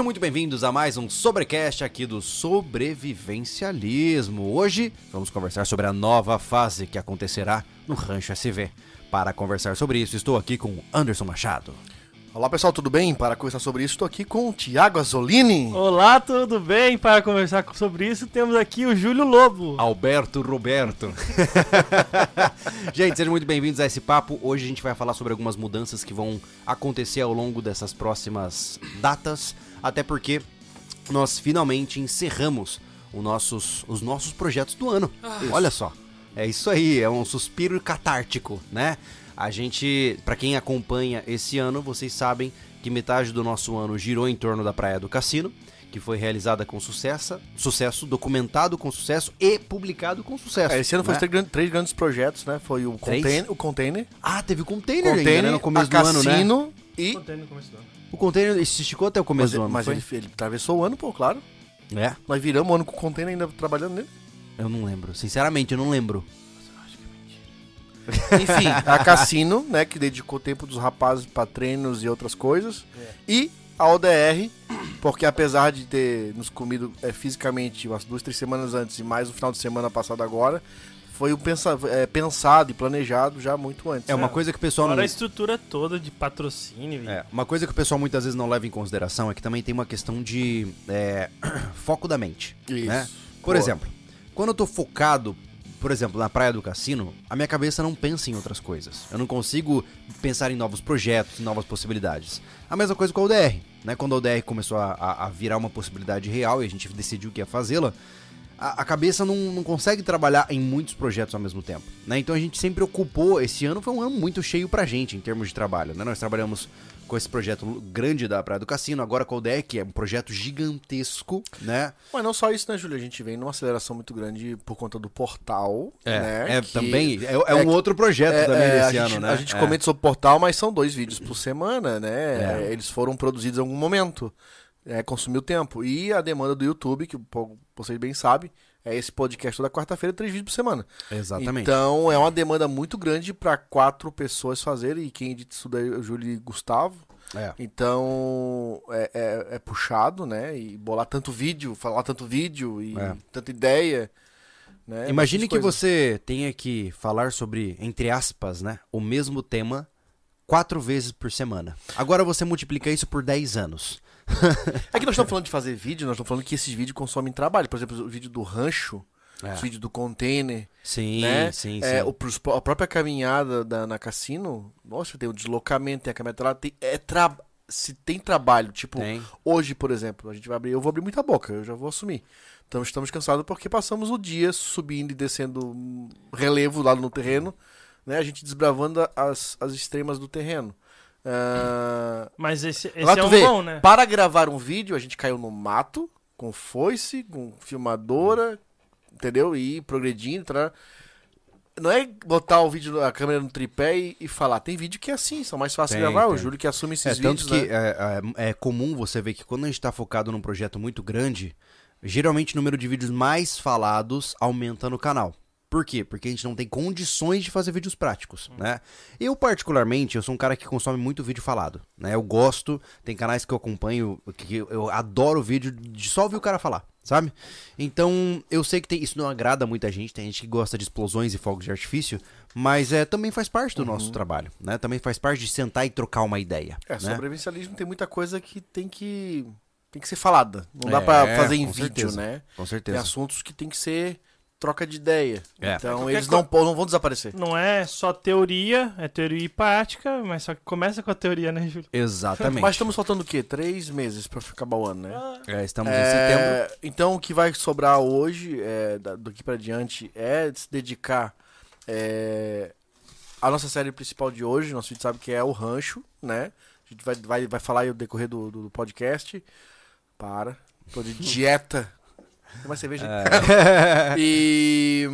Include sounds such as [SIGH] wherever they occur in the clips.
Sejam muito bem-vindos a mais um Sobrecast aqui do Sobrevivencialismo. Hoje vamos conversar sobre a nova fase que acontecerá no Rancho SV. Para conversar sobre isso, estou aqui com Anderson Machado. Olá pessoal, tudo bem? Para conversar sobre isso, estou aqui com o Thiago Azolini. Olá, tudo bem? Para conversar sobre isso, temos aqui o Júlio Lobo. Alberto Roberto. [LAUGHS] gente, sejam muito bem-vindos a esse papo. Hoje a gente vai falar sobre algumas mudanças que vão acontecer ao longo dessas próximas datas, até porque nós finalmente encerramos os nossos, os nossos projetos do ano. Olha só. É isso aí, é um suspiro catártico, né? A gente, para quem acompanha esse ano, vocês sabem que metade do nosso ano girou em torno da Praia do Cassino, que foi realizada com sucesso, sucesso, documentado com sucesso e publicado com sucesso. É, esse ano foi né? três, gran- três grandes projetos, né? Foi o Três? container, o container, Ah, teve o container, ainda, container né, no começo a do ano, né? cassino e Contei no começo do ano. O container se esticou até o começo mas, do ano, mas ele, ele atravessou o ano, pô, claro. É, Nós viramos o ano com o container ainda trabalhando nele. eu não lembro. Sinceramente, eu não lembro. Enfim, [LAUGHS] a Cassino, né, que dedicou tempo dos rapazes para treinos e outras coisas. E a ODR, porque apesar de ter nos comido é, fisicamente umas duas, três semanas antes e mais o final de semana passado agora, foi o pensa, é, pensado e planejado já muito antes. É uma É, coisa que o pessoal Fora não... a estrutura toda de patrocínio. e- É, uma coisa que o pessoal muitas vezes não leva em consideração é que também tem uma questão de é, [CLEARS THROAT] foco da mente. Isso. né? Por Boa. exemplo, quando eu tô focado, por exemplo, na praia do cassino, a minha cabeça não pensa em outras coisas. Eu não consigo pensar em novos projetos, em novas possibilidades. A mesma coisa com a UDR, né? Quando a UDR começou a, a- a virar uma possibilidade real e a gente decidiu que ia fazê-la, a, a cabeça não, não consegue trabalhar em muitos projetos ao mesmo tempo, né? Então a gente sempre ocupou, esse ano foi um ano muito cheio pra gente em termos de trabalho, né? Nós trabalhamos com esse projeto grande da Praia do Cassino, agora com UDR, que é um projeto gigantesco, né? Mas não só isso, né, Júlio? A gente vem numa aceleração muito grande por conta do portal. né, É, que- também. É, é é um que- outro projeto É, também é, desse ano, gente, né? A gente É. comenta sobre o portal, mas são dois vídeos por semana, né? É. Eles foram produzidos em algum momento. É, consumiu tempo. E a demanda do YouTube, que vocês bem sabem, é esse podcast toda quarta-feira, três vídeos por semana. Exatamente. Então é uma demanda muito grande para quatro pessoas fazerem, e quem edita isso daí é o Júlio e Gustavo. É. Então é, é- é puxado, né? E bolar tanto vídeo, falar tanto vídeo e É. tanta ideia. Né? Imagine que você tenha que falar sobre, entre aspas, né? O mesmo tema quatro vezes por semana. Agora você multiplica isso por 10 anos. É que nós estamos falando de fazer vídeo, nós estamos falando que esses vídeos consomem trabalho. Por exemplo, o vídeo do rancho, É. os vídeos do container, Sim, né? sim, sim. É, o, pros- a própria caminhada da, na cassino, nossa, tem o deslocamento, tem a caminhada lá, tem, é tra... se tem trabalho, tipo, Tem. hoje, por exemplo, a gente vai abrir, eu vou abrir muita boca, eu já vou assumir. Então estamos cansados porque passamos o dia subindo e descendo relevo lá no terreno, né? A gente desbravando as, as extremas do terreno. Ah, Mas esse, esse Lá é um vê, bom, né? Para gravar um vídeo, a gente caiu no mato, com foice, com filmadora, entendeu? E ir progredindo. Tá? Não é botar o vídeo, a câmera no tripé e, e falar. Tem vídeo que é assim, são mais fáceis de Tem, gravar. O tem. Júlio que assume esses É, tanto vídeos, que né? é, é- é comum você ver que quando a gente tá focado num projeto muito grande, geralmente o número de vídeos mais falados aumenta no canal. Por quê? Porque a gente não tem condições de fazer vídeos práticos, né? Eu, particularmente, eu sou um cara que consome muito vídeo falado, né? Eu gosto, tem canais que eu acompanho, que eu, adoro vídeo de só ouvir o cara falar, sabe? Então, eu sei que tem, isso não agrada muita gente, tem gente que gosta de explosões e fogos de artifício, mas é, também faz parte do nosso trabalho, né? Também faz parte de sentar e trocar uma ideia, É, né? sobrevivencialismo tem muita coisa que tem que tem que ser falada. Não dá É, pra fazer em vídeo, certeza. né? Com Tem certeza. assuntos que tem que ser troca de ideia. É. Então eles não, não vão desaparecer. Não é só teoria, é teoria e prática, mas só que começa com a teoria, né, Júlio? Exatamente. Mas estamos faltando o quê? Três meses pra acabar o ano, né? É, estamos em setembro. É, então o que vai sobrar hoje, é, da- daqui pra diante, é se dedicar é, à nossa série principal de hoje. Nosso vídeo sabe que é o Rancho, né? A gente vai, vai, vai falar aí o decorrer do, do podcast. Para. Tô de dieta. [LAUGHS] Mais cerveja aí? [LAUGHS] E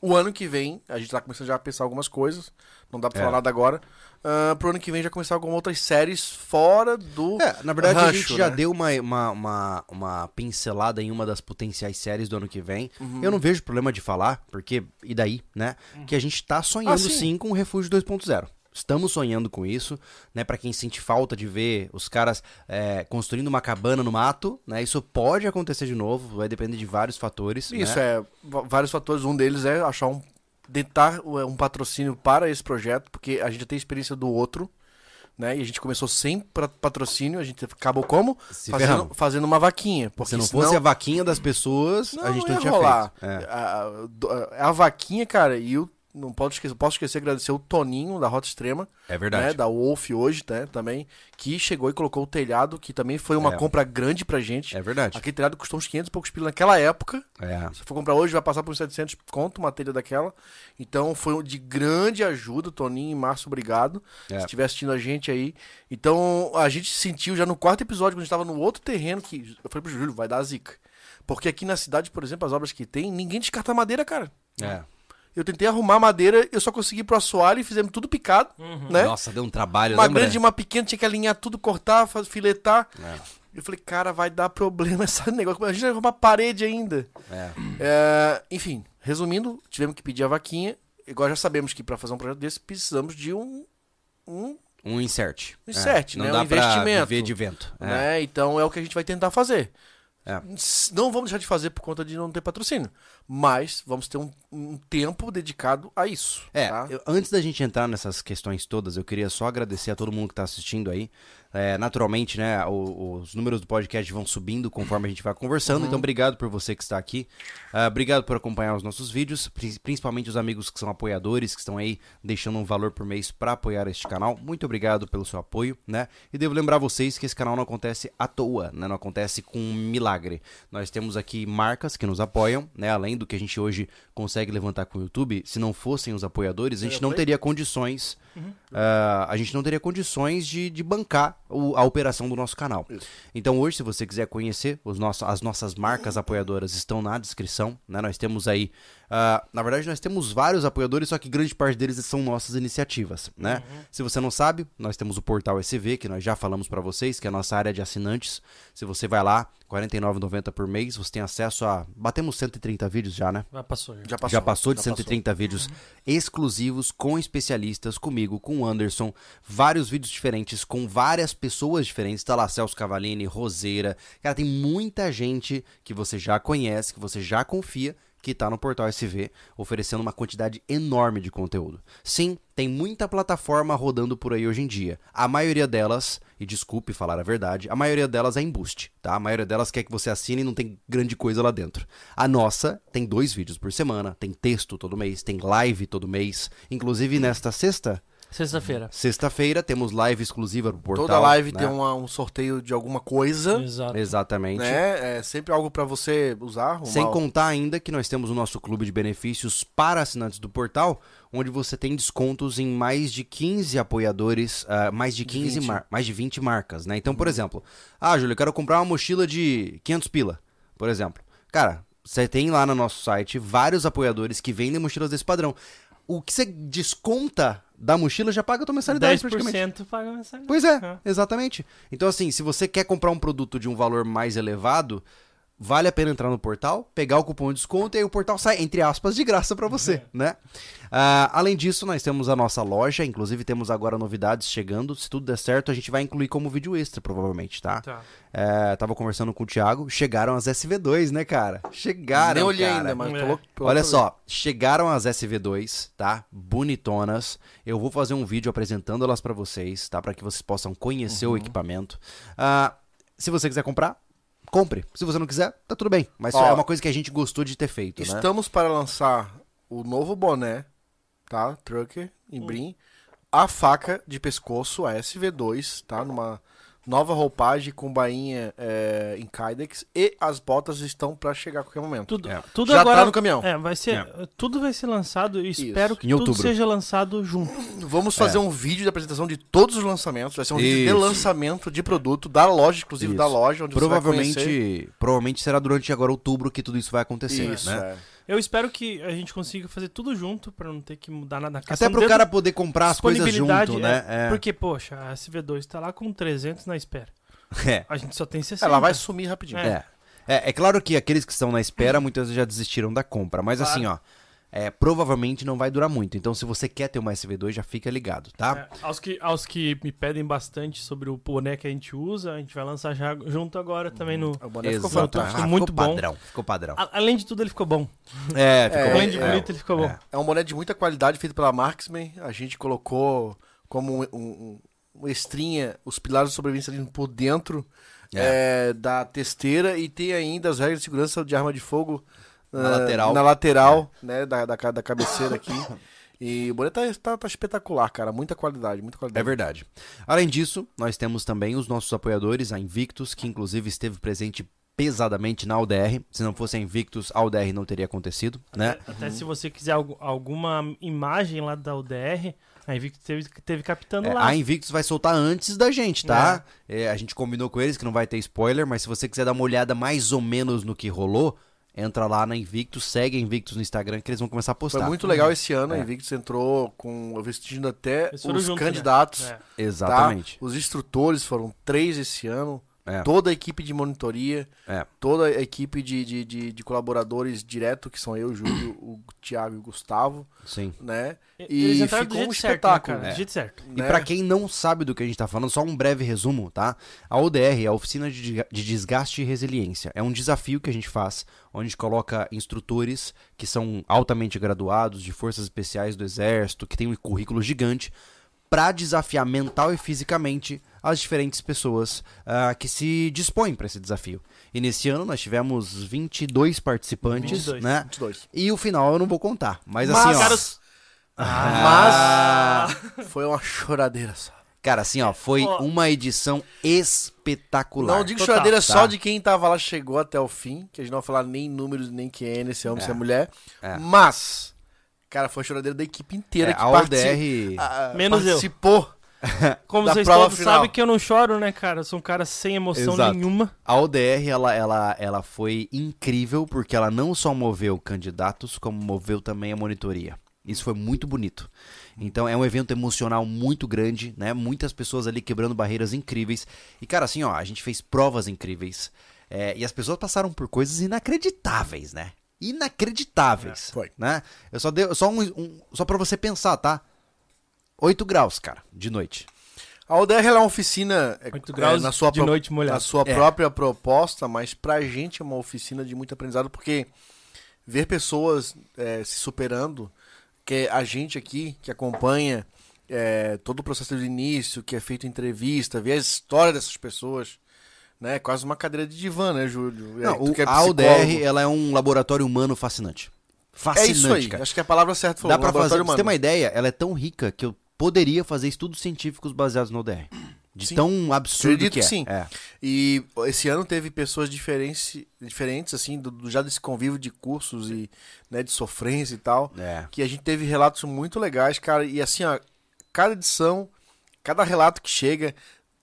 o ano que vem, a gente tá começando já a pensar algumas coisas. Não dá pra É. falar nada agora. Ah, pro ano que vem já começar algumas outras séries fora do. É, na verdade, a rancho, gente já né? deu uma, uma, uma, uma pincelada em uma das potenciais séries do ano que vem. Uhum. Eu não vejo problema de falar, porque, e daí, né? Que a gente tá sonhando Ah, sim. sim. com o Refúgio 2.0. Estamos sonhando com isso, né? Para quem sente falta de ver os caras é, construindo uma cabana no mato, né? Isso pode acontecer de novo, vai depender de vários fatores. Isso, né? é. Vários fatores. Um deles é achar um. Tentar um patrocínio para esse projeto, porque a gente já tem experiência do outro, né? E a gente começou sem patrocínio, a gente acabou como? Se Fazendo, ferramos. fazendo uma vaquinha. Porque Se não senão- fosse a vaquinha das pessoas, Não, a gente não tinha rolar. feito. É. A, a- a vaquinha, cara, e o. Não posso esquecer, posso esquecer de agradecer o Toninho da Rota Extrema, É verdade. né? Da Wolf hoje, né? Também, que chegou e colocou o telhado, que também foi uma É. compra grande pra gente. É verdade. Aquele telhado custou uns 500 e poucos pila naquela época. É. Se for comprar hoje, vai passar por uns 700 conto uma telha daquela. Então foi de grande ajuda, Toninho e Márcio, obrigado. É. Se estiver assistindo a gente aí. Então a gente sentiu já no quarto episódio, quando a gente tava no outro terreno, que eu falei pro Júlio, vai dar zica. Porque aqui na cidade, por exemplo, as obras que tem, ninguém descarta madeira, cara. É. Eu tentei arrumar madeira, eu só consegui ir pro assoalho e fizemos tudo picado, né? Nossa, deu um trabalho, uma lembra? grande e uma pequena, tinha que alinhar tudo, cortar, filetar. É. Eu falei, cara, vai dar problema [LAUGHS] esse negócio. A gente vai arrumar parede ainda. É. É, enfim, resumindo, tivemos que pedir a vaquinha. Agora já sabemos que para fazer um projeto desse precisamos de um, um Um insert. Um insert, Não né? dá Um pra investimento. viver de vento. É. né? Então é o que a gente vai tentar fazer. É. Não vamos deixar de fazer por conta de não ter patrocínio, mas vamos ter um, um tempo dedicado a isso. É, tá? eu- antes da gente entrar nessas questões todas, eu queria só agradecer a todo mundo que tá assistindo aí. É, naturalmente, né, o- os números do podcast vão subindo conforme a gente vai conversando, então obrigado por você que está aqui. Ah, obrigado por acompanhar os nossos vídeos, pri- principalmente os amigos que são apoiadores, que estão aí deixando um valor por mês para apoiar este canal. Muito obrigado pelo seu apoio, né? E devo lembrar vocês que esse canal não acontece à toa, né? Não acontece com um milagre. Nós temos aqui marcas que nos apoiam, né? Além do que a gente hoje consegue levantar com o YouTube, se não fossem os apoiadores, a gente não teria condições. ah, a gente não teria condições de, de bancar o- a operação do nosso canal. Então hoje, se você quiser conhecer os nossos, as nossas marcas apoiadoras estão na descrição, né? Nós temos aí, ah, na verdade, nós temos vários apoiadores, só que grande parte deles são nossas iniciativas, né? Se você não sabe, nós temos o portal SV, que nós já falamos pra vocês, que é a nossa área de assinantes. Se você vai lá, R$ 49,90 por mês, você tem acesso a, batemos 130 vídeos já, né? Já passou. Já. Já passou. Já passou de já 130 vídeos exclusivos com especialistas, comigo, com o Anderson, vários vídeos diferentes com várias pessoas diferentes. Tá lá Celso Cavalini, Roseira. Cara, tem muita gente que você já conhece, que você já confia, que tá no Portal SV, oferecendo uma quantidade enorme de conteúdo. Sim, tem muita plataforma rodando por aí hoje em dia. A maioria delas, e desculpe falar a verdade, a maioria delas é embuste, tá? A maioria delas quer que você assine e não tem grande coisa lá dentro. A nossa tem dois vídeos por semana, tem texto todo mês, tem live todo mês. Inclusive nesta sexta, Sexta-feira. sexta-feira, temos live exclusiva no portal. Toda live né? tem uma- um sorteio de alguma coisa, Exato. Exatamente. né? É sempre algo pra você usar. arrumar Sem contar ainda que nós temos o nosso clube de benefícios para assinantes do portal, onde você tem descontos em mais de 15 apoiadores, ah, mais de 15 20. mar- mais de 20 marcas, né? Então, por exemplo, ah, Júlio, eu quero comprar uma mochila de 500 pila, por exemplo. Cara, você tem lá no nosso site vários apoiadores que vendem mochilas desse padrão. O que você desconta da mochila já paga a tua mensalidade praticamente. 10% paga mensalidade. Pois é, É. exatamente. Então, assim, se você quer comprar um produto de um valor mais elevado, vale a pena entrar no portal, pegar o cupom de desconto e aí o portal sai, entre aspas, de graça pra você, né? Ah, além disso, nós temos a nossa loja, inclusive temos agora novidades chegando. Se tudo der certo, a gente vai incluir como vídeo extra, provavelmente, tá? Tá. É, tava conversando com o Thiago, chegaram as SV2, né, cara? Chegaram, Nem olhei cara. ainda, mas É. louco. Olha só, chegaram as SV2, tá? Bonitonas. Eu vou fazer um vídeo apresentando elas pra vocês, tá? Pra que vocês possam conhecer Uhum. o equipamento. Ah, se você quiser comprar, compre. Se você não quiser, tá tudo bem. Mas Ó, é uma coisa que a gente gostou de ter feito, né? Estamos para lançar o novo boné, tá? Trucker, em Brim. A faca de pescoço, a SV2, tá? Numa nova roupagem com bainha é, em Kydex. E as botas estão para chegar a qualquer momento. Tudo, É. tudo Já agora. tá no caminhão. É, vai ser. Tudo vai ser lançado e espero que Em tudo outubro. seja lançado junto. Vamos fazer um vídeo de apresentação de todos os lançamentos. Vai ser um vídeo de É. Isso. lançamento de produto da loja, inclusive da Isso. loja, onde você vai conhecer. Provavelmente, provavelmente será durante agora outubro que tudo isso vai acontecer, Isso, né? é. Eu espero que a gente consiga fazer tudo junto pra não ter que mudar nada. Até pro cara poder comprar as coisas disponibilidade, junto, né? é, Porque, poxa, a SV2 tá lá com 300 na espera. É. A gente só tem 60. Ela vai sumir rapidinho. É. É. é. É claro que aqueles que estão na espera muitas vezes já desistiram da compra, mas assim, ó. É, provavelmente não vai durar muito. Então, se você quer ter uma SV2, já fica ligado, tá? É, aos, que, aos que me pedem bastante sobre o boné que a gente usa, a gente vai lançar já junto agora também no. O boné ficou fantástico. Ficou muito bom. padrão. Ficou padrão. A- além de tudo, ele ficou bom. É, ficou É, bom. além de é, bonito, ele ficou bom. é. É um boné de muita qualidade feito pela Marksman. A gente colocou como um, um, um estrinha os pilares do sobrevivencialismo por dentro É. é, da testeira e tem ainda as regras de segurança de arma de fogo Na lateral. na lateral, né, da, da, da cabeceira aqui. [COUGHS] E o boné tá, tá, tá espetacular, cara. Muita qualidade, muita É qualidade. verdade. Além disso, nós temos também os nossos apoiadores, a Invictus, que inclusive esteve presente pesadamente na UDR. Se não fosse a Invictus, a UDR não teria acontecido, né? Até se você quiser algu- alguma imagem lá da UDR, a Invictus teve, teve captando É, lá. a Invictus vai soltar antes da gente, tá? É, a gente combinou com eles que não vai ter spoiler, mas se você quiser dar uma olhada mais ou menos no que rolou, entra lá na Invictus, segue a Invictus no Instagram que eles vão começar a postar. Foi muito legal esse ano. É. A Invictus entrou com vestindo até os juntos, né? candidatos. É. tá? Exatamente. Os instrutores foram três esse ano. É. Toda a equipe de monitoria, É. toda a equipe de, de, de, de colaboradores direto, que são eu, o Júlio, o Thiago e o Gustavo, Sim. né? E entraram do ficou jeito um certo, né, espetáculo. cara? É. Do jeito certo. E né? pra quem não sabe do que a gente tá falando, só um breve resumo, tá? A ODR é a Oficina de de Desgaste e Resiliência. É um desafio que a gente faz, onde a gente coloca instrutores que são altamente graduados, de forças especiais do Exército, que tem um currículo gigante, pra desafiar mental e fisicamente as diferentes pessoas ah, que se dispõem pra esse desafio. E nesse ano nós tivemos 22 participantes, 22. né? 22. E o final eu não vou contar, mas, Mas- assim, ó... Caras- Mas [LAUGHS] foi uma choradeira só. Cara, assim, ó, foi Ó. uma edição espetacular. Não digo Total, choradeira tá. só de quem tava lá chegou até o fim, que a gente não vai falar nem números, nem quem é, se é homem, É. se é mulher. É. Mas, cara, foi uma choradeira da equipe inteira É, que a ODR. ah, Menos eu. [LAUGHS] Como da vocês todos final. sabem que eu não choro, né, cara? Eu sou um cara sem emoção Exato. nenhuma. A ODR, ela, ela, ela foi incrível porque ela não só moveu candidatos, como moveu também a monitoria. Isso foi muito bonito. Então é um evento emocional muito grande, né? Muitas pessoas ali quebrando barreiras incríveis. E, cara, assim, ó, a gente fez provas incríveis. É, e as pessoas passaram por coisas inacreditáveis, né? Inacreditáveis. É, foi. Né? Eu só dei só um, um só para você pensar, tá? 8 graus, cara, de noite. A ODR ela é uma oficina é, 8 é, graus na sua de pro- na sua É. própria proposta, mas pra gente é uma oficina de muito aprendizado, porque ver pessoas é, se superando, que é a gente aqui que acompanha é, todo o processo do início, que é feito entrevista, ver a história dessas pessoas, né? É quase uma cadeira de divã, né, Júlio? É, Não, o, é a. ODR, ela é um laboratório humano fascinante. É Fascinante, isso aí, cara. acho que a palavra certa falou, Dá pra fazer, pra você ter uma humano. ideia, ela é tão rica que eu poderia fazer estudos científicos baseados no ODR. De Sim. tão absurdo Acredito que é. sim. É. E esse ano teve pessoas diferentes, diferentes assim, do, do- já desse convívio de cursos e né, de sofrência e tal, É. que a gente teve relatos muito legais, cara, e assim, ó, cada edição, cada relato que chega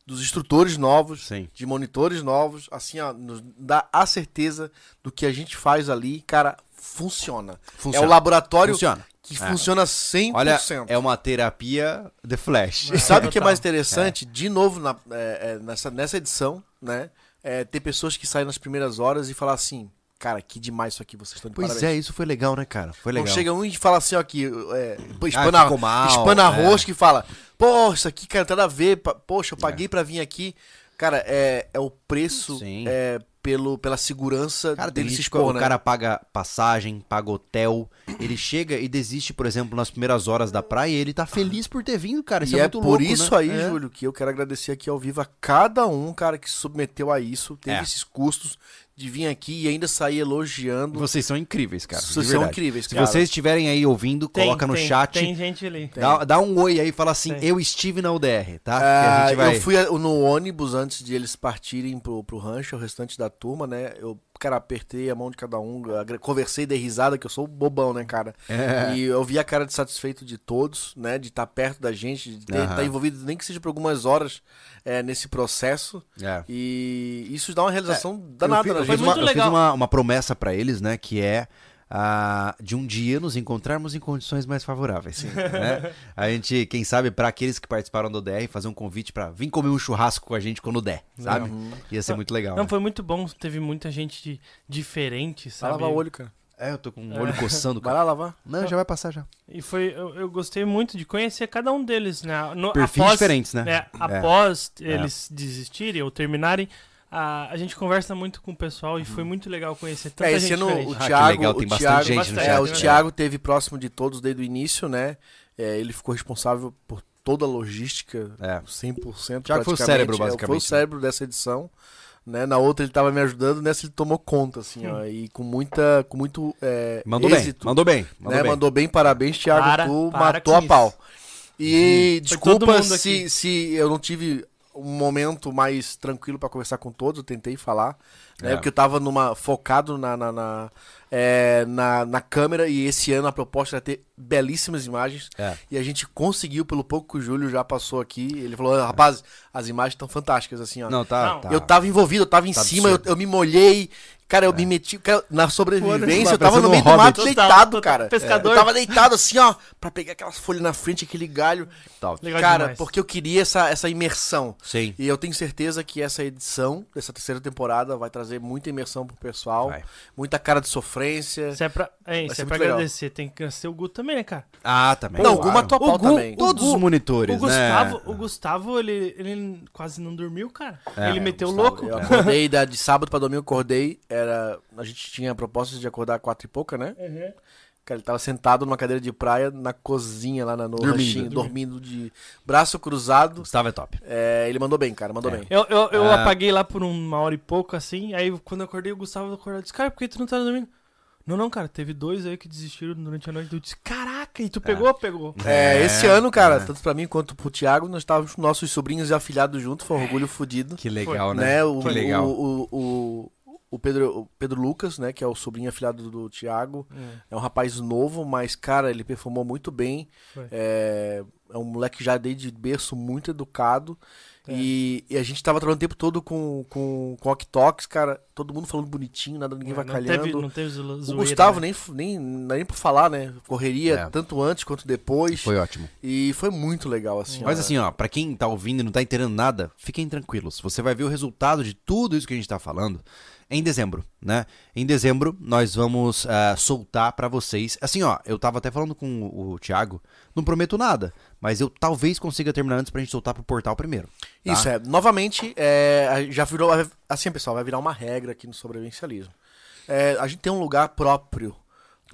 dos instrutores novos, Sim. de monitores novos, assim, ó, nos dá a certeza do que a gente faz ali, cara, funciona. Funciona. É o laboratório Funciona. Que É. funciona 100%. Olha, é uma terapia de flash. E sabe o que é mais [LAUGHS] interessante? De novo, na- é, é, nessa, nessa edição, né? É, ter pessoas que saem nas primeiras horas e falar assim, cara, que demais isso aqui, vocês estão de Pois parabéns. é, isso foi legal, né, cara? Foi Não legal. chega um e fala assim, ó, que é, Ah, espana, ficou mal, espana é. rosca e fala, pô, isso aqui, cara, tem nada a ver, poxa, eu paguei pra vir aqui. Cara, é, é o preço Sim. é, pelo, pela segurança Cara, dele se expor, o né? cara paga passagem, paga hotel, ele chega e desiste, por exemplo, nas primeiras horas da praia e ele tá feliz por ter vindo, cara. Isso e é, é, por louco, isso né? aí, É. Júlio, que eu quero agradecer aqui ao vivo a cada um, cara, que se submeteu a isso, teve É. esses custos de vir aqui e ainda sair elogiando. Vocês são incríveis, cara. Vocês são incríveis, Se cara. vocês estiverem aí ouvindo, Tem, coloca no tem, chat. Tem gente ali. Dá, dá um oi aí e fala assim: Tem. Eu estive na UDR, tá? Ah, gente vai. Eu fui no ônibus antes de eles partirem pro, pro rancho, o restante da turma, né? Eu, cara, apertei a mão de cada um, conversei, dei risada, que eu sou bobão, né, cara? É. E eu vi a cara de satisfeito de todos, né? De estar perto da gente, de estar envolvido, nem que seja por algumas horas é, nesse processo. É. E isso dá uma realização danada eu na fiz, gente. eu fiz uma, muito eu fiz legal. uma, uma promessa pra eles, né? Que é ah, de um dia nos encontrarmos em condições mais favoráveis. né? A gente, quem sabe, pra aqueles que participaram do DR, fazer um convite pra vir comer um churrasco com a gente quando der, sabe? Ia ser muito legal. Não, né? foi muito bom. Teve muita gente de- diferente, sabe? Lava o olho, cara. É, eu tô com o olho coçando, Vai cara. lá lavar. Não, já vai passar já. E foi, eu, eu gostei muito de conhecer cada um deles, né? No, Perfis após, diferentes, né? né, após eles desistirem ou terminarem, a, a gente conversa muito com o pessoal e foi muito legal conhecer tanta É, esse gente ano diferente. o Ah, que Thiago, legal, o tem bastante Thiago, gente no é, chat, o né? Thiago teve próximo de todos desde o início, né? É, ele ficou responsável por toda a logística, É. 100%. Thiago foi o cérebro, É, Foi basicamente, o cérebro dessa edição. Né? Na outra ele tava me ajudando, nessa ele tomou conta, assim, ó, e com muita, com muito é, Mandou êxito, bem, mandou bem. Mandou né? bem. Mandou bem, parabéns, Thiago, Para, tu para matou a pau. isso. E Foi todo desculpa se, se eu não tive um momento mais tranquilo pra conversar com todos, eu tentei falar, né? É. Porque eu tava numa, focado na, na, na, é, na, na câmera e esse ano a proposta era ter belíssimas imagens. É. E a gente conseguiu, pelo pouco que o Júlio já passou aqui. Ele falou: rapaz, as imagens estão fantásticas, assim, ó. Não, tá, Não, tá. Eu tava envolvido, eu tava em Tá cima, eu, eu me molhei. Cara, eu me meti. cara, na sobrevivência, eu tava no meio do mato Total, deitado, total. cara. Pescador. Eu tava deitado assim, ó, pra pegar aquelas folhas na frente, aquele galho. Top. Legal cara, demais. porque eu queria essa, essa imersão. Sim. E eu tenho certeza que essa edição, dessa terceira temporada, vai trazer muita imersão pro pessoal. Vai. Muita cara de sofrência. Se é pra, é, ser é pra legal. agradecer, tem que ser o Guto também, né, cara? Ah, também. Não, o claro. Gu matou a pau O Gu- também. Todos O Gu- os monitores, O Gustavo, né? o Gustavo ele, ele quase não dormiu, cara. É, ele meteu Gustavo, louco. Eu acordei da- de sábado pra domingo, acordei. Era, a gente tinha a proposta de acordar quatro e pouca, né? Uhum. Cara, ele tava sentado numa cadeira de praia na cozinha lá na- no Dormindo. ranchinho, dormindo de braço cruzado. Gustavo é top. É, ele mandou bem, cara, mandou É. bem. Eu, eu, eu Ah. apaguei lá por uma hora e pouco, assim. Aí quando eu acordei, o Gustavo acordou e disse: Cara, por que tu não tá dormindo? Não, não, cara, teve dois aí que desistiram durante a noite. Eu disse: Caraca, e tu pegou? Pegou. É, esse ano, cara, é. tanto pra mim quanto pro Thiago, nós estávamos com nossos sobrinhos e afilhados juntos, foi um orgulho fudido. Que legal, né? né? O, que legal. O, o, o, o Pedro, o Pedro Lucas, né, que é o sobrinho afilhado do, Thiago, é um rapaz novo, mas, cara, ele performou muito bem. Foi. É, é um moleque já desde berço muito educado. É. E, e a gente tava trabalhando o tempo todo com, com, com Oktox, cara. Todo mundo falando bonitinho, nada, ninguém É, não vacalhando. teve, não teve zo- o zoeira, Gustavo né? nem, nem, nem pra falar, né? Correria É. tanto antes quanto depois. Foi ótimo. E foi muito legal, assim. Mas ó. assim, ó, pra quem tá ouvindo e não tá entendendo nada, fiquem tranquilos. Você vai ver o resultado de tudo isso que a gente tá falando em dezembro, né? Em dezembro, nós vamos ah, soltar pra vocês. Assim, ó, eu tava até falando com o, o Thiago, não prometo nada, mas eu talvez consiga terminar antes pra gente soltar pro portal primeiro. tá? Isso é. Novamente, é, já virou. Assim, pessoal, vai virar uma regra aqui no sobrevivencialismo. É, a gente tem um lugar próprio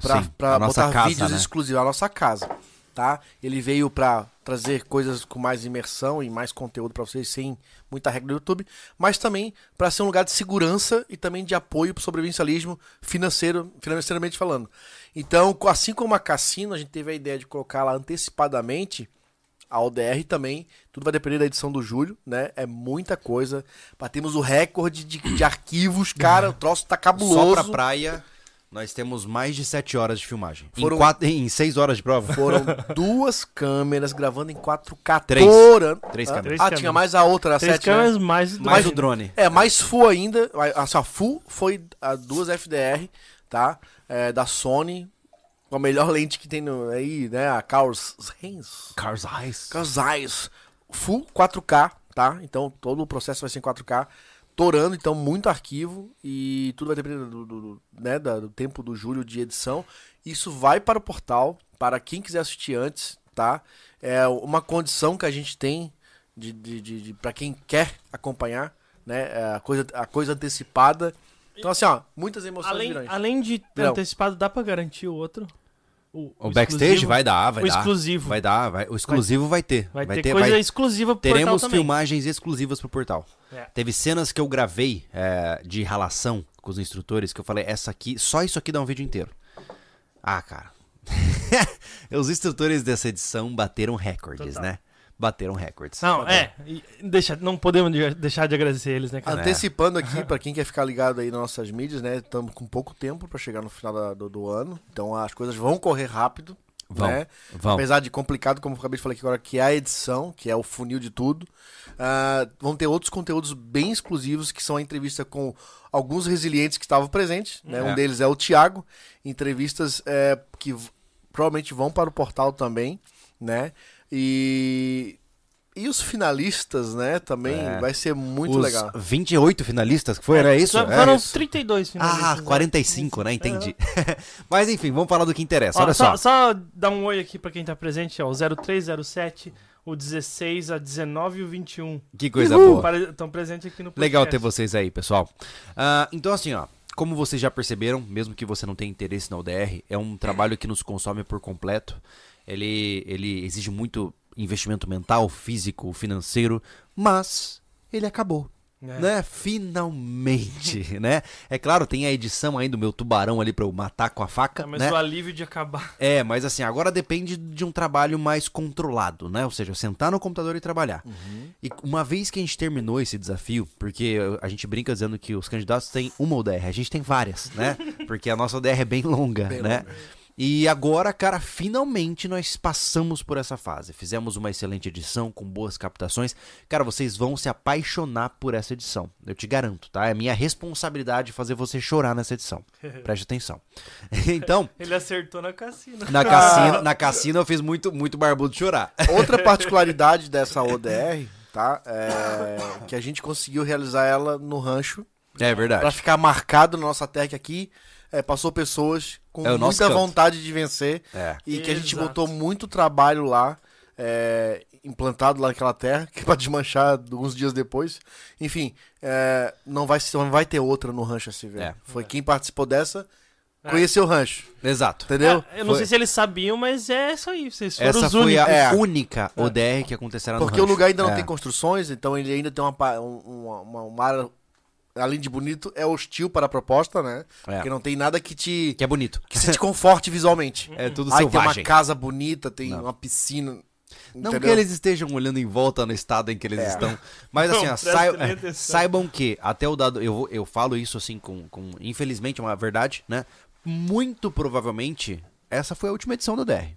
pra, Sim, pra a nossa botar casa, vídeos né? exclusivos, a nossa casa. Tá? Ele veio pra trazer coisas com mais imersão e mais conteúdo pra vocês, sem muita regra do YouTube, mas também pra ser um lugar de segurança e também de apoio pro sobrevivencialismo financeiro, financeiramente falando. Então, assim como a Cassino, a gente teve a ideia de colocar lá antecipadamente a ODR também, tudo vai depender da edição do Júlio, né? É muita coisa. Batemos o recorde de, de arquivos, cara, o troço tá Só cabuloso. pra praia, nós temos mais de 7 horas de filmagem. Foram- Em, quatro, em 6 horas de prova. Foram [LAUGHS] duas câmeras gravando em 4K. Três. Três Ah, câmeras. Ah, Três tinha câmeras. mais a outra, a Três 7, né? câmeras mais do Mais Mas- o drone. É, mais full ainda. Assim, ó, full foi a duas FDR, tá? É, da Sony. Com a melhor lente que tem no, aí, né? A Carl Zeiss. Cars Eyes. Carl Zeiss. Full 4K, tá? Então todo o processo vai ser em 4K. Torando, então, muito arquivo. E tudo vai depender do, do- do- né, do tempo do Júlio de edição. Isso vai para o portal, para quem quiser assistir antes, tá? É uma condição que a gente tem de, de, de, de para quem quer acompanhar, né? É a coisa, a coisa antecipada. Então, assim, ó, muitas emoções Além, além de ter antecipado, dá pra garantir o outro? O, backstage exclusivo? vai dar, vai o dar. exclusivo. Vai dar, vai. O exclusivo vai, ter. Vai, ter, coisa exclusiva pro Teremos portal também. filmagens exclusivas pro portal. É. Teve cenas que eu gravei é, de relação com os instrutores que eu falei, essa aqui, só isso aqui dá um vídeo inteiro. Ah, cara. [LAUGHS] os instrutores dessa edição bateram recordes, Total. né? Bateram recordes. Não, é. e Deixa, não podemos de- deixar de agradecer eles, né, cara? Antecipando aqui, pra quem quer ficar ligado aí nas nossas mídias, né? Estamos com pouco tempo pra chegar no final da- do, do ano. Então as coisas vão correr rápido. Vão, né? vão. Apesar de complicado, como eu acabei de falar aqui agora, que é a edição, que é o funil de tudo. Ah, vão ter outros conteúdos bem exclusivos, que são a entrevista com alguns resilientes que estavam presentes. Né? É. Um deles é o Thiago. Entrevistas é, que provavelmente vão para o portal também, né? E, e os finalistas, né? Também É. vai ser muito Os legal. 28 finalistas que foi, era isso? Só- É Foram isso. 32 finalistas. Ah, né? 45, né? Entendi. [LAUGHS] Mas enfim, vamos falar do que interessa. Ó, Olha só, só. só dar um oi aqui pra quem tá presente, ó. O 0307, o 16, a 19 e o 21. Que coisa boa. Estão presentes aqui no podcast. Legal ter vocês aí, pessoal. Ah, então, assim, ó. Como vocês já perceberam, mesmo que você não tenha interesse na UDR, é um trabalho que nos consome por completo. Ele, ele exige muito investimento mental, físico, financeiro, mas ele acabou. É. Né? Finalmente, [LAUGHS] né? É claro, tem a edição aí do meu tubarão ali pra eu matar com a faca, Tá, mas né? o alívio de acabar. É, mas assim, agora depende de um trabalho mais controlado, né? Ou seja, sentar no computador e trabalhar. E uma vez que a gente terminou esse desafio, porque a gente brinca dizendo que os candidatos têm uma ODR, a gente tem várias, né? [LAUGHS] Porque a nossa ODR é bem longa, Bem né? longa. E agora, cara, finalmente nós passamos por essa fase. Fizemos uma excelente edição com boas captações. Cara, vocês vão se apaixonar por essa edição. Eu te garanto, tá? É minha responsabilidade fazer você chorar nessa edição. [LAUGHS] Preste atenção. [LAUGHS] Então, Ele acertou na cassina. na cassina, na cassina eu fiz muito, muito barbudo chorar. Outra [LAUGHS] particularidade dessa ODR, tá? É que a gente conseguiu realizar ela no rancho É verdade. Pra ficar marcado na nossa tag aqui. é, passou pessoas com É muita vontade de vencer É. e que a gente Exato. botou muito trabalho lá, é, implantado lá naquela terra, que é pra desmanchar alguns dias depois. Enfim, é, não, vai, não vai ter outra no Rancho SV. É. Foi quem participou dessa, É. conheceu o Rancho, Exato. entendeu? É, eu não Foi- sei se eles sabiam, mas é isso aí. Vocês foram Essa os foi únicos. a É. única ODR que acontecerá no Porque o lugar ainda não tem construções, então ele ainda tem uma, um- uma, uma, uma área, além de bonito, é hostil para a proposta, né? É. Porque não tem nada que te, Que é bonito. que se te conforte visualmente. É tudo Aí tem selvagem. uma casa bonita, tem Não. uma piscina. Não entendeu? que eles estejam olhando em volta no estado em que eles É. estão. Mas [LAUGHS] assim, Não, ó, sai- atenção. saibam que até o dado. Eu, eu falo isso assim com, com. Infelizmente, é uma verdade, né? Muito provavelmente, essa foi a última edição do DR.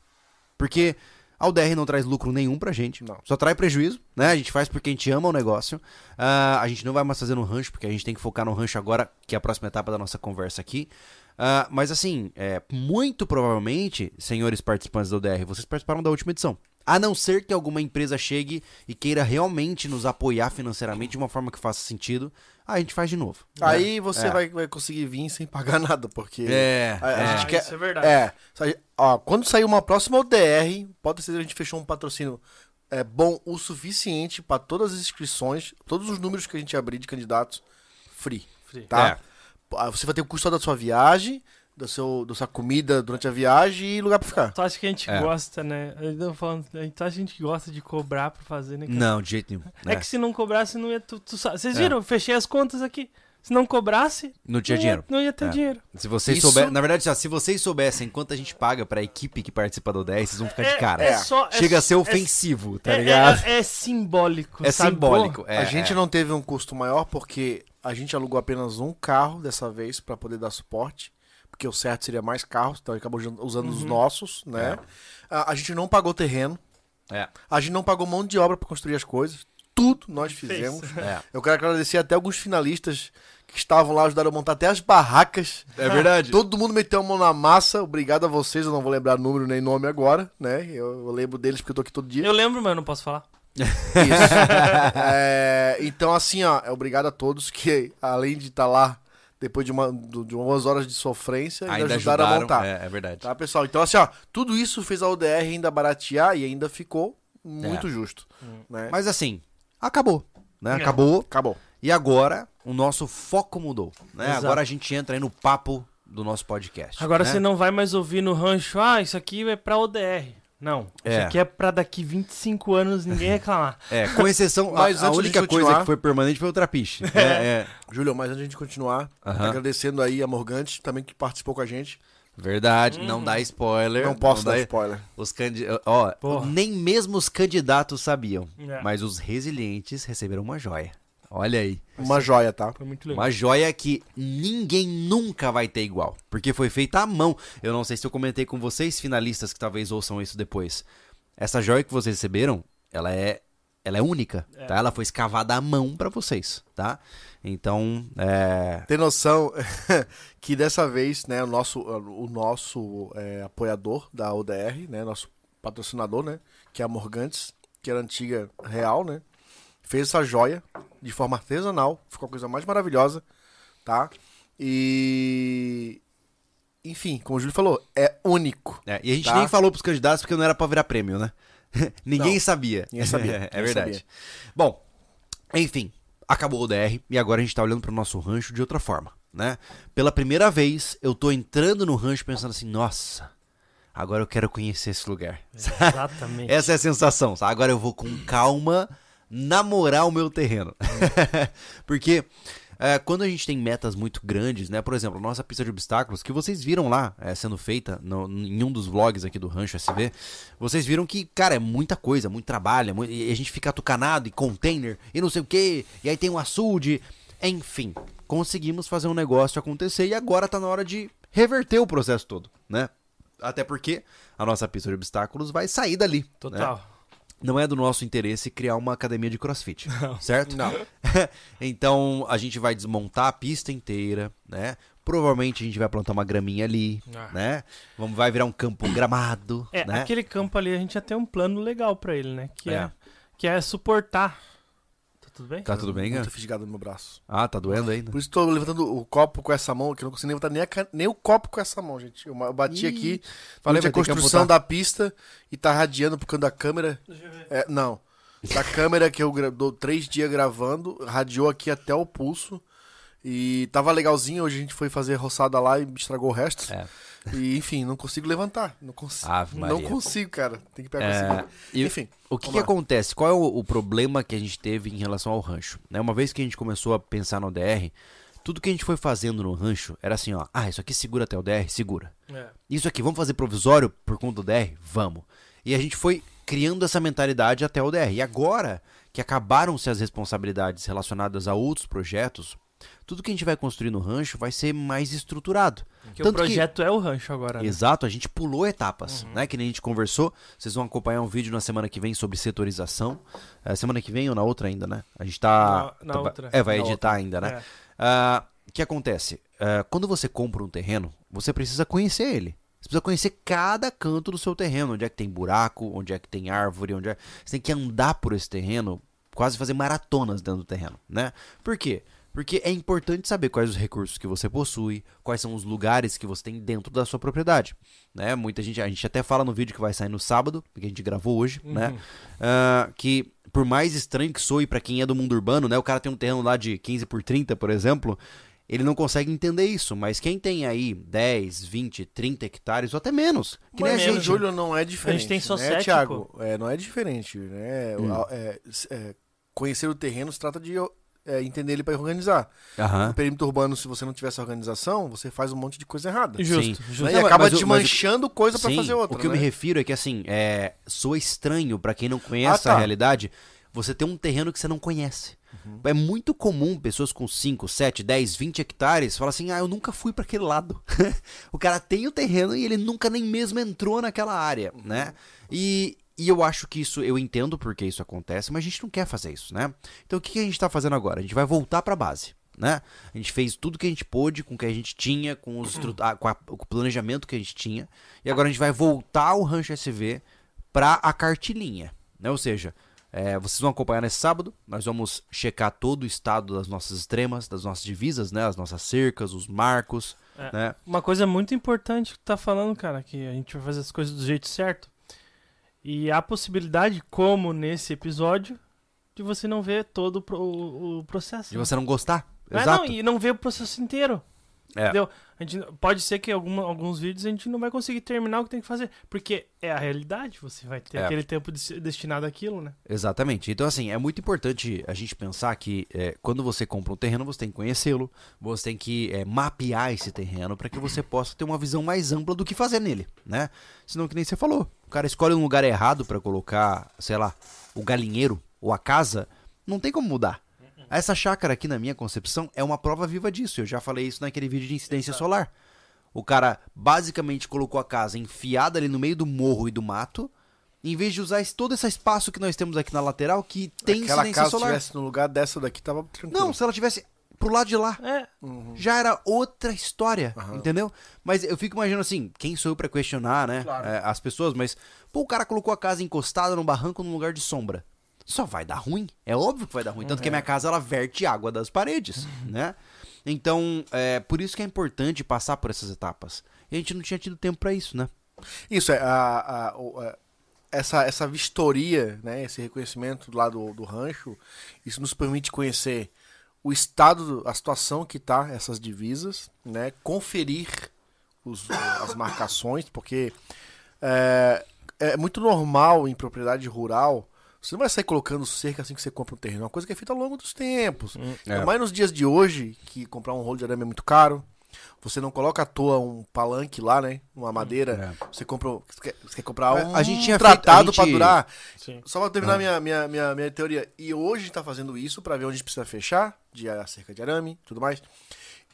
Porque a UDR não traz lucro nenhum pra gente. Não. Só traz prejuízo, né? A gente faz porque a gente ama o negócio. Ah, a gente não vai mais fazer no rancho, porque a gente tem que focar no rancho agora, que é a próxima etapa da nossa conversa aqui. Ah, mas assim, é, muito provavelmente, senhores participantes da UDR, vocês participaram da última edição. A não ser que alguma empresa chegue e queira realmente nos apoiar financeiramente de uma forma que faça sentido, a gente faz de novo. Aí você É. vai, vai conseguir vir sem pagar [LAUGHS] nada, porque. É, a, a é. gente Ah, quer. isso é verdade. É, ó, quando sair uma próxima ODR, pode ser que a gente fechou um patrocínio é, bom o suficiente para todas as inscrições, todos os números que a gente abrir de candidatos, free, Free. tá? Ah, Você vai ter o custo da sua viagem, do seu, da sua comida durante a viagem e lugar para ficar. Tu acha que a gente É. gosta, né? Eu tô falando, a gente acha que a gente gosta de cobrar pra fazer, né? cara? Não, de jeito nenhum. É né? que se não cobrasse, não ia. Tu, tu sa- Vocês É. viram? Eu fechei as contas aqui. Se não cobrasse, Não tinha não dinheiro. Ia, não ia ter É. dinheiro. Se vocês Isso- souberem, na verdade, assim, se vocês soubessem quanto a gente paga pra equipe que participa do 10, vocês vão ficar de cara. É, só, é- Chega a ser é- ofensivo, tá é, ligado? É, é simbólico. É, sabe? simbólico. É, a gente é. não teve um custo maior porque a gente alugou apenas um carro dessa vez para poder dar suporte. Porque o certo seria mais carros, então acabou usando os nossos, né? A, a gente não pagou terreno, É, a gente não pagou mão de obra para construir as coisas. Tudo nós fizemos. é. Eu quero agradecer até alguns finalistas que estavam lá, ajudaram a montar até as barracas. É verdade. Todo mundo meteu a mão na massa. Obrigado a vocês. Eu não vou lembrar número nem nome agora, né? Eu, eu lembro deles porque eu tô aqui todo dia. Eu lembro, mas eu não posso falar. Isso. [LAUGHS] É, então, assim, ó, é obrigado a todos que, além de estar lá depois de, uma, de umas horas de sofrência, ainda, Ainda ajudaram, ajudaram, a montar. É, é verdade. Tá, pessoal? Então, assim, ó, tudo isso fez a ODR ainda baratear e ainda ficou muito É. justo. Né? Mas assim, acabou. Né? É. Acabou. Acabou. E agora, o nosso foco mudou. Né? Exato. Agora a gente entra aí no papo do nosso podcast. Agora né? você não vai mais ouvir no rancho, ah, isso aqui é pra ODR. Não, É. isso aqui é pra daqui 25 anos ninguém reclamar. [LAUGHS] É, com exceção, Mas a, a única coisa continuar- que foi permanente foi o trapiche. É, é. Júlio, mas antes de a gente continuar, Aham. agradecendo aí a Morgante, também que participou com a gente. Verdade, não dá spoiler. Não posso dar dá- spoiler. Os candi... Ó, Porra. nem mesmo os candidatos sabiam. É. Mas os resilientes receberam uma joia. Olha aí. Uma joia, tá? Foi muito legal. Uma joia que ninguém nunca vai ter igual. Porque foi feita à mão. Eu não sei se eu comentei com vocês, finalistas que talvez ouçam isso depois. Essa joia que vocês receberam, ela é, ela é única, É. tá? Ela foi escavada à mão pra vocês, tá? Então, é... Tem noção [LAUGHS] que dessa vez, né, o nosso, o nosso é, apoiador da ODR, né, nosso patrocinador, né, que é a Morgantes, que era antiga real, né? Fez essa joia de forma artesanal, ficou a coisa mais maravilhosa, tá? E. Enfim, como o Júlio falou, é único. É, e a gente Tá. nem falou pros candidatos porque não era pra virar prêmio, né? [LAUGHS] Ninguém Não. sabia. Ninguém sabia, [LAUGHS] é ninguém verdade. sabia. Bom, enfim, acabou o DR e agora a gente tá olhando pro nosso rancho de outra forma, né? Pela primeira vez, eu tô entrando no rancho pensando assim, nossa, agora eu quero conhecer esse lugar. [LAUGHS] Exatamente. Essa é a sensação, sabe? Agora eu vou com calma namorar o meu terreno. [LAUGHS] Porque é, quando a gente tem metas muito grandes, né? Por exemplo, a nossa pista de obstáculos, que vocês viram lá é, sendo feita no- em um dos vlogs aqui do Rancho SV, vocês viram que, cara, é muita coisa, muito trabalho, é mui- e a gente fica tucanado e container e não sei o que, e aí tem um açude, enfim. Conseguimos fazer um negócio acontecer e agora tá na hora de reverter o processo todo, né? Até porque a nossa pista de obstáculos vai sair dali. né? Não é do nosso interesse criar uma academia de crossfit, [LAUGHS] certo? Não. [LAUGHS] então a gente vai desmontar a pista inteira, né? Provavelmente a gente vai plantar uma graminha ali, Ah. né? Vamos, vai virar um campo gramado, É, né? aquele campo ali a gente já tem um plano legal pra ele, né? Que é, É. que é suportar. Tá tudo bem? Tá tudo bem, cara? Muito fisgado no meu braço. Ah, tá doendo ainda? Por isso tô levantando o copo com essa mão, que eu não consigo nem levantar nem, a nem o copo com essa mão, gente. Eu, eu bati Ih, aqui, falei, a construção da pista e tá radiando por causa da câmera. Deixa eu ver. É, não. Da câmera que eu gra- dou três dias gravando, radiou aqui até o pulso. E tava legalzinho, hoje a gente foi fazer roçada lá e estragou o resto. É. E enfim, não consigo levantar. Não consigo. Ave Não consigo, cara. Tem que pegar É, conseguir. e- Enfim. O que, que acontece? Qual é o, o problema que a gente teve em relação ao rancho? Né? Uma vez que a gente começou a pensar no DR, tudo que a gente foi fazendo no rancho era assim, ó. Ah, isso aqui segura até o DR? Segura. É. Isso aqui, vamos fazer provisório por conta do DR? Vamos. E a gente foi criando essa mentalidade até o DR. E agora que acabaram-se as responsabilidades relacionadas a outros projetos, tudo que a gente vai construir no rancho vai ser mais estruturado. Que o Tanto que- projeto é o rancho agora. né? Exato, a gente pulou etapas, né? Que nem a gente conversou. Vocês vão acompanhar um vídeo na semana que vem sobre setorização. É, semana que vem ou na outra ainda, né? A gente tá. Na- na tá- outra. É, vai Na editar ainda, né? É. Ah, O que acontece? Ah, quando você compra um terreno, você precisa conhecer ele. Você precisa conhecer cada canto do seu terreno, onde é que tem buraco, onde é que tem árvore, onde é. Você tem que andar por esse terreno, quase fazer maratonas dentro do terreno, né? Por quê? Porque é importante saber quais os recursos que você possui, quais são os lugares que você tem dentro da sua propriedade, né? Muita gente, a gente até fala no vídeo que vai sair no sábado, que a gente gravou hoje, né? Ah, que por mais estranho que soe pra quem é do mundo urbano, né? O cara tem um terreno lá de 15 por 30, por exemplo, ele não consegue entender isso, mas quem tem aí 10, 20, 30 hectares ou até menos, que nem a Menos, gente, Júlio não é diferente. tem só né, sete, Thiago? É, não é diferente, né? Hum. É, s- é, conhecer o terreno se trata de é, entender ele para organizar. No perímetro urbano, se você não tiver essa organização, você faz um monte de coisa errada. Justo, Sim. justo. Né? Não, E acaba mas te mas manchando coisa pra Sim, fazer outra. O que eu né? me refiro é que assim, é, soa estranho pra quem não conhece Ah, tá. a realidade, você ter um terreno que você não conhece. Uhum. É muito comum pessoas com 5, 7, 10, 20 hectares falar assim: "Ah, eu nunca fui pra aquele lado". [LAUGHS] o cara tem o terreno e ele nunca nem mesmo entrou naquela área, Uhum. né? E e eu acho que isso, eu entendo porque isso acontece, mas a gente não quer fazer isso, né? Então o que a gente tá fazendo agora? A gente vai voltar pra base, né? A gente fez tudo que a gente pôde com o que a gente tinha, com, os [CLEARS THROAT] ah, com, a- com o planejamento que a gente tinha, e agora a gente vai voltar ao Rancho SV pra a cartilinha, né? Ou seja, é, vocês vão acompanhar nesse sábado, nós vamos checar todo o estado das nossas extremas, das nossas divisas, né? As nossas cercas, os marcos, É. né? Uma coisa muito importante que tu tá falando, cara, que a gente vai fazer as coisas do jeito certo. E há possibilidade, como nesse episódio, de você não ver todo o o processo. De né? você não gostar. É, Exato. não, e não ver o processo inteiro. É. Entendeu? A gente, pode ser que alguma, alguns vídeos a gente não vai conseguir terminar o que tem que fazer. Porque é a realidade, você vai ter É. aquele tempo des- destinado àquilo, né? Exatamente. Então, assim, é muito importante a gente pensar que é, quando você compra um terreno, você tem que conhecê-lo, você tem que é, mapear esse terreno para que você possa ter uma visão mais ampla do que fazer nele, né? Senão, que nem você falou, o cara escolhe um lugar errado para colocar, sei lá, o galinheiro ou a casa, não tem como mudar. Essa chácara aqui, na minha concepção, é uma prova viva disso. Eu já falei isso naquele vídeo de incidência solar. O cara basicamente colocou a casa enfiada ali no meio do morro e do mato, em vez de usar todo esse espaço que nós temos aqui na lateral, que tem Aquela incidência casa solar. estivesse no lugar dessa daqui, tava tranquilo. Não, se ela tivesse. pro lado de lá. É, Uhum. Já era outra história, Aham. entendeu? Mas eu fico imaginando assim, quem sou eu pra questionar, né? Claro. é, as pessoas, mas, pô, o cara colocou a casa encostada no barranco num lugar de sombra. Só vai dar ruim. É óbvio que vai dar ruim. Tanto que a minha casa, ela verte água das paredes, né? Então, é por isso que é importante passar por essas etapas. E a gente não tinha tido tempo pra isso, né? Isso é a, a- a- essa, essa vistoria, né, esse reconhecimento lá do, do rancho, isso nos permite conhecer o estado, a situação que tá essas divisas, né, conferir os- as marcações, porque é, é muito normal em propriedade rural. Você não vai sair colocando cerca assim que você compra um terreno. É uma coisa que é feita ao longo dos tempos. É. Ainda mais nos dias de hoje, que comprar um rolo de arame é muito caro. Você não coloca à toa um palanque lá, né? Uma madeira. Você compra. Você quer, você quer comprar É, um a gente tinha feito- tratado pra gente- durar. sim. Só pra terminar minha, minha, minha, minha teoria. E hoje a gente tá fazendo isso pra ver onde a gente precisa fechar, de a cerca de arame e tudo mais.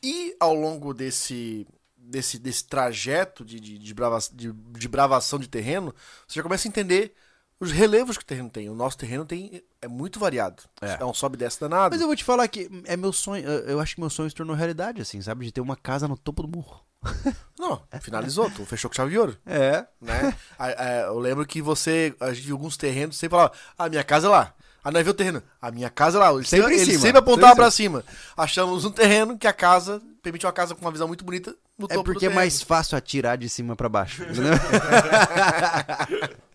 E ao longo desse. Desse, desse trajeto de, de, de, brava, de, de bravação de terreno, você já começa a entender os relevos que o terreno tem. O nosso terreno tem é muito variado. É. É, um sobe e desce danado. Mas eu vou te falar que é meu sonho. Eu acho que meu sonho se tornou realidade, assim, sabe? De ter uma casa no topo do morro. [LAUGHS] Não, finalizou, tu fechou com chave de ouro. É. né? A- a- eu lembro que você, a gente viu alguns terrenos, você falava, a minha casa é lá. Aí nós viu o terreno, a minha casa é lá. Ele Sempre sempre, em ele cima, sempre apontava pra cima. Achamos um terreno que a casa, permite uma casa com uma visão muito bonita no É topo do porque é mais fácil atirar de cima pra baixo, entendeu? [LAUGHS] [LAUGHS]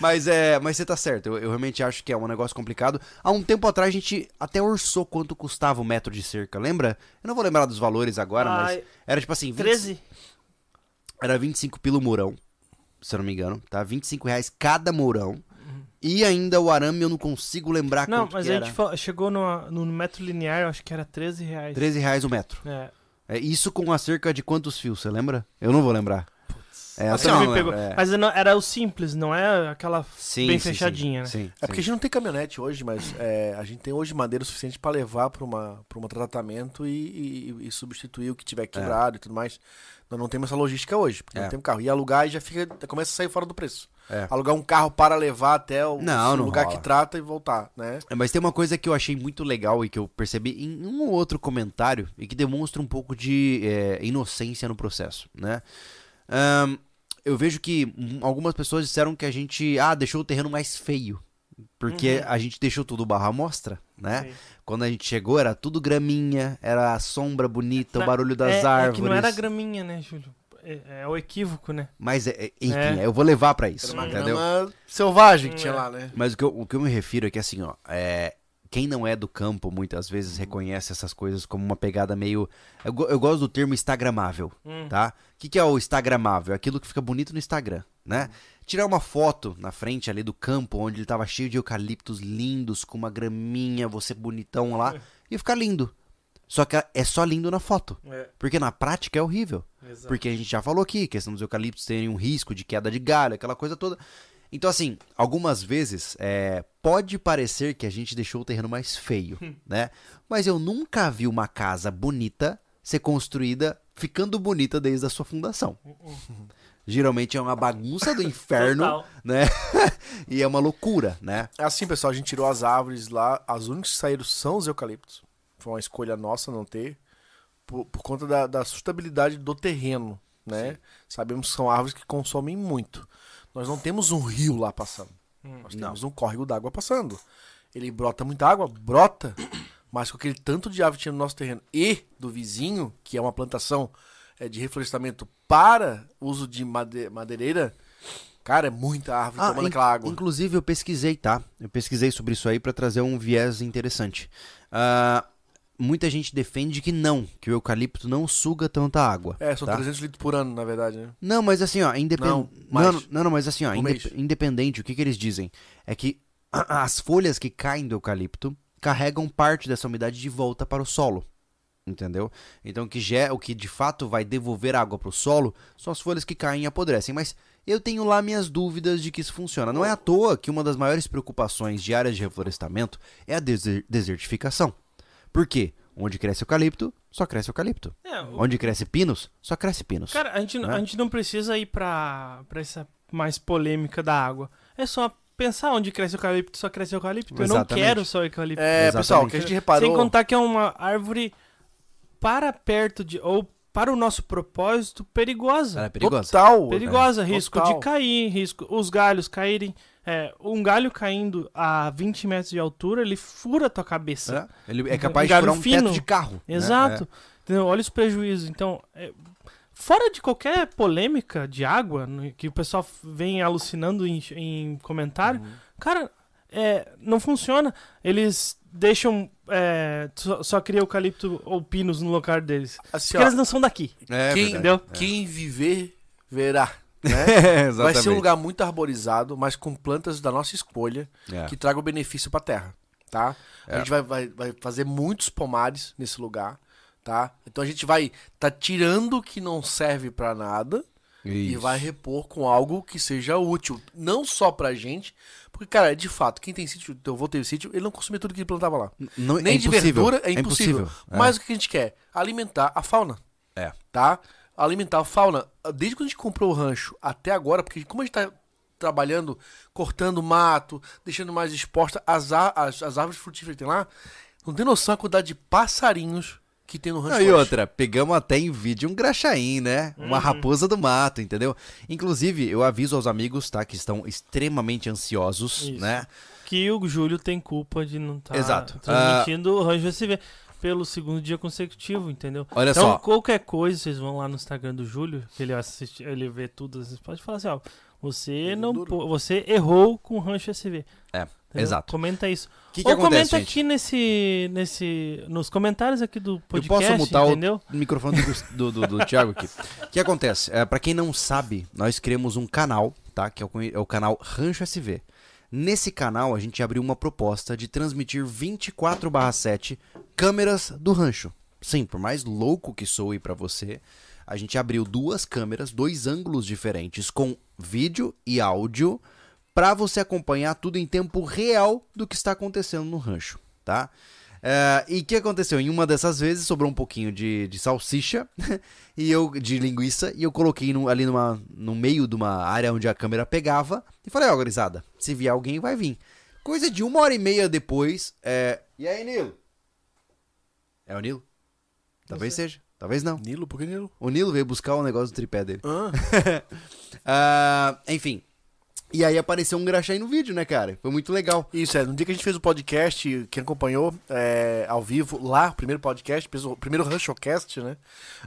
mas é, mas você tá certo. Eu, eu realmente acho que é um negócio complicado. Há um tempo atrás a gente até orçou quanto custava o metro de cerca, lembra? Eu não vou lembrar dos valores agora, mas Ai, era tipo assim, 20 13? era 25 pelo murão, se eu não me engano, tá? 25 reais cada murão. E ainda o arame eu não consigo lembrar Não, quanto mas que a gente fa- chegou no, no metro linear, eu acho que era 13 reais. 13 reais o metro. É. É isso com a cerca de quantos fios, você lembra? Eu não vou lembrar. É, eu Assim, não me pegou. é. Mas não- era o simples, não é aquela Sim, bem sim, fechadinha, sim, né? Sim, É porque a gente não tem caminhonete hoje, mas é, a gente tem hoje madeira suficiente pra levar pra uma para um tratamento e, e- e substituir o que tiver quebrado e tudo mais. Nós não temos essa logística hoje, porque É. não temos carro. E alugar e já fica começa a sair fora do preço. É. Alugar um carro para levar até o Não, não lugar rola. que trata e voltar, né? É, Mas tem uma coisa que eu achei muito legal e que eu percebi em um ou outro comentário e que demonstra um pouco de é, inocência no processo, né? Ahn, eu vejo que algumas pessoas disseram que a gente, ah, deixou o terreno mais feio. Porque a gente deixou tudo barra mostra, né? Sim. Quando a gente chegou era tudo graminha, era a sombra bonita, o Na- barulho das é, árvores. É que não era graminha, né, Júlio? É, é o equívoco, né? Mas, é- é- enfim, É. eu vou levar pra isso, Era uma entendeu? grama selvagem que tinha É. lá, né? Mas o que, eu, o que eu me refiro é que assim, ó, é, quem não é do campo muitas vezes reconhece essas coisas como uma pegada meio. Eu, eu gosto do termo instagramável, Hum. tá? O que, que é o instagramável? Aquilo que fica bonito no Instagram, né? Tirar uma foto na frente ali do campo, onde ele tava cheio de eucaliptos lindos, com uma graminha, você bonitão lá, [LAUGHS] e ficar lindo. Só que é só lindo na foto. É, Porque na prática é horrível. exato. Porque a gente já falou aqui, questão dos eucaliptos terem um risco de queda de galho, aquela coisa toda. Então, assim, algumas vezes é, pode parecer que a gente deixou o terreno mais feio, né? Mas eu nunca vi uma casa bonita ser construída ficando bonita desde a sua fundação. Geralmente é uma bagunça do [LAUGHS] inferno, Total. né? [LAUGHS] e é uma loucura, né? É assim, pessoal, a gente tirou as árvores lá, as únicas que saíram são os eucaliptos. Foi uma escolha nossa não ter, por, por conta da, da sustentabilidade do terreno, né? Sabemos que são árvores que consomem muito. Nós não temos um rio lá passando. Nós Não. temos um córrego d'água passando. Ele brota muita água, brota, [CLEARS THROAT] mas com aquele tanto de árvore que tinha no nosso terreno e do vizinho, que é uma plantação é, de reflorestamento para uso de made- madeireira, cara, é muita árvore tomando in- aquela água. Inclusive, eu pesquisei, tá? Eu pesquisei sobre isso aí pra trazer um viés interessante. Ah, muita gente defende que não, que o eucalipto não suga tanta água. É, são tá? 300 litros por ano, na verdade, né? Não, mas assim, ó, independente. Não, Não, não, mas assim, ó, indep- independente, o que, que eles dizem? É que [CLEARS THROAT] as folhas que caem do eucalipto carregam parte dessa umidade de volta para o solo. Entendeu? Então, o que, ge- o que de fato vai devolver água para o solo são as folhas que caem e apodrecem. Mas eu tenho lá minhas dúvidas de que isso funciona. Não é à toa que uma das maiores preocupações de áreas de reflorestamento é a deser- desertificação. Por quê? Onde cresce eucalipto, só cresce eucalipto. É, o- Onde cresce pinos, só cresce pinos. Cara, a gente, né? a gente não precisa ir pra, pra essa mais polêmica da água. É só pensar onde cresce eucalipto, só cresce eucalipto. Eu Exatamente. não quero só eucalipto. É, Exatamente. pessoal, o que a gente reparou. Sem contar que é uma árvore para perto de. ou para o nosso propósito perigosa. Ela é perigosa. Total. Perigosa, né? risco Total. de cair, risco. Os galhos caírem. É, um galho caindo a 20 metros de altura, ele fura a tua cabeça. É, Ele é capaz Um de furar um fino. teto de carro. né? Exato. Entendeu? Olha os prejuízos. Então, é, fora de qualquer polêmica de água, que o pessoal vem alucinando em, em comentário, Uhum. cara, é, não funciona. Eles deixam. é, só, só cria eucalipto ou pinos no lugar deles. Assim, Porque ó, eles não são daqui. É, é quem. Entendeu? quem viver, verá. Né? É, [LAUGHS] Vai ser um lugar muito arborizado, mas com plantas da nossa escolha É. que tragam benefício pra terra, tá? A É. gente vai, vai, vai fazer muitos pomares nesse lugar, tá? Então a gente vai tá tirando o que não serve pra nada e Isso. vai repor com algo que seja útil, não só pra gente, porque cara, de fato, quem tem sítio, eu vou ter sítio, ele não consumia tudo que ele plantava lá. Não, Nem é de impossível. verdura é impossível. É. Mas o que a gente quer? Alimentar a fauna. É. Tá? Alimentar a fauna. Desde quando a gente comprou o rancho até agora, porque como a gente tá trabalhando, cortando mato, deixando mais exposta as, as, as árvores frutíferas que tem lá, não tem noção a quantidade de passarinhos que tem no rancho. Não, e outra, pegamos até em vídeo um graxaim, né? Uma Uhum. raposa do mato, entendeu? Inclusive, eu aviso aos amigos, tá? Que estão extremamente ansiosos, Isso. né? Que o Júlio tem culpa de não estar Exato. transmitindo o Range SV pelo segundo dia consecutivo, entendeu? Olha então, só. qualquer coisa, vocês vão lá no Instagram do Júlio, que ele assiste, ele vê tudo, vocês podem falar assim, ó, você não, pô- você errou com o Rancho SV. É, entendeu? exato. Comenta isso. O que, que Ou acontece, comenta gente? aqui nesse, nesse, nos comentários aqui do Eu podcast, posso mutar o entendeu? microfone do, do, do, do [LAUGHS] Thiago aqui. O que acontece? É, para quem não sabe, nós criamos um canal, tá? Que é o, é o canal Rancho SV. Nesse canal, a gente abriu uma proposta de transmitir 24/7 câmeras do rancho. Sim, por mais louco que soe pra você, a gente abriu duas câmeras, dois ângulos diferentes com vídeo e áudio para você acompanhar tudo em tempo real do que está acontecendo no rancho, tá? É, e o que aconteceu? Em uma dessas vezes sobrou um pouquinho de, de salsicha [LAUGHS] e eu de linguiça e eu coloquei no- ali numa, no meio de uma área onde a câmera pegava e falei, ó, gurizada, se vier alguém vai vir. Coisa de uma hora e meia depois, é... E aí, Nilo? É o Nilo? Talvez seja, talvez não. Nilo, por que Nilo? O Nilo veio buscar o negócio do tripé dele. Ah, [LAUGHS] Ah, enfim. E aí apareceu um graxaí no vídeo, né, cara? Foi muito legal. isso é, no dia que a gente fez o podcast, quem acompanhou é, ao vivo, lá, o primeiro podcast, o primeiro Ranchocast, né?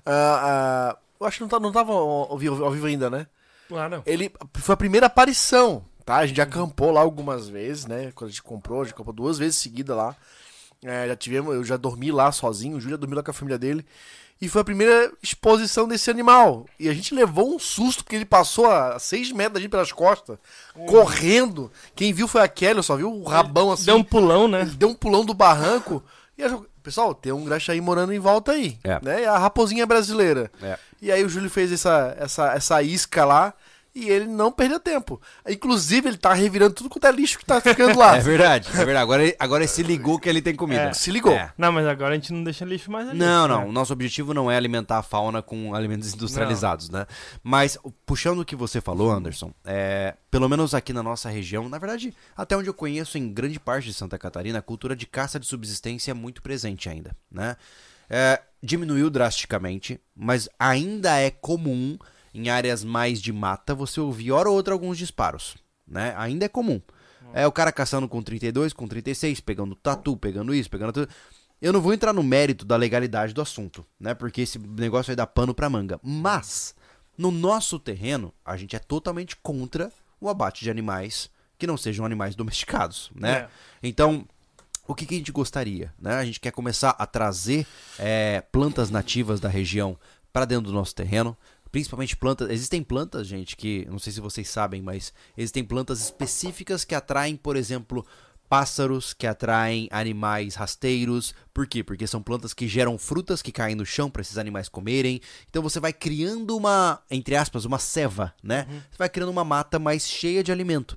Ah, ah, eu acho que não, tá, não tava ao, vivo, ao vivo ainda, né? Ah, não. Ele foi a primeira aparição, tá? A gente já acampou lá algumas vezes, né? Quando a gente comprou, a gente comprou duas vezes seguida lá. É, já tivemos, eu já dormi lá sozinho, o Júlio já dormiu lá com a família dele. E foi a primeira exposição desse animal. E a gente levou um susto, porque ele passou a seis metros da gente pelas costas, correndo. Quem viu foi a Kelly, só viu o rabão assim. Deu um pulão, né? Ele deu um pulão do barranco. E a- pessoal, tem um graxaí morando em volta aí. É. Né? E a raposinha brasileira. É. E aí o Júlio fez essa, essa, essa isca lá e ele não perdeu tempo. Inclusive, ele tá revirando tudo quanto é lixo que tá ficando lá. [LAUGHS] É verdade, é verdade. Agora, ele- agora ele se ligou que ele tem comida. É. Se ligou. É. Não, mas agora a gente não deixa lixo mais ali. Não, não. né? O nosso objetivo não é alimentar a fauna com alimentos industrializados, né? Mas, puxando o que você falou, Anderson, é, pelo menos aqui na nossa região, na verdade, até onde eu conheço, em grande parte de Santa Catarina, a cultura de caça de subsistência é muito presente ainda, né? É, diminuiu drasticamente, mas ainda é comum em áreas mais de mata você ouvir hora ou outra alguns disparos, né? Ainda é comum. É o cara caçando com 32, com 36, pegando tatu, pegando isso, pegando tudo. Eu não vou entrar no mérito da legalidade do assunto, né? Porque esse negócio vai dar pano pra manga. Mas, no nosso terreno, a gente é totalmente contra o abate de animais que não sejam animais domesticados, né? É. Então, o que, que a gente gostaria? Né? A gente quer começar a trazer é, plantas nativas da região para dentro do nosso terreno. Principalmente plantas. Existem plantas, gente, que não sei se vocês sabem, mas existem plantas específicas que atraem, por exemplo, pássaros, que atraem animais rasteiros. Por quê? Porque são plantas que geram frutas que caem no chão para esses animais comerem. Então você vai criando uma, entre aspas, uma ceva, né? Você vai criando uma mata mais cheia de alimento.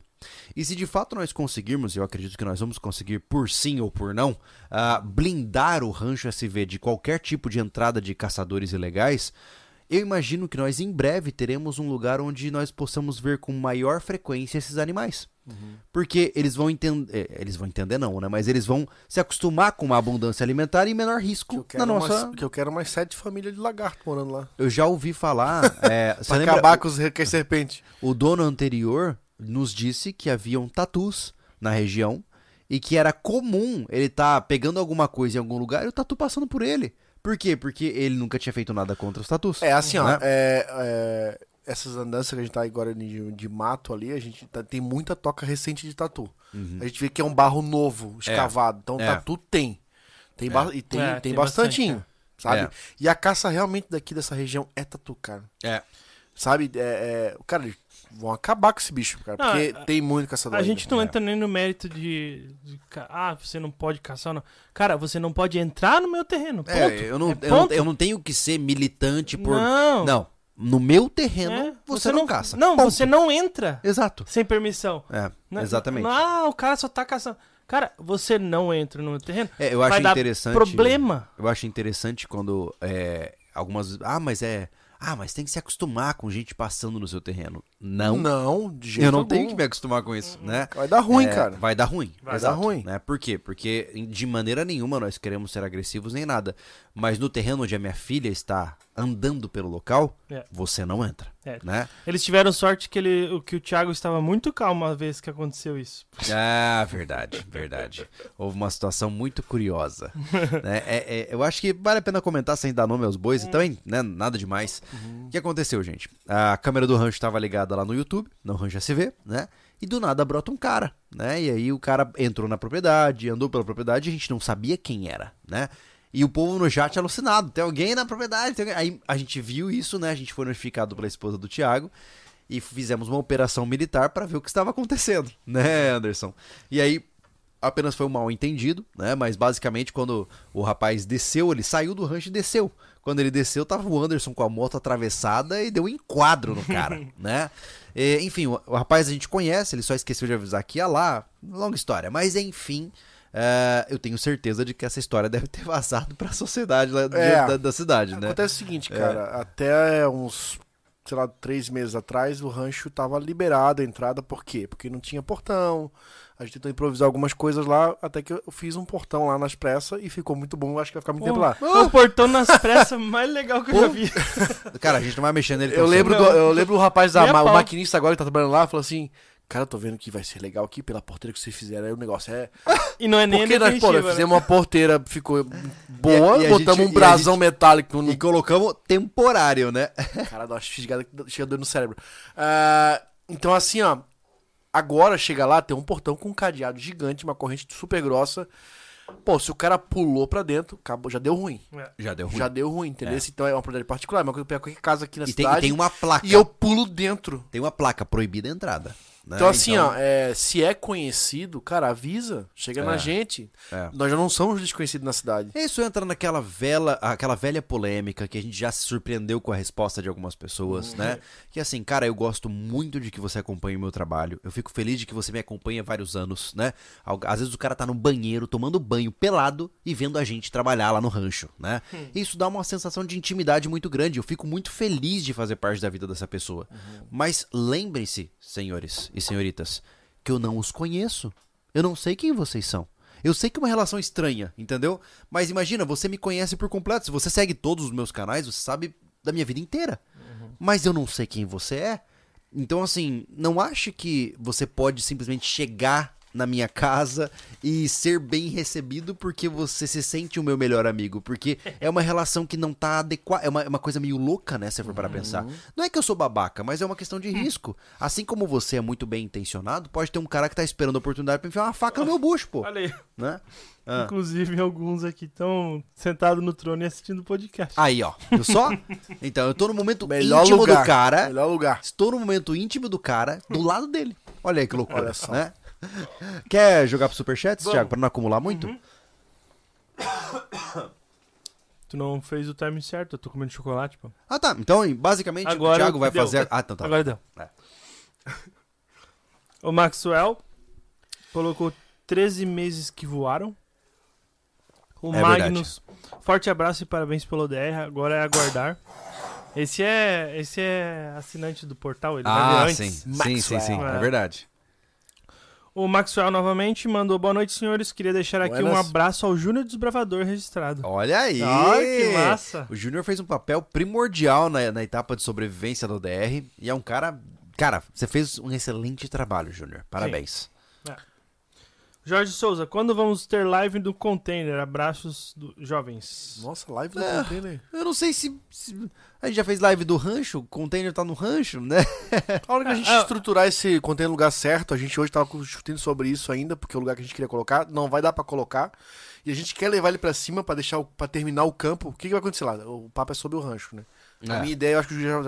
E se de fato nós conseguirmos, eu acredito que nós vamos conseguir por sim ou por não, ah, blindar o rancho SV de qualquer tipo de entrada de caçadores ilegais, Eu imagino que nós em breve teremos um lugar onde nós possamos ver com maior frequência esses animais. Porque eles vão entender. Eles vão entender, não, né? Mas eles vão se acostumar com uma abundância alimentar e menor Que risco quero, na nossa. que eu quero mais sete famílias de lagarto morando lá. Eu já ouvi falar. [LAUGHS] é, Pra lembra- acabar com os serpentes. O dono anterior nos disse que haviam tatus na região e que era comum ele tá pegando alguma coisa em algum lugar e o tatu passando por ele. Por quê? Porque ele nunca tinha feito nada contra os tatus. É assim, ó. né? é, é, essas andanças que a gente tá agora de, de mato ali, a gente tá- tem muita toca recente de tatu. Uhum. A gente vê que é um barro novo, escavado. Então, É. tatu tem. Tem, ba- e tem, É, tem, tem bastantinho, sabe? É. E a caça realmente daqui dessa região é tatu, cara. É. Sabe? É, é, cara, vão acabar com esse bicho, cara. Não, porque a- tem muito caçador. A ainda. gente não É. entra nem no mérito de, de Ah, você não pode caçar, não. Cara, você não pode entrar no meu terreno. Ponto. É, eu não, É eu, não, ponto. eu não tenho que ser militante por. Não. Não. No meu terreno, É, você, não, caça. Não, Ponto. você não entra Exato. sem permissão. É, Não- exatamente. ah, o cara só tá caçando. Cara, você não entra no meu terreno. É, eu acho vai dar interessante. problema. Eu acho interessante quando é, algumas. Ah, mas é. Ah, mas tem que se acostumar com gente passando no seu terreno. Não. Não, de jeito eu não algum. tenho que me acostumar com isso, né? Vai dar ruim, É, cara. Vai dar ruim. Vai exato, dar ruim. Né? Por quê? Porque de maneira nenhuma nós queremos ser agressivos nem nada. Mas no terreno onde a minha filha está andando pelo local, É. você não entra. É. Né? Eles tiveram sorte que, ele, o- que o Thiago estava muito calmo uma vez que aconteceu isso. [LAUGHS] Ah, verdade, verdade. Houve uma situação muito curiosa. [LAUGHS] né? É- é- eu acho que vale a pena comentar sem dar nome aos bois e também, né? Nada demais. O que aconteceu, gente? A câmera do rancho estava ligada lá no YouTube, no Rancho SV, né? E do nada brota um cara, né? E aí o cara entrou na propriedade, andou pela propriedade a gente não sabia quem era, né? E o povo no chat alucinado, tem alguém na propriedade, alguém... Aí a gente viu isso, né? A gente foi notificado pela esposa do Thiago e fizemos uma operação militar para ver o que estava acontecendo, [LAUGHS] né, Anderson? E aí apenas foi um mal entendido, né? Mas basicamente quando o rapaz desceu, ele saiu do rancho e desceu. Quando ele desceu, tava o Anderson com a moto atravessada e deu um enquadro no cara, [LAUGHS] né? E, enfim, o, o rapaz a gente conhece, ele só esqueceu de avisar que ia lá, longa história. Mas enfim, eh, eu tenho certeza de que essa história [LAUGHS] deve ter vazado pra sociedade lá de- É. da, da cidade, né? Acontece o seguinte, cara, até uns, sei lá, três meses atrás, o rancho tava liberado a entrada, por quê? Porque não tinha portão, a gente tentou improvisar algumas coisas lá, até que eu fiz um portão lá nas pressas e ficou muito bom, acho que vai ficar muito tempo lá. Pô, O portão nas pressas [LAUGHS] mais legal que eu já vi. [LAUGHS] Cara, a gente não vai mexer nele Eu lembro, do, eu lembro o rapaz, da, ma- o maquinista agora que tá trabalhando lá, falou assim, cara, eu tô vendo que vai ser legal aqui pela porteira que vocês fizeram, aí o negócio é... [LAUGHS] E não é nem Porque nós, pô, nós né? fizemos uma porteira, ficou boa, E e botamos gente- um brasão gente- metálico no, E colocamos temporário, né? Cara, dá uma fisgada que chega doendo no cérebro. Ah, então, assim, ó. Agora chega lá, tem um portão com um cadeado gigante, uma corrente super grossa. Pô, se o cara pulou pra dentro, acabou, já deu ruim. Já deu ruim. Já deu ruim, entendeu? Então é uma propriedade particular, mas eu pego qualquer casa aqui na E tem, cidade e tem uma placa. e eu pulo dentro. Tem uma placa proibida a entrada. Né? Então, assim, ó, é, se é conhecido, cara, avisa, chega na É. gente. É. Nós já não somos desconhecidos na cidade. Isso entra naquela vela, aquela velha polêmica que a gente já se surpreendeu com a resposta de algumas pessoas, Uhum. né? Que assim, cara, eu gosto muito de que você acompanhe o meu trabalho. Eu fico feliz de que você me acompanha há vários anos, né? Às vezes o cara tá no banheiro tomando banho pelado e vendo a gente trabalhar lá no rancho, né? Hum. Isso dá uma sensação de intimidade muito grande. Eu fico muito feliz de fazer parte da vida dessa pessoa. Uhum. Mas lembrem-se, senhores e senhoritas, que eu não os conheço. Eu não sei quem vocês são. Eu sei que é uma relação estranha, entendeu? Mas imagina, você me conhece por completo. Se você segue todos os meus canais, você sabe da minha vida inteira. Mas eu não sei quem você é. Então, assim, não ache que você pode simplesmente chegar na minha casa e ser bem recebido porque você se sente o meu melhor amigo. Porque é uma relação que não tá adequada. É uma, é uma coisa meio louca, né? Se for para pensar. Não é que eu sou babaca, mas é uma questão de risco. Assim como você é muito bem intencionado, pode ter um cara que tá esperando a oportunidade pra enfiar uma faca no meu bucho, pô. Olha aí. Né? Ah. Inclusive, alguns aqui estão sentados no trono e assistindo o podcast. Aí, ó. Viu só? Então, eu tô no momento [LAUGHS] Melhor íntimo lugar. do cara. Melhor lugar. Estou no momento íntimo do cara, do lado dele. Olha aí que loucura, Olha só. né? [LAUGHS] Quer jogar pro Superchats, Vamos. Thiago, pra não acumular muito? [COUGHS] Tu não fez o time certo, eu tô comendo chocolate, pô. Ah, tá. Então, basicamente, Agora o Thiago vai deu. fazer... Ah, então tá. Agora deu. É. O Maxwell colocou 13 meses que voaram. O É Magnus, forte abraço e parabéns pelo DR. Agora é aguardar. Esse é, esse é assinante do portal, ele vai Ah, ver sim. antes. Sim, sim, sim. Maxwell. É verdade. O Maxwell novamente mandou boa noite, senhores. Queria deixar aqui um Buenas. abraço ao Júnior Desbravador registrado. Olha aí! Ai, que massa. O Júnior fez um papel primordial na, na etapa de sobrevivência do DR e é um cara. Cara, você fez um excelente trabalho, Júnior. Parabéns. Jorge Souza, quando vamos ter live do container? Abraços do... jovens. Nossa, live do É. container. Eu não sei se, se- A gente já fez live do rancho, o container tá no rancho, né? A hora que a gente Ah. estruturar esse container no lugar certo, a gente hoje tava discutindo sobre isso ainda, porque é o lugar que a gente queria colocar não vai dar pra colocar. E a gente quer levar ele pra cima pra deixar para terminar o campo. O que, que vai acontecer lá? O papo é sobre o rancho, né? A É. minha ideia, eu acho que já,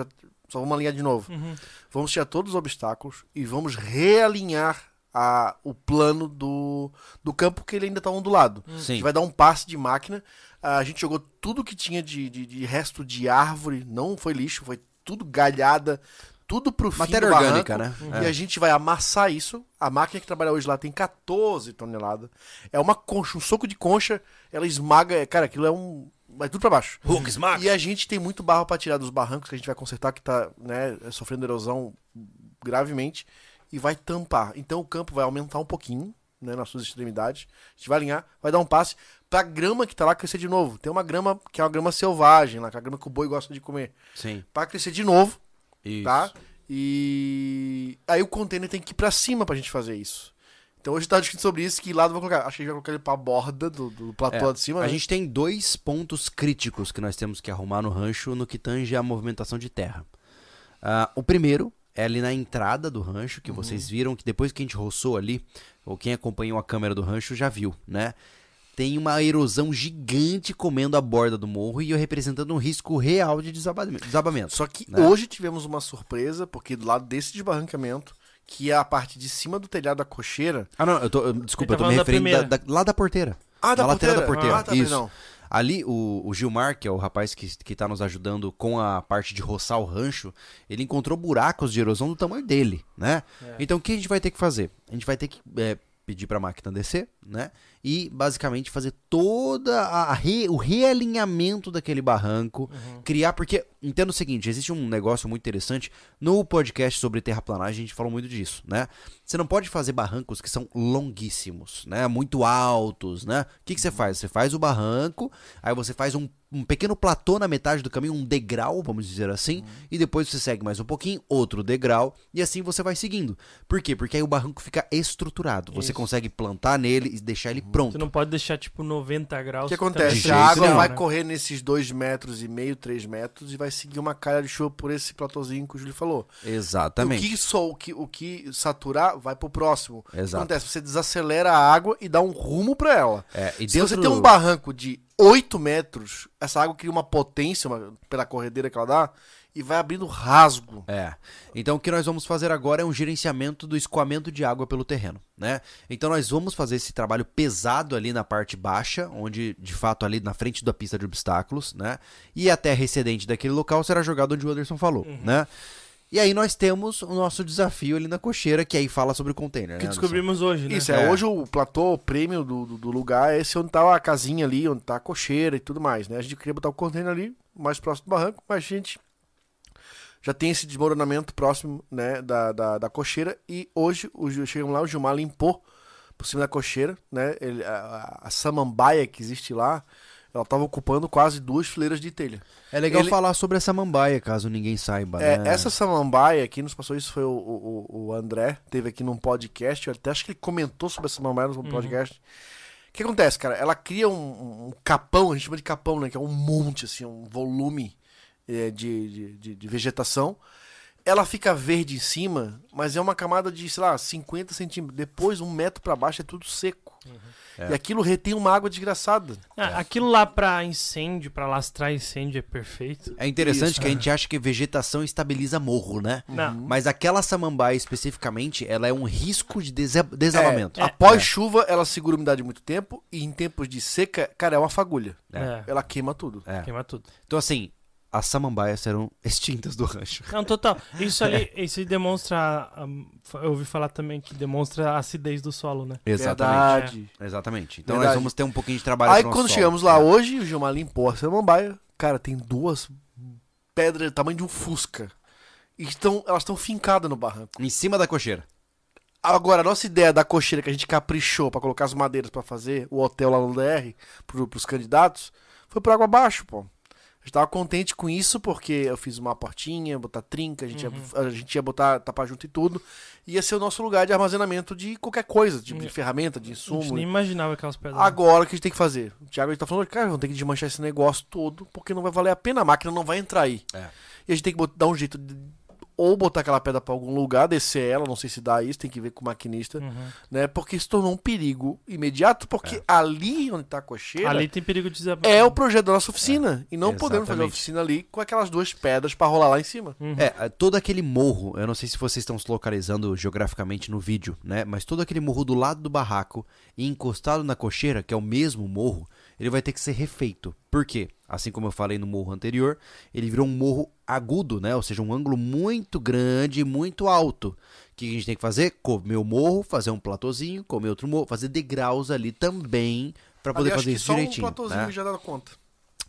só vamos alinhar de novo. Uhum. Vamos tirar todos os obstáculos e vamos realinhar a, o plano do, do campo que ele ainda tá ondulado. A Sim. gente vai dar um passe de máquina. A gente jogou tudo que tinha de, de, de resto de árvore, não foi lixo, foi tudo galhada, tudo pro fim Matéria do orgânica, barranco. né? E É. a gente vai amassar isso. A máquina que trabalha hoje lá tem 14 toneladas. É uma concha, um soco de concha, ela esmaga. é, Cara, aquilo é um. Vai tudo pra baixo. Hulk Smack. E a gente tem muito barro pra tirar dos barrancos que a gente vai consertar, que tá né, sofrendo erosão gravemente. E vai tampar. Então o campo vai aumentar um pouquinho, né, nas suas extremidades. A gente vai alinhar, vai dar um passe pra grama que tá lá crescer de novo. Tem uma grama que é uma grama selvagem lá, que é a grama que o boi gosta de comer. Sim. Pra crescer de novo, Isso. tá? E aí o container tem que ir pra cima pra gente fazer isso. Então hoje tá discutindo sobre isso, que lado vou colocar. Acho que a gente vai colocar ele pra borda do, do platô É, lá de cima. A né? gente tem dois pontos críticos que nós temos que arrumar no rancho no que tange a movimentação de terra. Ah, o primeiro é ali na entrada do rancho, que vocês viram que depois que a gente roçou ali, ou quem acompanhou a câmera do rancho já viu, né? Tem uma erosão gigante comendo a borda do morro e representando um risco real de desabamento. desabamento. Só que né? hoje tivemos uma surpresa, porque do lado desse desbarrancamento, que é a parte de cima do telhado da cocheira. Ah, não, eu tô, desculpa, tá eu tô me da referindo da- da- lá da porteira. Ah, da Na lateral da porteira. porteira, Ah, tá, isso. perdão. Ali, o, o Gilmar, que é o rapaz que, que tá nos ajudando com a parte de roçar o rancho, ele encontrou buracos de erosão do tamanho dele, né? É. Então, o que a gente vai ter que fazer? A gente vai ter que é, pedir pra máquina descer, né? E, basicamente, fazer toda a, re- o realinhamento daquele barranco, Uhum. criar, porque, entenda o seguinte, existe um negócio muito interessante, no podcast sobre terraplanagem a gente falou muito disso, né? Você não pode fazer barrancos que são longuíssimos, né? Muito altos, né? O que, que você faz? Você faz o barranco, aí você faz um, um pequeno platô na metade do caminho, um degrau, vamos dizer assim, e depois você segue mais um pouquinho, outro degrau, e assim você vai seguindo. Por quê? Porque aí o barranco fica estruturado. Você Isso. consegue plantar nele e deixar ele Tu pronto. não pode deixar, tipo, 90 graus. O que acontece? A água nenhum, vai né? correr nesses dois metros e meio, três metros, e vai seguir uma calha de chuva por esse platôzinho que o Júlio falou. Exatamente. O que, só, o, que, o que saturar vai pro próximo. O que Exato. acontece? Você desacelera a água e dá um rumo pra ela. É, e Se você dentro tem um barranco de 8 metros, essa água cria uma potência uma- pela corredeira que ela dá e vai abrindo rasgo. É. Então o que nós vamos fazer agora é um gerenciamento do escoamento de água pelo terreno, né? Então nós vamos fazer esse trabalho pesado ali na parte baixa, onde de fato ali na frente da pista de obstáculos, né? E a terra excedente daquele local será jogada onde o Anderson falou, né? E aí nós temos o nosso desafio ali na cocheira, que aí fala sobre o container, Que né? Descobrimos hoje, né? Isso, é. É. Hoje o platô, o prêmio do, do, do lugar é esse onde tá a casinha ali, onde tá a cocheira e tudo mais, né? A gente queria botar o container ali, mais próximo do barranco, mas a gente já tem esse desmoronamento próximo, né, da, da, da cocheira e hoje o, chegamos lá, o Gilmar limpou por cima da cocheira, né? Ele, a, a- a samambaia que existe lá, ela tava ocupando quase duas fileiras de telha. É legal Ele- falar sobre essa mambaia, caso ninguém saiba, É, né? essa samambaia, quem nos passou isso foi o, o, o André, teve aqui num podcast, eu até acho que ele comentou sobre essa samambaia no podcast. O que acontece, cara? Ela cria um, um capão, a gente chama de capão, né? Que é um monte, assim, um volume de, de, de- de vegetação. Ela fica verde em cima, mas é uma camada de, sei lá, 50 centímetros. Depois, um metro pra baixo, é tudo seco. É. E aquilo retém uma água desgraçada. Ah, Aquilo lá pra incêndio, pra lastrar incêndio é perfeito. É interessante Isso. que a gente acha que vegetação estabiliza morro, né? Não. Mas aquela samambaia especificamente, ela é um risco de desa- desabamento. É, após chuva, ela segura a umidade muito tempo. E em tempos de seca, cara, é uma fagulha. É. Ela queima tudo. É. Queima tudo. Então, assim, as samambaias serão extintas do rancho. Não, total. Isso ali, [LAUGHS] isso aí demonstra. Eu ouvi falar também que demonstra a acidez do solo, né? Exatamente. Verdade. Exatamente. Então Verdade. nós vamos ter um pouquinho de trabalho Aí quando solo. chegamos lá É. hoje, o Gilmar limpou a samambaia. Cara, tem duas pedras do tamanho de um fusca. E estão, elas estão fincadas no barranco. Em cima da cocheira. Agora, a nossa ideia da cocheira que a gente caprichou pra colocar as madeiras pra fazer o hotel lá no DR pro, pros candidatos foi por água abaixo, pô. A gente tava contente com isso porque eu fiz uma portinha, botar trinca, a gente, ia, a gente ia botar tapar junto e tudo. Ia ser o nosso lugar de armazenamento de qualquer coisa, tipo de Hum. ferramenta, de A gente insumo. nem imaginava aquelas pedras. Agora o que a gente tem que fazer? O Thiago tá falando, cara, vamos ter que desmanchar esse negócio todo, porque não vai valer a pena, a máquina não vai entrar aí. É. E a gente tem que bot- dar um jeito de ou botar aquela pedra pra algum lugar, descer ela, não sei se dá isso, tem que ver com o maquinista, Uhum. né? Porque se tornou um perigo imediato, porque ali onde tá a cocheira Ali tem perigo de desabar. é o projeto da nossa oficina. E não podemos fazer a Exatamente. oficina ali com aquelas duas pedras pra rolar lá em cima. Uhum. É, todo aquele morro, eu não sei se vocês estão se localizando geograficamente no vídeo, né? Mas todo aquele morro do lado do barraco e encostado na cocheira, que é o mesmo morro, ele vai ter que ser refeito. Por quê? Assim como eu falei no morro anterior, ele virou um morro agudo, né? Ou seja, um ângulo muito grande e muito alto. O que a gente tem que fazer? Comer o morro, fazer um platôzinho, comer outro morro, fazer degraus ali também pra poder fazer que isso só direitinho. um platôzinho né? já dá conta.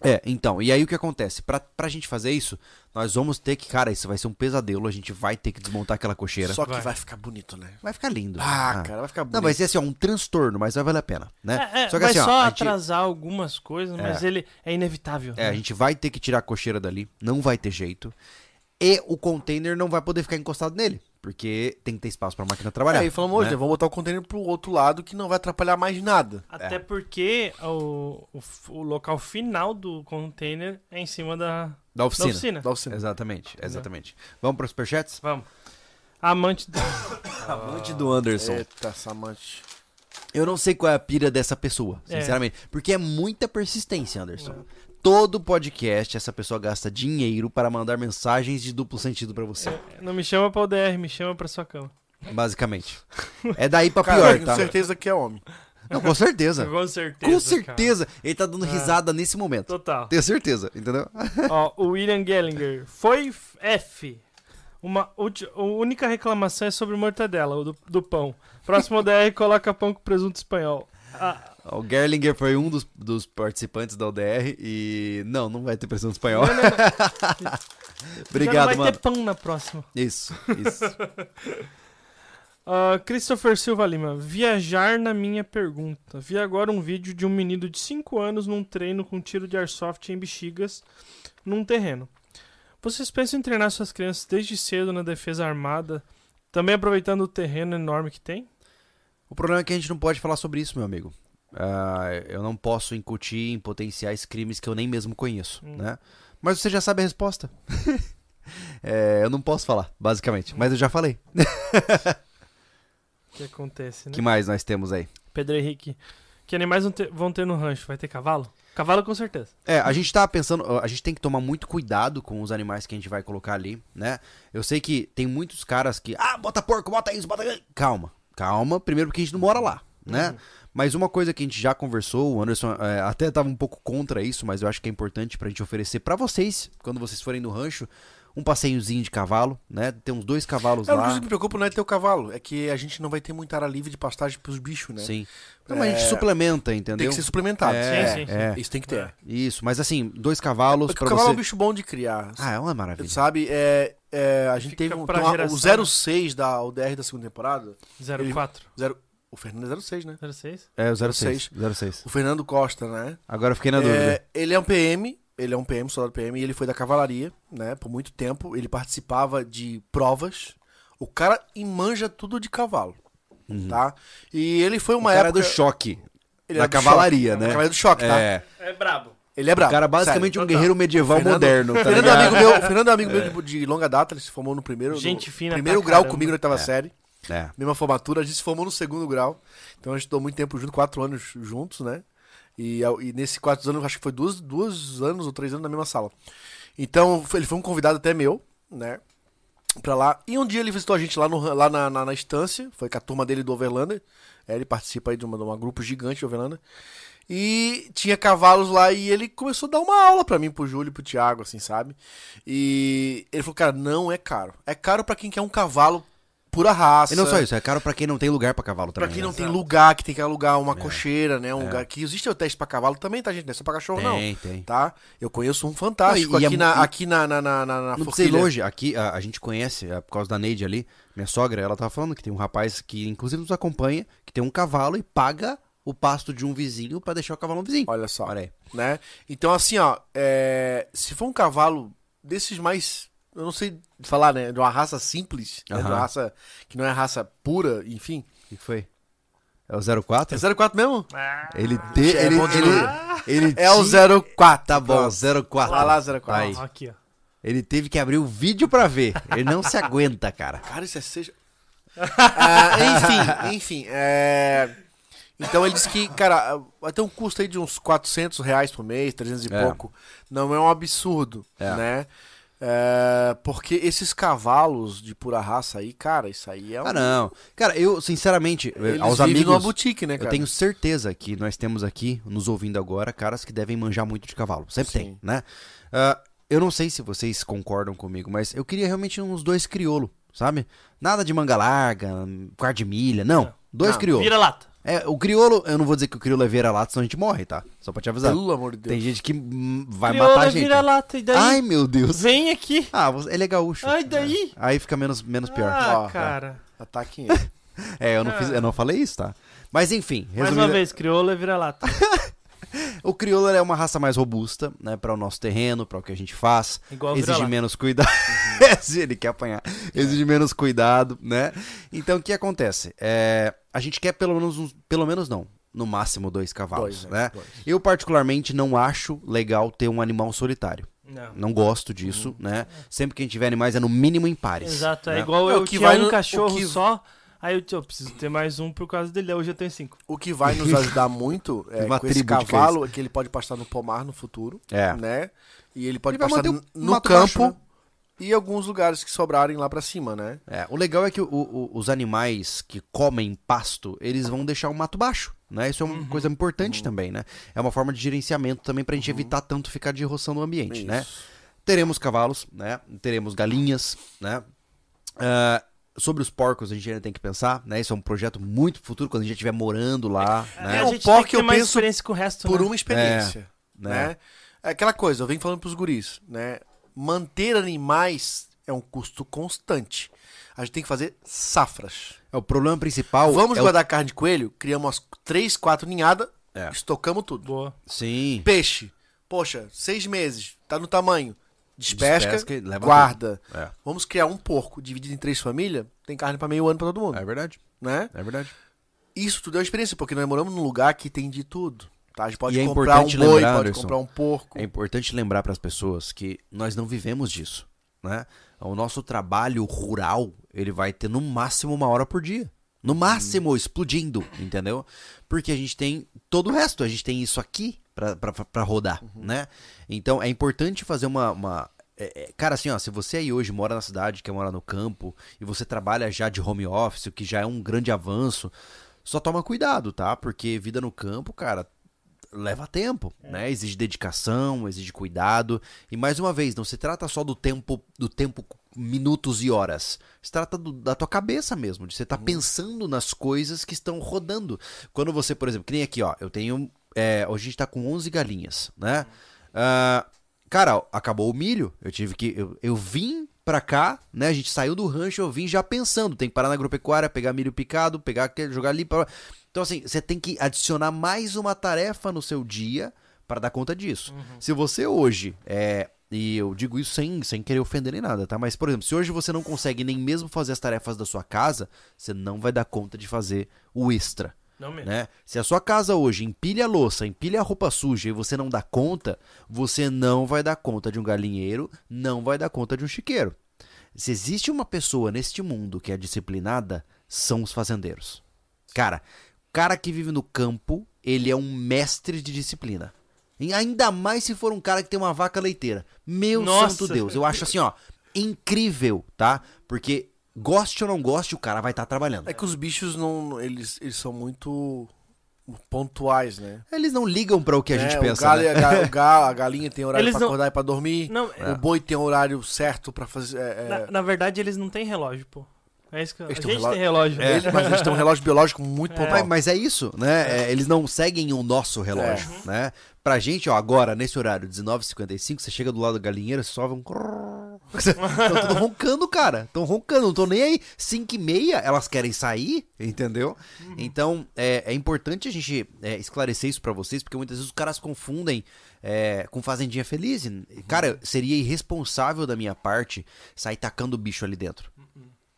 É, então, e aí o que acontece? Pra, pra gente fazer isso, nós vamos ter que, cara, isso vai ser um pesadelo, a gente vai ter que desmontar aquela cocheira. Só que Vai. vai ficar bonito, né? Vai ficar lindo. Ah, cara, vai ficar bonito. Não, vai ser assim, ó, um transtorno, mas vai valer a pena, né? É, é, Só que vai assim, ó, só gente, atrasar algumas coisas, mas ele é inevitável. é, a gente vai ter que tirar a cocheira dali, não vai ter jeito. E o container não vai poder ficar encostado nele, porque tem que ter espaço pra máquina trabalhar. É, e falamos hoje, né? Vamos botar o container pro outro lado que não vai atrapalhar mais nada. Até É. porque o, o, o local final do container é em cima da, Da da oficina. oficina. Da oficina. Exatamente, exatamente. Vamos para os superchats? Vamos. Amante do... [COUGHS] Amante do Anderson. Eita, Samante. Eu não sei qual é a pira dessa pessoa, É. sinceramente. Porque é muita persistência, Anderson. Todo podcast, essa pessoa gasta dinheiro para mandar mensagens de duplo sentido pra você. Não me chama pra UDR, me chama pra sua cama. Basicamente. É daí pra Cara, pior, tenho tá? certeza que é homem. Não, com certeza. Com certeza. Com certeza. Ele tá dando risada nesse cara. momento. Total. Tenho certeza, entendeu? Ó, o William Gellinger. Foi F. Uma a única reclamação é sobre mortadela, o do, do pão. Próximo DR coloca pão com presunto espanhol. Ah, O Gerlinger foi um dos, dos participantes da ODR e. Não, não vai ter pressão espanhol. [LAUGHS] já não Obrigado, vai mano. ter pão na próxima. Isso, isso. [LAUGHS] Ah, Christopher Silva Lima. Viajar na minha pergunta. Vi agora um vídeo de um menino de 5 anos num treino com tiro de airsoft em bexigas num terreno. Vocês pensam em treinar suas crianças desde cedo na defesa armada, também aproveitando o terreno enorme que tem? O problema é que a gente não pode falar sobre isso, meu amigo. Ah, eu não posso incutir em potenciais crimes que eu nem mesmo conheço, Hum. né? Mas você já sabe a resposta. [LAUGHS] É, eu não posso falar, basicamente. Mas eu já falei. O [LAUGHS] que acontece, né? Que mais nós temos aí? Pedro Henrique. Que animais vão ter, vão ter no rancho? Vai ter cavalo? Cavalo com certeza. É, a gente tá pensando, a gente tem que tomar muito cuidado com os animais que a gente vai colocar ali, né? Eu sei que tem muitos caras que, ah, bota porco, bota isso, bota. aquilo." Calma, calma, primeiro porque a gente não mora lá, né? Mas uma coisa que a gente já conversou, o Anderson é, até tava um pouco contra isso, mas eu acho que é importante pra gente oferecer pra vocês, quando vocês forem no rancho, um passeiozinho de cavalo, né? Tem uns dois cavalos É, o lá. que me preocupa não é ter o cavalo, é que a gente não vai ter muita área livre de pastagem pros bichos, né? Sim. Então, mas a gente É, suplementa, Tem entendeu? que ser suplementado. É, Sim, sim, sim. é. Isso tem que ter. Isso, mas assim, dois cavalos Porque pra o cavalo você... é um bicho bom de criar. Ah, é uma maravilha. Sabe, é, é, a gente Fica teve um, tem uma- geração, o 06 da ODR da segunda temporada. 04. Zero, o Fernando é 06, né? 06? É, o 06. 06. 06. O Fernando Costa, né? Agora eu fiquei na dúvida. É, ele é um PM, ele é um PM, soldado PM, e ele foi da cavalaria, né? Por muito tempo. Ele participava de provas. O cara manja tudo de cavalo, tá? E ele foi Uhum. o uma cara época... do choque. ele da do cavalaria, choque, né? Cavalaria do choque, tá? É. É brabo. Ele é O brabo. cara basicamente sério. um guerreiro medieval Fernando- moderno, tá Fernando é amigo meu, [LAUGHS] Fernando é amigo meu de, de longa data, ele se formou no primeiro, Gente no fina primeiro grau caramba. comigo na oitava É. série. É. Mesma formatura, a gente se formou no segundo grau. Então a gente estudou muito tempo junto, quatro anos juntos, né? E, e nesse quatro anos, acho que foi duas, duas anos ou três anos na mesma sala. Então ele foi um convidado até meu, né? Pra lá. E um dia ele visitou a gente lá, no, lá na, na, na estância. Foi com a turma dele do Overlander. É, ele participa aí de uma, de uma grupo gigante de Overlander. E tinha cavalos lá e ele começou a dar uma aula pra mim, pro Júlio e pro Thiago, assim, sabe? E ele falou, cara, não é caro. É caro pra quem quer um cavalo pura raça. E não só isso, é caro pra quem não tem lugar pra cavalo Pra também. quem né? não tem lugar, que tem que alugar uma É. cocheira, né? Um lugar que existe o teste pra cavalo também, tá, gente? Não é só pra cachorro, não. Tem, tem. Tá? Eu conheço um fantástico Não, e- e aqui, é na, e- aqui na, na, na, na, na Não Forquilha. longe, aqui a, a gente conhece, é, por causa da Neide ali, minha sogra, ela tava falando que tem um rapaz que inclusive nos acompanha, que tem um cavalo e paga o pasto de um vizinho pra deixar o cavalo no vizinho. Olha só. Olha aí. né? Então, assim, ó, é, se for um cavalo desses mais. Eu não sei falar, né? De uma raça simples, né, de uma Aham. raça que não é raça pura, enfim. O que foi? É o 04? É 04 mesmo? Ele, te, É ele, bom de ele, ele É o tinha- 04. Tá bom, Pronto. 04. Vai lá, 04. Tá aí. Ó, aqui, ó. Ele teve que abrir o vídeo pra ver. Ele não se aguenta, cara. Cara, isso é seja. Ah, enfim, enfim. é, Então ele disse que, cara, vai ter um custo aí de uns 400 reais por mês, 300 e É. pouco. Não é um absurdo, É. né? É, Porque esses cavalos de pura raça aí, cara, isso aí é um. Ah, não. Cara, eu, sinceramente, Eles aos numa amigos. boutique, né, Eu cara? tenho certeza que nós temos aqui, nos ouvindo agora, caras que devem manjar muito de cavalo. Sempre Sim. tem, né? Ah, eu não sei se vocês concordam comigo, mas eu queria realmente uns dois crioulo, sabe? Nada de manga larga, quarto de milha, não. Dois Não, crioulo. Vira lata. É, o crioulo, eu não vou dizer que o crioulo é vira-lata, senão a gente morre, tá? Só pra te avisar. Pelo amor de Deus. Tem gente que hum, vai matar a gente. vira lata. E daí? Ai, meu Deus. Vem aqui. Ah, você- ele é gaúcho. Ai, daí? Aí fica menos, menos pior. Ah, Ó, cara. Ataquem [LAUGHS] ele. É, eu não, fiz, eu não falei isso, tá? Mas enfim, Mais resumindo, uma vez, crioula vira lata. [LAUGHS] o crioulo é uma raça mais robusta, né, para o nosso terreno, para o que a gente faz. Igual exige vira-lata. menos cuidado. Ele quer apanhar. Exige menos cuidado, né? Então o que acontece? É, a gente quer pelo menos uns, pelo menos não, no máximo dois cavalos, Dois, né? né? Dois. Eu particularmente não acho legal ter um animal solitário. Não. Não gosto disso, né? Sempre que a gente tiver animais é no mínimo em pares. Exato, é né? igual É, o eu que vai um no- cachorro que- só, aí eu, eu preciso ter mais um por causa dele, hoje eu tenho cinco. O que vai nos ajudar muito [LAUGHS] é, Uma com esse cavalo é que ele pode pastar no pomar no futuro, É. né? E ele pode Ele pastar no mato campo baixo, né? E alguns lugares que sobrarem lá pra cima, né? É, o legal é que o- o- os animais que comem pasto, eles vão deixar o mato baixo, né? Isso é uma coisa importante também, né? É uma forma de gerenciamento também pra gente evitar tanto ficar de roção no ambiente, né? Isso. Teremos cavalos, né? Teremos galinhas, né? Ah, sobre os porcos a gente ainda tem que pensar, né? Isso é um projeto muito futuro, quando a gente estiver morando lá, né? É, a o gente porco tem que ter eu mais penso experiência com o resto, Por né? uma experiência, né? né? É aquela coisa, eu venho falando pros guris, né? Manter animais é um custo constante. A gente tem que fazer safras. É, o problema principal Vamos é o... guardar carne de coelho, criamos umas três, quatro ninhadas, É. estocamos tudo. Boa. Sim. Peixe, poxa, seis meses, tá no tamanho. Despesca, Despesca leva guarda. É. Vamos criar um porco dividido em três famílias, tem carne pra meio ano pra todo mundo, É verdade. né? É verdade. Isso tudo é uma experiência, porque nós moramos num lugar que tem de tudo. Tá? A gente pode E é comprar um importante boi, lembrar, pode Anderson, comprar um porco. É importante lembrar para as pessoas que nós não vivemos disso, né? O nosso trabalho rural, ele vai ter no máximo uma hora por dia. No máximo, explodindo, entendeu? Porque a gente tem todo o resto, a gente tem isso aqui pra rodar, né? Então é importante fazer uma. uma- é, é, cara, assim, ó, se você aí hoje mora na cidade, quer morar no campo, e você trabalha já de home office, o que já é um grande avanço, só toma cuidado, tá? Porque vida no campo, cara, leva tempo, né? Exige dedicação, exige cuidado. E mais uma vez, não se trata só do tempo, do tempo minutos e horas. Se trata do- da tua cabeça mesmo, de você estar pensando nas coisas que estão rodando. Quando você, por exemplo, que nem aqui, ó, eu tenho, é, hoje a gente tá com 11 galinhas, né? Ah, cara, acabou o milho, eu tive que, eu, eu vim pra cá, né? A gente saiu do rancho, eu vim já pensando, tem que parar na agropecuária, pegar milho picado, pegar aquele, jogar ali para Então assim, você tem que adicionar mais uma tarefa no seu dia para dar conta disso. Se você hoje é e eu digo isso sem, sem querer ofender nem nada, tá? Mas, por exemplo, se hoje você não consegue nem mesmo fazer as tarefas da sua casa, você não vai dar conta de fazer o extra Não mesmo. né? Se a sua casa hoje empilha a louça, empilha a roupa suja e você não dá conta, você não vai dar conta de um galinheiro, não vai dar conta de um chiqueiro. Se existe uma pessoa neste mundo que é disciplinada, são os fazendeiros. Cara, cara que vive no campo, ele é um mestre de disciplina. E ainda mais se for um cara que tem uma vaca leiteira. Meu Nossa. santo Deus, eu acho assim, ó, incrível, tá? Porque goste ou não goste, o cara vai estar trabalhando. É que os bichos não. Eles, eles são muito pontuais, né? Eles não ligam para o que a gente É, pensa, o galo, né? e a, ga- o [LAUGHS] galo, a galinha tem horário Eles pra não- acordar e pra dormir. Não, O boi tem horário certo pra fazer. é, é, na, na verdade, eles não têm relógio, pô. É isso que eu... A Eles gente têm um tem relógio. É. Ele- mas eles têm um relógio biológico muito É. pontual. Mas, é isso, né? É, eles não seguem o nosso relógio, né? Pra gente, ó, agora, nesse horário, 19h55, você chega do lado da galinheira, você só vê um... Estão tudo roncando, cara. Estão roncando, não tô nem aí. 5 e meia, elas querem sair, entendeu? Então, é, é importante a gente é, esclarecer isso pra vocês, porque muitas vezes os caras confundem é, com Fazendinha Feliz. E, Cara, seria irresponsável da minha parte sair tacando o bicho ali dentro.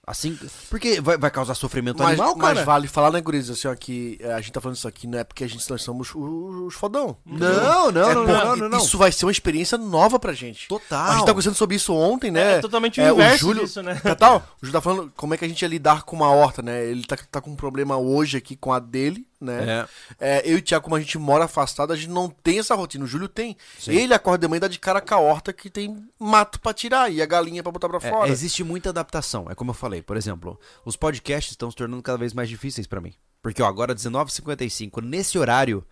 Assim, porque vai, vai causar sofrimento Mas, animal, cara. mas vale falar, né, Guriz, assim, ó, que é, a gente tá falando isso aqui não é porque a gente nós somos os, os fodão. Não, não, É não, não, não, não. Isso vai ser uma experiência nova pra gente. Total. A gente tá conversando sobre isso ontem, né? É totalmente o É, inverso Júlio, disso, né? Catal, o Júlio tá falando como é que a gente ia lidar com uma horta, né? Ele tá, tá com um problema hoje aqui com a dele, né? É. É, eu e o Thiago, como a gente mora afastado, a gente não tem essa rotina. O Júlio tem. Ele acorda de manhã e dá de cara com a horta que tem mato pra tirar e a galinha pra botar pra É, fora. existe muita adaptação, é como eu falei. Por exemplo, os podcasts estão se tornando cada vez mais difíceis pra mim. Porque, ó, agora 19h55, nesse horário,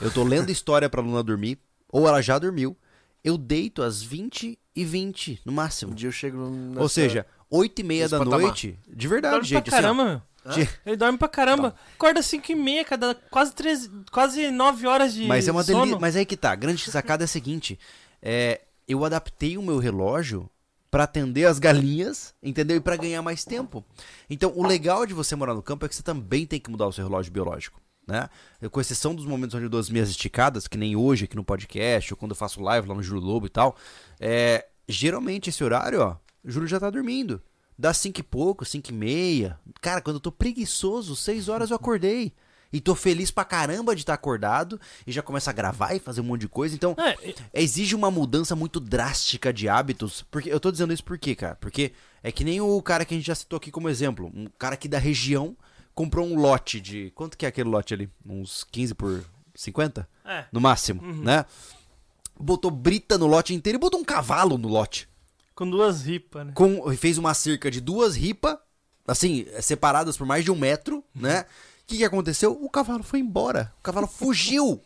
eu tô lendo [LAUGHS] história pra Luna dormir, ou ela já dormiu, eu deito às 20 e 20 no Um máximo. dia eu chego nessa... Ou seja, 8 e meia da patamar. noite, de verdade, Dorme gente. pra assim, ó, caramba, meu. De- Ele dorme pra caramba. Acorda 5 e meia, cada quase, 13, quase 9 horas de Mas é uma delícia. Mas aí que tá. A grande sacada é a seguinte: é, eu adaptei o meu relógio pra atender as galinhas, entendeu? E pra ganhar mais tempo. Então, o legal de você morar no campo é que você também tem que mudar o seu relógio biológico. Né? Com exceção dos momentos onde eu dou as minhas esticadas, que nem hoje aqui no podcast, ou quando eu faço live lá no Júlio Lobo e tal, é, geralmente esse horário, ó, o Júlio já tá dormindo. Dá cinco e pouco, cinco e meia. Cara, quando eu tô preguiçoso, seis horas eu acordei. E tô feliz pra caramba de estar acordado e já começa a gravar e fazer um monte de coisa. Então, É, exige uma mudança muito drástica de hábitos. Porque eu tô dizendo isso por quê, cara? Porque é que nem o cara que a gente já citou aqui como exemplo. Um cara aqui da região comprou um lote de. Quanto que é aquele lote ali? Uns 15 por 50? é. No máximo, né? Botou brita no lote inteiro e botou um cavalo no lote. Com duas ripas, né? Com, fez uma cerca de duas ripas, assim, separadas por mais de um metro, né? O que, que aconteceu? O cavalo foi embora. O cavalo fugiu.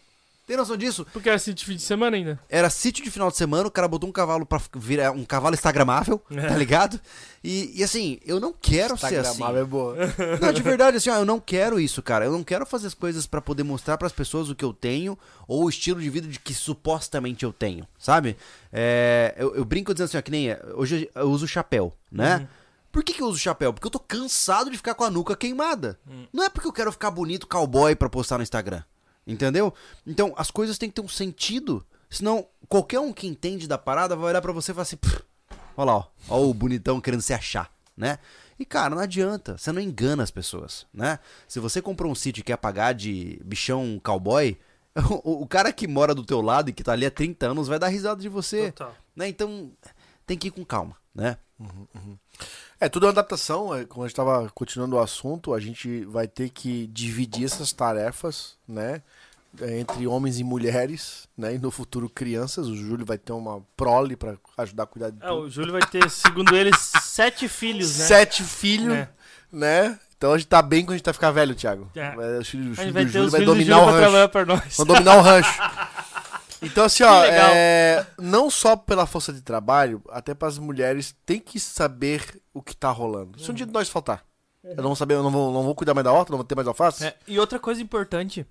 Tem noção disso? Porque era sítio de fim de semana ainda. Era sítio de final de semana, o cara botou um cavalo pra virar um cavalo instagramável, [LAUGHS] É. tá ligado? E, e assim, eu não quero ser assim. Instagramável é boa. [LAUGHS] Não, de verdade, assim, ó, eu não quero isso, cara. Eu não quero fazer as coisas pra poder mostrar pras pessoas o que eu tenho ou o estilo de vida de que supostamente eu tenho, sabe? É, eu, eu brinco dizendo assim, ó, que nem hoje eu uso chapéu, né? Por que, que eu uso chapéu? Porque eu tô cansado de ficar com a nuca queimada. Não é porque eu quero ficar bonito cowboy pra postar no Instagram. Entendeu? Então, as coisas têm que ter um sentido. Senão, qualquer um que entende da parada vai olhar pra você e falar assim: "Pff, olha lá, ó, ó o bonitão querendo se achar, né? E cara, não adianta, você não engana as pessoas, né? Se você comprou um sítio e quer pagar de bichão cowboy, [LAUGHS] o, o cara que mora do teu lado e que tá ali há 30 anos vai dar risada de você, Total. né? Então, tem que ir com calma, né? É, tudo é uma adaptação. É, como a gente tava continuando o assunto, a gente vai ter que dividir essas tarefas, né? é, Entre homens e mulheres, né? E no futuro crianças. O Júlio vai ter uma prole pra ajudar a cuidar de É, tudo. o Júlio vai ter, segundo ele, sete filhos, né? Sete filhos, É. né? Então a gente tá bem quando a gente vai ficar velho, Thiago. É. O filho, o A filho gente vai do ter Júlio os vai dominar o rancho. Vão dominar o rancho. [LAUGHS] Então, assim, [LAUGHS] ó, é, não só pela força de trabalho, até para as mulheres tem que saber o que tá rolando. Se um dia de nós faltar, eu não vou saber, eu não vou, não vou cuidar mais da horta, não vou ter mais alface. É, e outra coisa importante,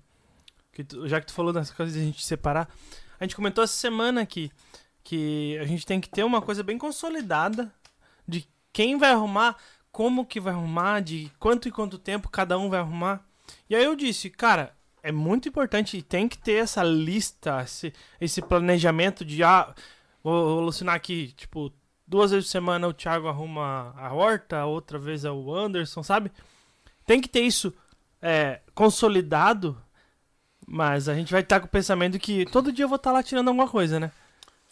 que tu- já que tu falou das coisas de a gente separar, a gente comentou essa semana aqui que a gente tem que ter uma coisa bem consolidada de quem vai arrumar, como que vai arrumar, de quanto e quanto tempo cada um vai arrumar. E aí eu disse, cara, é muito importante e tem que ter essa lista, esse, esse planejamento de ah, vou, vou alucinar aqui, tipo, duas vezes por semana o Thiago arruma a horta, outra vez é o Anderson, sabe? Tem que ter isso é, consolidado, mas a gente vai estar com o pensamento que todo dia eu vou estar lá tirando alguma coisa, né?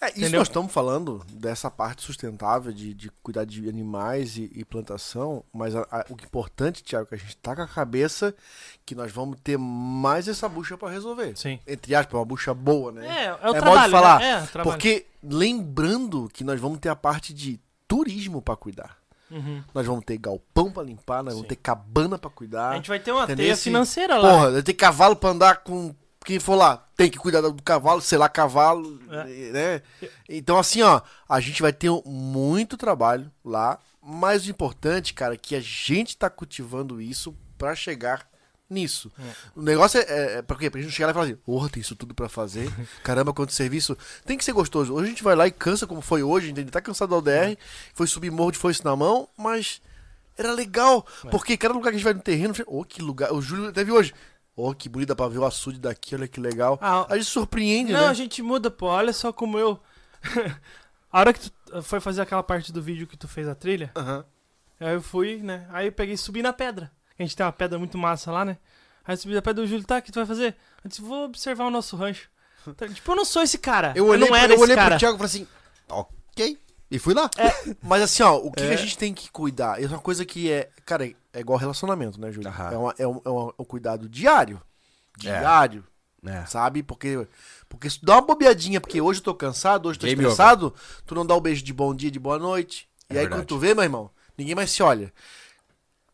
É, isso Entendeu? nós estamos falando dessa parte sustentável de, de cuidar de animais e, e plantação, mas a- a- o importante, Thiago, é que a gente tá com a cabeça que nós vamos ter mais essa bucha para resolver. Sim. Entre aspas, uma bucha boa, né? É, é o É modo de trabalho, falar, né? É, o trabalho. Porque lembrando que nós vamos ter a parte de turismo para cuidar. Uhum. Nós vamos ter galpão pra limpar, nós vamos ter cabana pra cuidar. A gente vai ter uma Entendeu? teia Esse- financeira lá. Porra, vai ter cavalo pra andar com. Quem for lá, tem que cuidar do cavalo, sei lá, cavalo, É. né? Então, assim, ó, a gente vai ter muito trabalho lá, Mas o importante, cara, é que a gente tá cultivando isso pra chegar nisso. O negócio é, é, é pra quê? Pra gente chegar lá e falar assim, porra, tem isso tudo pra fazer. [LAUGHS] Caramba, quanto serviço. Tem que ser gostoso. Hoje a gente vai lá e cansa, como foi hoje, entende? Tá cansado da ODR, foi subir morro de foice na mão, mas era legal. Porque cada lugar que a gente vai no terreno, oh, que lugar. O Júlio teve hoje. Oh, que bonito, dá pra ver o açude daqui, olha que legal. Ah, A gente surpreende, Não, né? a gente muda, pô. Olha só como eu. [LAUGHS] a hora que tu foi fazer aquela parte do vídeo que tu fez a trilha, Aham. aí eu fui, né? Aí eu peguei e subi na pedra. A gente tem uma pedra muito massa lá, né? Aí eu subi na pedra do Júlio, tá, o que tu vai fazer? Eu disse, vou observar o nosso rancho. Tá, Tipo, eu não sou esse cara. Eu olhei, não pro- era eu esse olhei cara. pro Thiago e falei assim, ok. E fui lá. Mas assim, ó, o que, que É. a gente tem que cuidar? É uma coisa que é. Cara, é igual relacionamento, né, Júlio? Aham. É, uma- é um, é uma- um cuidado diário. É. Diário. É. Sabe? Porque, porque se tu dá uma bobeadinha, porque hoje eu tô cansado, hoje eu tô Game estressado, tu não dá o beijo de bom dia, de boa noite. É e aí verdade. quando tu vê, meu irmão, ninguém mais se olha.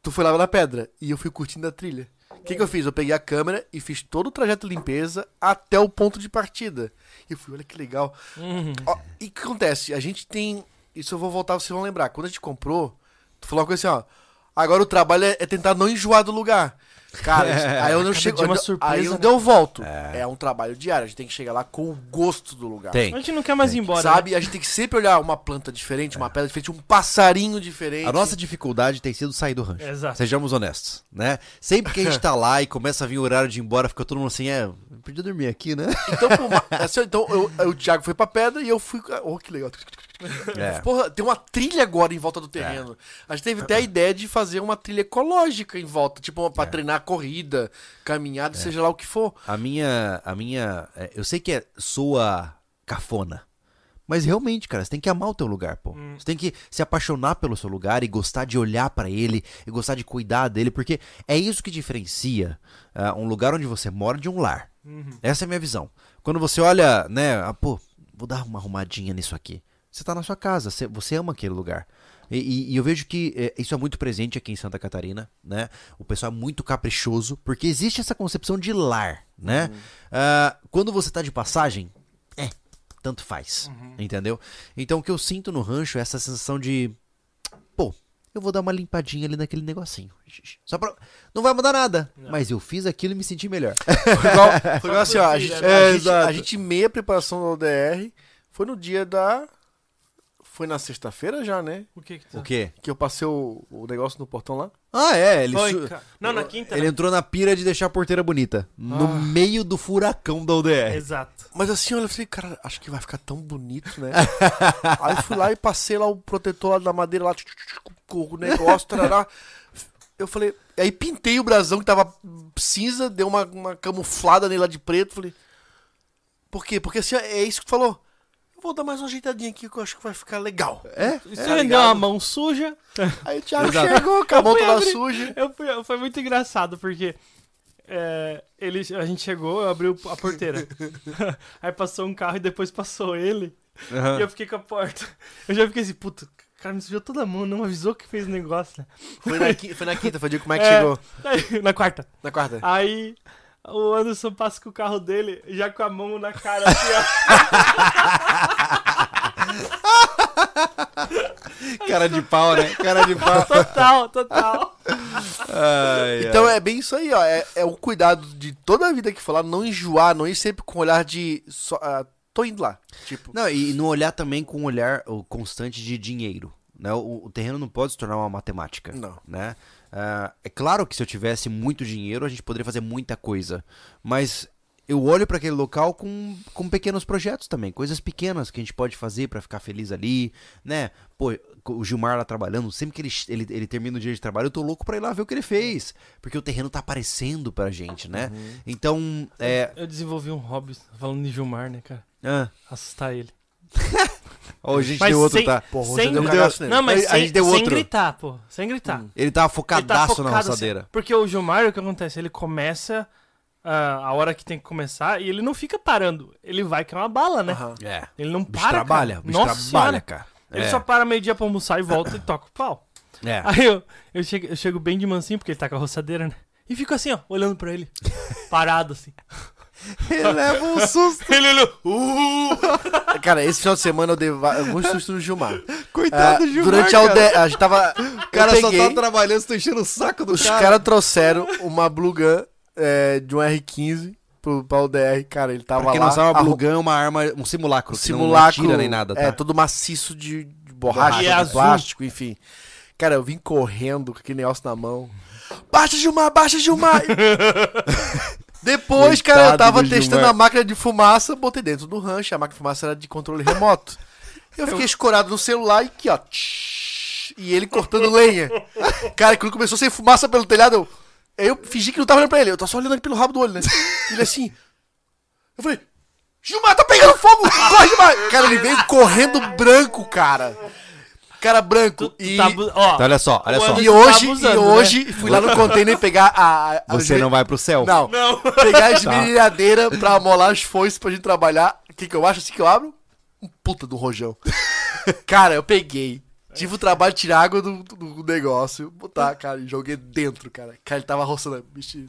Tu foi lá na pedra e eu fui curtindo a trilha. O que, que eu fiz? Eu peguei a câmera e fiz todo o trajeto de limpeza até o ponto de partida. E eu fui, olha que legal. Uhum. Ó, e o que acontece? A gente tem. Isso eu vou voltar, vocês vão lembrar. Quando a gente comprou, tu falou uma coisa assim, ó. Agora o trabalho é, é tentar não enjoar do lugar. Cara, [LAUGHS] aí eu não chego. uma aí surpresa, eu, né? eu volto. É. um trabalho diário. A gente tem que chegar lá com o gosto do lugar. Tem. A gente não quer mais ir embora. Sabe? A gente tem que sempre olhar uma planta diferente, uma pedra diferente, um passarinho diferente. A nossa dificuldade tem sido sair do rancho. né? Exato. Sejamos honestos, né? Sempre que a gente tá lá e começa a vir o horário de ir embora, fica todo mundo assim, é, eu podia dormir aqui, né? Então, por ma- assim, então eu- eu- o Thiago foi pra pedra e eu fui. Oh, que legal. É. [LAUGHS] Porra, tem uma trilha agora em volta do terreno. A gente teve até a ideia de fazer uma trilha ecológica em volta, tipo, É. pra treinar corrida, caminhada, seja lá o que for. A minha, a minha, é, eu sei que é, soa cafona, mas realmente, cara, você tem que amar o teu lugar, pô. Você tem que se apaixonar pelo seu lugar e gostar de olhar pra ele e gostar de cuidar dele, porque é isso que diferencia ah, um lugar onde você mora de um lar. Essa é a minha visão. Quando você olha, né, ah, pô, vou dar uma arrumadinha nisso aqui. Você tá na sua casa, você, ama aquele lugar. E, e- e eu vejo que é, isso é muito presente aqui em Santa Catarina, né? O pessoal é muito caprichoso, porque existe essa concepção de lar, né? Ah, quando você tá de passagem, é, tanto faz, entendeu? Então o que eu sinto no rancho é essa sensação de, pô, eu vou dar uma limpadinha ali naquele negocinho. Só pra... Não vai mudar nada, mas eu fiz aquilo e me senti melhor. Foi igual, foi igual [LAUGHS] assim, ó, a gente, né? a, gente, a gente meia preparação da ODR foi no dia da. Foi na sexta-feira já, né? O que que tu... O quê? Que eu passei o, o negócio no portão lá. Ah, é, ele, Foi, su- ca- Não, na quinta. ele né? entrou na pira de deixar a porteira bonita, no Ah. meio do furacão da UDR. Exato. Mas assim, olha, eu falei, cara, acho que vai ficar tão bonito, né? [LAUGHS] Aí fui lá e passei lá o protetor lá da madeira lá, tch, tch, tch, com o negócio, tarará. Eu falei, aí pintei o brasão que tava cinza, dei uma, uma camuflada nele lá de preto, falei, por quê? Porque assim, é isso que tu falou. Eu vou dar mais uma ajeitadinha aqui que eu acho que vai ficar legal. É? Isso É, uma mão suja. [LAUGHS] Aí o Thiago Exato. chegou com a mão Eu fui toda abrir- suja. Eu fui- foi muito engraçado, porque é, ele, a gente chegou, eu abri a porteira. [LAUGHS] Aí passou um carro e depois passou ele. Aham. E eu fiquei com a porta. Eu já fiquei assim, puta, o cara me sujou toda a mão, não avisou que fez o negócio, né? Foi na, [LAUGHS] foi na quinta, foi o dia que o Mike É. chegou. Aí, na quarta. Na quarta. Aí o Anderson passa com o carro dele, já com a mão na cara assim, ó. [LAUGHS] Cara de pau, né? Cara de pau. Total, total. Ai, Então ai. é bem isso aí, ó. É, é o cuidado de toda a vida que falar, não enjoar, não ir sempre com o olhar de. Só, ah, tô indo lá. Tipo. Não, e não olhar também com um olhar o constante de dinheiro. Né? O, o terreno não pode se tornar uma matemática. Não. Né? Ah, é claro que se eu tivesse muito dinheiro, a gente poderia fazer muita coisa. Mas eu olho para aquele local com, com pequenos projetos também, coisas pequenas que a gente pode fazer para ficar feliz ali, né? Pô, o Gilmar lá trabalhando, sempre que ele, ele, ele termina o dia de trabalho, eu tô louco pra ir lá ver o que ele fez. Porque o terreno tá aparecendo pra gente, né? Então, é. Eu desenvolvi um hobby, falando de Gilmar, né, cara? Ah, Assustar ele. [LAUGHS] ó, a gente Mas deu outro, sem- tá? Porra, hoje sem- deu um cagaço nele. Não, mas A sem, gente deu sem outro. gritar, pô. Sem gritar. Ele tava Ele tá focadaço na focado, roçadeira. assim, porque o Gilmar, o que acontece? Ele começa ah, a hora que tem que começar e ele não fica parando. Ele vai que é uma bala, né? É. Ele não bicho para, trabalha, cara. o bicho Nossa trabalha, cara. Ele é. só para meio-dia pra almoçar e volta e toca o pau. É. [LAUGHS] Aí eu, eu, chego, eu chego bem de mansinho, porque ele tá com a roçadeira, né? E fico assim, ó, olhando pra ele. [LAUGHS] Parado, assim. Ele leva um susto. Ele olhou. Uh! Cara, esse final de semana eu dei alguns sustos no Gilmar. Coitado Ah, do Gilmar, durante a. UDE, a gente tava. O cara só peguei, tá trabalhando, tô enchendo o saco do Os cara. caras trouxeram uma Blue Gun é, de um R15 pro, pra UDR, cara. Ele tava Pra quem lá. não sabe, a arru- Blue Gun é uma arma, um simulacro. um que não simulacro. atira nem nada, tá? É, todo maciço de, de borracha, E de azul. plástico, enfim. Cara, eu vim correndo com aquele negócio na mão. Baixa, Gilmar, baixa, Gilmar! [LAUGHS] Depois, cara, eu Coitado tava do testando Gilmar. a máquina de fumaça, botei dentro do rancho, a máquina de fumaça era de controle remoto. Eu fiquei escorado no celular e aqui, ó. tsh, E ele cortando lenha. Cara, quando começou a sair fumaça pelo telhado, eu, eu fingi que não tava olhando pra ele. Eu tô só olhando ele pelo rabo do olho, né? Ele assim. Eu falei, Gilmar, tá pegando fogo! Corre, Gilmar! Cara, ele veio correndo branco, cara. Cara branco. Tu E, tá ó, Então, olha só, olha só. E tá hoje, abusando, e hoje fui lá no container pegar a. a Você não vai pro céu. Não, Não. pegar a Tá. esmerilhadeira pra amolar as foices pra gente trabalhar. O que, que eu acho assim que eu abro? Um puta do rojão. [LAUGHS] cara, eu peguei. Tive o trabalho de tirar água do, do- negócio, botar, [LAUGHS] cara, e joguei dentro, cara. Cara, ele tava roçando a bichinha.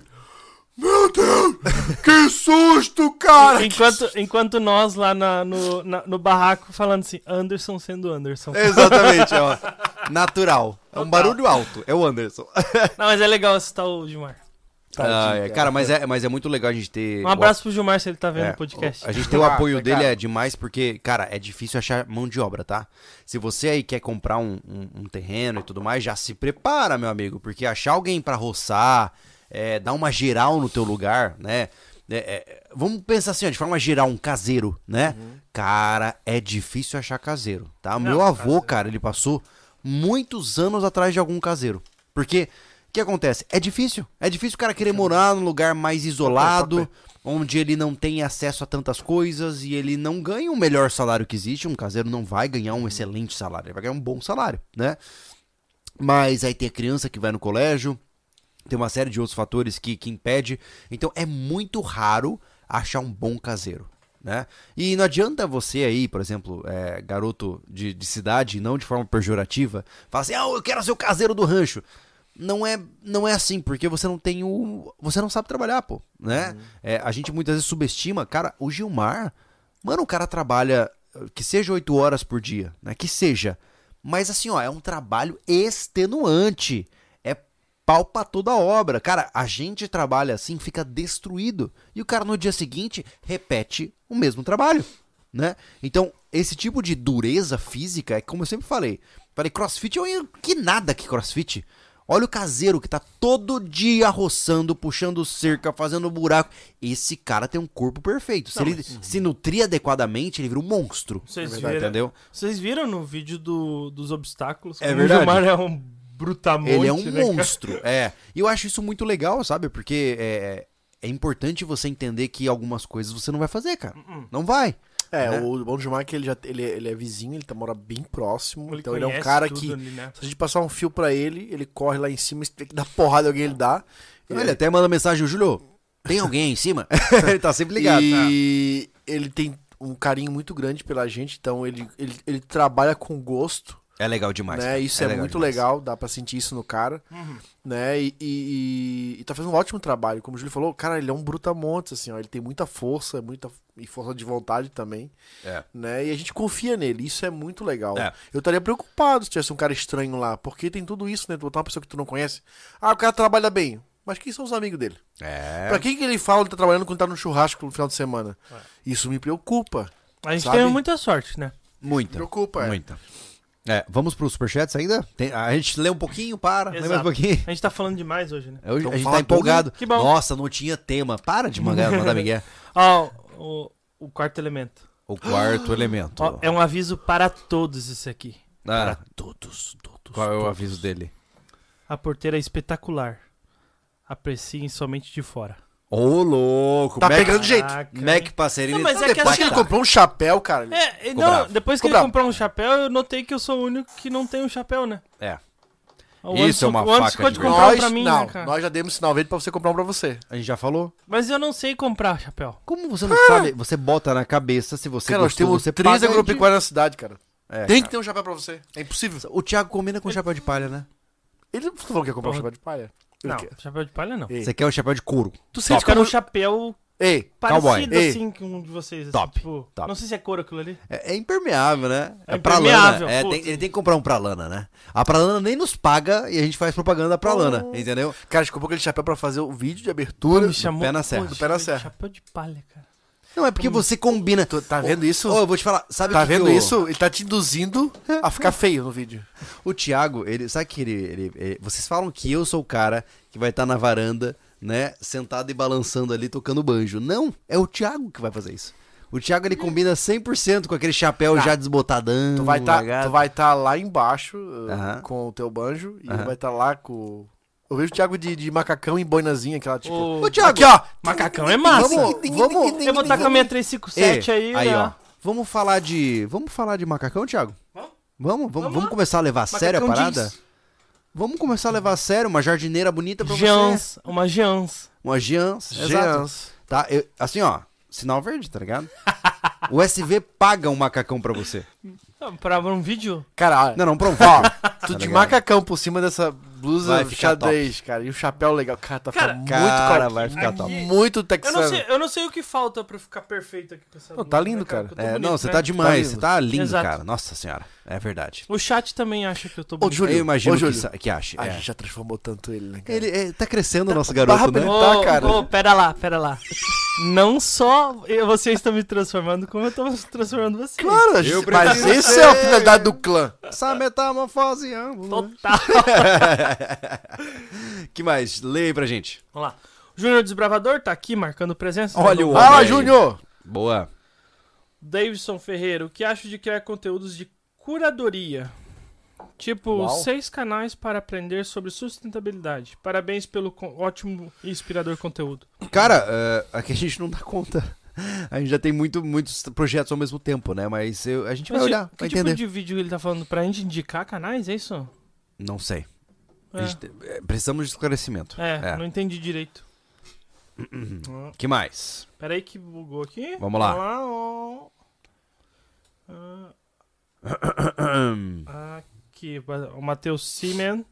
Meu Deus! Que susto, cara! Enquanto, enquanto nós lá na- no, na- no barraco falando assim, Anderson sendo Anderson. Exatamente, ó. [LAUGHS] Natural. É um barulho alto. É o Anderson. [LAUGHS] Não, mas é legal citar o Gilmar. Tadinho, Ah, é, cara, mas é, mas é muito legal a gente ter. Um abraço pro Gilmar se ele tá vendo É, o podcast. A gente ter o Ah, apoio legal. dele é demais porque, cara, é difícil achar mão de obra, tá? Se você aí quer comprar um, um- um terreno e tudo mais, já se prepara, meu amigo, porque achar alguém pra roçar, é, dar uma geral no teu lugar, né? É, é, vamos pensar assim, ó, de forma geral, um caseiro, né? Cara, é difícil achar caseiro, tá? Não, Meu avô, caseiro. cara, ele passou muitos anos atrás de algum caseiro. Porque, o que acontece? É difícil. É difícil o cara querer morar num lugar mais isolado, onde ele não tem acesso a tantas coisas e ele não ganha o melhor salário que existe. Um caseiro não vai ganhar um excelente salário, ele vai ganhar um bom salário, né? Mas aí tem a criança que vai no colégio, tem uma série de outros fatores que, que impede. Então é muito raro achar um bom caseiro. Né? E não adianta você aí, por exemplo, é, garoto de, de cidade, não de forma pejorativa, falar assim, ah, eu quero ser o caseiro do rancho. Não é, não é assim, porque você não tem o. Você não sabe trabalhar, pô. Né? É, a gente muitas vezes subestima. Cara, o Gilmar, mano, o cara trabalha que seja oito horas por dia, né? Que seja. Mas assim, ó, é um trabalho extenuante. É pau pra toda obra. Cara, a gente trabalha assim, fica destruído. E o cara no dia seguinte repete o mesmo trabalho, né? Então, esse tipo de dureza física é como eu sempre falei. Falei, crossfit é um- que nada que crossfit. Olha o caseiro que tá todo dia roçando, puxando cerca, fazendo buraco. Esse cara tem um corpo perfeito. Se Não, ele mas- se nutrir adequadamente, ele vira um monstro. Vocês verdade, viram, Entendeu? Vocês viram no vídeo do, dos obstáculos? É verdade. O Gilmar é um brutamonte, Ele é um né, cara? monstro. É. E eu acho isso muito legal, sabe? Porque é, é importante você entender que algumas coisas você não vai fazer, cara. Uh-uh. Não vai. É, né? o bom que ele, já, ele, ele é vizinho, ele tá, mora bem próximo. Ele então ele é um cara que. ali, né? Se a gente passar um fio pra ele, ele corre lá em cima, se tiver que dar porrada alguém, ele dá. Ele até manda mensagem, Júlio, tem alguém aí em cima? [LAUGHS] ele tá sempre ligado. E ele tem um carinho muito grande pela gente, então ele, ele, ele trabalha com gosto, É legal demais. né? Isso é, muito demais. legal, dá pra sentir isso no cara, Uhum. né? E, e, e- e tá fazendo um ótimo trabalho. Como o Júlio falou, cara, ele é um brutamontes, assim, ó. Ele tem muita força, muita e força de vontade também, É. né? E a gente confia nele, isso é muito legal. É. Eu estaria preocupado se tivesse um cara estranho lá, porque tem tudo isso, né? Tu botar uma pessoa que tu não conhece. Ah, o cara trabalha bem. Mas quem são os amigos dele? É. Pra quem que ele fala que tá trabalhando quando tá no churrasco no final de semana? Isso me preocupa. A gente Sabe? tem muita sorte, né? Muita. Preocupa, é. Muita. É, vamos pros superchats ainda? Tem- a gente lê um pouquinho, para, lê mais um Exato. pouquinho. A gente tá falando demais hoje, né? Hoje, Então a gente tá empolgado. Que bom. Nossa, não tinha tema. Para de mandar, [LAUGHS] mandar Miguel. Ó, o, o quarto elemento. O quarto [GASPS] elemento. Ó, é um aviso para todos esse aqui. Ah, Todos, todos. qual é o todos. aviso dele? A porteira é espetacular. Apreciem somente de fora. Ô, louco. Tá Mac- pegando jeito. Mac hein? parcerinho. Não, mas é que depois Acho que ele tá. comprou um chapéu, cara. É, não, depois que ele comprou um chapéu, eu notei que eu sou o único que não tem um chapéu, né? É. O Isso Anderson- é uma o Anderson faca de comprar um Nós, pra mim, não, né, cara? nós já demos sinal verde pra você comprar um pra você. A gente já falou? Mas eu não sei comprar chapéu. Como você não sabe? Você bota na cabeça se você cara, nós gostou, temos você três agropecuários na cidade, cara. É, Tem cara. que ter um chapéu pra você. É impossível. O Thiago combina com chapéu de palha, né? Ele não falou que ia comprar um chapéu de palha. Não, chapéu de palha não. Ei, Você quer o chapéu de couro. Tu sente quero um como... chapéu Ei, Cowboy. Parecido Ei. assim com um de vocês. assim, Top, tipo, top. Não sei se é couro aquilo ali. É, é impermeável, né? É pra impermeável, lana. É, tem- ele tem que comprar um pra lana, né? A Pralana nem nos paga e a gente faz propaganda pra lana, entendeu? cara, a gente comprou aquele chapéu pra fazer o vídeo de abertura. Me chamou. pé na serra. Pô, Do pé na serra. Chapéu de palha, cara. Não, é porque você combina. Tu tá vendo isso? Ô, eu vou te falar, sabe o Tá que que vendo o- isso? Ele tá te induzindo a ficar feio no vídeo. O Thiago, ele, sabe que ele, ele- ele- Vocês falam que eu sou o cara que vai estar na varanda, né? Sentado e balançando ali, tocando banjo. Não, é o Thiago que vai fazer isso. O Thiago, ele combina 100% com aquele chapéu já desbotadão. Tu vai tá, vai tá lá embaixo uh, Aham. com o teu banjo e Aham. ele vai estar lá com. Eu vejo o Thiago de, de macacão e boinazinha, aquela tipo. Ô, Ô, Thiago, Aqui, ó! Macacão é massa. Vamos, vamos. Eu vou estar com a minha 357 Ei, aí. aí, né? ó. Vamos falar de. Vamos falar de macacão, Thiago? Vamos? Vamos, vamos, começar a levar a sério a Macacão parada? jeans. Vamos começar a levar a sério uma jardineira bonita pra você. Jeans, uma Jeans. Uma Jeans. Exato. Jeans. Tá? Eu- assim, ó. Sinal verde, tá ligado? o SV paga um macacão pra você. Ah, Pra um vídeo? Cara, Não, não, pra um ó, [LAUGHS] vídeo. tu de ligado? macacão por cima dessa blusa Vai ficar xadrez, cara. E o chapéu legal. Cara, tá Cara, ficando muito cara, vai ficar top. Muito Eu texano. não, sei, eu não sei o que falta pra ficar perfeito aqui com essa Não, tá lindo, né, cara. Eu tô É, bonito, não, você né? tá demais, lindo. você tá lindo, Exato. cara. Nossa senhora, é verdade. O chat também acha que eu tô Ô, bonito. Júlio, Eu imagino ô, Júlio. que, que ache. A é. gente já transformou tanto ele, né, cara? Ele é, tá crescendo o nosso garoto, né? Ô, Tá, cara. ô, pera lá, pera lá. Não só eu- vocês estão me transformando, como eu tô transformando vocês. Claro, Eu mas ser- é a finalidade do clã. Essa metamorfose. amo. Total. [LAUGHS] que mais? Leia aí pra gente. Vamos lá. O Júnior Desbravador tá aqui marcando presença. Olha o Fala. Júnior! Boa. Davidson Ferreira, o que acho de criar conteúdos de curadoria? Tipo, Uau. seis canais para aprender sobre sustentabilidade. Parabéns pelo ótimo e inspirador conteúdo. Cara, é, aqui a gente não dá conta. A gente já tem muito, muitos projetos ao mesmo tempo, né? Mas eu- a gente vai Mas, olhar, que vai tipo entender. de vídeo ele tá falando? Pra gente indicar canais, é isso? Não sei. É, gente te- é, precisamos de esclarecimento. É, É. não entendi direito. [CLEARS THROAT] que mais? Pera aí que bugou aqui. Vamos lá. ó. Ah, aqui, o Matheus Simen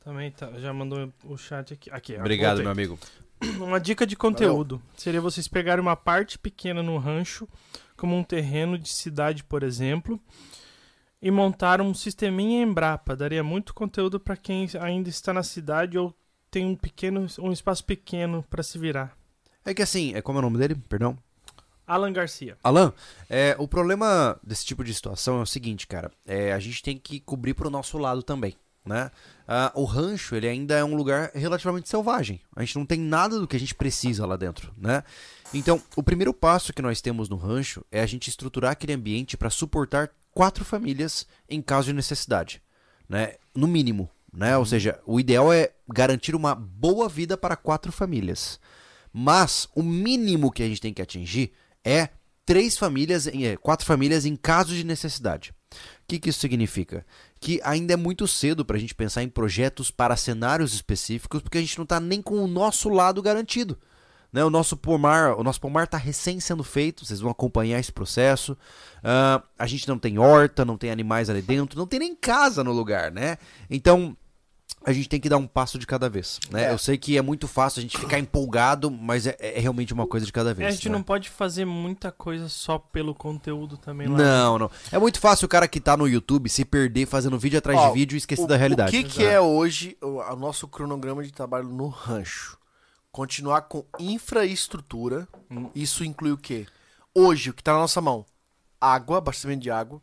também tá- já mandou o chat aqui. aqui Obrigado, voltei. meu amigo. [CLEARS THROAT] Uma dica de conteúdo seria vocês pegarem uma parte pequena no rancho, como um terreno de cidade, por exemplo, e montar um sisteminha Embrapa. Daria muito conteúdo para quem ainda está na cidade ou tem um pequeno, um espaço pequeno para se virar. É que assim, é como é o nome dele? Perdão. Alan Garcia. Alan, é, o problema desse tipo de situação é o seguinte, cara. É, a gente tem que cobrir pro nosso lado também, né? Ah, o rancho, ele ainda é um lugar relativamente selvagem. A gente não tem nada do que a gente precisa lá dentro, né? Então, o primeiro passo que nós temos no rancho é a gente estruturar aquele ambiente para suportar quatro famílias em caso de necessidade, né? No mínimo, né? Ou seja, o ideal é garantir uma boa vida para quatro famílias. Mas o mínimo que a gente tem que atingir é três famílias, é, quatro famílias em caso de necessidade. O que, que isso significa? Que ainda é muito cedo para a gente pensar em projetos para cenários específicos, porque a gente não está nem com o nosso lado garantido. Né? O nosso pomar, o nosso pomar está recém sendo feito, vocês vão acompanhar esse processo. Ah, a gente não tem horta, não tem animais ali dentro, não tem nem casa no lugar, né? Então a gente tem que dar um passo de cada vez, né? É. Eu sei que é muito fácil a gente ficar empolgado, mas é, é realmente uma coisa de cada É, vez. a gente né? não pode fazer muita coisa só pelo conteúdo também lá. Não, não. É muito fácil o cara que tá no YouTube se perder fazendo vídeo atrás Ó, de vídeo e esquecer o, da realidade. O que, que é hoje o, o nosso cronograma de trabalho no rancho? Continuar com infraestrutura. Hum. Isso inclui o quê? Hoje, o que está na nossa mão? Água, abastecimento de água.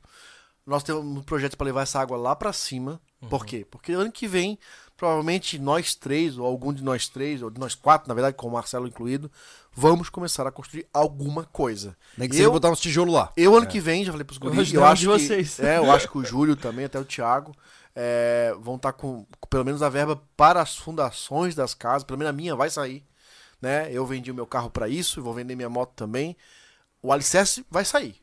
Nós temos um projeto para levar essa água lá para cima. Uhum. Por quê? Porque ano que vem, provavelmente nós três, ou algum de nós três, ou de nós quatro, na verdade, com o Marcelo incluído, vamos começar a construir alguma coisa. Nem que seja eu- botar uns tijolos lá. Eu, ano que vem, já falei pros Eu guris, eu um acho de que. É, eu acho que o Júlio também, até o Thiago, é, vão estar com, com pelo menos a verba para as fundações das casas, pelo menos a minha vai sair, né? Eu vendi o meu carro para isso, vou vender minha moto também. O alicerce vai sair.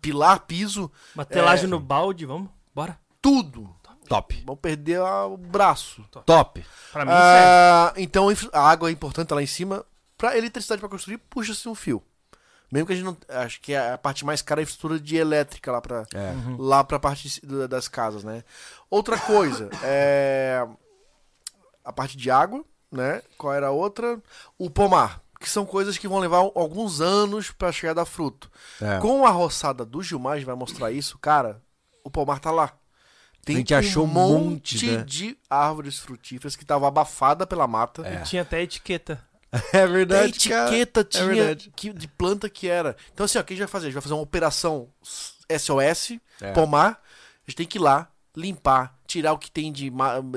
Pilar, piso, Uma telagem É. no balde, vamos? Bora. tudo. Top. Vão perder a- o braço. Top. Pra mim, serve. Ah, então infra- a água é importante lá em cima. Pra eletricidade para construir, puxa-se um fio. Mesmo que a gente não. Acho que a parte mais cara é a infraestrutura de elétrica lá pra, É. lá pra parte da- das casas, né? Outra coisa, [COUGHS] é. A parte de água, né? Qual era a outra? O pomar. que são coisas que vão levar alguns anos pra chegar a dar fruto. É. Com a roçada do Gilmar, a gente vai mostrar isso, cara, o pomar tá lá. Tem A gente achou um monte monte, né? de árvores frutíferas que estavam abafadas pela mata. É. Tinha até etiqueta. [LAUGHS] É Até etiqueta tinha verdade. que, de planta que era. Então, assim, ó, o que a gente vai fazer? A gente vai fazer uma operação SOS, É. pomar. A gente tem que ir lá, limpar, tirar o que tem de,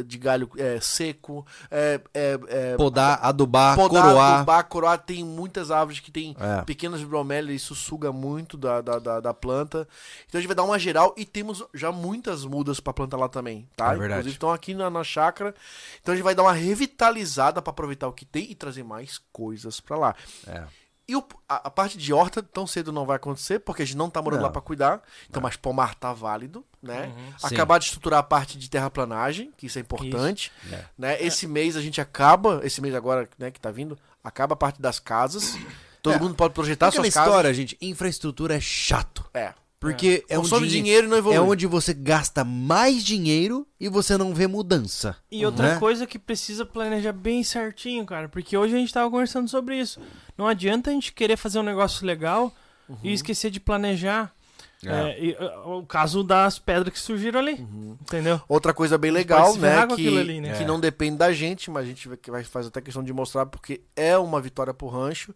de galho é, seco, é, é, é, Podar, adubar, podar, coroar. adubar, coroar. Tem muitas árvores que tem É. pequenas bromélias, isso suga muito da, da, da, da planta. Então a gente vai dar uma geral e temos já muitas mudas pra plantar lá também, tá? É verdade. Inclusive estão aqui na, na chácara. Então a gente vai dar uma revitalizada pra aproveitar o que tem e trazer mais coisas pra lá. É. E o- a, a parte de horta tão cedo não vai acontecer, porque a gente não tá morando Não. lá pra cuidar. Então, mas pomar tá válido, né? Sim. Acabar de estruturar a parte de terraplanagem, que isso é importante. É. Né? Esse mês a gente acaba, esse mês agora, né, que tá vindo, acaba a parte das casas. Todo É. mundo pode projetar Aquela suas casas. história, gente, infraestrutura é chato. É. Porque é, Consome onde, dinheiro e não evolui. é onde você gasta mais dinheiro e você não vê mudança. E outra né? coisa que precisa planejar bem certinho, cara. Porque hoje a gente tava conversando sobre isso. Não adianta a gente querer fazer um negócio legal e esquecer de planejar. Uhum. É. É, e, uh, o caso das pedras que surgiram ali. Entendeu? Outra coisa bem legal, né? Que, ali, né? que É. não depende da gente, mas a gente vai fazer até questão de mostrar, porque é uma vitória pro rancho.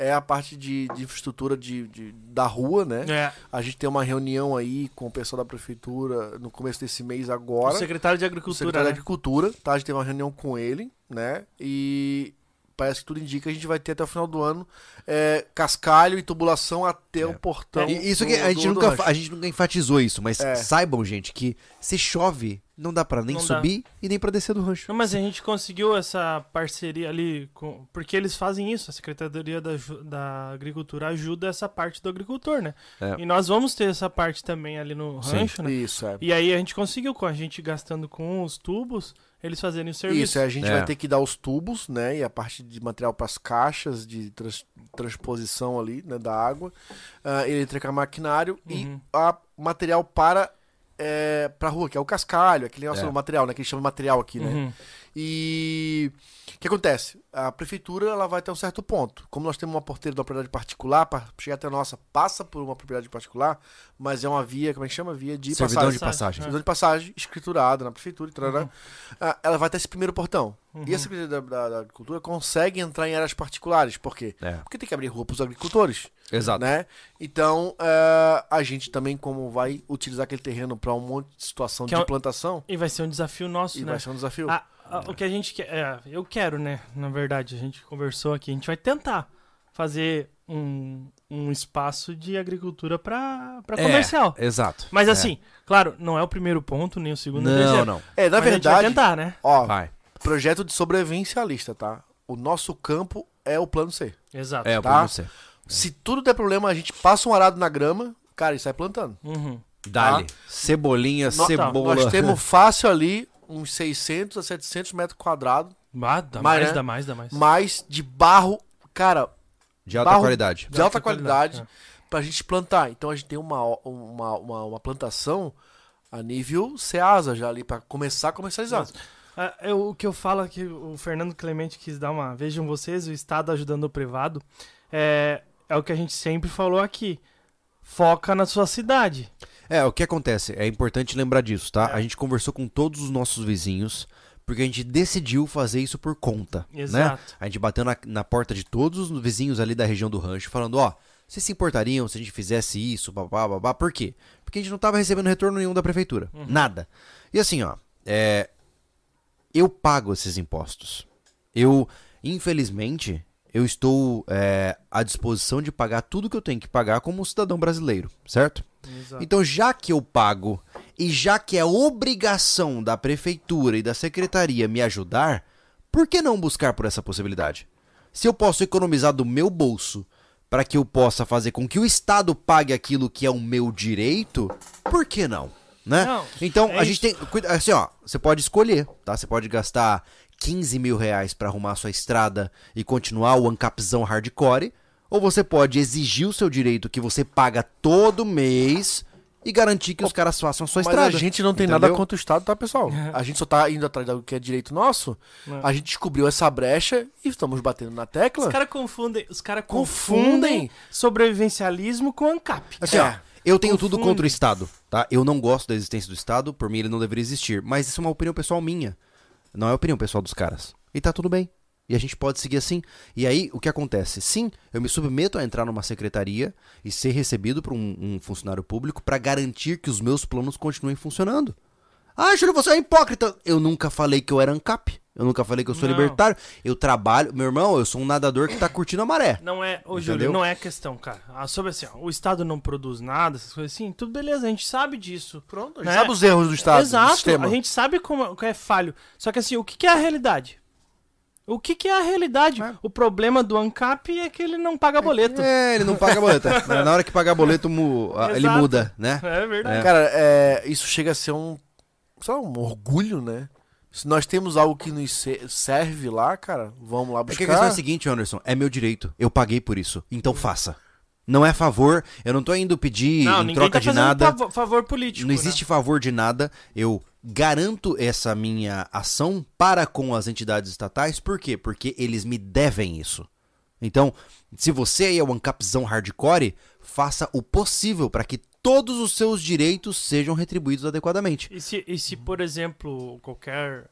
É a parte de, de infraestrutura de, de- da rua, né? É. A gente tem uma reunião aí com o pessoal da prefeitura no começo desse mês O agora. secretário de o Agricultura. secretário né? de Agricultura, tá? A gente teve uma reunião com ele, né? E parece que tudo indica que a gente vai ter até o final do ano é, cascalho e tubulação até o portão. E isso do- que a gente, do- do nunca, fa- a gente nunca enfatizou isso, mas É. saibam, gente, que se chove, não dá pra nem Não dá. subir e nem pra descer do rancho. Não, mas a gente conseguiu essa parceria ali, com, porque eles fazem isso, a Secretaria da, da Agricultura ajuda essa parte do agricultor, né? É. E nós vamos ter essa parte também ali no Sim. rancho, né? Isso, é. E aí a gente conseguiu, com a gente gastando com os tubos, eles fazerem o serviço. Isso, é, a gente É. vai ter que dar os tubos, né? E a parte de material para as caixas de trans- transposição ali, né? Da água. Uh, eletricar maquinário Uhum. e a material para é, pra rua, que é o cascalho, aquele negócio É. do material, né? Que eles chamam de material aqui, né? Uhum. E o que acontece? A prefeitura ela vai até um certo ponto. Como nós temos uma porteira de uma propriedade particular, para chegar até a nossa, passa por uma propriedade particular, mas é uma via, como é que chama? Via de Servidão passagem. de passagem. Servidão de passagem, escriturada na prefeitura. Uhum. Ah, ela vai até esse primeiro portão. E a Secretaria da, da- da Agricultura consegue entrar em áreas particulares. Por quê? É. Porque tem que abrir rua para os agricultores. Exato. Né? Então, ah, a gente também, como vai utilizar aquele terreno para um monte de situação Que de é um- plantação, E vai ser um desafio nosso, e né? vai ser um desafio. Ah, ah, o que a gente quer. é, eu quero, né? Na verdade, a gente conversou aqui. A gente vai tentar fazer um, um espaço de agricultura para É, comercial. Exato. Mas É. assim, claro, não é o primeiro ponto, nem o segundo, o Não, terceiro. não. É, na Mas a gente vai verdade, tentar, né? ó, Vai. projeto de sobrevivencialista, tá? O nosso campo é o plano C. Exato. É, Tá? você. Se tudo der problema, a gente passa um arado na grama, cara, e sai plantando. Uhum. Dali. Cebolinha, No- cebola. Nós temos fácil ali uns 600 a 700 metros quadrados, Ah, dá Mais, mais, né? dá mais, dá mais. mas de barro, cara, De alta barro- qualidade. de alta qualidade, qualidade, pra gente plantar. Então a gente tem uma, uma, uma, uma plantação a nível Ceasa já ali, pra começar a comercializar. Ah, eu- o que eu falo é que o Fernando Clemente quis dar uma. Vejam vocês, o Estado ajudando o privado. É, é o que a gente sempre falou aqui. Foca na sua cidade. É, o que acontece? É importante lembrar disso, tá? É. A gente conversou com todos os nossos vizinhos, porque a gente decidiu fazer isso por conta, né? Exato. A gente bateu na, na porta de todos os vizinhos ali da região do rancho, falando, ó, vocês se importariam se a gente fizesse isso, babá, babá, por quê? Porque a gente não tava recebendo retorno nenhum da prefeitura, nada. E assim, ó, é, eu pago esses impostos. Eu, infelizmente, eu estou é, à disposição de pagar tudo que eu tenho que pagar como um cidadão brasileiro, certo? Exato. Então, já que eu pago e já que é obrigação da prefeitura e da secretaria me ajudar, por que não buscar por essa possibilidade? Se eu posso economizar do meu bolso para que eu possa fazer com que o Estado pague aquilo que é o meu direito, por que não? Né? Não, então, é a gente tem. Assim, ó, você pode escolher, tá? Você pode gastar 15 mil reais para arrumar sua estrada e continuar o ancapzão hardcore, ou você pode exigir o seu direito que você paga todo mês e garantir que os caras façam a sua Mas estrada. a gente não tem entendeu? nada contra o Estado, tá, pessoal? A gente só tá indo atrás do que é direito nosso. Não. A gente descobriu essa brecha e estamos batendo na tecla. Os caras confundem, os cara Confundem. confundem sobrevivencialismo com ANCAP. Assim, ó, É. eu tenho tudo contra o Estado, tá? Eu não gosto da existência do Estado, por mim ele não deveria existir. Mas isso é uma opinião pessoal minha. Não é a opinião pessoal dos caras. E tá tudo bem. E a gente pode seguir assim. E aí, o que acontece? Sim, eu me submeto a entrar numa secretaria e ser recebido por um, um funcionário público pra garantir que os meus planos continuem funcionando. Ah, Júlio, você é hipócrita. Eu nunca falei que eu era ANCAP. Eu nunca falei que eu sou Não. libertário. Eu trabalho. Meu irmão, eu sou um nadador que tá [CLEARS THROAT] curtindo a maré. Não é, ô Entendeu? Júlio, não é questão, cara. Ah, sobre assim, ó, o Estado não produz nada, essas coisas assim, tudo beleza, a gente sabe disso. Pronto, a Né? gente sabe os erros do Estado, do Exato, sistema. a gente sabe como é falho. Só que assim, o que, que é a realidade? O que, que é a realidade? O problema do ANCAP é que ele não paga boleto. É, ele não paga boleto. [LAUGHS] Na na hora que pagar boleto, mu- ele muda, né? É verdade. Cara, é, isso chega a ser um, lá, um orgulho, né? Se nós temos algo que nos se- serve lá, cara, vamos lá É que a buscar. questão é a seguinte, Anderson, é meu direito. Eu paguei por isso. Então faça. Não é favor, eu não tô indo pedir não, em troca tá de nada. favor, favor político. Não né? existe favor de nada. Eu garanto essa minha ação para com as entidades estatais. Por quê? Porque eles me devem isso. Então, se você aí é o ANCAPzão hardcore, faça o possível para que todos os seus direitos sejam retribuídos adequadamente. E se, e se, por exemplo, qualquer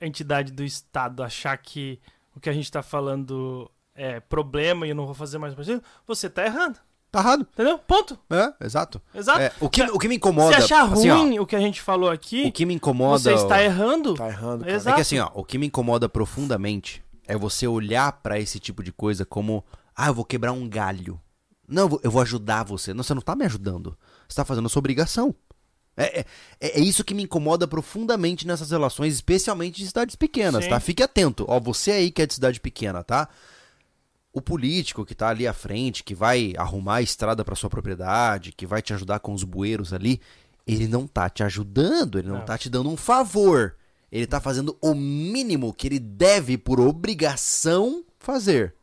entidade do Estado achar que o que a gente tá falando é problema e eu não vou fazer mais partido, você tá errando. Tá errado. Entendeu? Ponto. É, exato. Exato. É, o, que, o que me incomoda. Se achar assim, ó, ruim o que a gente falou aqui, o que me incomoda. você está errando. Tá errando, cara. Exato. É que assim, ó, o que me incomoda profundamente é você olhar pra esse tipo de coisa como, ah, eu vou quebrar um galho. Não, eu vou- ajudar você. Não, você não tá me ajudando. Você tá fazendo a sua obrigação. É, é, é isso que me incomoda profundamente nessas relações, especialmente de cidades pequenas, Sim. tá? Fique atento. Ó, você aí que é de cidade pequena, tá? O político que tá ali à frente, que vai arrumar a estrada pra sua propriedade, que vai te ajudar com os bueiros ali, ele não tá te ajudando, ele não, Não. tá te dando um favor. Ele tá fazendo o mínimo que ele deve por obrigação fazer.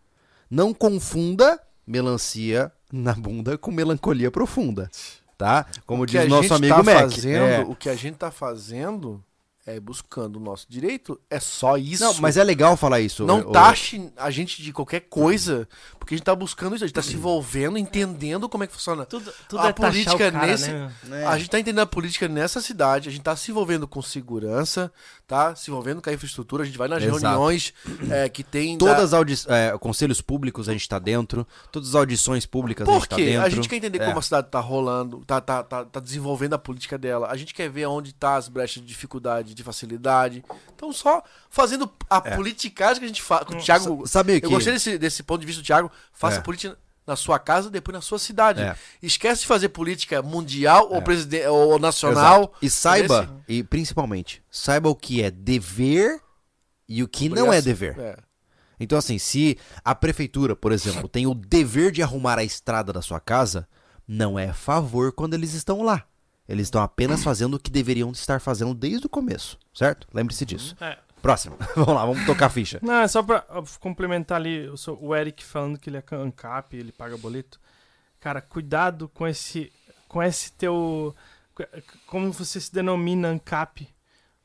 Não confunda melancia na bunda com melancolia profunda, tá? Como diz nosso amigo tá Mac. fazendo, É. o que a gente tá fazendo é buscando o nosso direito, é só isso. Não, mas é legal falar isso. Não o- taxe a gente de qualquer coisa, porque a gente tá buscando isso, a gente tá se envolvendo, entendendo como é que funciona. Tudo, tudo a é taxar política o cara, nesse, né? É. A gente tá entendendo a política nessa cidade, a gente tá se envolvendo com segurança, tá? Se envolvendo com a infraestrutura, a gente vai nas Exato. reuniões é, que tem. da- Todas as audi é, conselhos públicos a gente tá dentro, todas as audições públicas a Por gente tá quê? dentro. a gente quer entender É. como a cidade tá rolando, tá, tá, tá, tá desenvolvendo a política dela. A gente quer ver onde tá as brechas de dificuldade, de facilidade. Então, só fazendo a politicagem que a gente faz. O Thiago, Sabe que eu gostei desse, desse ponto de vista do Thiago. Faça É. política na sua casa, depois na sua cidade. É. Esquece de fazer política mundial ou, presiden- ou nacional. Exato. E saiba, e principalmente, saiba o que é dever e o que não é dever. É. Então, assim, se a prefeitura, por exemplo, tem o dever de arrumar a estrada da sua casa, não é favor quando eles estão lá. Eles estão apenas fazendo o que deveriam estar fazendo desde o começo, certo? Lembre-se disso. É. Próximo. [LAUGHS] vamos lá, vamos tocar a ficha. Não, é só pra complementar ali o, Eric falando que ele é ANCAP, ele paga boleto. Cara, cuidado com esse com esse teu como você se denomina ANCAP,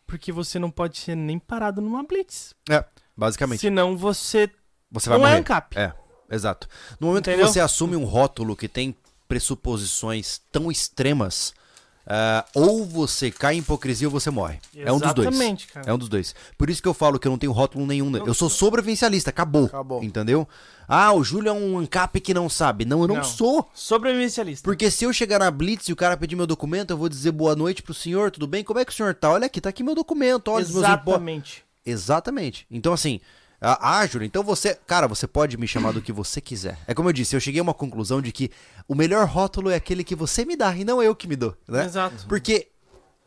porque você não pode ser nem parado numa blitz. É, basicamente. Senão você Você vai não é morrer. ANCAP. É, exato. No momento Entendeu? que você assume um rótulo que tem pressuposições tão extremas, ah, ou você cai em hipocrisia ou você morre. É um dos dois. Exatamente, cara. É um dos dois. Por isso que eu falo que eu não tenho rótulo nenhum. né? Eu sou sobrevivencialista, acabou. Acabou. Entendeu? Ah, o Júlio é um ANCAP que não sabe. Não, eu não, Não. sou. Sobrevivencialista. Porque se eu chegar na Blitz e o cara pedir meu documento, eu vou dizer boa noite pro senhor, tudo bem? Como é que o senhor tá? Olha aqui, tá aqui meu documento, olha os meus. Exatamente. Exatamente. Então, assim, ah, ah, Júlio, então você. Cara, você pode me chamar do que você quiser. É como eu disse, eu cheguei a uma conclusão de que o melhor rótulo é aquele que você me dá e não eu que me dou, né? Exato. Porque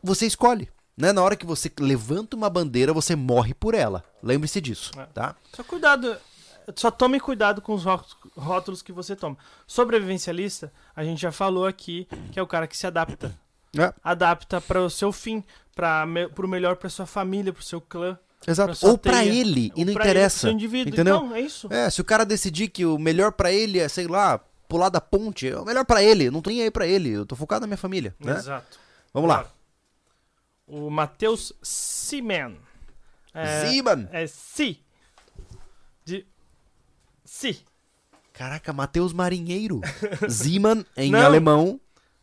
você escolhe. Né? Na hora que você levanta uma bandeira, você morre por ela. Lembre-se disso, É. tá? Só cuidado, só tome cuidado com os ró- rótulos que você toma. Sobrevivencialista, a gente já falou aqui que é o cara que se adapta. É, Adapta para o seu fim, para me, pro melhor para sua família, pro seu clã. Exato. Pra Ou teia. ele, e não interessa. Entendeu? Então, é isso. É, se o cara decidir que o melhor pra ele é, sei lá, pular da ponte, é o melhor pra ele. Não tô nem aí pra ele, eu tô focado na minha família, né? Exato. Vamos lá. O Matheus Seaman. É, Ziman. É Si. De. Si. Caraca, Matheus Marinheiro. [LAUGHS] Ziman em Não. alemão.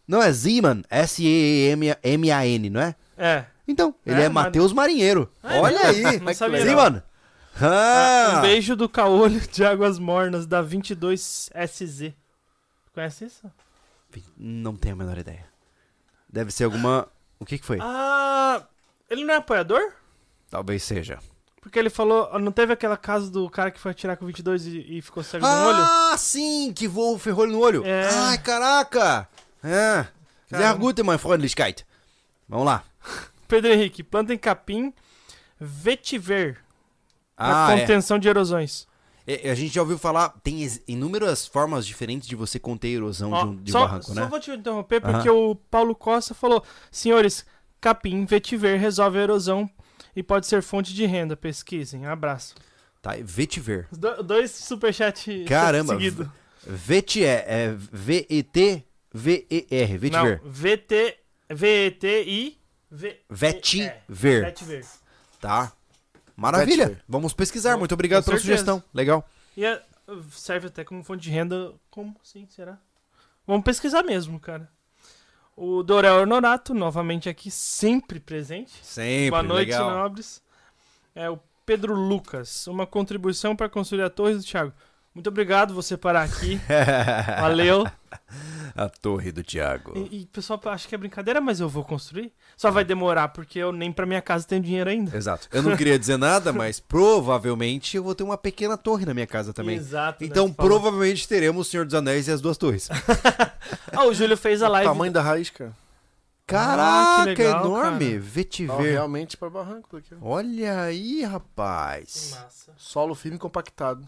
Não é Ziman, S-E-M-A-N, não é? É. Então, ele É, é, Matheus Marinheiro. Ah, é Olha aí. Não sabia, não. Ziman. Ah, Um beijo do Caolho de Águas Mornas, da 22SZ. Conhece isso? Não tenho a menor ideia. Deve ser alguma... O que que foi? Ah. Ele não é apoiador? Talvez seja. Porque ele falou. Não teve aquela casa do cara que foi atirar com 22 e, e ficou cego no olho? Ah, sim, que voou o ferrolho no olho. É. Ai, caraca. É. Sehr Caramba. gut, mein Freundlichkeit. Vamos lá. Pedro Henrique, plantem capim vetiver. Ah, é. contenção de erosões. É, A gente já ouviu falar, tem inúmeras formas diferentes de você conter erosão Ó, de um, de um só, barranco, só né? vou te interromper porque o Paulo Costa falou: senhores, capim vetiver resolve a erosão e pode ser fonte de renda. Pesquisem. Abraço. Tá, vetiver. Do- dois superchats Caramba, [LAUGHS] seguidos. Vet é, é V-E-T, V-E-R, vetiver. Não, VT, V-E-T-I, Vetiver. é, Vetiver. Tá. Maravilha. Vetiver. Vamos pesquisar. Muito obrigado com pela certeza. sugestão. Legal. E é- serve até como fonte de renda. Como assim? Será? Vamos pesquisar mesmo, cara. O Dorel Honorato, novamente aqui, sempre presente. Sempre, Boa noite, legal. nobres. É o Pedro Lucas, uma contribuição para construir a torre do Thiago. Muito obrigado você parar aqui. [LAUGHS] Valeu. A torre do Thiago. E, e o pessoal acha que é brincadeira, mas eu vou construir. Só vai demorar, porque eu nem pra minha casa tenho dinheiro ainda. Exato. Eu não queria dizer nada, [LAUGHS] mas provavelmente eu vou ter uma pequena torre na minha casa também. Exato. né? Então, falou. provavelmente teremos o Senhor dos Anéis e as duas torres. [LAUGHS] Ah, o Júlio fez a live. Tamanho da raiz, cara. Caraca, Ah, que legal, enorme. cara. Não, Vetiver. realmente para barranco aqui. ó. Olha aí, Que rapaz. massa. Solo firme e compactado.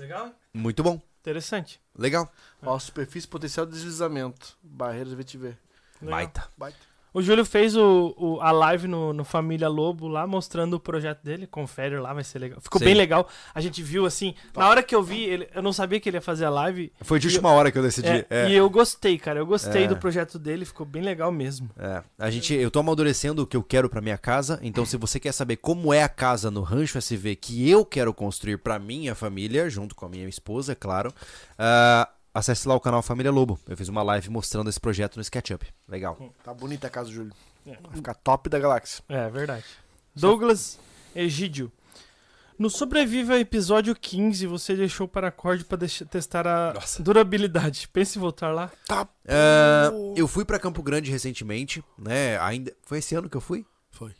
Legal? Muito bom. Interessante. Legal. Ó, superfície potencial de deslizamento. Barreiras vetiver. Legal. Baita. Baita. O Júlio fez o, o- a live no, no Família Lobo lá, mostrando o projeto dele. Confere lá, vai ser legal. Ficou Sim. bem legal. A gente viu assim. Na hora que eu vi, ele, eu não sabia que ele ia fazer a live. Foi de última hora que eu decidi. É, É. E eu gostei, cara. Eu gostei É. do projeto dele, ficou bem legal mesmo. É, a gente, eu tô amadurecendo o que eu quero pra minha casa, então se você quer saber como é a casa no Rancho SV que eu quero construir pra minha família, junto com a minha esposa, é claro, ah, acesse lá o canal Família Lobo. Eu fiz uma live mostrando esse projeto no SketchUp. Legal. Tá bonita a casa, Júlio. É. Vai ficar top da galáxia. É, verdade. Douglas Egídio. No Sobreviva episódio 15, você deixou o paracorde pra deixar- testar a Nossa. durabilidade. Pense em voltar lá. Tá. Ah, eu fui pra Campo Grande recentemente, né? Ainda foi esse ano que eu fui. Foi.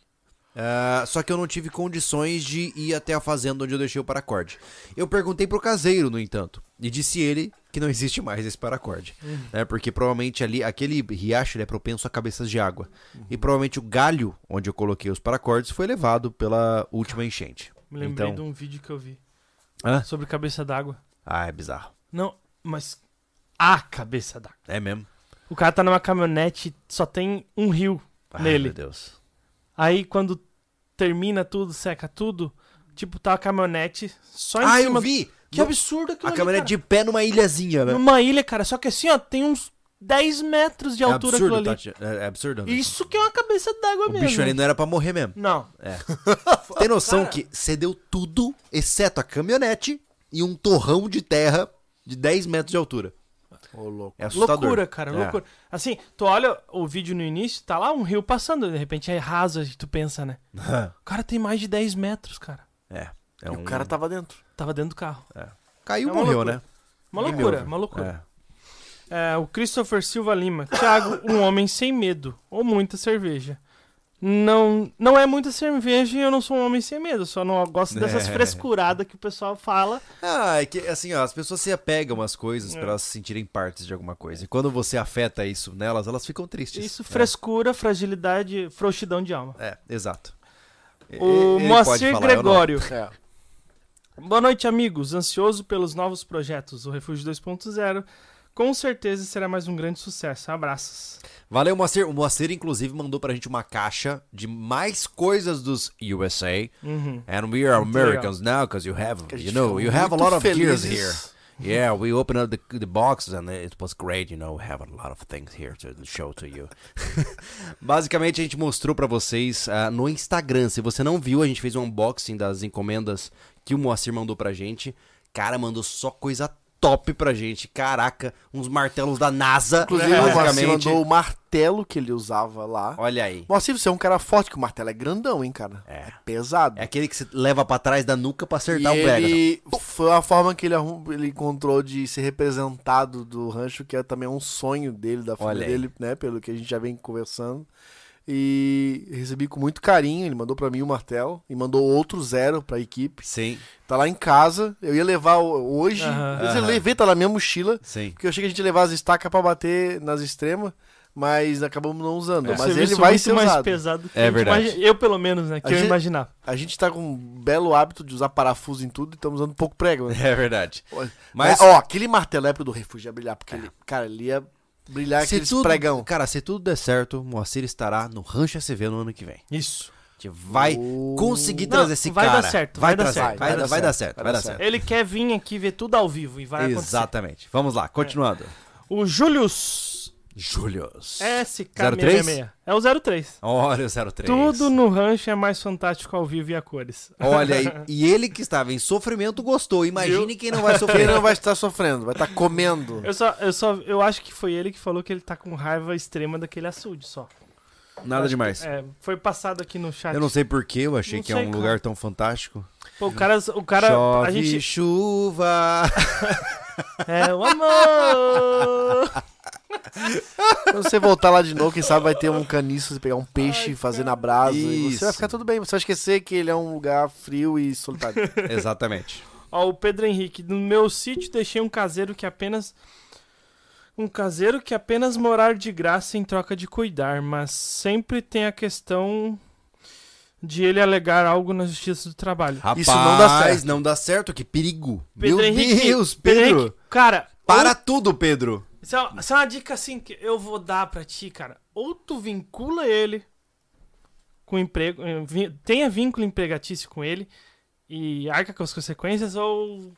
Ah, só que eu não tive condições de ir até a fazenda onde eu deixei o paracorde. Eu perguntei pro caseiro, no entanto, e disse ele que não existe mais esse paracorde. né, porque provavelmente ali, aquele riacho ele é propenso a cabeças de água. E provavelmente o galho onde eu coloquei os paracordes foi levado pela última enchente. Me lembrei Então- de um vídeo que eu vi Hã? sobre cabeça d'água. Ah, é bizarro. Não, mas a cabeça d'água. É mesmo? O cara tá numa caminhonete, só tem um rio Ai, nele. meu Deus. Aí quando termina tudo, seca tudo, tipo, tá a caminhonete só em Ah, cima. eu vi! Que No- absurdo aquilo A ali, caminhonete cara. de pé numa ilhazinha, né? Numa ilha, cara, só que assim, ó, tem uns 10 metros de É altura aquilo absurdo, ali. Tati. É, é absurdo. Anderson. Isso que é uma cabeça d'água O mesmo. bicho ali não era pra morrer mesmo. Não. [LAUGHS] Tem noção Cara. que cedeu tudo, exceto a caminhonete e um torrão de terra de 10 metros de altura. Ô, louco. É assustador. Loucura, cara, É. loucura. Assim, tu olha o vídeo no início, tá lá um rio passando, de repente é raso, e tu pensa, né? [LAUGHS] O cara tem mais de 10 metros, cara. É. é E um... o cara tava dentro. Tava dentro do carro. Caiu É e uma morreu, loucura. né? Uma loucura, uma loucura. É. É, o Christopher Silva Lima. Thiago, um homem sem medo. Ou muita cerveja. Não, não é muita cerveja e eu não sou um homem sem medo. Só não gosto dessas É. [LAUGHS] frescuradas que o pessoal fala. Ah, é que assim, ó, as pessoas se apegam às coisas É. pra elas se sentirem partes de alguma coisa. E quando você afeta isso nelas, elas ficam tristes. Isso, frescura, fragilidade, frouxidão de alma. É, é exato. O ele Moacir. Gregório. É. Boa noite, amigos. Ansioso pelos novos projetos. O Refúgio 2.0. Com certeza será mais um grande sucesso. Abraços. Valeu, Moacir. O Moacir, inclusive, mandou pra gente uma caixa de mais coisas dos USA. Uhum. And we are Muito Americans now, because you have, you know, you have a lot of gears felizes here. Yeah, we opened up the, the boxes and it was great, you know, we have a lot of things here to show to you. [LAUGHS] Basicamente, a gente mostrou pra vocês ah, no Instagram. Se você não viu, a gente fez um unboxing das encomendas que o Moacir mandou pra gente. Cara, mandou só coisa top pra gente. Caraca, uns martelos da NASA, Inclusive, o Moacir mandou o martelo que ele usava lá. Olha aí. Moacir, você é um cara forte, que o martelo é grandão, hein, cara? É. pesado. É aquele que você leva pra trás da nuca pra acertar e o prego. ele foi a forma que ele, arrum- ele encontrou de ser representado do rancho, que é também um sonho dele, da família dele, né? Pelo que a gente já vem conversando. E recebi com muito carinho. Ele mandou pra mim o martelo e mandou outro zero pra equipe. Sim, Tá lá em casa. Eu ia levar hoje. Aham. Eu levei, tá na minha mochila. sim. Porque eu achei que a gente ia levar as estacas pra bater nas extremas. Mas acabamos não usando. É. Mas ele vai muito ser mais usado. pesado que É a verdade. imagi- Eu, pelo menos, né? Que A eu gente- imaginar. A gente tá com um belo hábito de usar parafuso em tudo e estamos usando pouco prego. Né? É verdade. Mas, Mas- ó, aquele martelo é pro do refúgio ia brilhar, porque ele, cara, ele ia brilhar Se aqueles tudo, pregão. Cara, se tudo der certo, Moacir estará no Rancho SV no ano que vem. Isso. A gente vai Oh. conseguir Não, trazer esse vai cara. dar certo, vai dar trazer, certo. Vai, vai dar certo, vai dar certo. Ele quer vir aqui ver tudo ao vivo e vai acontecer. Exatamente. Vamos lá, continuando. O Julius Julius. SK666. É o 03. Olha o 03. Tudo no rancho é mais fantástico ao vivo e a cores. Olha, e, [LAUGHS] e ele que estava em sofrimento gostou. Imagine Viu? quem não vai Quem sofrer. não vai estar sofrendo, vai estar comendo. Eu só, eu só, eu acho que foi ele que falou que ele tá com raiva extrema daquele açude só. Nada demais. É, foi passado aqui no chat. Eu não sei porquê, eu achei Não que é um cara. lugar tão fantástico. Pô, o cara, o cara, Chove a gente chuva. [LAUGHS] é o amor. [LAUGHS] Quando você voltar lá de novo, quem sabe vai ter um caniço, você pegar um peixe, fazer na brasa. E Isso. você vai ficar tudo bem. Você vai esquecer que ele é um lugar frio e solitário. [LAUGHS] Exatamente. Ó, o Pedro Henrique, no meu sítio deixei um caseiro que apenas um caseiro que apenas morar de graça em troca de cuidar, mas sempre tem a questão de ele alegar algo na justiça do trabalho. Rapaz, Isso não dá certo. não dá certo, que perigo. Pedro Meu Henrique, Deus, Pedro Pedro. Henrique, cara, Para ou- tudo, Pedro. Isso é, uma, isso é uma dica assim que eu vou dar pra ti, cara. Ou tu vincula ele com emprego, eh, tenha vínculo empregatício com ele e arca com as consequências, ou.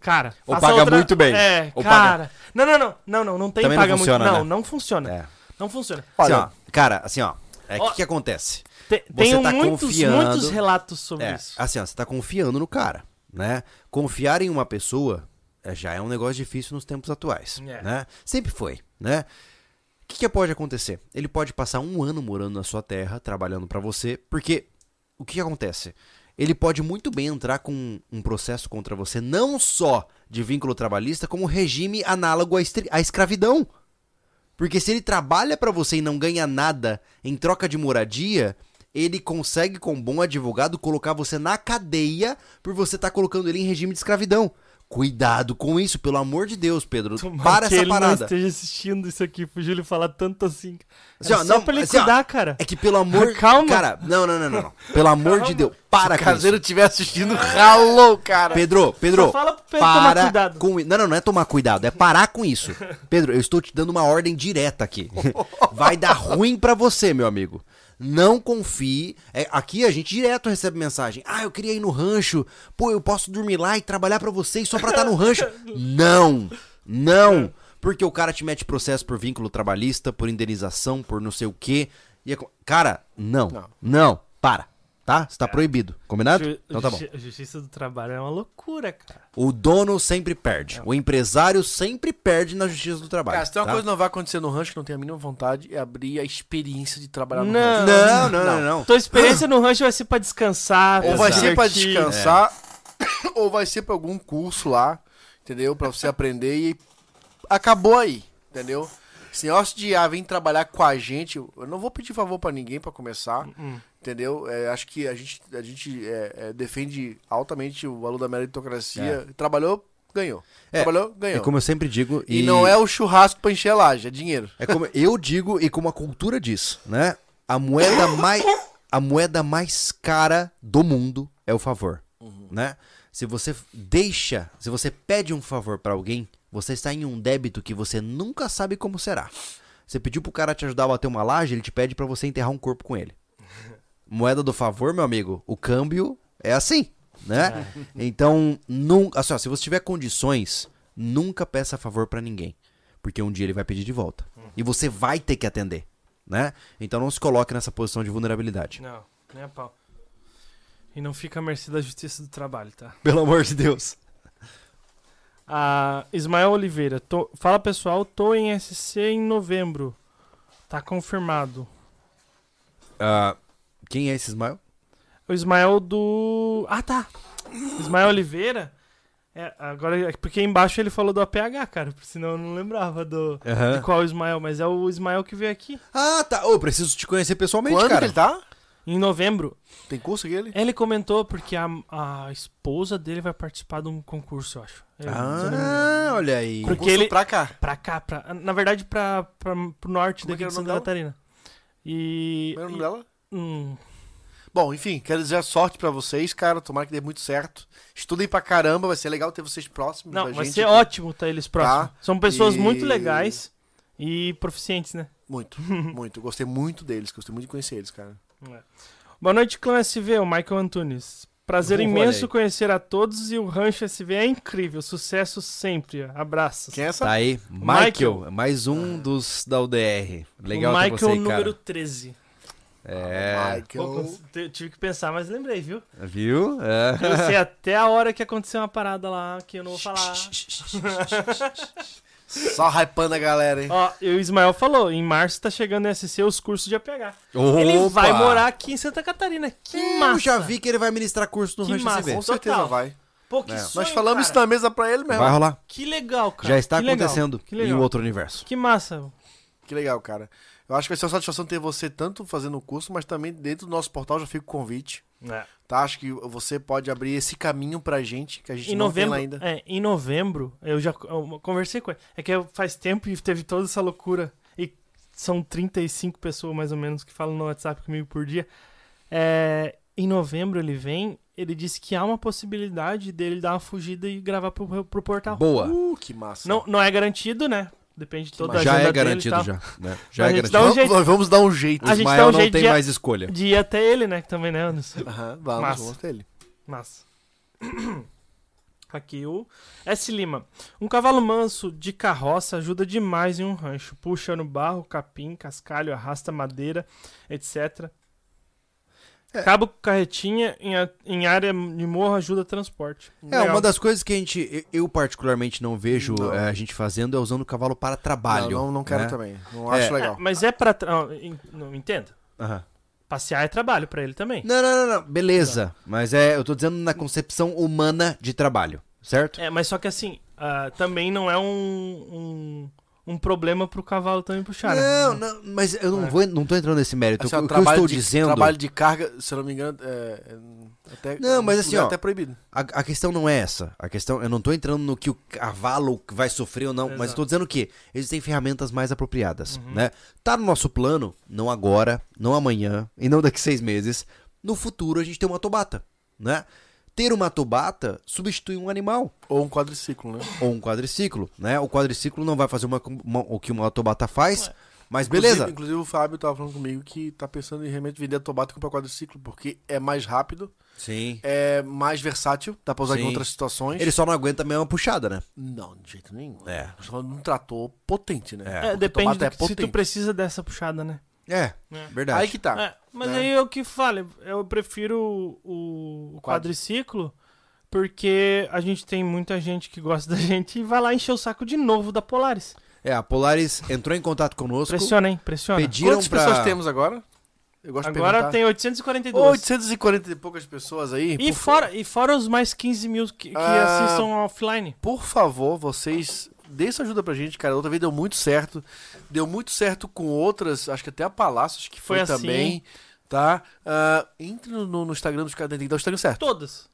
Cara, Ou paga outra- muito bem. É, Ou cara. Não, não, não, não, não, não tem Também não paga funciona, muito. Não, né? não funciona. É. Não funciona. Assim, Olha, ó, cara, assim, ó. É o que, que acontece? Te- Tenho tá muitos, confiando- muitos relatos sobre É, isso. assim, ó, você tá confiando no cara, né? Confiar em uma pessoa já é um negócio difícil nos tempos atuais, É. né? Sempre foi, né? O que, que pode acontecer? Ele pode passar um ano morando na sua terra, trabalhando pra você, porque o que, que acontece? Ele pode muito bem entrar com um processo contra você, não só de vínculo trabalhista, como regime análogo à, à escravidão. Porque se ele trabalha pra você e não ganha nada em troca de moradia, ele consegue, com um bom advogado, colocar você na cadeia por você estar colocando ele em regime de escravidão. Cuidado com isso, pelo amor de Deus, Pedro. Tomara Para que essa ele não parada. esteja assistindo isso aqui pro Júlio falar tanto assim. Assim, É ó, só não, pra ele assim, ó, cuidar, cara. É que pelo amor. [LAUGHS] Calma. Cara, não, não, não, não. não. Pelo [LAUGHS] amor de Calma. Deus, para Se o caseiro estiver assistindo, ralou, cara. Pedro, Pedro, Só fala pro Pedro tomar para cuidado. com Não, não, não é tomar cuidado, é parar com isso. [LAUGHS] Pedro, eu estou te dando uma ordem direta aqui. Vai dar ruim pra você, meu amigo. Não confie. É, aqui a gente direto recebe mensagem. Ah, eu queria ir no rancho. Pô, eu posso dormir lá e trabalhar pra vocês só pra estar no rancho. [LAUGHS] Não, não. Porque o cara te mete processo por vínculo trabalhista, por indenização, por não sei o quê. E é cara, não, não, Não. para. Tá? Você tá proibido. Combinado? Ju- Então tá bom. justi- Justiça do trabalho é uma loucura, cara. O dono sempre perde. O empresário sempre perde na justiça do trabalho. Cara, se tem uma tá? coisa que não vai acontecer no rancho que não tenho a mínima vontade, é abrir a experiência de trabalhar no Não. rancho. Não, não, não, não. Tua experiência no rancho vai ser pra descansar. Ou vai ser pra descansar, [COUGHS] ou vai ser pra algum curso lá, entendeu? Pra você aprender e acabou aí, entendeu? Esse negócio de ah, vem trabalhar com a gente, eu não vou pedir favor pra ninguém pra começar, Hum. Entendeu? É, acho que a gente, a gente é, é, defende altamente o valor da meritocracia. Trabalhou, ganhou. É, Trabalhou, É ganhou. como eu sempre digo. E... não é o churrasco pra encher a laje, é dinheiro. É como eu digo e como a cultura diz, né? A moeda mais a moeda mais cara do mundo é o favor, né? Se você deixa, se você pede um favor pra alguém, você está em um débito que você nunca sabe como será. Você pediu pro cara te ajudar a bater uma laje, ele te pede pra você enterrar um corpo com ele. Moeda do favor, meu amigo, o câmbio é assim, né? Então, num, assim, ó, se você tiver condições, nunca peça favor pra ninguém, porque um dia ele vai pedir de volta. E você vai ter que atender, né? Então não se coloque nessa posição de vulnerabilidade. Não, nem a pau. E não fica à mercê da justiça do trabalho, tá? [LAUGHS] Pelo amor de Deus. A Ismael Oliveira. tô- Fala pessoal, tô em SC em novembro. Tá confirmado. Ah, quem é esse Ismael? O Ismael do. Ah, tá. Ismael Oliveira. É, agora, é porque embaixo ele falou do APH, cara. Senão eu não lembrava do. De qual Ismael, mas é o Ismael que veio aqui. Ah, tá. Ô, preciso te conhecer pessoalmente, Quando que cara. ele tá? Em novembro. Tem curso aqui ele? Ele comentou porque a, a esposa dele vai participar de um concurso, eu acho. Eu-. Ah, olha aí. Porque Curso ele- pra cá. Pra cá, pra, na verdade, pra, pra, pro norte Como é daqui era de o nome Santa dela? Catarina. E. Como é o nome e- dela? Hum, Bom, enfim, quero dizer sorte pra vocês, cara. Tomara que dê muito certo. Estudem pra caramba, vai ser legal ter vocês próximos não, da vai gente. ser aqui. ótimo tá eles próximos. Tá. São pessoas E- muito legais e proficientes, né? Muito, [LAUGHS] muito. Gostei muito deles, gostei muito de conhecer eles, cara. Boa noite, clã SV, o Michael Antunes. Prazer Olha imenso conhecer a todos e o Rancho SV é incrível. Sucesso sempre. Abraços. Quem é essa? Tá aí. Michael, Michael. mais um dos da UDR. Legal o ter Michael você número cara. 13. É. Michael. Pô, tive que pensar, mas lembrei, viu? Viu? É. Eu sei [LAUGHS] até a hora que aconteceu uma parada lá que eu não vou falar. Só hypando a galera, hein? Ó, e o Ismael falou, em março tá chegando em SC os cursos de APH. Opa! Ele vai morar aqui em Santa Catarina. Que Eu massa. já vi que ele vai ministrar curso no Que Rancho massa. Com certeza total. vai. Pô, que É. sonho, Nós falamos cara. isso na mesa pra ele mesmo. Vai rolar. Que legal, cara. Já está Que legal. acontecendo em um outro universo. Que massa. Que legal, cara. Eu acho que vai ser uma satisfação ter você tanto fazendo o curso, mas também dentro do nosso portal já fica o convite. Tá? Acho que você pode abrir esse caminho pra gente, que a gente Em não novembro, tem lá ainda. é, em novembro, eu já eu conversei com ele. É que faz tempo e teve toda essa loucura. E são 35 pessoas mais ou menos que falam no WhatsApp comigo por dia. É, em novembro ele vem, ele disse que há uma possibilidade dele dar uma fugida e gravar pro, pro portal. Boa. Uh, que massa. Não, não é garantido, né? Depende de toda a já agenda é garantido já. né? Já A é gente garantido. dá um Vamos, jeito. nós vamos dar um jeito. A gente Ismael dá um não jeito tem mais escolha. De ir até ele, né? Que também, né, Anderson? Aham, vamos, Massa. vamos ter ele. Massa. Aqui o S. Lima. Um cavalo manso de carroça ajuda demais em um rancho. Puxa no barro, capim, cascalho, arrasta madeira, etc. É. Cabo com carretinha em, a- em área de morro ajuda transporte. É, Legal. uma das coisas que a gente, eu particularmente não vejo Não. é, a gente fazendo é usando o cavalo para trabalho. Não, não, não quero né? também. Não É. acho legal. É, mas é tra- en- Não, entenda. Aham. Passear é trabalho pra ele também. Não, não, não, não, beleza. Mas é, eu tô dizendo na concepção humana de trabalho, certo? É, mas só que assim, ah, também não é um, um, um problema pro cavalo também puxar. né? Não, não, mas eu não É. vou, não tô entrando nesse mérito. Assim, o ó, que eu trabalho estou de, dizendo, Trabalho de carga, se eu não me engano, é, é até, Não, mas assim, lugar ó, até proibido. a, a questão não é essa. A questão, eu não tô entrando no que o cavalo vai sofrer ou não, mas eu Exato. tô dizendo que existem ferramentas mais apropriadas, Uhum. né? Tá no nosso plano, não agora, não amanhã e não daqui seis meses. No futuro a gente tem uma tobata, né? Ter uma tobata substitui um animal Ou um quadriciclo, né? ou um quadriciclo, né? O quadriciclo não vai fazer uma, uma- o que uma tobata faz, Ué. mas Inclusive- beleza. Inclusive, o Fábio tava falando comigo que tá pensando em realmente vender a Tobata e comprar quadriciclo, porque é mais rápido, Sim. é mais versátil, dá pra usar em Sim. outras situações. Ele só não aguenta a mesma puxada, né? Não, de jeito nenhum. É. De um trator potente, né? É, É, Porque depende do é que- se potente. tu precisa dessa puxada, né? É, É. verdade. Aí que tá. É, mas né? aí eu que falo, eu prefiro o, o quadriciclo porque a gente tem muita gente que gosta [LAUGHS] da gente e vai lá encher o saco de novo da Polaris. É, a Polaris entrou em contato conosco. Pressiona, hein? Pressiona. Pediram Quantas pra... pessoas temos agora? Eu gosto de Agora perguntar. tem 842. 840 e poucas pessoas aí. E por, fora, e fora os mais 15 mil que, que Ah. assistam offline. por favor, vocês dê essa ajuda pra gente, cara. Outra vez deu muito certo. Deu muito certo com outras, acho que até a Palácios que foi, Foi assim. também. Tá? Ah, entre no, no Instagram dos caras, tem que dar o Instagram certo. Todas.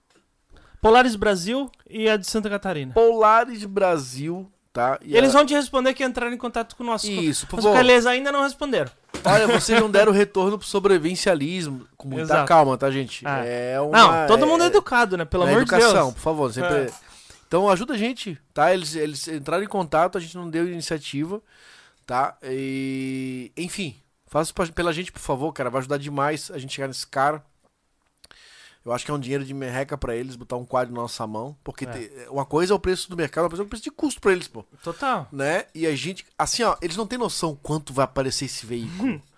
Polaris Brasil e a de Santa Catarina. Polaris Brasil, tá? E Eles a- vão te responder que entraram em contato com o nosso. Isso, por Mas favor. Caleza ainda não responderam. Olha, vocês não [LAUGHS] deram retorno pro sobrevivencialismo. Com muita Exato. calma, tá, gente? Ah. É uma, Não, todo mundo é é educado, né? Pelo na amor de educação, Deus. por favor. Sempre... É. Então ajuda a gente, tá? Eles, eles entraram em contato, a gente não deu iniciativa, tá? E... Enfim, faça pela gente, por favor, cara. Vai ajudar demais a gente chegar nesse cara. Eu acho que é um dinheiro de merreca pra eles botar um quad na nossa mão. Porque É. te- uma coisa é o preço do mercado, outra coisa é o preço de custo pra eles, pô. Total. Né? E a gente. Assim, ó, eles não têm noção quanto vai aparecer esse veículo. [LAUGHS]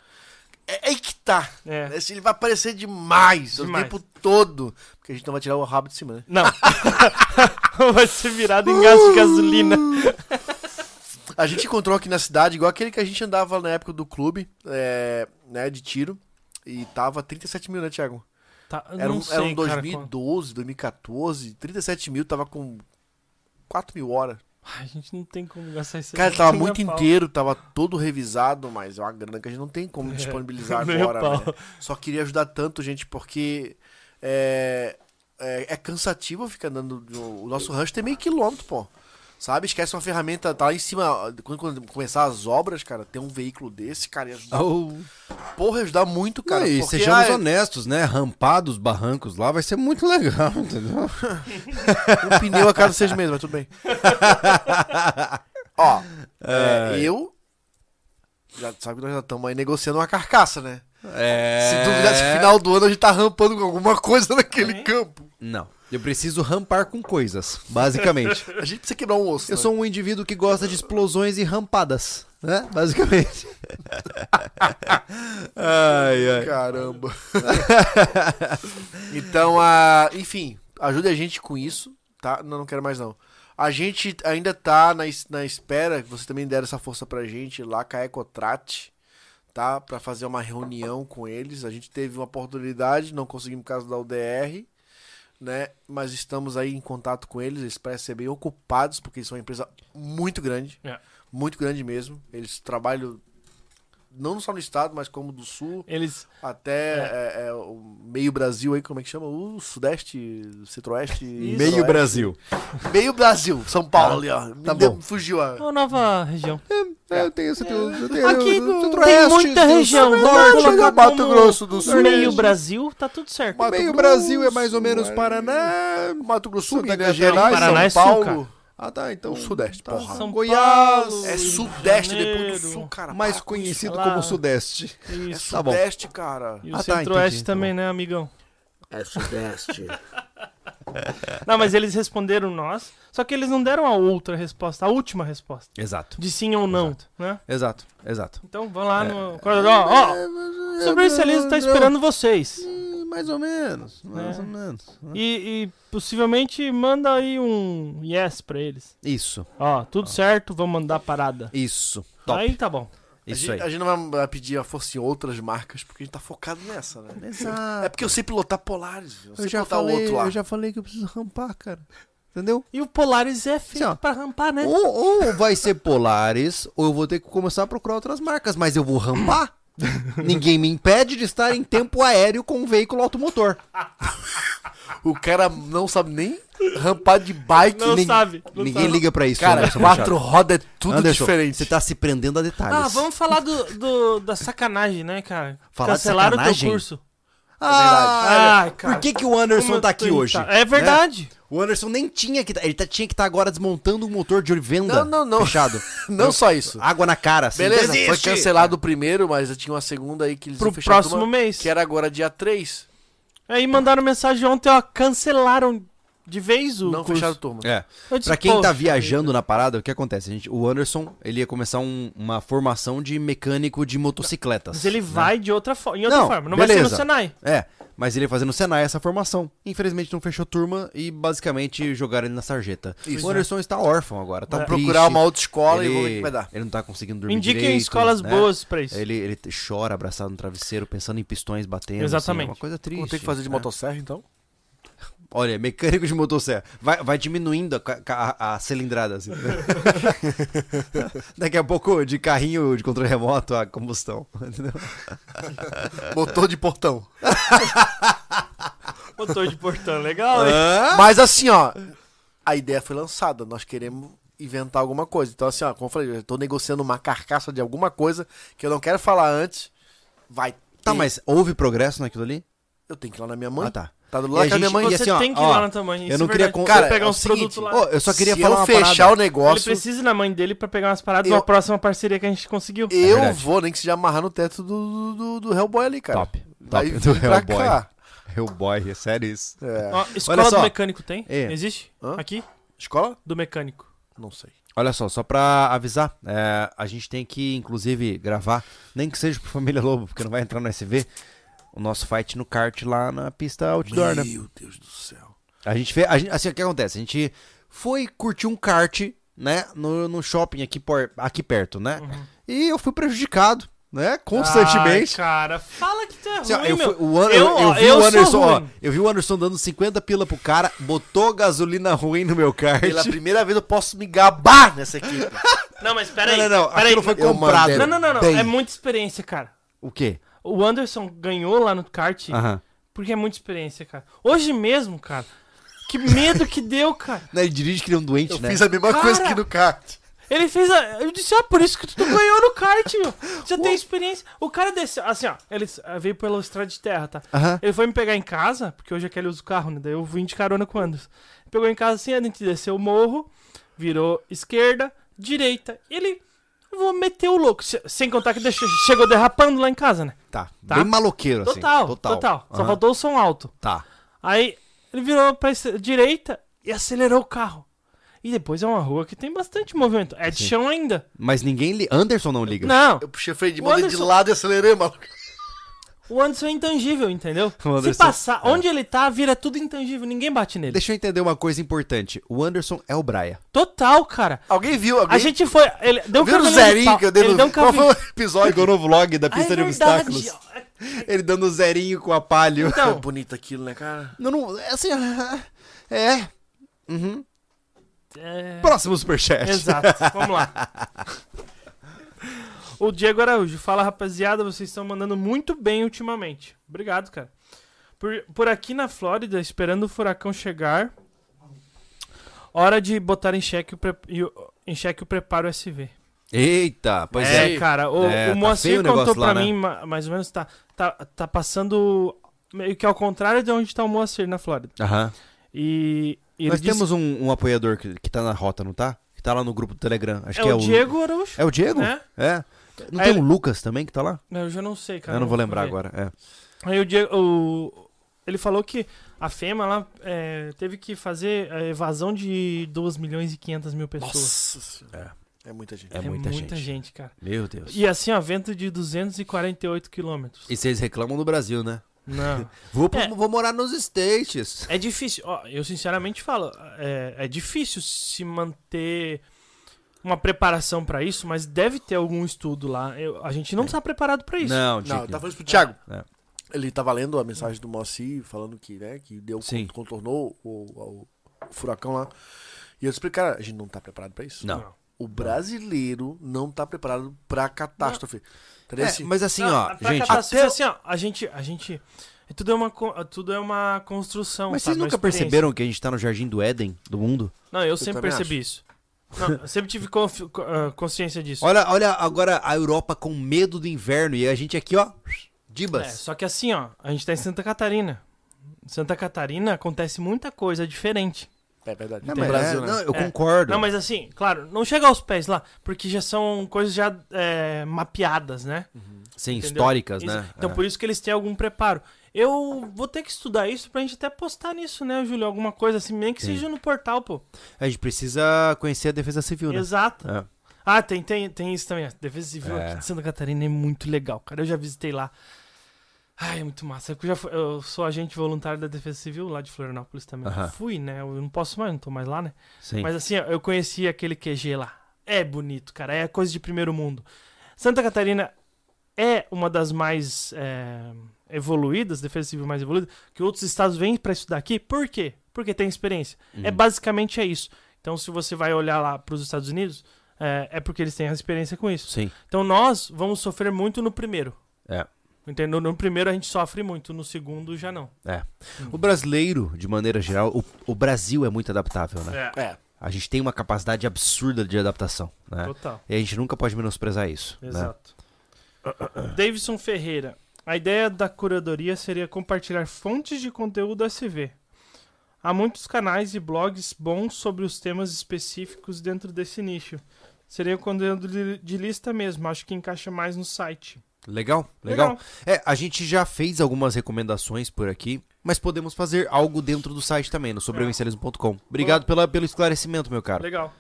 é aí que tá. É. Né? Se Ele vai aparecer demais, Demais. o tempo todo. Porque a gente não vai tirar o rabo de cima, né? Não. [LAUGHS] Vai ser virado em gás de gasolina. A gente encontrou aqui na cidade, igual aquele que a gente andava na época do clube, é, né, de tiro. E tava 37 mil, né, Thiago? Tá, Era um, sei, era um cara, 2012, 2014, 37 mil, tava com 4 mil horas. A gente não tem como gastar isso Cara, tava [LAUGHS] muito inteiro, tava todo revisado, mas é uma grana que a gente não tem como É, disponibilizar [LAUGHS] a agora, né? Só queria ajudar tanto, gente, porque é, é, é cansativo ficar andando. O nosso rancho tem meio quilômetro, pô. Sabe? Esquece uma ferramenta, tá lá em cima. Quando, quando começar as obras, cara, ter um veículo desse, cara, ia ajudar. Oh. Porra, ia ajudar muito, cara. Não, e porque, sejamos ah, honestos, né? Rampar dos barrancos lá vai ser muito legal, entendeu? [LAUGHS] um pneu a cada seis meses, mas tudo bem. Ó, [LAUGHS] é, eu. Já sabe que nós já estamos aí negociando uma carcaça, né? É. Se duvidar, se final do ano a gente tá rampando com alguma coisa naquele Hein? campo. Não. Eu preciso rampar com coisas, basicamente. [LAUGHS] A gente precisa quebrar um osso. Eu né? sou um indivíduo que gosta de explosões e rampadas, né? Basicamente. [LAUGHS] ai, ai. Caramba. [LAUGHS] então, a... enfim, ajude a gente com isso, tá? Não, não quero mais não. A gente ainda tá na, na espera, que vocês também deram essa força pra gente lá com a Ecotrat, tá? Pra fazer uma reunião com eles. A gente teve uma oportunidade, não conseguimos por causa da UDR, né? Mas estamos aí em contato com eles. Eles parecem ser bem ocupados, porque eles são uma empresa muito grande. É. Muito grande mesmo. Eles trabalham não só no estado, mas como do sul. Eles. Até é, é, o meio Brasil aí, como é que chama? O Sudeste, Centro-Oeste. Meio. Brasil. Meio Brasil, São Paulo ali, ó. Tá deu- bom. Fugiu a. Uma nova região. É, eu tenho esse eu tenho Aqui tem muita do região. Sul, Vamos Norte, colocar do Mato Grosso do Sul. Meio Brasil, tá tudo certo. Mato Meio Grosso, Brasil é mais ou menos é. Paraná. Mato Grosso, Sul, Santa Minas. Gerais, Paraná é São sul, Paulo. Ah, tá, então. O Sudeste, tá. porra. São Goiás. Paulo, É Sudeste depois do Janeiro. Sul, cara. mais conhecido Lá. como Sudeste. É Isso. Tá bom. Sudeste, cara. E o Ah, tá, Centro-Oeste entendi, também, tá né, amigão? É Sudeste. [LAUGHS] Não, mas eles responderam nós. Só que eles não deram a outra resposta, a última resposta. Exato. De sim ou não, né? Exato, exato. Então vão lá no. Ó, ó, o sobrevivencialismo tá esperando vocês. Mais ou menos, mais É. ou menos. E, e possivelmente manda aí um yes pra eles. Isso, Ó, tudo certo, vamos mandar a parada. isso. Top. Aí tá bom. A Isso gente, aí. a gente não vai pedir a força em outras marcas, porque a gente tá focado nessa, né? É Exato. porque eu sei pilotar Polaris. Eu sei Eu já, pilotar o falei, outro lá. eu já falei que eu preciso rampar, cara. Entendeu? E o Polaris é feito Assim, ó. pra rampar, né? Ou, ou vai ser Polaris, ou eu vou ter que começar a procurar outras marcas, mas eu vou rampar. [LAUGHS] Ninguém me impede de estar em tempo aéreo com um veículo automotor. [LAUGHS] O cara não sabe nem rampar de bike. Não nem... sabe. não Ninguém sabe. liga pra isso, Cara, Anderson quatro rodas é tudo Anderson, diferente. Você tá se prendendo a detalhes. Ah, vamos falar do, do- da sacanagem, né, cara? Falar Cancelaram o teu curso. Ah, Ai, cara. Por que, que o Anderson Como tá aqui hoje? irritado. É verdade. O Anderson nem tinha que. tá- Ele tá- tinha que estar agora desmontando um motor de venda Não, não, não. fechado. [LAUGHS] Não só isso. Água na cara. Assim. Beleza, foi Desiste! cancelado o primeiro, mas eu tinha uma segunda aí que eles Pro próximo turma, mês. que era agora dia 3. Aí mandaram mensagem ontem, ó, cancelaram de vez o Não curso. fecharam a turma. É. Disse, Pra quem tá "Poxa viajando na parada, o que acontece? A gente, o Anderson, ele ia começar um- uma formação de mecânico de motocicletas. Mas ele né? vai de outra forma, em outra Não, forma. Não vai ser beleza. no Senai. É, mas ele ia fazer no Senai essa formação. Infelizmente não fechou turma e basicamente jogaram ele na sarjeta. Isso, o Anderson está órfão agora, tá É. triste. Procurar uma outra escola ele, e vamos ver o que vai dar. Ele não tá conseguindo dormir Indiquem direito, escolas né? boas pra isso. Ele, ele chora abraçado no travesseiro, pensando em pistões batendo. Exatamente. assim, é uma coisa triste. Vou ter que fazer de né? motosserra, então? Olha, mecânico de motosserra. Vai, vai diminuindo a, a, a cilindrada. Assim. [LAUGHS] Daqui a pouco, de carrinho de controle remoto, a combustão. Entendeu? Motor de portão. [LAUGHS] Motor de portão, legal, hein? Mas assim, ó, a ideia foi lançada. Nós queremos inventar alguma coisa. Então, assim, ó, como eu falei, eu tô negociando uma carcaça de alguma coisa que eu não quero falar antes. Vai. Tá, ter. mas houve progresso naquilo ali? Eu tenho que ir lá na minha mãe. Ah, tá. Tá do lado a da minha gente- mãe. e Você assim, ó, tem que ir ó, lá na tua mãe. eu não é queria con- Cara, pegar é o uns produtos lá. Ô, eu só queria Se falar eu fechar parada. o negócio, Ele precisa ir na mãe dele pra pegar umas paradas Eu- uma próxima parceria que a gente conseguiu. eu É vou, nem que seja amarrar no teto do, do, do Hellboy ali, cara. Top, top. Do Hellboy. cá. Eu boy, é sério isso. É. Ó, escola do mecânico tem? É. Existe? Hã? Aqui? Escola? Do mecânico. Não sei. Olha só, só pra avisar, é, a gente tem que, inclusive, gravar, nem que seja pro Família Lobo, porque não vai entrar no SV, o nosso fight no kart lá na pista outdoor, né? Meu Deus do céu. A gente fez, a gente, assim, o que acontece? A gente foi curtir um kart, né, no, no shopping aqui, por, aqui perto, né? E eu fui prejudicado, né, constantemente. Ai, cara, fala que tu é Assim, ruim, eu, meu. o An- Eu- eu, eu vi eu o sou Anderson, ó, eu vi o Anderson dando 50 pila pro cara, botou gasolina ruim no meu kart. Pela primeira vez eu posso me gabar nessa equipe. [LAUGHS] Não, mas peraí. Não, não, não, peraí. aquilo foi comprado. Não, não, não, não. É muita experiência, cara. O quê? O Anderson ganhou lá no kart Aham. porque é muita experiência, cara. Hoje mesmo, cara. Que medo que deu, cara. Não, ele dirige que nem um doente, Eu né? fiz a mesma Cara! coisa que no kart. Ele fez a. Eu disse, ah, por isso que tu ganhou no kart, meu. Já [LAUGHS] tem experiência. O cara desceu. Assim, ó. Ele ah, veio pela estrada de terra, tá? Aham. Ele foi me pegar em casa, porque hoje é que ele usa o carro, né? Daí eu vim de carona com o Anderson. Pegou em casa assim, a gente desceu o morro, virou esquerda, direita. Ele. Eu vou meter o louco. Se- Sem contar que deixou- chegou derrapando lá em casa, né? Tá. Tá. Bem maloqueiro, assim. Total, total. Só Aham. faltou o som alto. Tá. Aí ele virou pra direita e acelerou o carro. E depois é uma rua que tem bastante movimento. É de Sim. chão ainda. Mas ninguém li... Anderson não liga. Não, Eu puxei o freio de mão de lado e acelerei, maluco. O Anderson é intangível, entendeu? [LAUGHS] Anderson- Se passar, é. onde ele tá, vira tudo intangível. Ninguém bate nele. Deixa eu entender uma coisa importante. O Anderson é o Braia. Total, cara. Alguém viu? Alguém A gente foi. Ele deu um viu o zerinho que eu dei Ele no... deu um Qual foi o episódio? No vlog da Ah, pista é de obstáculos. Ele dando zerinho com a palho. É Então, bonito aquilo, né, cara? Não, não, é assim, [LAUGHS] é. Uhum. é... Próximo superchat. Exato. Vamos lá. [LAUGHS] O Diego Araújo. Fala, rapaziada. Vocês estão mandando muito bem ultimamente. Obrigado, cara. Por, por aqui na Flórida, esperando o furacão chegar. Hora de botar em xeque o, pre- em xeque o preparo SV. Eita, pois é, é. cara. O, É, o tá Moacir o contou lá, pra né? mim, ma- mais ou menos, tá, tá, tá passando meio que ao contrário de onde tá o Moacir na Flórida. Aham. E, e Nós disse- temos um, um apoiador que, que tá na rota, não tá? Que tá lá no grupo do Telegram. Acho é que é o Diego Araújo. É o Diego? né? É. Não Aí tem ele- o Lucas também que tá lá? Eu já não sei, cara. Eu não vou lembrar agora. É. Aí o Diego, o- ele falou que a FEMA lá é, teve que fazer a evasão de 2 milhões e 500 mil pessoas. Nossa senhora. É muita gente. É muita gente. cara. Meu Deus. E assim, ó, vento de 248 quilômetros. E vocês reclamam do Brasil, né? Não. [LAUGHS] Vou, pro- É. vou morar nos States. É difícil, ó, eu sinceramente falo, é, é difícil se manter uma preparação pra isso, mas deve ter algum estudo lá. Eu- a gente não tá preparado pra isso. Não, Não, eu tava falando isso pro Thiago. É. Ele tava lendo a mensagem do Moacir falando que, né, que deu, Sim. contornou o, o- o furacão lá. E eu expliquei, cara, a gente não tá preparado pra isso. Não. O brasileiro não tá preparado pra catástrofe. É, Assim, mas assim, Não, ó, gente. até- assim, ó, a gente, a gente, é tudo é uma, tudo é uma construção. Mas sabe? vocês nunca perceberam que a gente tá no jardim do Éden do mundo? Não, eu sempre também percebi isso. Não, eu sempre tive ah, consciência disso. Olha, olha agora a Europa com medo do inverno e a gente aqui, ó, É, dibas. só que assim, ó, a gente tá em Santa Catarina. Em Santa Catarina acontece muita coisa diferente. é verdade. Não, mas Brasil, é, né? não, eu É. concordo. Não, mas assim, claro, não chega aos pés lá, porque já são coisas já é, mapeadas, né? Sim, Entendeu? históricas, Isso- né? Então É. por isso que eles têm algum preparo. Eu vou ter que estudar isso pra gente até postar nisso, né, Júlio? Alguma coisa assim, nem que Sim. seja no portal, pô. A gente precisa conhecer a defesa civil, né? Exato. É. Ah, tem, tem, tem isso também. A Defesa Civil É. aqui de Santa Catarina é muito legal, cara. Eu já visitei lá. Ai, é muito massa. Eu, já fui- eu sou agente voluntário da Defesa Civil lá de Florianópolis também. Fui, né? Eu não posso mais, não tô mais lá, né? Sim. Mas assim, eu conheci aquele QG lá. É bonito, cara. É coisa de primeiro mundo. Santa Catarina é uma das mais é, evoluídas, defesa civil mais evoluída, que outros estados vêm pra estudar aqui. Por quê? Porque tem experiência. É Uhum. basicamente é isso. Então, se você vai olhar lá pros Estados Unidos, é, é porque eles têm a experiência com isso. Sim. Então, nós vamos sofrer muito no primeiro. É. Entendeu? No primeiro a gente sofre muito, no segundo já não. É. O brasileiro, de maneira geral, o, o Brasil é muito adaptável, né? É. A gente tem uma capacidade absurda de adaptação, né? Total. E a gente nunca pode menosprezar isso. Né? Exato. [COUGHS] Davidson Ferreira. A ideia da curadoria seria compartilhar fontes de conteúdo SV. Há muitos canais e blogs bons sobre os temas específicos dentro desse nicho. Seria conteúdo de, lista mesmo, acho que encaixa mais no site. Legal, legal, É, a gente já fez algumas recomendações por aqui. mas podemos fazer algo dentro do site também, no sobrevivencialismo.com. Obrigado pela, pelo esclarecimento, meu caro. Legal.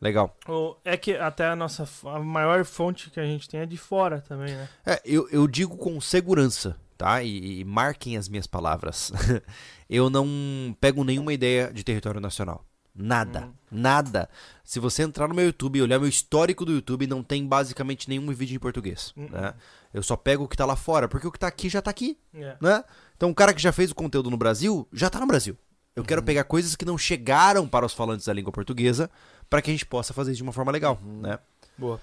Legal. É que até a nossa a maior fonte que a gente tem é de fora também, né? É, eu, eu digo com segurança, tá? E, e marquem as minhas palavras. [LAUGHS] eu não pego nenhuma ideia de território nacional. Nada. Uhum. Nada. Se você entrar no meu YouTube e olhar meu histórico do YouTube, não tem basicamente nenhum vídeo em português. Uhum. Né? Eu só pego o que tá lá fora, porque o que tá aqui já tá aqui. É. né? Então, o cara que já fez o conteúdo no Brasil, já tá no Brasil. Eu quero pegar coisas que não chegaram para os falantes da língua portuguesa, para que a gente possa fazer isso de uma forma legal, né? Boa.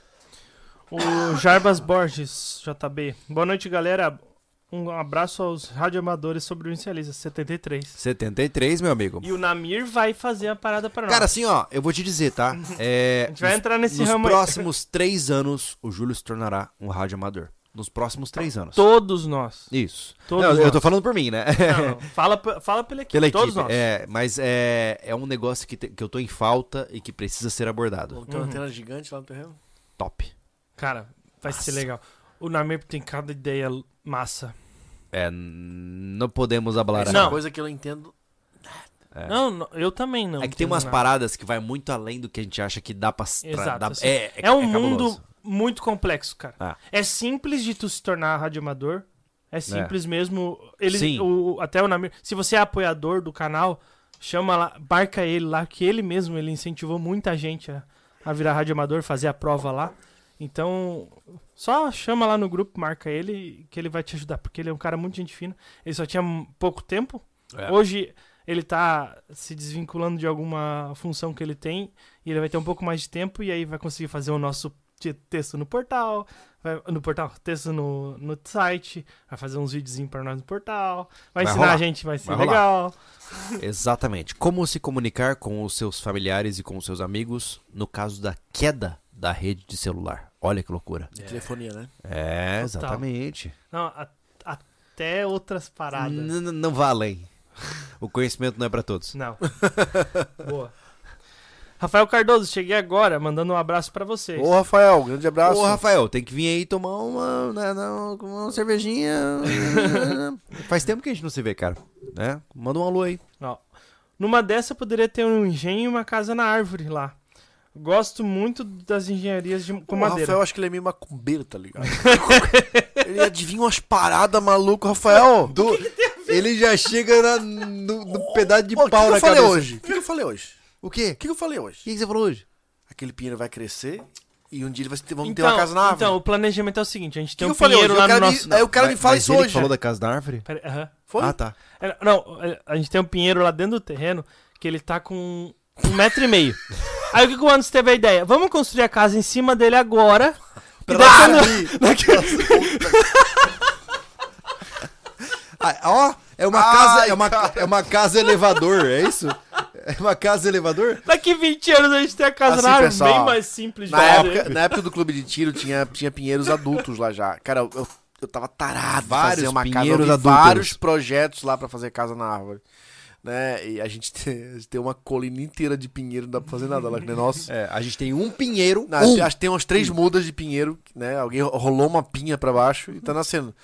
O Jarbas Borges, JB. Boa noite, galera. Um abraço aos radioamadores sobre o Inicialista 73. 73, meu amigo. E o Namir vai fazer a parada pra nós. Cara, assim, ó, eu vou te dizer, tá? É, [LAUGHS] a gente vai nos- entrar nesse nos ramo aí. próximos três anos, o Júlio se tornará um rádio amador. Nos próximos três anos. Todos nós. Isso. Todos Não, eu nós. tô falando por mim, né? Não, não. [LAUGHS] Fala, fala pela equipe. Pela Todos equipe. nós. É, mas é, é um negócio que, te- que eu tô em falta e que precisa ser abordado. Ter uma Uhum. antena gigante lá no terreno. Top. Cara, vai ser Nossa. legal. O Namir tem cada ideia massa. É, não podemos hablar Isso é Não. uma coisa que eu não entendo. É. Não, não, eu também não. É que tem umas nada. paradas que vai muito além do que a gente acha que dá pra. pra- Exato, dá- assim, é, É um cabuloso. mundo muito complexo, cara. Ah. É simples de tu se tornar radioamador. É simples mesmo. Ele, Sim. o, até o Namir. Se você é apoiador do canal, chama lá, marca ele lá, que ele mesmo ele incentivou muita gente a, a virar radioamador, fazer a prova lá. Então, só chama lá no grupo, marca ele, que ele vai te ajudar, porque ele é um cara muito gente fina. Ele só tinha pouco tempo. É. Hoje ele tá se desvinculando de alguma função que ele tem e ele vai ter um pouco mais de tempo e aí vai conseguir fazer o nosso te- texto no portal, vai- no portal, texto no, no site, vai fazer uns videozinhos pra nós no portal, vai, Vai ensinar rolar. a gente, vai ser Vai legal. [LAUGHS] Exatamente. Como se comunicar com os seus familiares e com os seus amigos no caso da queda da rede de celular. Olha que loucura. De telefonia, né? É, exatamente. Não, a- até outras paradas. N- n- Não vá além. O conhecimento não é pra todos. Não. [LAUGHS] Boa. Rafael Cardoso, cheguei agora, mandando um abraço pra vocês. Ô, Rafael, grande abraço. Ô, Rafael, tem que vir aí tomar uma, né, não, uma cervejinha. [LAUGHS] Faz tempo que a gente não se vê, cara. Né? Manda um alô aí. Ó, numa dessa poderia ter um engenho e uma casa na árvore lá. Gosto muito das engenharias de, com o madeira. Rafael, acho que ele é meio macumbeiro, tá ligado? [LAUGHS] ele adivinha umas paradas maluco, Rafael. Do- Ele já chega na- no, no pedaço de Ô, o que, pau que na eu falei hoje? O que, que eu falei hoje? O quê? O que, eu falei hoje? O que você falou hoje? Aquele pinheiro vai crescer e um dia ele vai ter, vamos ter então, uma casa na árvore. então, o planejamento é o seguinte, a gente tem que um pinheiro lá no me- nosso... Aí o cara me fala mas isso ele hoje. falou da casa da árvore? Pera- aham. Foi? Ah, tá. É, Não, é, a gente tem um pinheiro lá dentro do terreno que ele tá com um metro e meio. [LAUGHS] Aí o que, que o Anderson teve a ideia? Vamos construir a casa em cima dele agora. Daí quando- daqui- Ah, ó, é uma Ai, casa, é uma, cara. é uma casa elevador, é isso? [LAUGHS] É uma casa elevador? Daqui 20 anos a gente tem a casa Assim, na árvore, pessoal, bem mais simples Na época, na época do clube de tiro tinha, tinha pinheiros adultos lá já. Cara, eu, eu, tava tarado Vários fazer uma casa. Eu vários projetos lá pra fazer casa na árvore. Né? E a gente tem, a gente tem uma colina inteira de pinheiro, não dá pra fazer nada lá, que nem nosso. É, a gente tem um pinheiro. Não, um. Acho que tem umas três mudas de pinheiro, né? Alguém rolou uma pinha pra baixo e tá nascendo.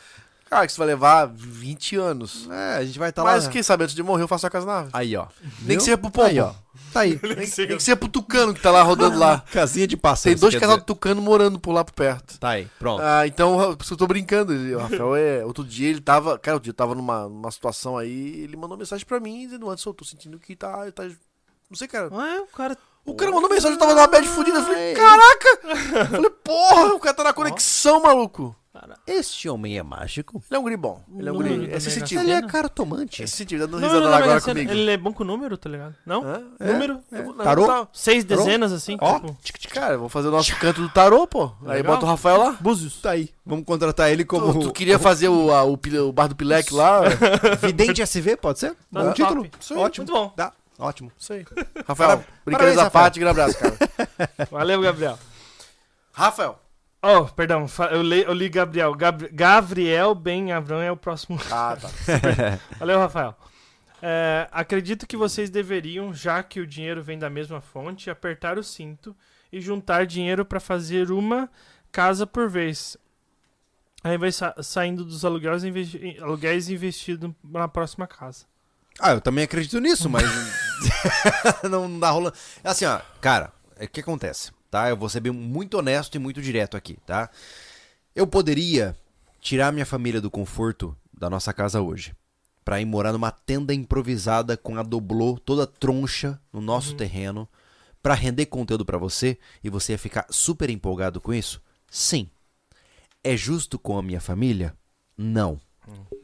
Cara, que isso vai levar 20 anos. É, a gente vai estar Mas lá. quem sabe antes de morrer eu faço a casa na árvore. Aí, ó. Nem que seja pro pombo. Aí, ó. Tá aí. [LAUGHS] Nem, nem que seja pro tucano que tá lá rodando lá. [LAUGHS] Casinha de Tem passeio. dois casal de tucano morando por lá por perto. Tá aí, pronto. Ah, então eu tô brincando. O Rafael é. Outro dia ele tava. Cara, outro dia eu tava numa, numa situação aí. Ele mandou mensagem pra mim dizendo: Antes eu tô sentindo que tá. tá não sei, cara. Ué, o cara... O cara mandou mensagem, eu tava numa bad fudida. Eu falei: Caraca! Eu falei: Porra, o cara tá na conexão, maluco. Este homem é mágico? Ele é um guri bom. Ele é um guri. É sensitivo. Ele é cartomante. É sensitivo, dando Não, risada lá agora é- comigo. Ele é bom com número, tá ligado? Não? Hã? Número? É, não, Tarô? tá- Seis Tarô? dezenas, assim, Ó. tipo... Cara, vou fazer o nosso canto do tarô, pô. Aí Legal. bota o Rafael lá. Búzios. Tá aí. Vamos contratar ele como Tu, tu queria fazer o, a- o, o bar do Pilec lá? [LAUGHS] vidente SV, pode ser? Tá Bom título. Aí, Ótimo. Muito bom. Dá. Ótimo. Isso aí. Rafael, brincadeiras à Rafael. parte, grande abraço, cara. [LAUGHS] Valeu, Gabriel. Rafael. Oh, perdão, eu li, eu li Gabriel. Gab- Gabriel Ben Abrão é o próximo. Ah, tá. [LAUGHS] Valeu, Rafael. É, acredito que vocês deveriam, já que o dinheiro vem da mesma fonte, apertar o cinto e juntar dinheiro para fazer uma casa por vez. Aí vai sa- saindo dos aluguéis, investi aluguéis investido na próxima casa. Ah, eu também acredito nisso, mas [LAUGHS] não dá rolando. Assim, ó, cara, é o que acontece, tá? Eu vou ser bem- muito honesto e muito direto aqui, tá? Eu poderia tirar minha família do conforto da nossa casa hoje pra ir morar numa tenda improvisada com a doblô toda troncha no nosso terreno pra render conteúdo pra você e você ia ficar super empolgado com isso? Sim. É justo com a minha família? Não.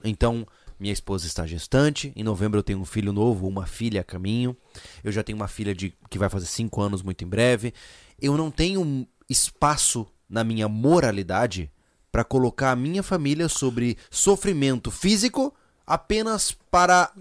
Então, minha esposa está gestante. Em novembro eu tenho um filho novo, uma filha a caminho. Eu já tenho uma filha de que vai fazer cinco anos muito em breve. Eu não tenho espaço na minha moralidade para colocar a minha família sobre sofrimento físico apenas para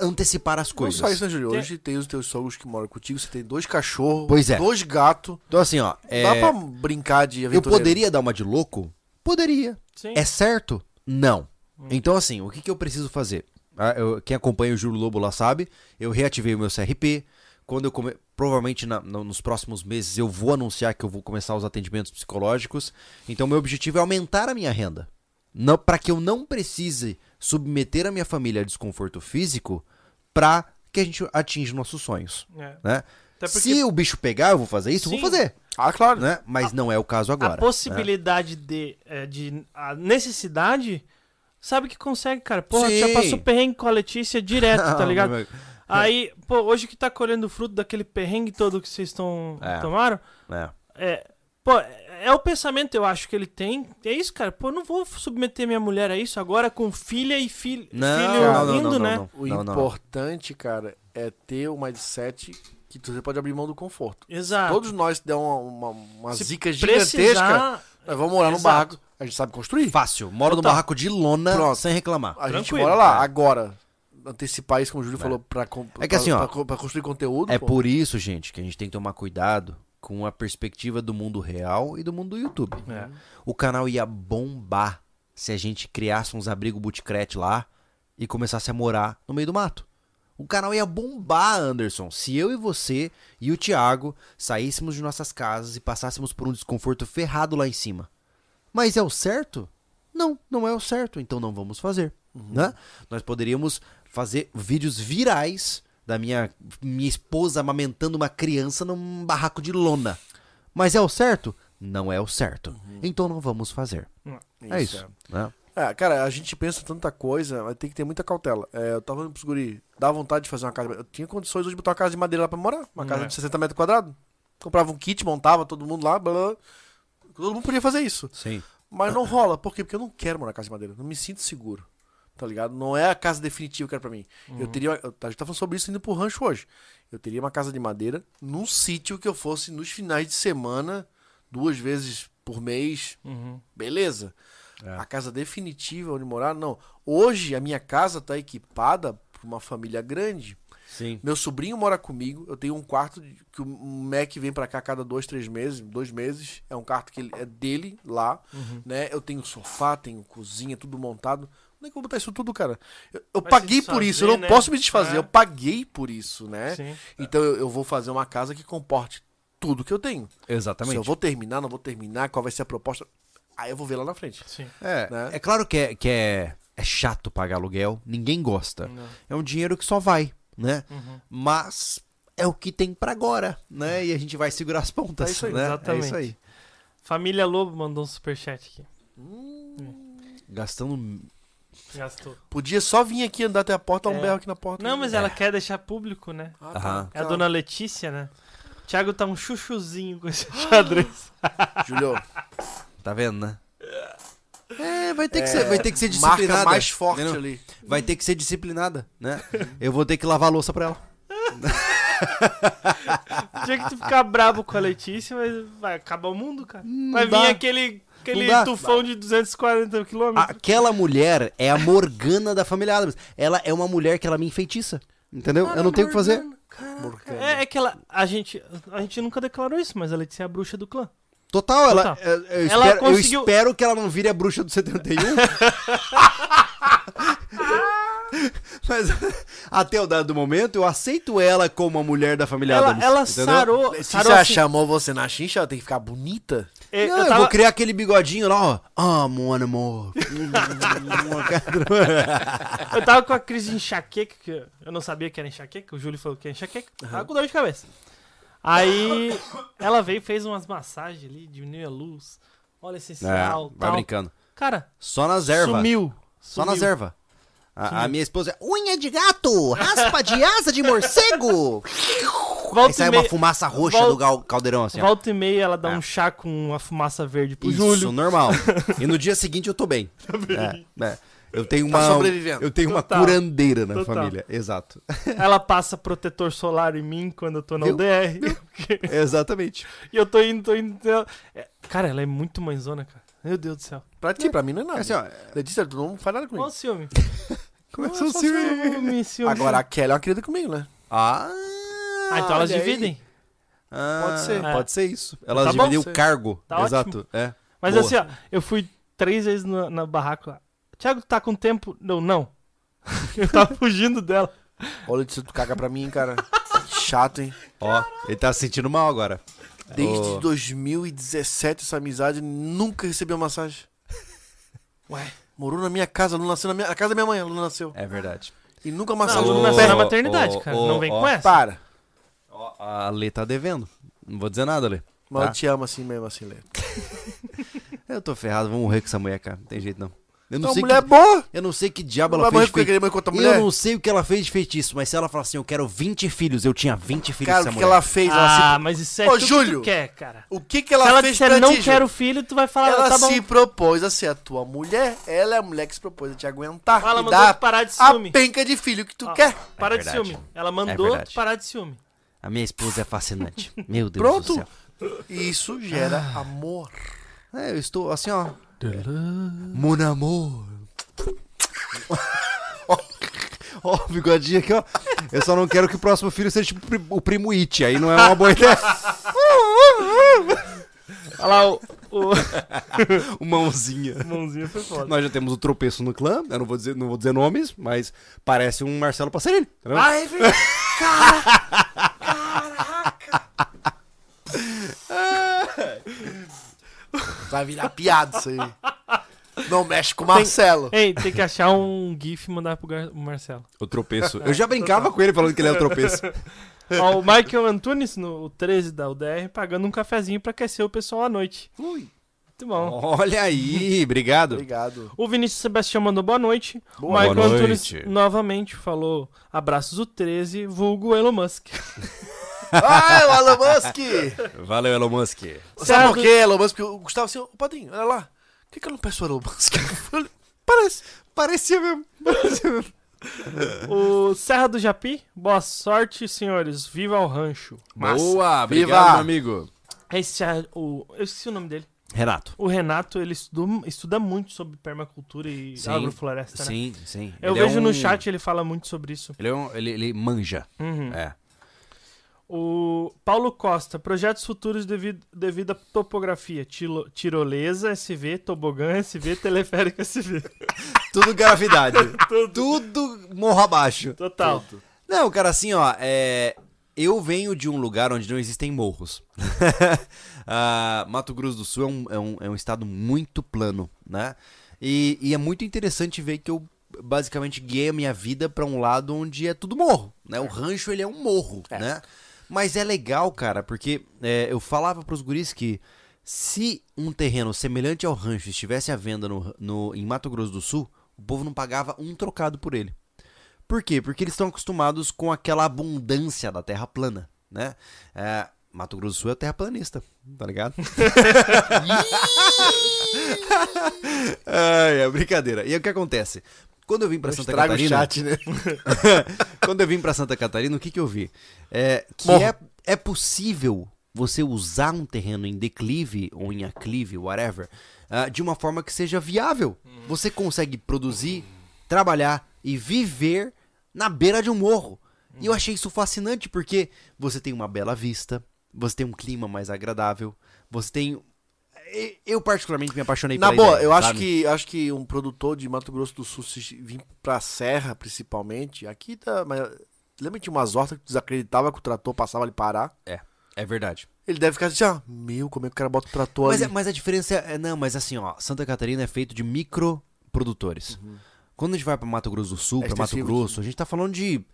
antecipar as Não coisas. só isso, né, Júlio? Tem- Hoje tem os teus sogros que moram contigo, você tem dois cachorros, Pois é. dois gatos. Então assim, ó, é, Dá pra brincar de eu aventureiro. poderia dar uma de louco? Poderia. Sim. É certo? Não. Então, assim, o que, que eu preciso fazer? Ah, eu- quem acompanha o Júlio Lobo lá sabe, eu reativei o meu CRP. Quando eu come... Provavelmente na- no- nos próximos meses eu vou anunciar que eu vou começar os atendimentos psicológicos. Então, meu objetivo é aumentar a minha renda. Não, para que eu não precise submeter a minha família a desconforto físico para que a gente atinja nossos sonhos. É. Né? Porque Se o bicho pegar, eu vou fazer isso, eu Sim. vou fazer. Ah, claro. Né? Mas não é o caso agora. a possibilidade de, é, de. A necessidade. Sabe que consegue, cara. Porra, Sim. já passou perrengue com a Letícia direto, tá [LAUGHS] ligado? Meu- Aí, pô, hoje que tá colhendo o fruto daquele perrengue todo que vocês estão É. tomaram, É. é, pô, é o pensamento, eu acho, que ele tem. É isso, cara. Pô, eu não vou submeter minha mulher a isso agora com filha e filho, Não, filho não, não, indo, não, né? não, O importante, cara, é ter o mindset que você pode abrir mão do conforto. Exato. Todos nós der uma, uma, uma Se zica gigantesca, precisar, nós vamos morar num Exato. barraco. A gente sabe construir. Fácil. Moro no Total. barraco de lona Pronto. sem reclamar. A gente Tranquilo. mora lá. É. Agora, antecipar isso, como o Júlio falou, pra, É que assim, ó, pra, pra construir conteúdo. É pô. por isso, gente, que a gente tem que tomar cuidado com a perspectiva do mundo real e do mundo do YouTube. É. O canal ia bombar se a gente criasse uns abrigo bootcrete lá e começasse a morar no meio do mato. O canal ia bombar, Anderson, se eu e você e o Thiago saíssemos de nossas casas e passássemos por um desconforto ferrado lá em cima. Mas é o certo? Não, não é o certo, então não vamos fazer. Né? Nós poderíamos fazer vídeos virais da minha, minha esposa amamentando uma criança num barraco de lona. Mas é o certo? Não é o certo. Então não vamos fazer. É isso. né? É, cara, a gente pensa tanta coisa, mas tem que ter muita cautela. É, eu tava falando pros guri, dá vontade de fazer uma casa. Eu tinha condições hoje de botar uma casa de madeira lá pra morar. Uma casa É. de 60 metros quadrados. Comprava um kit, montava todo mundo lá, blá, blá. Todo mundo podia fazer isso. Sim. Mas não rola. Por quê? Porque eu não quero morar na casa de madeira. Não me sinto seguro. Tá ligado? Não é a casa definitiva que era pra mim. Eu teria. A gente tá falando sobre isso indo pro rancho hoje. Eu teria uma casa de madeira num sítio que eu fosse nos finais de semana, duas vezes por mês. Uhum. Beleza. É. A casa definitiva onde morar, não. Hoje a minha casa tá equipada pra uma família grande. Sim. Meu sobrinho mora comigo. Eu tenho um quarto que o Mac vem pra cá cada dois, três meses. Dois meses. É um quarto que ele- é dele lá. Uhum. Né? Eu tenho sofá, tenho cozinha, tudo montado. Onde é que eu vou botar isso tudo, cara? Eu, eu paguei por isso. Eu não né? posso me desfazer. É. Eu paguei por isso, né? Sim. Então eu, eu vou fazer uma casa que comporte tudo que eu tenho. Exatamente. Se eu vou terminar, não vou terminar, qual vai ser a proposta. Aí eu vou ver lá na frente. Sim. É, né? é claro que, é, que é, é chato pagar aluguel, ninguém gosta. Não. É um dinheiro que só vai, né? Uhum. Mas é o que tem pra agora, né? E a gente vai segurar as pontas, É isso aí. né? Exatamente. É isso aí. Família Lobo mandou um superchat aqui. Gastando Gastou. Podia só vir aqui andar até a porta, dar um É. berro aqui na porta. Não, mas ela quer deixar público, né? Ah, Aham. É a Tá. dona Letícia, né? Thiago tá um chuchuzinho com esse xadrez. [LAUGHS] Júlio, Tá vendo, né? É, vai ter que, É, ser, vai ter que ser marca disciplinada. mais forte entendeu? ali. Vai ter que ser disciplinada, né? Eu vou ter que lavar a louça pra ela. [LAUGHS] Tinha que tu ficar brabo com a Letícia, mas vai acabar o mundo, cara. Vai vir aquele, aquele dá. tufão de 240 quilômetros. Aquela mulher é a Morgana da família Adams. Ela é uma mulher que ela me enfeitiça. Entendeu? Eu não tenho o que fazer. Morgana. É, é que ela. A gente, a gente nunca declarou isso, mas a Letícia é a bruxa do clã. Total, ela. Total. Eu, eu Ela espero, eu conseguiu- espero que ela não vire a bruxa do 71. [LAUGHS] Mas até o dado momento, eu aceito ela como a mulher da família Ela, Adams. ela entendeu? sarou. Se sarou você assim, chamou você na chincha, ela tem que ficar bonita. É, Não, eu eu, tava- vou criar aquele bigodinho lá, ó. Amo, amor. Eu tava com a crise de enxaqueca, que eu não sabia que era enxaqueca, o Júlio falou que era enxaqueca, tava com dor de cabeça. Aí ela veio e fez umas massagens ali, diminuiu a luz, É, essencial, vai tal. brincando. Cara, Só nas ervas. sumiu. Só nas sumiu. ervas. A, a minha esposa é unha de gato, raspa de asa de morcego. [LAUGHS] Aí Volta sai e, uma meia, fumaça roxa Vol- do gal- caldeirão assim. ó. volta e meia ela dá É. um chá com uma fumaça verde pro Isso, Júlio. normal. [LAUGHS] E no dia seguinte eu tô bem. É, é. Eu tenho Tá uma. sobrevivendo. Eu tenho uma Total. curandeira na Total. família. Exato. [LAUGHS] Ela passa protetor solar em mim quando eu tô na? UDR. [LAUGHS] Exatamente. e eu tô indo, tô indo. É, Cara, ela é muito mãezona, cara. Meu Deus do céu. Pra ti, pra mim não é nada. Assim, ó, Letícia, tu não faz nada Olha comigo. o ciúme. começou o ciúme, ciúme. Agora a Kelly é uma querida comigo, né? Ah, Ah, então elas olha aí. dividem. Ah, Pode ser. Pode ser isso. Elas Tá bom, dividem o sei. cargo. Tá Exato. É. Mas Boa. assim, ó, eu fui três vezes na, na barraca lá. Thiago, tá com tempo? Não, não. [LAUGHS] eu tava fugindo dela. Letícia, tu caga pra mim, cara. Chato, hein? Ó, ele tá se sentindo mal agora. Desde Ô. 2017 essa amizade nunca recebeu massagem. Ué. Morou na minha casa, não nasceu na, minha, na casa da minha mãe, ela não nasceu. É verdade. E nunca Não, massagem não no nasceu pé. na maternidade, ô, cara. ô, não vem com essa. Para. A Lê tá devendo. Não vou dizer nada, Lê. Mas Tá? eu te amo assim mesmo, assim, Lê. [LAUGHS] Eu tô ferrado, vou morrer com essa mulher, cara. Não tem jeito não. Eu não, sei mulher é que, boa. eu não sei que diabo Não ela fez outra Eu não sei o que ela fez de feitiço, mas se ela falar assim, eu quero 20 filhos, eu tinha 20 filhos Cara, o que, que mulher. ela fez? Ela Ah, mas isso é Ô, tudo que Júlio. tu quer, cara. se... O que, que ela, Se ela fez disser pra não ti, quero Júlio? filho, tu vai falar, Ela tá bom. se propôs a ser a tua mulher. Ela é a mulher que se propôs a te aguentar. Ela e mandou parar de a ciúme. penca de filho que tu Ó, quer. Para É de ciúme. Ela mandou tu parar de ciúme. A minha esposa é fascinante. [LAUGHS] Meu Deus Pronto. do céu. Isso gera Ah. amor. É, eu estou assim, ó. Mon amor. [LAUGHS] Ó, o bigodinho aqui, ó. Eu só não quero que o próximo filho seja tipo o primo It. Aí não é uma boa ideia. Olha lá, o, o... [LAUGHS] O mãozinha. mãozinha foi foda. Nós já temos o tropeço no clã. Eu não vou dizer, não vou dizer nomes, mas parece um Marcelo Passarini. Entendeu? Ah, é verdade. Vai virar piada isso aí. Não mexe com o Marcelo. Ei, tem que achar um GIF e mandar pro Gar- Marcelo. O tropeço. Eu já brincava com ele falando que ele é o tropeço. [LAUGHS] Ó, o Michael Antunes, no 13 da UDR, pagando um cafezinho pra aquecer o pessoal à noite. Ui. Muito bom. Olha aí, obrigado. Obrigado. O Vinícius Sebastião mandou boa noite. Boa o Michael Boa Antunes noite. novamente falou abraços o 13, vulgo Elon Musk. [LAUGHS] Ah, o Elon Musk! Valeu, Elon Musk. Sabe por quê, Elon Musk? O Gustavo assim, ô padrinho, olha lá. Por que, que eu não peço o Elon Musk? [LAUGHS] Falei, Parece. Parecia mesmo. [LAUGHS] Parecia mesmo. O Serra do Japi, boa sorte, senhores. Viva o rancho. Massa. Boa, obrigado, Viva. meu amigo. Esse é o. Eu esqueci o nome dele. Renato. O Renato, ele estudou, estuda muito sobre permacultura e Sim, agrofloresta, né? Sim, sim. Eu Ele é vejo no um- chat ele fala muito sobre isso. Ele, é um- ele, ele manja. Uhum. É. O Paulo Costa, projetos futuros devido, devido à topografia. Tilo- tirolesa, SV, tobogã, SV, [LAUGHS] teleférico, SV. [LAUGHS] Tudo gravidade. [LAUGHS] Tudo morro abaixo. Total. Não, cara, assim, ó, é... eu venho de um lugar onde não existem morros. Ah, Mato Grosso do Sul é um, é um, é um estado muito plano, né? E, e é muito interessante ver que eu basicamente guiei a minha vida pra um lado onde é tudo morro, né? O rancho, ele é um morro, né? Mas é legal, cara, porque é, eu falava pros guris que se um terreno semelhante ao rancho estivesse à venda no, no, em Mato Grosso do Sul, o povo não pagava um trocado por ele. Por quê? Porque eles estão acostumados com aquela abundância da terra plana, né? É, Mato Grosso do Sul é terraplanista, tá ligado? [LAUGHS] [LAUGHS] Ai, é brincadeira. E o que acontece? Quando eu vim pra Santa Catarina, chat, né? [LAUGHS] quando eu vim pra Santa Catarina, o que que eu vi? É, que Morro. é, é possível você usar um terreno em declive ou em aclive, whatever, ah, de uma forma que seja viável. Você consegue produzir, trabalhar e viver na beira de um morro. E eu achei isso fascinante porque você tem uma bela vista, você tem um clima mais agradável, você tem eu particularmente me apaixonei Na pela boa, ideia, eu acho sabe? que, acho que um produtor de Mato Grosso do Sul, se vir pra Serra, principalmente, aqui tá. Mas, lembra que tinha umas hortas que desacreditava que o trator passava ali parar? É verdade. Ele deve ficar assim, ah, meu, como é que o cara bota o trator Mas, ali? é- mas a diferença é. Não, mas assim, ó, Santa Catarina é feito de microprodutores. Quando a gente vai pra Mato Grosso do Sul, É pra Mato Grosso, a gente tá falando de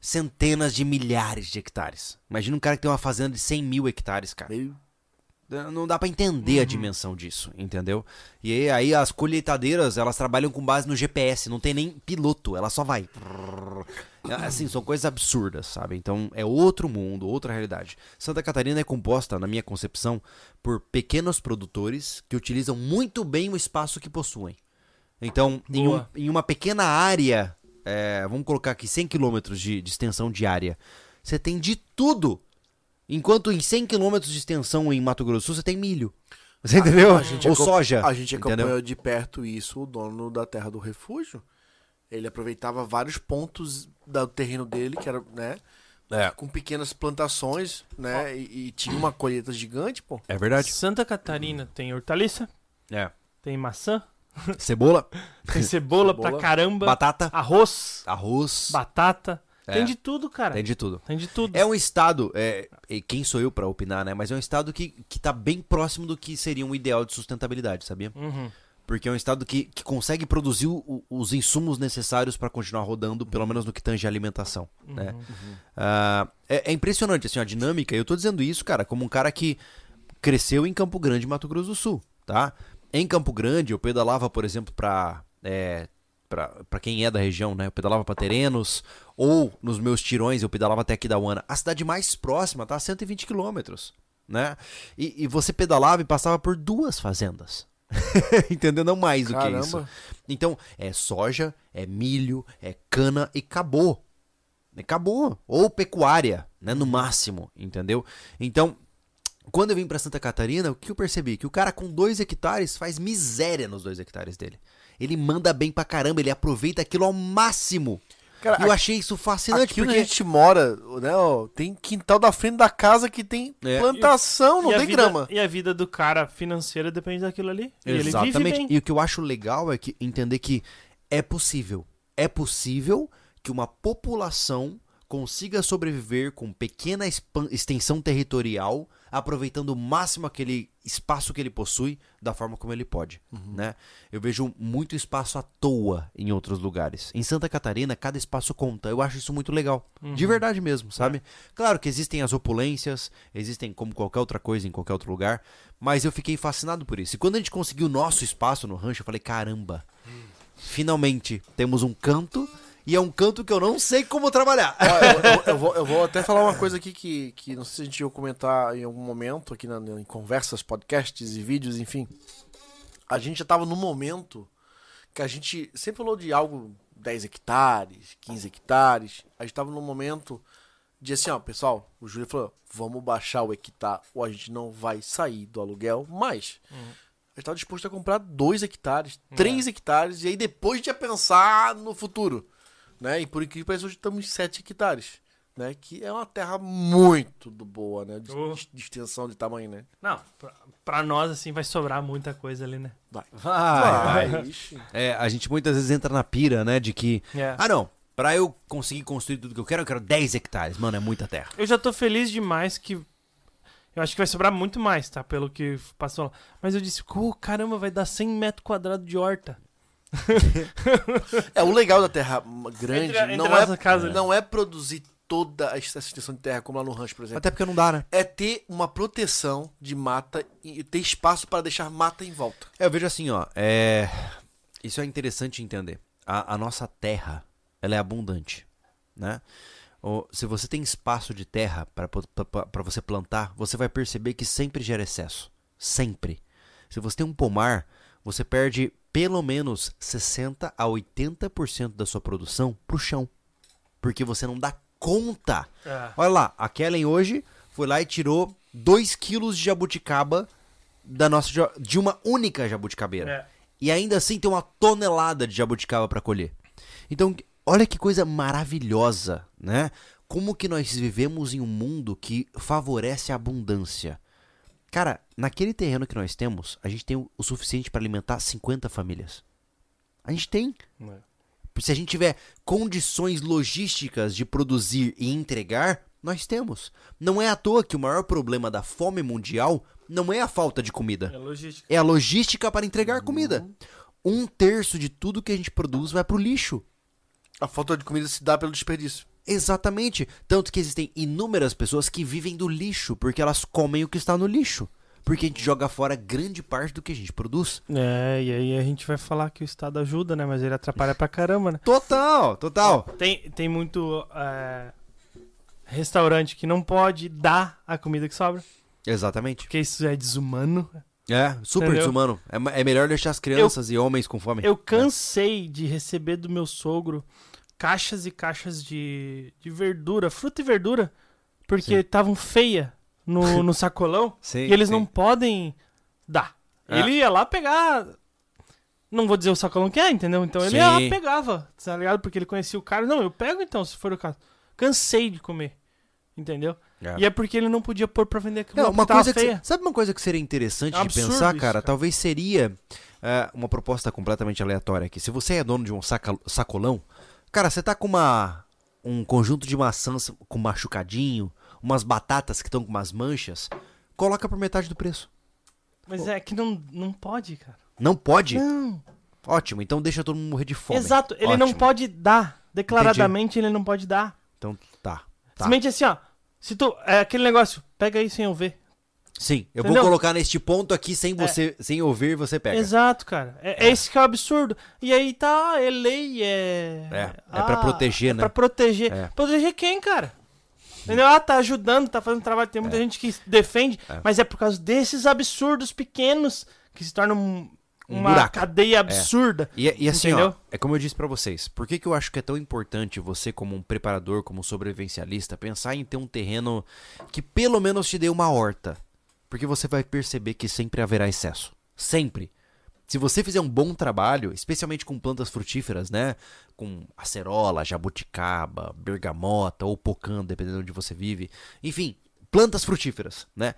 centenas de milhares de hectares. Imagina um cara que tem uma fazenda de 100 mil hectares, cara. Meio- Não dá pra entender a dimensão disso, entendeu? E aí, as colheitadeiras, elas trabalham com base no GPS, não tem nem piloto, ela só vai. Assim, são coisas absurdas, sabe? Então é outro mundo, outra realidade. Santa Catarina é composta, na minha concepção, por pequenos produtores que utilizam muito bem o espaço que possuem. Então, em, um- em uma pequena área, é, vamos colocar aqui 100 quilômetros de, de extensão de área, você tem de tudo. Enquanto em 100 quilômetros de extensão em Mato Grosso você tem milho. Você entendeu? A gente Ou soja. A gente entendeu? acompanhou de perto isso, o dono da Terra do Refúgio. Ele aproveitava vários pontos do terreno dele, que era, né? É. Com pequenas plantações, né? E, e tinha uma colheita gigante, pô. É verdade. Santa Catarina tem hortaliça, É. tem maçã, Cebola, [LAUGHS] tem cebola, pra Cebola. caramba, batata, arroz, arroz. batata. É. Tem de tudo, cara. Tem de tudo. Tem de tudo. É um estado, é, e quem sou eu pra opinar, né? Mas é um estado que, que tá bem próximo do que seria um ideal de sustentabilidade, sabia? Uhum. Porque é um estado que, que consegue produzir o- os insumos necessários pra continuar rodando, pelo menos no que tange a alimentação, né? Ah, é, é impressionante, assim, a dinâmica. Eu tô dizendo isso, cara, como um cara que cresceu em Campo Grande, Mato Grosso do Sul, tá? Em Campo Grande, eu pedalava, por exemplo, pra... É, pra, pra quem é da região, né? Eu pedalava pra Terenos, ou nos meus tirões eu pedalava até Aquidauana. A cidade mais próxima tá a 120 quilômetros, né? E, e você pedalava e passava por duas fazendas. [LAUGHS] Entendeu? Não mais do que isso. Caramba. Então, é soja, é milho, é cana e acabou. Acabou. Ou pecuária, né? No máximo, entendeu? Então, quando eu vim pra Santa Catarina, o que eu percebi? Que o cara com dois hectares faz miséria nos dois hectares dele. Ele manda bem pra caramba, ele aproveita aquilo ao máximo. Cara, e eu achei isso fascinante, Aqui onde porque... a gente mora, né, ó, tem quintal da frente da casa que tem É. plantação, não E tem vida- grama. E a vida do cara financeira depende daquilo ali. E ele vive Exatamente. bem. E o que eu acho legal é que entender que é possível. É possível que uma população consiga sobreviver com pequena extensão territorial, aproveitando o máximo aquele espaço que ele possui da forma como ele pode, né? Eu vejo muito espaço à toa em outros lugares. Em Santa Catarina, cada espaço conta. Eu acho isso muito legal. De verdade mesmo, sabe? Claro que existem as opulências, existem como qualquer outra coisa em qualquer outro lugar, mas eu fiquei fascinado por isso. E quando a gente conseguiu o nosso espaço no rancho, eu falei, caramba, finalmente temos um canto e é um canto que eu não sei como trabalhar. Ó, eu, eu- eu vou, eu vou até falar uma coisa aqui que, que não sei se a gente ia comentar em algum momento aqui na- em conversas, podcasts e vídeos, enfim. A gente já tava num momento que a gente sempre falou de algo 10 hectares, 15 hectares. A gente tava num momento de assim, ó, pessoal, o Júlio falou, vamos baixar o hectare ou a gente não vai sair do aluguel, mas a gente tava disposto a comprar 2 hectares, 3 hectares e aí depois a gente ia pensar no futuro né? E por incrível que pareça, hoje estamos em 7 hectares, né? Que é uma terra muito do- boa, né? De, Oh. de extensão de tamanho, né? Não, pra, pra nós, assim, vai sobrar muita coisa ali, né? Vai. Vai, vai. É, a gente muitas vezes entra na pira, né, de que, É. ah não, pra eu conseguir construir tudo que eu quero, eu quero 10 hectares. Mano, é muita terra. Eu já tô feliz demais que. Eu acho que vai sobrar muito mais, tá? Pelo que passou lá. Mas eu disse, "Pô, caramba, vai dar 100 metros quadrados de horta. É, o legal da terra grande Entre a- entre não, a é, casa. não é produzir toda essa extensão de terra, como lá no rancho, por exemplo. Até porque não dá, né? É ter uma proteção de mata e ter espaço para deixar mata em volta. É, Eu vejo assim, ó, é... Isso é interessante entender. A, a nossa terra, ela é abundante, né? O- se você tem espaço de terra para você plantar, você vai perceber que sempre gera excesso. Sempre. Se você tem um pomar, você perde pelo menos 60 a 80% da sua produção pro chão. Porque você não dá conta. Olha lá, a Kellen hoje foi lá e tirou 2 quilos de jabuticaba da nossa de uma única jabuticabeira. É. E ainda assim tem uma tonelada de jabuticaba para colher. Então, olha que coisa maravilhosa, né? Como que nós vivemos em um mundo que favorece a abundância. Cara, naquele terreno que nós temos, a gente tem o o suficiente para alimentar 50 famílias. A gente tem. Se a gente tiver condições logísticas de produzir e entregar, nós temos. Não é à toa que o maior problema da fome mundial não é a falta de comida, É logística. é a logística para entregar comida. Um terço de tudo que a gente produz vai pro lixo. A falta de comida se dá pelo desperdício. Exatamente. Tanto que existem inúmeras pessoas que vivem do lixo, porque elas comem o que está no lixo. Porque a gente joga fora grande parte do que a gente produz. É, e aí a gente vai falar que o Estado ajuda, né? Mas ele atrapalha pra caramba, né? Total, total. Tem, tem muito é, restaurante que não pode dar a comida que sobra, Exatamente. porque isso é desumano. É, super Entendeu? desumano. É, é melhor deixar as crianças e homens com fome. Eu cansei de receber do meu sogro caixas e caixas de, de verdura, fruta e verdura, porque estavam feia no, no [LAUGHS] sacolão Sim, e eles sim. não podem dar. É. Ele ia lá pegar. Não vou dizer o sacolão que é, entendeu? Então ele Sim. ia lá pegava, tá ligado? Porque ele conhecia o cara. Não, eu pego então, se for o caso. Cansei de comer. Entendeu? É. E é porque ele não podia pôr pra vender aquilo. Não, porque uma tava coisa que, feia. sabe uma coisa que seria interessante É um de pensar, isso, cara? cara. Talvez seria é, uma proposta completamente aleatória aqui. Se você é dono de um saca- sacolão, cara, você tá com uma um conjunto de maçãs com machucadinho, umas batatas que estão com umas manchas, coloca por metade do preço. Mas é que não, não pode, cara. Não pode? Não. Ótimo, então deixa todo mundo morrer de fome. Exato, ele não Ótimo. pode dar. Declaradamente ele não pode dar. Então tá. tá. Simplesmente assim, ó. Se tu. É aquele negócio, pega aí sem eu ver. Sim, eu Entendeu? vou colocar neste ponto aqui sem você, sem ouvir, você pega. Exato, cara. É, é esse que é o absurdo. E aí tá, é lei, é. É, é pra proteger, é né? Pra proteger. É. Proteger quem, cara? Entendeu? Ah, tá ajudando, tá fazendo trabalho. Tem muita gente que defende, É. mas é por causa desses absurdos pequenos que se tornam um- Um uma buraco. cadeia absurda. E, e assim, ó, é como eu disse pra vocês, por que, que eu acho que é tão importante você, como um preparador, como um sobrevivencialista, pensar em ter um terreno que pelo menos te dê uma horta? Porque você vai perceber que sempre haverá excesso. Sempre. Se você fizer um bom trabalho, especialmente com plantas frutíferas, né? Com acerola, jabuticaba, bergamota ou pocã, dependendo de onde você vive. Enfim, plantas frutíferas, né?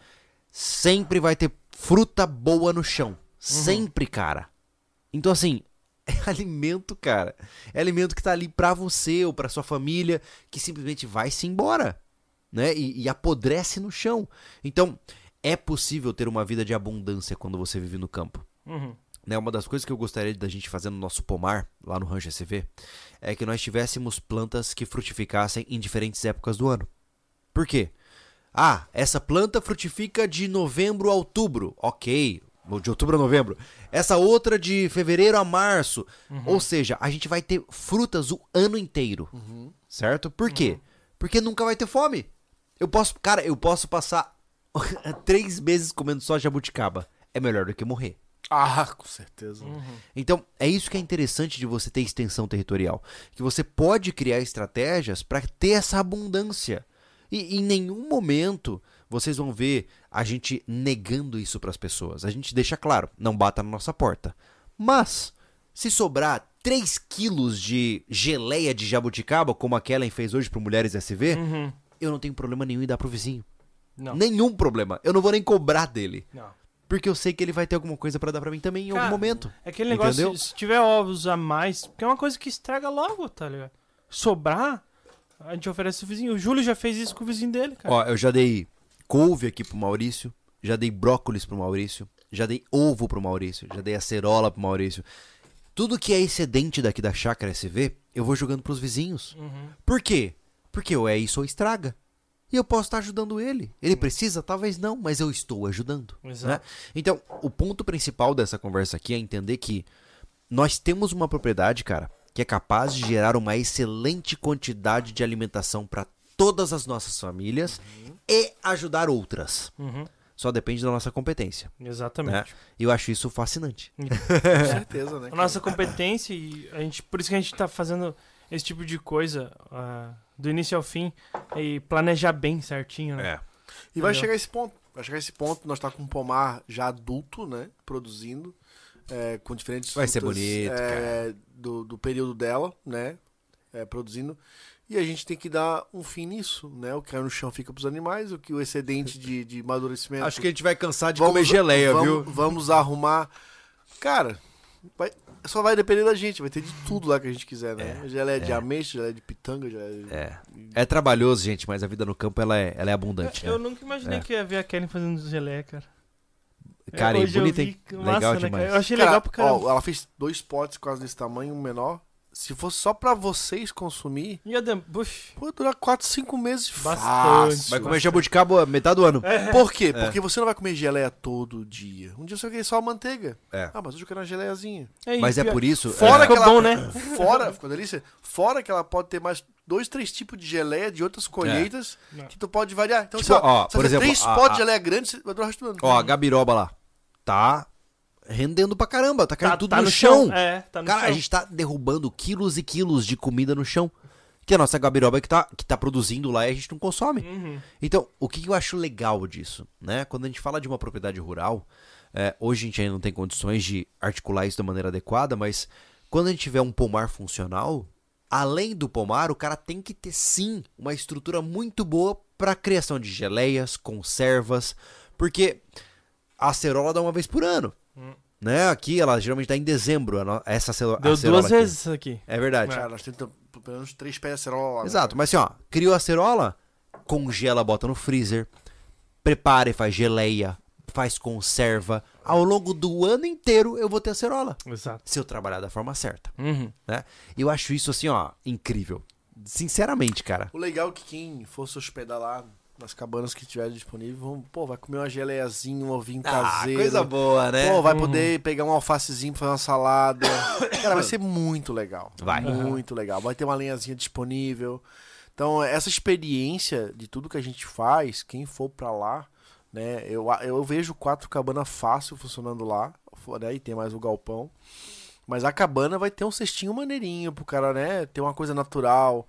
Sempre vai ter fruta boa no chão. Sempre, cara. Então, assim, [LAUGHS] é alimento, cara. É alimento que tá ali pra você ou pra sua família, que simplesmente vai se embora, né? E, e apodrece no chão. Então, é possível ter uma vida de abundância quando você vive no campo. Uhum. Né, uma das coisas que eu gostaria da gente fazer no nosso pomar, lá no Rancho SV, é que nós tivéssemos plantas que frutificassem em diferentes épocas do ano. Por quê? Ah, essa planta frutifica de novembro a outubro. Ok. De outubro a novembro. Essa outra de fevereiro a março. Ou seja, a gente vai ter frutas o ano inteiro. Certo? Por quê? Porque nunca vai ter fome. Eu posso, cara, eu posso passar [LAUGHS] três meses comendo só jabuticaba. É melhor do que morrer. Ah, com certeza. Então, é isso que é interessante de você ter extensão territorial. Que você pode criar estratégias para ter essa abundância. E em nenhum momento vocês vão ver a gente negando isso para as pessoas. A gente deixa claro, não bata na nossa porta. Mas, se sobrar 3 quilos de geleia de jabuticaba, como a Kellen fez hoje para Mulheres SV, Uhum. eu não tenho problema nenhum em dar pro vizinho. Não. Nenhum problema. Eu não vou nem cobrar dele. Não. Porque eu sei que ele vai ter alguma coisa para dar para mim também em Cara, algum momento. É aquele negócio, Entendeu? se tiver ovos a mais, porque é uma coisa que estraga logo, tá ligado? Sobrar, a gente oferece o vizinho. O Júlio já fez isso com o vizinho dele, cara. Ó, eu já dei couve aqui pro Maurício, já dei brócolis pro Maurício, já dei ovo pro Maurício, já dei acerola pro Maurício. Tudo que é excedente daqui da chácara SV, eu vou jogando pros vizinhos. Uhum. Por quê? Porque ou é isso ou estraga. E eu posso estar ajudando ele. Ele precisa? Talvez não, mas eu estou ajudando. Exato. né? Então, o ponto principal dessa conversa aqui é entender que nós temos uma propriedade, cara, que é capaz de gerar uma excelente quantidade de alimentação para todas as nossas famílias e ajudar outras. Uhum. Só depende da nossa competência. Né? Exatamente. E eu acho isso fascinante. [LAUGHS] Com certeza, né? A nossa competência e a gente, por isso que a gente tá fazendo esse tipo de coisa ah, do início ao fim e planejar bem certinho, né? E vai Entendeu? chegar esse ponto. Vai chegar esse ponto. Nós tá com um pomar já adulto, né? Produzindo. é, com diferentes Vai ser frutas, bonito, é, do, do período dela, né? é, produzindo. E a gente tem que dar um fim nisso, né? O que cai no chão fica pros animais, o que o excedente de, de amadurecimento. Acho que a gente vai cansar de vamos- comer geleia, vamos, viu? Vamos arrumar. Cara, vai- só vai depender da gente, vai ter de tudo lá que a gente quiser, né? geleia de ameixa, geleia de pitanga, geleia de... É. É trabalhoso, gente, mas a vida no campo ela é, ela é abundante, Eu né? nunca imaginei É. que ia ver a Kelly fazendo geleia, cara. Cara, e eu bonita, hein? Legal massa, né, demais. cara? Eu achei Cara, legal pra caramba. ó, ela fez dois potes quase desse tamanho, um menor. Se fosse só pra vocês consumir, Ia pode durar 4, 5 meses Bastante. fácil. Vai comer jabuticaba metade do ano. Por quê? Porque você não vai comer geleia todo dia. Um dia você vai querer só a manteiga. É. Ah, mas hoje eu quero uma geleiazinha. É, Mas é por isso. Fora é, que ela, bom, né? Fora, ficou delícia. Fora que ela pode ter mais dois, três tipos de geleia de outras colheitas Não. que tu pode variar. Então, Tipo, assim, ó, se por exemplo, três a- potes a- de geleia grande, você vai durar o resto do ano. Ó, a gabiroba lá. Tá rendendo pra caramba. Tá caindo Tá, tudo tá no, no chão. chão. É, tá no Cara, chão. a gente tá derrubando quilos e quilos de comida no chão. Que a nossa gabiroba que tá, que tá produzindo lá e a gente não consome. Uhum. Então, o que eu acho legal disso, né? Quando a gente fala de uma propriedade rural, é, hoje a gente ainda não tem condições de articular isso da maneira adequada, mas quando a gente tiver um pomar funcional, além do pomar, o cara tem que ter sim uma estrutura muito boa para criação de geleias, conservas, porque a acerola dá uma vez por ano. Né? Aqui ela geralmente dá em dezembro, essa acero- Deu acerola duas aqui. vezes isso aqui. É verdade. Cara, nós temos pelo menos três pés de acerola né? Exato, mas assim, ó, criou a acerola, congela, bota no freezer, prepara e faz geleia, faz conserva. Ao longo do ano inteiro eu vou ter acerola, Exato. se eu trabalhar da forma certa, Uhum. né? Eu acho isso assim, ó, incrível. Sinceramente, cara. O legal é que quem for se hospedar lá nas cabanas que tiver disponível, vão, pô, vai comer uma geleiazinha, um ovinho caseiro. boa, né? Pô, vai poder pegar um alfacezinho pra fazer uma salada. [COUGHS] Cara, vai ser muito legal. Vai. Muito legal. Vai ter uma lenhazinha disponível. Então, essa experiência de tudo que a gente faz, quem for pra lá, né? Eu, eu vejo quatro cabanas fácil funcionando lá, né? E tem mais o galpão. Mas a cabana vai ter um cestinho maneirinho pro cara, né? Ter uma coisa natural,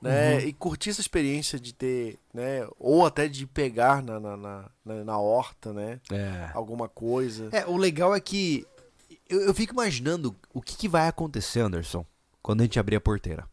né? E curtir essa experiência de ter, né? Ou até de pegar na, na, na, na- na horta, né? É. Alguma coisa. É, o legal é que eu, eu fico imaginando o que, que vai acontecer, Anderson, quando a gente abrir a porteira.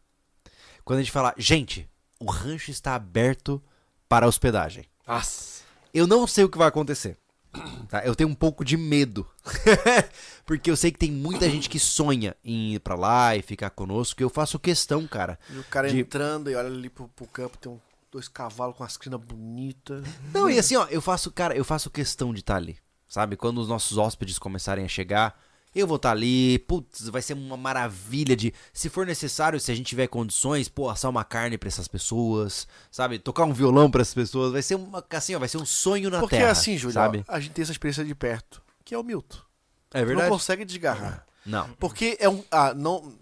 Quando a gente falar, gente, o rancho está aberto para hospedagem. Nossa. Eu não sei o que vai acontecer. [CLEARS THROAT] tá? Eu tenho um pouco de medo. [LAUGHS] Porque eu sei que tem muita gente que sonha em ir pra lá e ficar conosco. E eu faço questão, cara. E o cara De- entrando e olha ali pro, pro campo, tem um- dois cavalos com as crinas bonitas. Não, e assim, ó, eu faço, cara, eu faço questão de estar ali. Sabe? Quando os nossos hóspedes começarem a chegar, eu vou estar ali. Putz, vai ser uma maravilha de. Se for necessário, se a gente tiver condições, pô, assar uma carne pra essas pessoas. Sabe? Tocar um violão pra essas pessoas. Vai ser uma. Assim, ó, vai ser um sonho na Porque terra. assim, Júlio, Sabe? ó, a gente tem essa experiência de perto, que é o Milton. É Tu verdade. não consegue desgarrar. Não. Porque é um. Ah, não,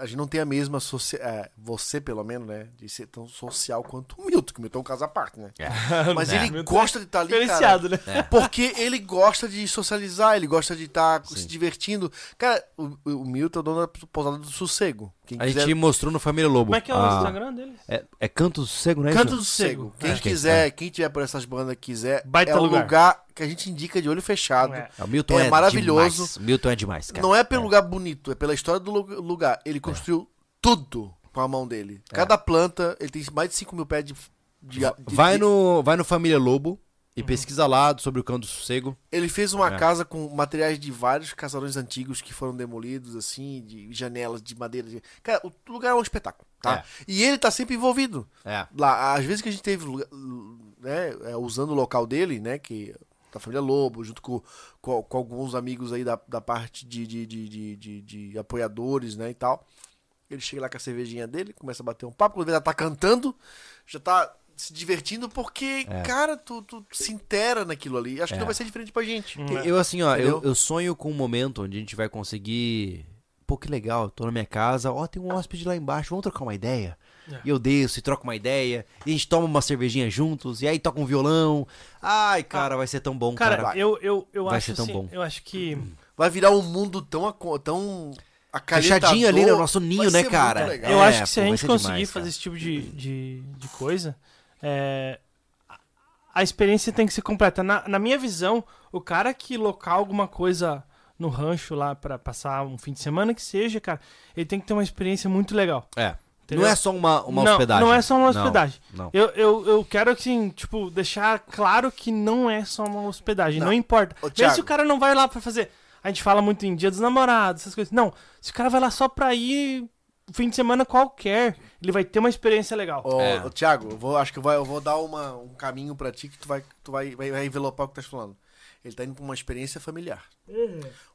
a gente não tem a mesma. Socia é, você, pelo menos, né? De ser tão social quanto o Milton, que o Milton é um caso à parte, né? [LAUGHS] Mas É. ele gosta de estar ali. Cara, Diferenciado, né? Porque ele gosta de socializar, ele gosta de estar se divertindo. Cara, o, o Milton é o dono da pousada do sossego. Quem A quiser gente mostrou no Família Lobo. Como é que é o Ah, Instagram deles? É, é Canto do Sossego, né? Canto isso? do Sossego. Quem é quiser, quem tiver por essas bandas quiser, Baita é o lugar. lugar. que a gente indica de olho fechado. É. É, O Milton É é, maravilhoso. Demais. Milton é demais, cara. Não é pelo lugar bonito, é pela história do lu- lugar. Ele construiu tudo com a mão dele. Cada planta, ele tem mais de 5 mil pés de. de- de- Vai de- no, vai no Família Lobo e pesquisa lá sobre o Canto do Sossego. Ele fez uma É. casa com materiais de vários casarões antigos que foram demolidos, assim, de janelas de madeira. de- Cara, o lugar é um espetáculo, tá? E ele tá sempre envolvido. É. Lá, às vezes que a gente teve, né, é, usando o local dele, né, que da família Lobo, junto com, com, com alguns amigos aí da, da parte de, de, de, de, de- de apoiadores, né, e tal. Ele chega lá com a cervejinha dele, começa a bater um papo, quando ele já tá cantando, já tá se divertindo, porque, cara, tu, tu se intera naquilo ali. Acho que É. não vai ser diferente pra gente. Eu, assim, ó, eu, eu sonho com um momento onde a gente vai conseguir. Pô, que legal, tô na minha casa, ó, tem um hóspede lá embaixo, vamos trocar uma ideia? É. E eu desço e troco uma ideia, e a gente toma uma cervejinha juntos, e aí toca um violão. Ai, cara, vai ser tão bom, cara. Cara, eu, eu, eu Vai acho ser tão assim, bom. eu acho que Vai virar um mundo tão, tão. Fechadinho ali no nosso ninho, né, cara? eu É, acho que se pô, a gente conseguir demais, fazer cara. esse tipo de, de, de coisa, é, a- experiência tem que ser completa. Na, na minha visão, o cara que local alguma coisa no rancho lá pra passar um fim de semana que seja, cara, ele tem que ter uma experiência muito legal. É. entendeu? Não é só uma, uma não, hospedagem. Não é só uma Não, hospedagem. Não. Eu, eu, eu quero, assim, tipo, deixar claro que não é só uma hospedagem. Não, Não. importa. Ô, Mesmo se o cara não vai lá pra fazer. A gente fala muito em dia dos namorados, essas coisas. Não, se o cara vai lá só pra ir fim de semana qualquer, ele vai ter uma experiência legal. Ô, É. ô, Thiago, eu vou, acho que eu vou, eu vou dar uma, um caminho pra ti que tu vai, tu vai, vai, vai envelopar o que tu tá falando. Ele tá indo pra uma experiência familiar.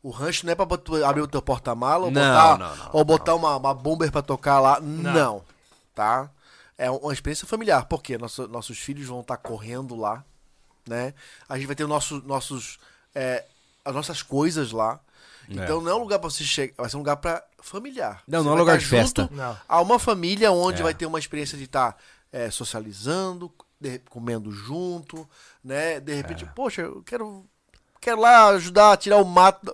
O rancho não é pra tu abrir o teu porta-mala ou Não, botar, não, não, ou botar uma, uma bomber pra tocar lá. Não. Tá? É uma experiência familiar. Porque nosso, nossos filhos vão estar correndo lá, né? A gente vai ter o nosso, nossos, é, as nossas coisas lá. Então não é um lugar pra você chegar, vai ser um lugar pra familiar. Não, Você não é vai lugar de festa. junto Não. a uma família onde É. vai ter uma experiência de estar socializando, de- comendo junto, né? De repente, poxa, eu quero, quero lá ajudar a tirar o mato.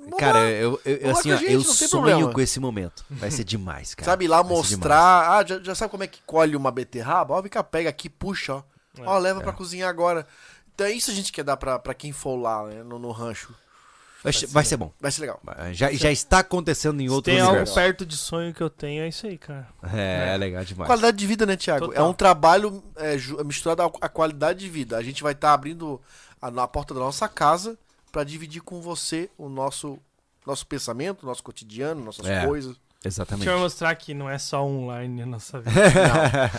Vamos Cara, lá, eu, eu, eu, assim, ó, gente, eu não tem sonho problema. com esse momento. Vai ser demais, cara. sabe, lá Vai mostrar. Ah, já, já sabe como é que colhe uma beterraba? Ó, vem cá, pega aqui, puxa, ó. Ó, leva pra cozinhar agora. Então é isso a gente quer dar pra, pra quem for lá, né? No, no rancho. Demais. Vai, ser- vai ser bom. Vai ser legal. Já, já está acontecendo em Se outro tem algo universo. perto de sonho que eu tenho, é isso aí, cara. É, é legal demais. Qualidade de vida, né, Thiago? Total. É um trabalho é, ju- misturado à qualidade de vida. A gente vai estar abrindo a, na porta da nossa casa pra dividir com você o nosso, nosso pensamento, nosso cotidiano, nossas É. coisas. Exatamente. Deixa eu mostrar que não é só online a nossa [LAUGHS] vida.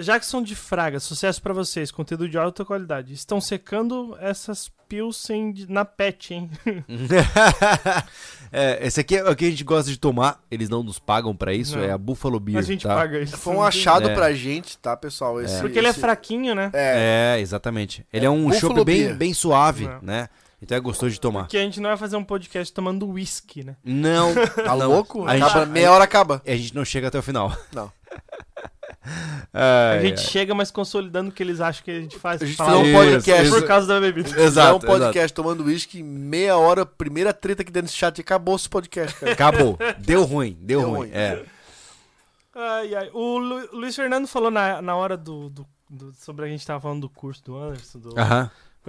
Jackson de Fraga, sucesso pra vocês, conteúdo de alta qualidade. Estão secando essas pilsen na pet, hein? [LAUGHS] é, esse aqui é o que a gente gosta de tomar. Eles não nos pagam pra isso. Não. É a Buffalo Beer. a gente tá? paga isso. Foi um achado É. pra gente, tá, pessoal? Esse, Porque ele é esse- fraquinho, né? É, É, exatamente. Ele é, um Buffalo bem, bem suave, Não. né? Então é gostoso de tomar. Que a gente não vai fazer um podcast tomando whisky, né? Não, [LAUGHS] tá não. louco? A Acaba- gente- meia hora acaba. a gente não chega até o final. Não. [LAUGHS] A Ai, gente ai. chega, mas consolidando o que eles acham que a gente faz. A gente Fala, fez um podcast. isso. Por causa da bebida. Exato, é um podcast tomando uísque, meia hora, primeira treta aqui dentro desse chat e acabou esse podcast, cara. Acabou. Deu ruim, deu, Deu ruim. ruim. É. Ai, ai. O Lu- Luiz Fernando falou na, na hora do, do- do- Sobre a gente tava falando do curso do Anderson. Do,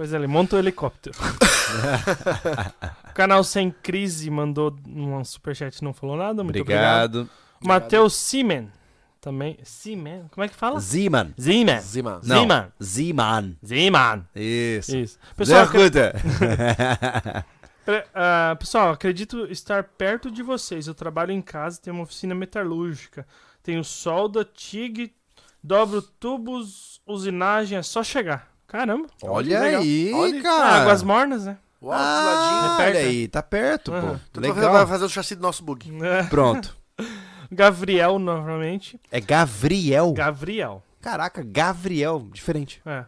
Aham. Coisa ali, monta o helicóptero. [LAUGHS] o canal Sem Crise mandou um superchat e não falou nada. Muito obrigado. Obrigado. Matheus Simen. Também. Simen? Como é que fala? Z-Man. Zimen. Zima. Não. Z-Man. Z-Man. Ziman. Isso. Isso. Pessoal, [LAUGHS] ah, pessoal, acredito estar perto de vocês. Eu trabalho em casa, tenho uma oficina metalúrgica. Tenho solda, TIG, dobro tubos, usinagem, é só chegar. Caramba. Olha aí, Olha. cara. Águas mornas, né? Uau, que Ah, ladinho. É perto, olha aí, tá perto, Aham. pô. Tu vai fazer- Legal. vai fazer o chassi do nosso bug. É. Pronto. [LAUGHS] Gabriel, novamente. É Gavriel. Gabriel. Caraca, Gavriel. Diferente. É.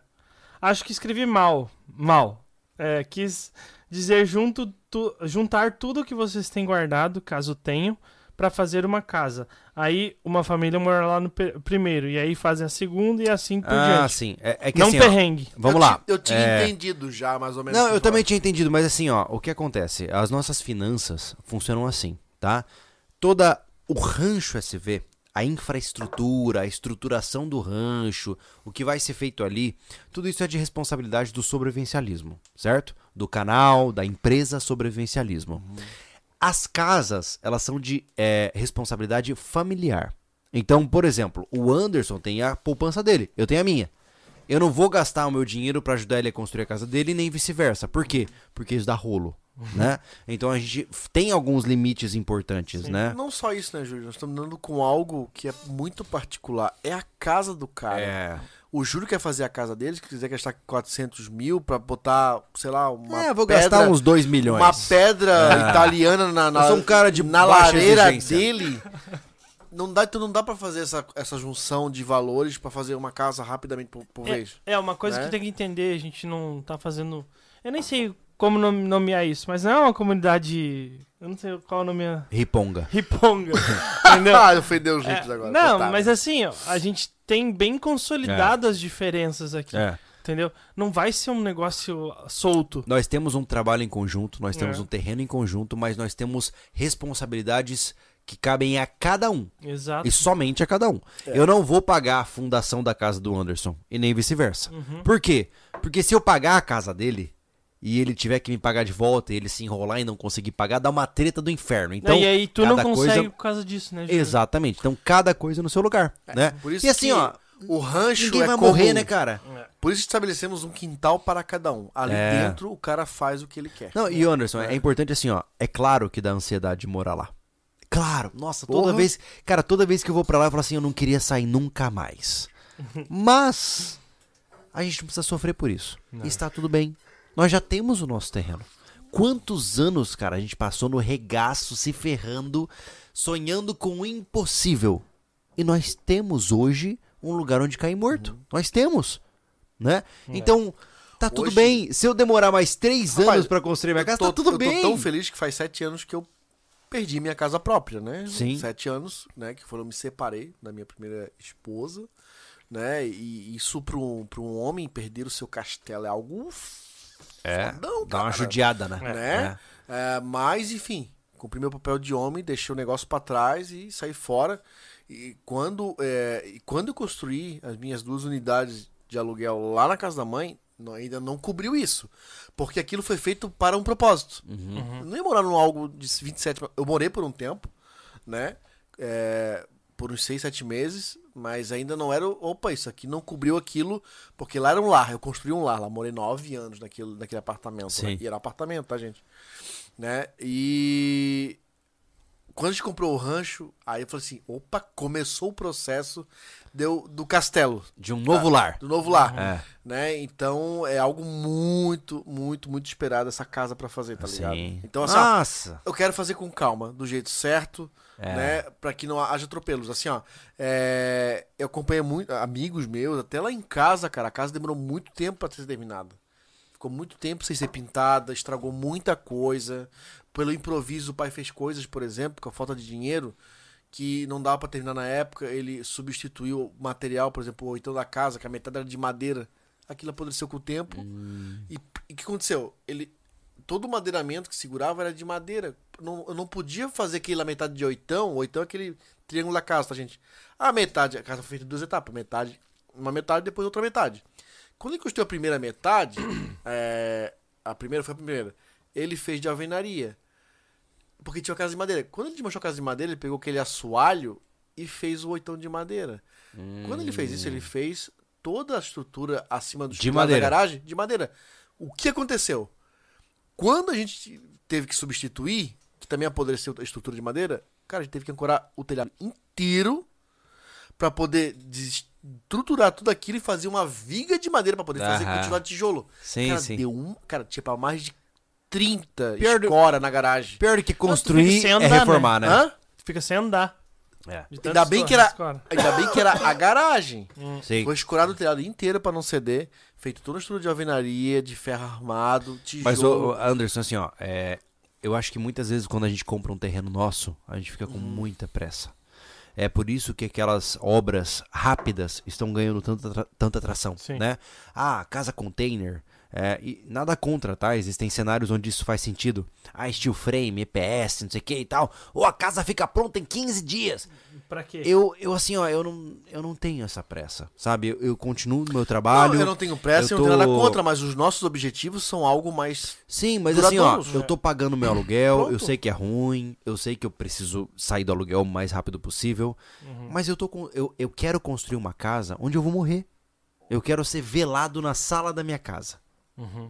Acho que escrevi mal. Mal. É, quis dizer junto, tu- juntar tudo que vocês têm guardado, caso tenham, pra fazer uma casa. Aí uma família mora lá no primeiro, e aí fazem a segunda e assim por Ah, diante. sim. É, é que Não assim, ó, perrengue. Vamos eu lá. eu tinha É, entendido já, mais ou menos. Não, o que eu também falou. tinha entendido, mas assim, ó, o que acontece? As nossas finanças funcionam assim, tá? Toda o rancho SV, a infraestrutura, a estruturação do rancho, o que vai ser feito ali, tudo isso é de responsabilidade do sobrevivencialismo, certo? Do canal, da empresa sobrevivencialismo. As casas, elas são de é, responsabilidade familiar. Então, por exemplo, o Anderson tem a poupança dele, eu tenho a minha. Eu não vou gastar o meu dinheiro pra ajudar ele a construir a casa dele, nem vice-versa. Por quê? Porque isso dá rolo, né? Então a gente tem alguns limites importantes, né? Não só isso, né, Júlio? Nós estamos dando com algo que é muito particular. É a casa do cara. É. O Júlio quer fazer a casa dele, se quiser gastar 400 mil pra botar, sei lá, uma é, vou pedra, gastar uns 2 milhões. uma pedra Ah. italiana na, na, um cara de na lareira exigência. dele. Não dá, então não dá pra fazer essa, essa junção de valores pra fazer uma casa rapidamente por, por vez. É, é uma coisa Né? que tem que entender, a gente não tá fazendo. Eu nem sei como nom- nomear isso, mas não é uma comunidade. Eu não sei qual é o nome. Riponga. Riponga. [LAUGHS] entendeu? Ah, ofendeu os É, ricos agora. não, mas assim, ó, a gente tem bem consolidado as diferenças aqui, É. entendeu? Não vai ser um negócio solto. Nós temos um trabalho em conjunto, nós temos É. um terreno em conjunto, mas nós temos responsabilidades que cabem a cada um. Exato. E somente a cada um. Eu não vou pagar a fundação da casa do Anderson e nem vice-versa. Uhum. Por quê? Porque se eu pagar a casa dele, e ele tiver que me pagar de volta e ele se enrolar e não conseguir pagar, dá uma treta do inferno. Então, e aí tu não cada consegue coisa- por causa disso, né, Júlio? exatamente. Então, cada coisa no seu lugar, né? Por isso e assim, que ó, o rancho ninguém é vai como- morrer, né, cara? Por isso estabelecemos um quintal para cada um. Ali É. dentro o cara faz o que ele quer. Não, e Anderson, é. importante assim, ó. É claro que dá ansiedade de morar lá. Claro, nossa, toda Porra. vez. Cara, toda vez que eu vou pra lá, eu falo assim, eu não queria sair nunca mais. [LAUGHS] Mas a gente não precisa sofrer por isso. Está tudo bem. Nós já temos o nosso terreno. Quantos anos, cara, a gente passou no regaço, se ferrando, sonhando com o impossível. E nós temos hoje um lugar onde cair morto. Nós temos, né? Então, tá tudo Hoje- bem. Se eu demorar mais três Rapaz, anos pra construir minha Eu casa, tô- tá tudo eu bem. tô tão feliz que faz sete anos que eu perdi minha casa própria, né? Sim. Sete anos, né? Que foram eu me separei da minha primeira esposa, né? E isso para um, pra um homem perder o seu castelo é algo É, fodão, dá uma judiada, né? né? É, mas, enfim, cumpri meu papel de homem, deixei o negócio pra trás e saí fora. E quando, é, e quando eu construí as minhas duas unidades de aluguel lá na casa da mãe, não- ainda não cobriu isso. Porque aquilo foi feito para um propósito. Eu não ia morar num algo de 27. Eu morei por um tempo, né? É, por uns 6, 7 meses, mas ainda não era. Opa, isso aqui não cobriu aquilo, porque lá era um lar. Eu construí um lar, lá morei 9 anos naquele, naquele apartamento. Sim. Né? E era apartamento, tá, gente? Né? E. Quando a gente comprou o rancho, aí eu falei assim: opa, começou o processo deu, do castelo. De um novo lar. Do novo lar. É. Né? Então é algo muito, muito, muito esperado essa casa pra fazer, tá ligado? Sim. Então, assim, ó, Nossa. eu quero fazer com calma, do jeito certo, É. né? Pra que não haja atropelos. Assim, ó, é, eu acompanhei muito, amigos meus, até lá em casa, cara, a casa demorou muito tempo pra ser terminada. Ficou muito tempo sem ser pintada, estragou muita coisa. Pelo improviso, o pai fez coisas, por exemplo, com a falta de dinheiro, que não dava pra terminar na época. Ele substituiu material, por exemplo, o oitão da casa, que a metade era de madeira. Aquilo apodreceu com o tempo. E e o que aconteceu? Ele, todo o madeiramento que segurava era de madeira. Não, eu não podia fazer aquela metade de oitão. Oitão é aquele triângulo da casa, tá, gente? A metade, a casa foi feita em duas etapas. Metade, uma metade, depois outra metade. Quando ele construiu a primeira metade, [CLEARS THROAT] é, a primeira foi a primeira, ele fez de alvenaria. Porque tinha uma casa de madeira. Quando ele desmanchou a casa de madeira, ele pegou aquele assoalho e fez o oitão de madeira. Quando ele fez isso, ele fez toda a estrutura acima dos De madeira. da garagem de madeira. O que aconteceu? Quando a gente teve que substituir, que também apodreceu a estrutura de madeira, cara, a gente teve que ancorar o telhado inteiro pra poder estruturar tudo aquilo e fazer uma viga de madeira pra poder fazer Aham. continuar tijolo. Sim, cara, sim. deu um, cara, tinha pra mais de 30 Pior do- escora na garagem. Pior do que fica construir sem é andar, né? reformar, né? Hã? Fica sem andar. É. Ainda bem que era, ainda bem que era a [LAUGHS] garagem. Sim. Foi escurado o telhado inteiro pra não ceder, feito toda a estrutura de alvenaria, de ferro armado, tijolo. Mas, ô, ô, Anderson, assim, ó, é, eu acho que muitas vezes quando a gente compra um terreno nosso, a gente fica com Uhum. muita pressa. É por isso que aquelas obras rápidas estão ganhando tanta, tanta atração, Sim. né? Ah, casa container. É, e nada contra, tá? Existem cenários onde isso faz sentido. Ah, steel frame, EPS, não sei o que e tal. Ou a casa fica pronta em 15 dias. Pra quê? Eu, eu assim, ó, eu não, eu não tenho essa pressa, sabe? Eu, eu continuo no meu trabalho. Não, eu não tenho pressa, eu eu não tenho nada tô- contra, mas os nossos objetivos são algo mais. Sim, mas assim, ó, eu né? tô pagando meu aluguel, eu sei que é ruim, eu sei que eu preciso sair do aluguel o mais rápido possível, mas eu tô com, eu, eu quero construir uma casa onde eu vou morrer. Eu quero ser velado na sala da minha casa.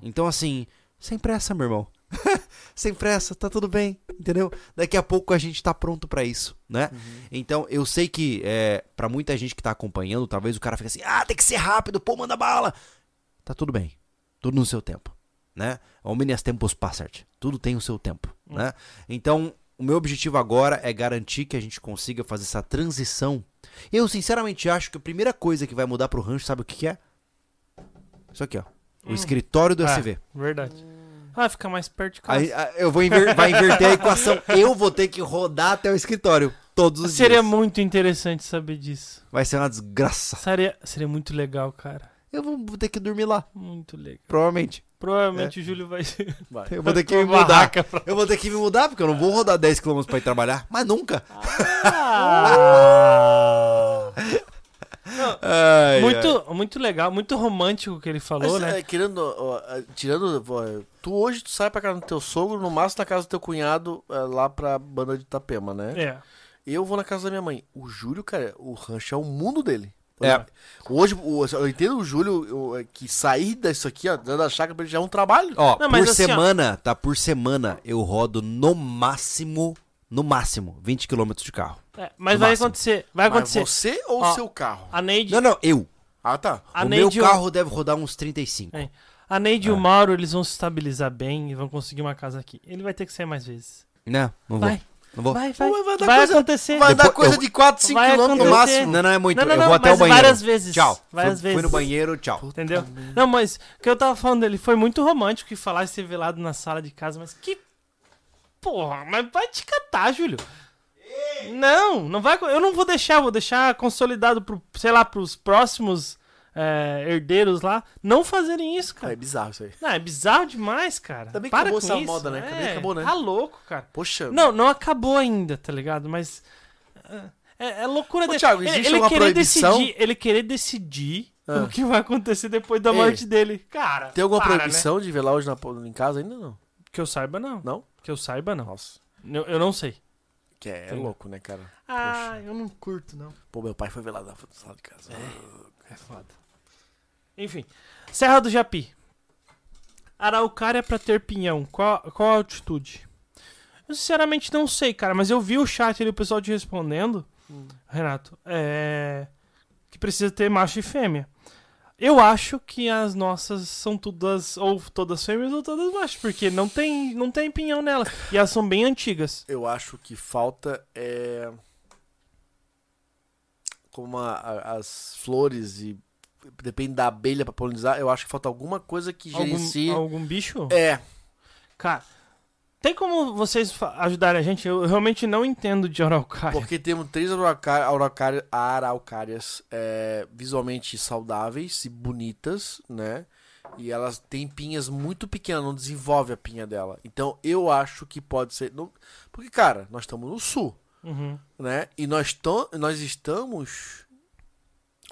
Então assim, sem pressa, meu irmão. [LAUGHS] sem pressa, tá tudo bem, entendeu? Daqui a pouco a gente tá pronto pra isso, né? Então eu sei que é, para muita gente que tá acompanhando, talvez o cara fique assim: "Ah, tem que ser rápido, pô, manda bala". Tá tudo bem. Tudo no seu tempo, né? Omnias tempos passat. Tudo tem o seu tempo, né? Então, o meu objetivo agora é garantir que a gente consiga fazer essa transição. Eu sinceramente acho que a primeira coisa que vai mudar pro rancho, sabe o que que é? Isso aqui, ó. O escritório do Ah, SV. Verdade. Ah, fica mais perto de casa. Aí, a- eu vou inver- vai inverter a equação. Eu vou ter que rodar até o escritório todos os Seria dias. muito interessante saber disso. Vai ser uma desgraça. Seria, seria muito legal, cara. Eu vou ter que dormir lá, Muito legal. provavelmente. Provavelmente o Júlio vai. [LAUGHS] Vai. Eu vou ter que me mudar. pra- Eu vou ter que me mudar, porque eu não vou rodar 10 km pra ir trabalhar. Mas nunca. Ah! [LAUGHS] Ai, ai. Muito, muito legal, muito romântico o que ele falou, Mas, né? é, querendo, ó, tirando, ó, tu hoje tu sai pra casa do teu sogro, no máximo na casa do teu cunhado, é, lá pra banda de Itapema, né? É. Eu vou na casa da minha mãe. O Júlio, cara, o rancho é o mundo dele. É. Hoje, eu entendo o Júlio é, que sair disso aqui, ó, da chácara pra ele já é um trabalho. Ó, Não, por assim, ó- semana, tá? Por semana eu rodo no máximo, no máximo, 20 km de carro. É, mas No vai máximo. acontecer, vai Mas acontecer. você ou o Ó, seu carro? A Neide, Não, não, eu. Ah, tá. a o Neide, meu e o- carro deve rodar uns 35. É. a Neide e o Mauro, eles vão se estabilizar bem e vão conseguir uma casa aqui. Ele vai ter que sair mais vezes. Não, não vou. Vai, Não vou. vai, vai. Vai- vai dar Vai coisa- acontecer. Vai dar coisa eu- de 4, 5 Vai km no acontecer. máximo. Não, não é muito. Não, não, eu não, vou até mas o banheiro. várias vezes. Tchau. Várias fui, fui vezes. no banheiro, tchau. Entendeu? Não, mas o que eu tava falando dele foi muito romântico e falar esse velado na sala de casa, mas que. Porra, mas vai te catar, Júlio. Não, não vai. Eu não vou deixar, vou deixar consolidado pro, sei lá, pros próximos é, herdeiros lá não fazerem isso, É cara. bizarro isso aí. Não, é bizarro demais, cara. Também Para acabou essa isso. moda, né? É, acabou, né? Tá louco, cara. Poxa. Não, não acabou ainda, tá ligado? Mas. É, é loucura Ô, dele. Thiago, ele, existe ele alguma querer proibição? decidir, ele querer decidir Ah. o que vai acontecer depois da Ei, morte dele. Cara. Tem alguma para, proibição de velar hoje na, em casa ainda? Não. Né? Que eu saiba, não. Não? Que eu saiba, não. Nossa. Eu, eu não sei. Que é, Tem. louco, né, cara? Ah, eu não curto, não. Pô, meu pai foi velado na sala de casa. É foda. Enfim. Serra do Japi. Araucária pra ter pinhão. Qual, qual a altitude? Eu sinceramente não sei, cara, mas eu vi o chat ali, o pessoal te respondendo, Renato, é, que precisa ter macho e fêmea. Eu acho que as nossas são todas, ou todas fêmeas ou todas machos, porque não tem, não tem pinhão nelas. E elas são bem antigas. Eu acho que falta é. Como a- a- as flores e. Depende da abelha pra polinizar, eu acho que falta alguma coisa que gerencie. Algum, algum bicho? É, Cara, tem como vocês ajudarem a gente? Eu realmente não entendo de araucária. porque temos três araucárias, araucárias, araucárias é, visualmente saudáveis e bonitas, né? E elas têm pinhas muito pequenas, não desenvolve a pinha dela. Então eu acho que pode ser. não- Porque, cara, nós estamos no sul, Uhum. né? E nós, tão, nós estamos.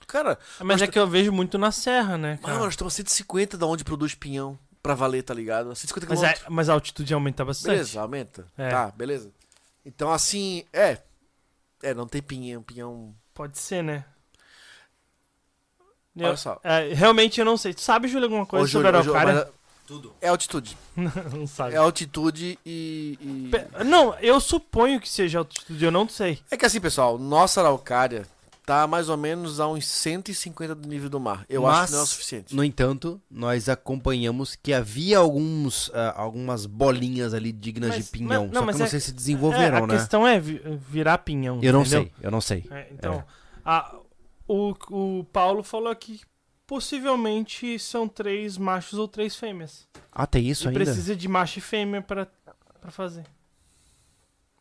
Cara, Mas é que eu vejo muito na serra, né? cara? Mano, nós estamos a 150 da onde produz pinhão pra valer, tá ligado? 150 mas, é- mas a altitude aumenta bastante. Beleza, aumenta. É. Tá, beleza. Então, assim, é. É, não tem pinhão, pinhão. Pode ser, né? Olha Eu- só. é, realmente eu não sei. Tu sabe, Júlio, alguma coisa Ô, sobre Júlio, Júlio, araucária? mas É altitude. [LAUGHS] não sabe. É altitude e. e- Não, eu suponho que seja altitude, eu não sei. É que assim, pessoal, nossa araucária tá mais ou menos a uns 150 do nível do mar. Eu acho que não é o suficiente. No entanto, nós acompanhamos que havia alguns, ah, algumas bolinhas ali dignas Mas- de pinhão. mas- não, só mas que eu não é- sei se É, desenvolveram, a né? questão é vi- virar pinhão. Eu não entendeu? sei, eu não sei. É, então, a- o, o Paulo falou que possivelmente são três machos ou três fêmeas. Ah, tem isso e ainda? precisa de macho e fêmea pra fazer.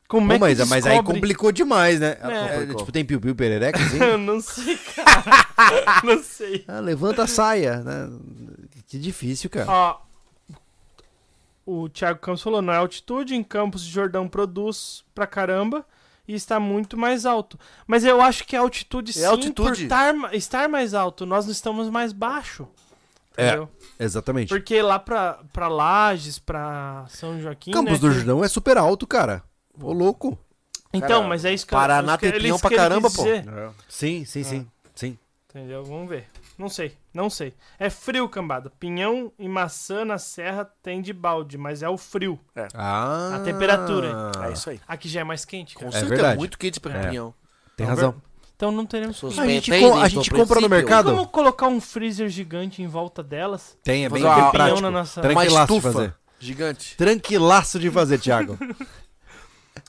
Como Pô, é que mas, mas aí descobre? complicou demais, né? É. É, tipo, tem piu-piu perereca, assim? Eu [LAUGHS] não sei, cara. não sei. ah, levanta a saia, né? Que difícil, cara. Ó, o Thiago Campos falou, não é altitude, em Campos de Jordão produz pra caramba e está muito mais alto. Mas eu acho que a altitude sim, altitude. por estar, ma- estar mais alto, nós não estamos mais baixo. É. Exatamente. Porque lá pra, pra Lages, pra São Joaquim, Campos né, do que- Jordão é super alto, cara. Ô, louco. Então, Cara, mas é isso que eu Paraná acho que tem pinhão pra caramba, pô. dizer. Sim, sim, sim. Sim. Entendeu? Vamos ver. Não sei, não sei. É frio, cambada. Pinhão e maçã na serra tem de balde, mas é o frio. Ah. A temperatura. É isso aí. Aqui já é mais quente, Com cara. certeza, verdade. muito quente pra É. pinhão. Tem Então, razão. ver- Então não teremos. A gente, Depende, co- a do gente compra no princípio. mercado? Como colocar um freezer gigante em volta delas? Tem, é bem, Fazer bem uma- prático. pinhão na nossa- Uma Tranquilaço de estufa fazer. gigante. Tranquilaço de fazer, Thiago. [LAUGHS]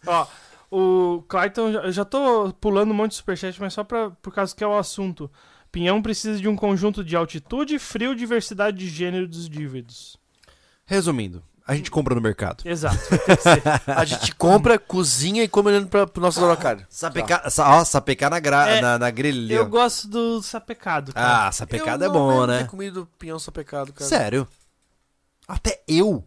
Ó, o Clayton, já- eu já tô pulando um monte de superchat, mas só pra, por causa que é o assunto. Pinhão precisa de um conjunto de altitude, frio, diversidade de gênero dos dívidos. Resumindo, a gente compra no mercado. Exato. [LAUGHS] A gente compra, cozinha e come olhando pra, pro nosso araucário. Sapecar, sa, ó, sapecar na, gra, É, na, na grelha Eu gosto do sapecado, cara. Ah, sapecado Eu é não bom, né? ter comido pinhão sapecado, cara. Sério? Até eu.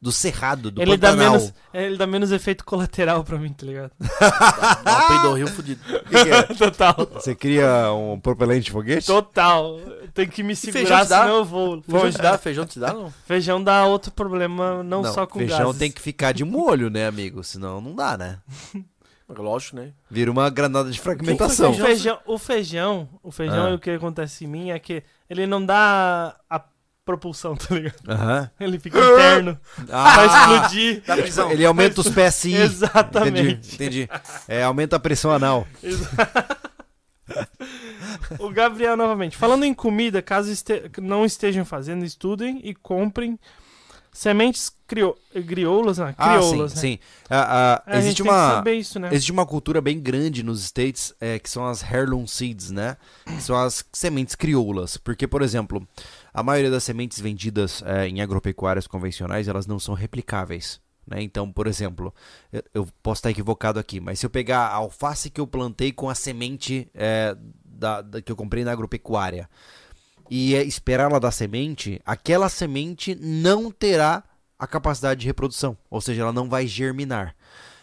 Do Cerrado, do Ele dá, Pantanal. menos, é, ele dá menos efeito colateral pra mim, tá ligado? [LAUGHS] Dá um peidorrio fudido. [LAUGHS] Total. Você cria um propelente de foguete? Total. Tem que me feijão segurar, dá? senão eu vou Feijão te dá? Feijão te dá, não? Feijão dá outro problema, não, só com feijão gases. tem que ficar de molho, né, amigo? Senão não dá, né? [LAUGHS] Lógico, né? Vira uma granada de O fragmentação. feijão, o feijão, o feijão, Ah. o que acontece em mim é que ele não dá a propulsão, tá ligado? Aham. Ele fica interno, vai explodir. Prisão. Ele aumenta os PSI. Exatamente. Entendi, entendi. É, aumenta a pressão anal. [LAUGHS] O Gabriel novamente. Falando em comida, caso este- não estejam fazendo, estudem e comprem sementes crio... crioulas, né? Ah, Crioulas, sim, né? sim. Ah, ah, É, a gente existe tem que uma... saber isso, né? Existe uma cultura bem grande nos States, é, que são as heirloom seeds, né? Que são as sementes crioulas. Porque, por exemplo, a maioria das sementes vendidas é, em agropecuárias convencionais, elas não são replicáveis. Né? Então, por exemplo, eu, eu posso estar equivocado aqui, mas se eu pegar a alface que eu plantei com a semente é, da, da- que eu comprei na agropecuária e é, esperar ela dar semente, aquela semente não terá a capacidade de reprodução, ou seja, ela não vai germinar.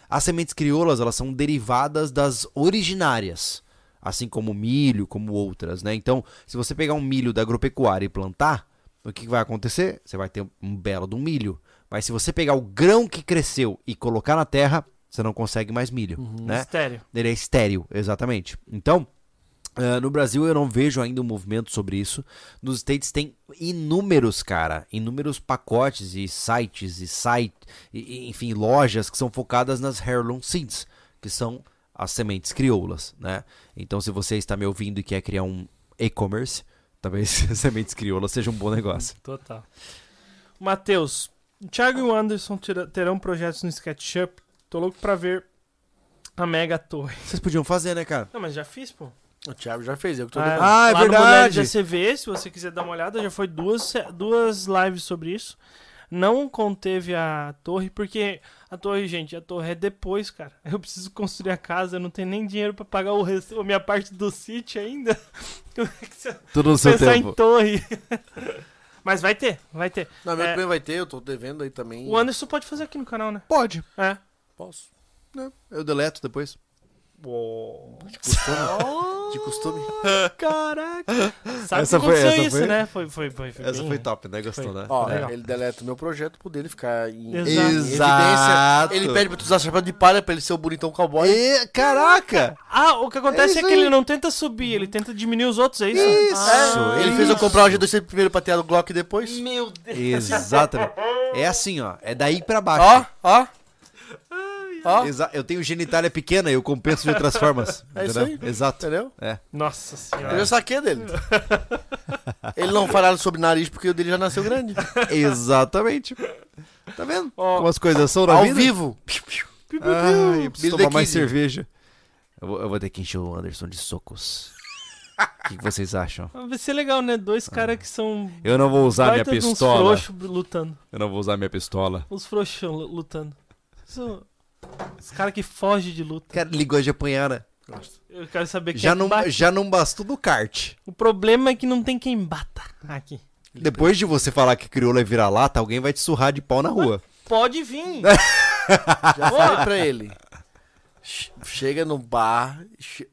As sementes crioulas, elas são derivadas das originárias, assim como milho, como outras, né? Então, se você pegar um milho da agropecuária e plantar, o que vai acontecer? Você vai ter um belo de um milho. Mas se você pegar o grão que cresceu e colocar na terra, você não consegue mais milho, né? Estéreo. Ele é estéreo, exatamente. Então, ah, no Brasil eu não vejo ainda um movimento sobre isso. Nos States tem inúmeros, cara, inúmeros pacotes e sites e site, e, enfim, lojas que são focadas nas heirloom seeds, que são as sementes crioulas, né? Então, se você está me ouvindo e quer criar um e-commerce, talvez [LAUGHS] sementes crioulas seja um bom negócio. Total. Matheus, o Thiago e o Anderson terão projetos no SketchUp. Tô louco pra ver a Mega Torre. Vocês podiam fazer, né, cara? Não, mas já fiz, pô. O Thiago já fez, eu que tô Ah. Ah, é lá no verdade. Mulheres ACV, se você quiser dar uma olhada, já foi duas, duas lives sobre isso. Não conteve a torre, porque a torre, gente, a torre é depois, cara. [LAUGHS] Eu preciso construir a casa, eu não tenho nem dinheiro pra pagar o resto, a minha parte do sítio ainda. [LAUGHS] Como é que você Tudo no seu pensar em tempo. torre? [LAUGHS] Mas vai ter, vai ter. Não, meu É. também vai ter, eu tô devendo aí também. O Anderson pode fazer aqui no canal, né? Pode. É. Posso. Eu deleto depois. De costume. [LAUGHS] De costume. [LAUGHS] Caraca. Sabe Essa que foi- aconteceu essa isso, foi- né? Foi, foi, foi, foi Essa bem- foi top, né? Gostou, Foi. né? Ó, Legal. ele deleta o meu projeto pro dele ficar em, em Exato. evidência. Ele pede pra tu usar chapéu de palha pra ele ser o bonitão cowboy. E, caraca! Ah, o que acontece É é, que aí. ele não tenta subir, ele tenta diminuir os outros, é isso? Isso. Ah, Ele fez eu comprar o G2 primeiro pra ter o Glock depois. Meu Deus. Exatamente. É assim, ó. É daí pra baixo. ó. Ó, Exa- eu tenho genitália pequena e eu compenso de outras formas. [LAUGHS] É isso entendeu? aí. Exato. entendeu? É. Nossa Eu senhora. já saquei dele. [LAUGHS] ele não falaram sobre nariz porque o dele já nasceu grande. Exatamente. Tá vendo? Ó. Como as coisas são na Ao vida? vivo. Ai, eu preciso Billy tomar mais cerveja. Eu vou, eu vou ter que encher o Anderson de socos. O que, que vocês acham? Vai ser legal, né? Dois caras que são. Eu não vou usar minha de uns pistola. frouxos lutando. Eu não vou usar minha pistola. Os frouxos lu- lutando. Isso- Os caras que fogem de luta. Cara, gosta de apanhar, né? Eu quero saber quem Já é que não, bate. já não bastou do kart. O problema é que não tem quem bata aqui. Depois de você falar que crioulo é vira-lata, alguém vai te surrar de pau na rua. Pode vir. [LAUGHS] Já falei pra ele. Che- Chega no bar, che-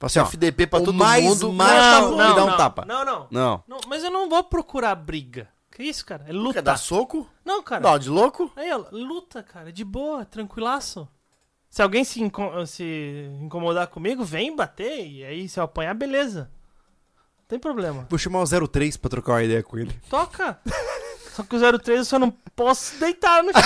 assim, ó, FDP pra todo mais mundo. ma- Mas Não, me dá um tapa. Não, não, Não. não. Mas eu não vou procurar briga. Que isso, cara? É Quer luta. dar soco? Não, cara. Dá uma de louco? Aí, ó, luta, cara, de boa, tranquilaço. Se alguém se, inco- se incomodar comigo, vem bater, e aí se eu apanhar, beleza. Não tem problema. Vou chamar o 03 pra trocar uma ideia com ele. Toca! [LAUGHS] Só que o 03 eu só não posso deitar no chão.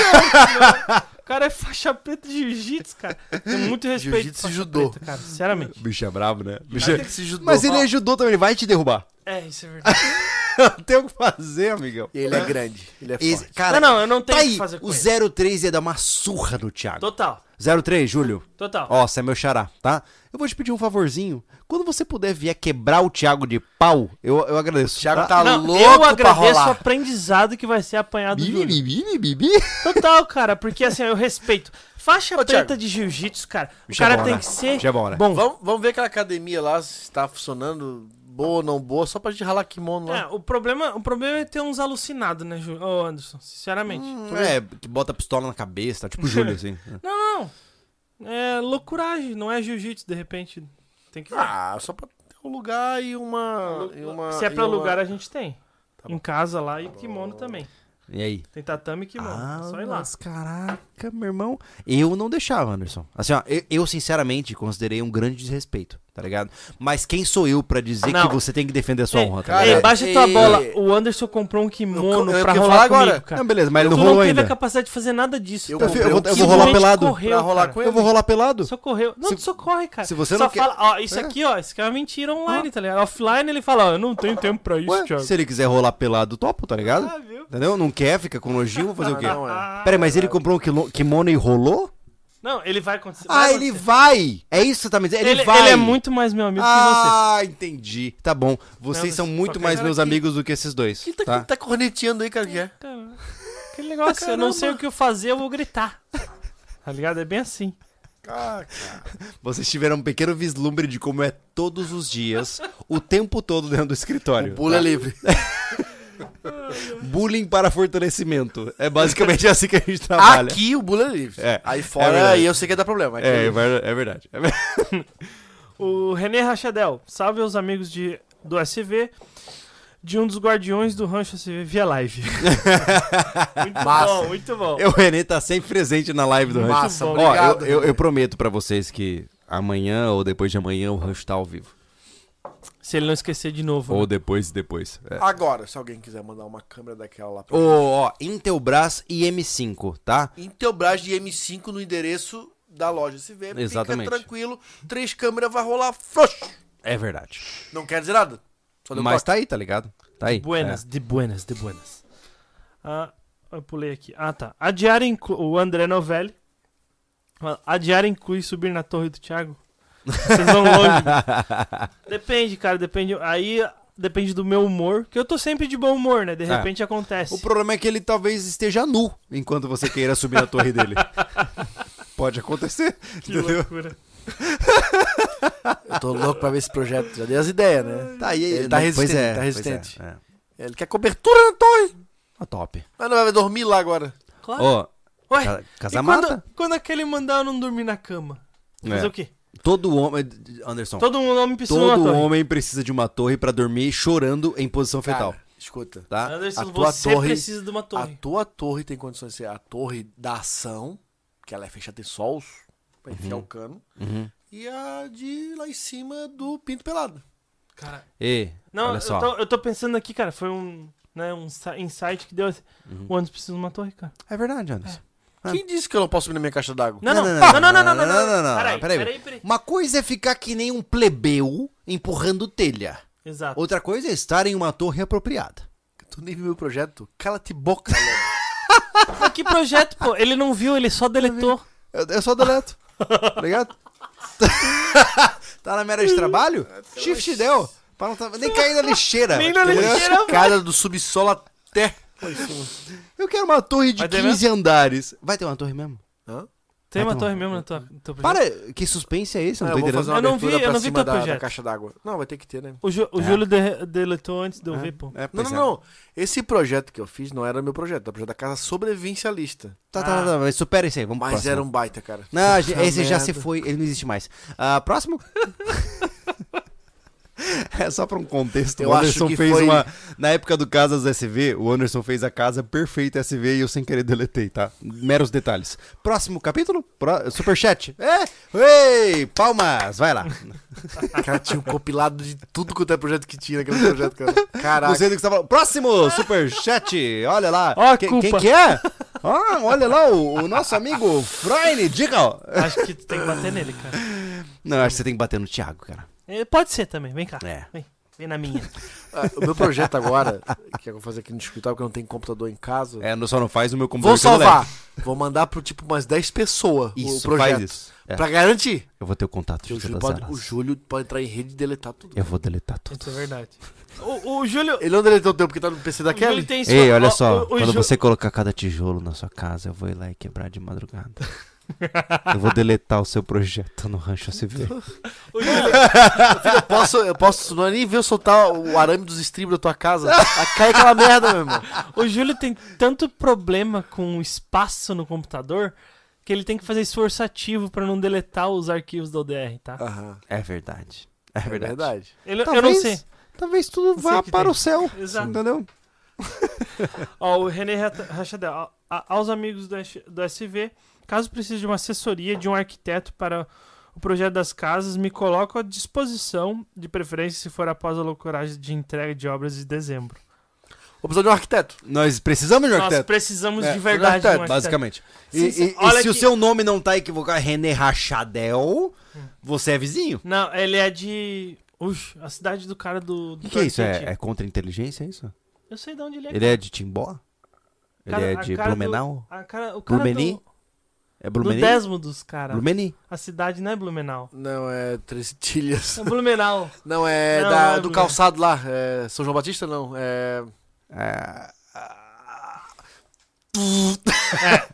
o cara é faixa preta de jiu-jitsu, cara. Tem muito respeito. Jiu-jitsu judô. preta, cara, sinceramente. O bicho é brabo, né? O bicho é- ter que se judô. Mas ele ajudou também, ele vai te derrubar. É, isso é verdade. [LAUGHS] [LAUGHS] Não tem o que fazer, amigão. Ele é grande. Ele é Esse- forte. cara, não, não, eu não tá tenho o aí, que fazer com o ele. 03 ia dar uma surra no Thiago. Total, 03, Júlio. total. Ó, você é meu xará, tá? Eu vou te pedir um favorzinho. Quando você puder vier quebrar o Thiago de pau, eu, eu agradeço. O Thiago tá não, louco eu pra agradeço o rolar. aprendizado que vai ser apanhado do Bibi, Júlio. bibi, bibi. Total, cara, porque assim, eu respeito. Faixa Ô, preta Thiago. de jiu-jitsu, cara. O Bicho é cara bom, tem né? que ser Bicho é bom, né? bom. Vamos, vamos ver aquela academia lá, se tá funcionando boa ou não boa, só pra gente ralar kimono lá. É, o problema, o problema é ter uns alucinados, né, Ju? Ô, Anderson, sinceramente. Hum, é, que bota a pistola na cabeça, tá? tipo o Júlio, assim. [LAUGHS] Não, não. É loucuragem, não é jiu-jitsu, de repente. Tem que ver. Ah, só pra ter um lugar e uma. e uma Se é pra e uma- lugar, a gente tem. Tá em casa lá e kimono também. E aí? Tem tatame e kimono. é só ir lá. mas caraca, meu irmão. Eu não deixava, Anderson. Assim, ó, eu, eu, sinceramente considerei um grande desrespeito, tá ligado? Mas quem sou eu pra dizer Não. que você tem que defender a sua Ei, honra, tá Ei, ligado? baixa tua Ei, bola. ei. O Anderson comprou um kimono Eu- eu pra rolar agora. comigo, cara. Não, beleza, mas ele tu não não rolou teve ainda. a capacidade de fazer nada disso. Eu tá? Eu, eu vou, eu vou Simplesmente rolar pelado. correu, Pra rolar com ele. Eu vou rolar pelado. Só correu. Não, Se- tu só corre, cara. se você só não quer- fala, ó, isso É. aqui, ó, isso aqui é uma mentira online, tá ligado? Offline ele fala, ó, eu não tenho tempo pra isso, Ué, Thiago. se ele quiser rolar pelado, topo, tá ligado? Ah, viu? Entendeu? Não quer, fica com nojinho, vou fazer o quê? Não, é. Peraí, mas ele comprou um kimono e rolou? Não, ele vai acontecer. Ah, vai ele acontecer. vai! É isso que você tá me dizendo? Ele, Ele, vai! ele é muito mais meu amigo que Ah, entendi. Tá bom. Vocês Não, são muito mais meus aqui. amigos do que esses dois. Quem tá, Tá? quem tá corneteando aí, cara? Que é? você. Cara, aquele negócio, eu não sei o que eu fazer, eu vou gritar. Tá ligado? É bem assim. Vocês tiveram um pequeno vislumbre de como é todos os dias, o tempo todo dentro do escritório. O bula é tá? livre. [LAUGHS] Bullying para fortalecimento. É basicamente [LAUGHS] assim que a gente trabalha. Aqui o bula é livre. É, Aí é fora, aí eu sei que dá problema. Aqui É, é é ver- é verdade. É verdade. O René Rachadel, salve aos amigos de, do SV, de um dos guardiões do Rancho SV via live. muito Massa. bom, muito bom. O Renê tá sempre presente na live do Rancho. Massa, bom. Ó, eu, obrigado. eu, eu prometo pra vocês que amanhã ou depois de amanhã o Rancho tá ao vivo. Se ele não esquecer de novo. Ou né? depois, depois. É. Agora, se alguém quiser mandar uma câmera daquela lá pra Ô, ó, Intelbras e M5, tá? Intelbras de M5 no endereço da loja SV. Exatamente. Fica tranquilo, três câmeras vai rolar frouxo. É verdade. Não quer dizer nada. Só deu Mas toque. tá aí, tá ligado? Tá aí. Buenas, de buenas, de buenas. Ah, eu pulei aqui. Ah, tá. A diária inclui. O André Novelli. A diária inclui subir na torre do Thiago? Vocês vão longe. [LAUGHS] depende, cara, depende. Aí depende do meu humor. Que eu tô sempre de bom humor, né? De É. repente acontece. O problema é que ele talvez esteja nu enquanto você queira subir na torre dele. [LAUGHS] Pode acontecer. Que entendeu? loucura. Eu tô louco pra ver esse projeto. Já dei as ideias, né? Tá aí. Ele tá pois resistente, é, tá resistente. É, é. Ele quer cobertura na torre. Ah, top. Mas não vai dormir lá agora. Claro. Ó, Ué, ca- e casamata? quando, quando aquele mandar eu não dormir na cama? É. Fazer o quê? Todo homem. Anderson. Todo homem precisa de uma Todo torre. homem precisa de uma torre pra dormir chorando em posição fetal. Cara, escuta. Tá? Anderson, A tua você torre- precisa de uma A torre. tua torre tem condições de ser a torre da ação, que ela é fechada em sols, pra enfiar o cano, Uhum. e a de lá em cima do pinto pelado. Cara, E, não, olha eu tô, eu tô pensando aqui, cara, foi um, né, um insight que deu assim. Uhum. O Anderson precisa de uma torre, cara. É verdade, Anderson. Ah. Quem disse que eu não posso subir na minha caixa d'água? Não, não, Não, não, não, não, não, não, não, não, não, não, não, Peraí, peraí. peraí. Uma coisa é ficar que nem um plebeu empurrando telha. Exato. Outra coisa é estar em uma torre apropriada. Tu nem viu meu projeto? Cala-te boca. Mas que projeto, pô? Ele não viu, ele só deletou. Eu, eu só deleto. tá ligado? [LAUGHS] tá na área de trabalho? Shift deu. Pra não tá, nem cair na lixeira. Nem na lixeira. Escada do subsolo até. Eu quero uma torre de Vai ter 15 andares. Vai ter uma torre mesmo? Hã? Tem Ah, uma tá torre mesmo no teu projeto? Para, que suspense é esse? Eu Ah, não eu tô vou entendendo. fazer uma Eu não vi- eu não vi cima teu da, da projeto. caixa d'água. Não, vai ter que ter, né? O, Ju- o É. Júlio de- deletou antes de eu ver, pô. É, Não, não, é. não. Esse projeto que eu fiz não era meu projeto, era o projeto da casa sobrevivencialista. Tá, tá, tá, mas supera isso aí, vamos Mas próximo. era um baita, cara. Não, Puta [LAUGHS] esse já se foi, ele não existe mais. Ah, próximo? [LAUGHS] é só pra um contexto. Eu o acho Anderson que fez foi- uma. Na época do Casas SV, o Anderson fez a casa perfeita SV e eu sem querer deletei, tá? Meros detalhes. Próximo capítulo? Pró... Superchat. É! Ei! Palmas! Vai lá. [LAUGHS] Cara, tinha um compilado de tudo quanto é projeto que tinha naquele projeto, cara. Caraca. Não sei do que você tá falando. Próximo Superchat! Olha lá. Ó a Que- culpa. Quem que é? Ah, olha lá, o, o nosso amigo Fraine, diga! Acho que tu tem que bater nele, cara. Não, acho que você tem que bater no Thiago, cara. É, Pode ser também, vem cá. É. Vem, vem na minha. [LAUGHS] Ah, o meu projeto agora, que eu vou fazer aqui no escritório, porque eu não tenho computador em casa. É, não- só não faz o meu Vou computador. não salvar. Vou mandar pro tipo umas 10 pessoas o Isso, projeto. faz isso. É. Pra garantir. Eu vou ter o contato Que o de Júlio, pode, o. Júlio pode entrar em rede e deletar tudo. Eu vou deletar tudo. Isso é verdade. O, o Júlio. Ele não deletou o teu porque tá no PC da o Kelly? Ei, olha só. o- o quando Ju- você colocar cada tijolo na sua casa, eu vou ir lá e quebrar de madrugada. [LAUGHS] Eu vou deletar o seu projeto no Rancho ACV. Júlio, Eu posso, eu posso, não é nem ver eu soltar o arame dos estribos da tua casa. Cai aquela merda, meu irmão. o Júlio tem tanto problema com espaço no computador que ele tem que fazer esforço ativo pra não deletar os arquivos da ODR, tá? Aham. É verdade. É É verdade. verdade. Ele- eu Talvez, não sei. talvez tudo vá para tem. o céu. Exato. Entendeu? Ó, o René Rachadel, aos amigos do, S- do SV, caso precise de uma assessoria de um arquiteto para o projeto das casas, me coloco à disposição, de preferência se for após a loucuragem de entrega de obras de dezembro. Vou precisar de um arquiteto. Nós precisamos de um Nós arquiteto. precisamos É, de verdade de um arquiteto, arquiteto. Basicamente. Sim, E, sim. e- e se o que- seu nome não tá equivocado, René Rachadel, você é vizinho. Não, ele é de... Ux, a cidade do cara do... O do que, que é isso? arquiteto. É, é contra inteligência, é isso? Eu sei de onde ele é. Ele é de Timbó? Ele Cara, é a de cara do- Blumenau? A cara, o cara do, É do Blumeni? Desmodos, cara. Blumeni? A cidade não é Blumenau. Não, é Três Tilhas. É Blumenau. [LAUGHS] Não, é Não, da- não é do Blumenau. calçado lá. É São João Batista, não. É. É... [LAUGHS] É.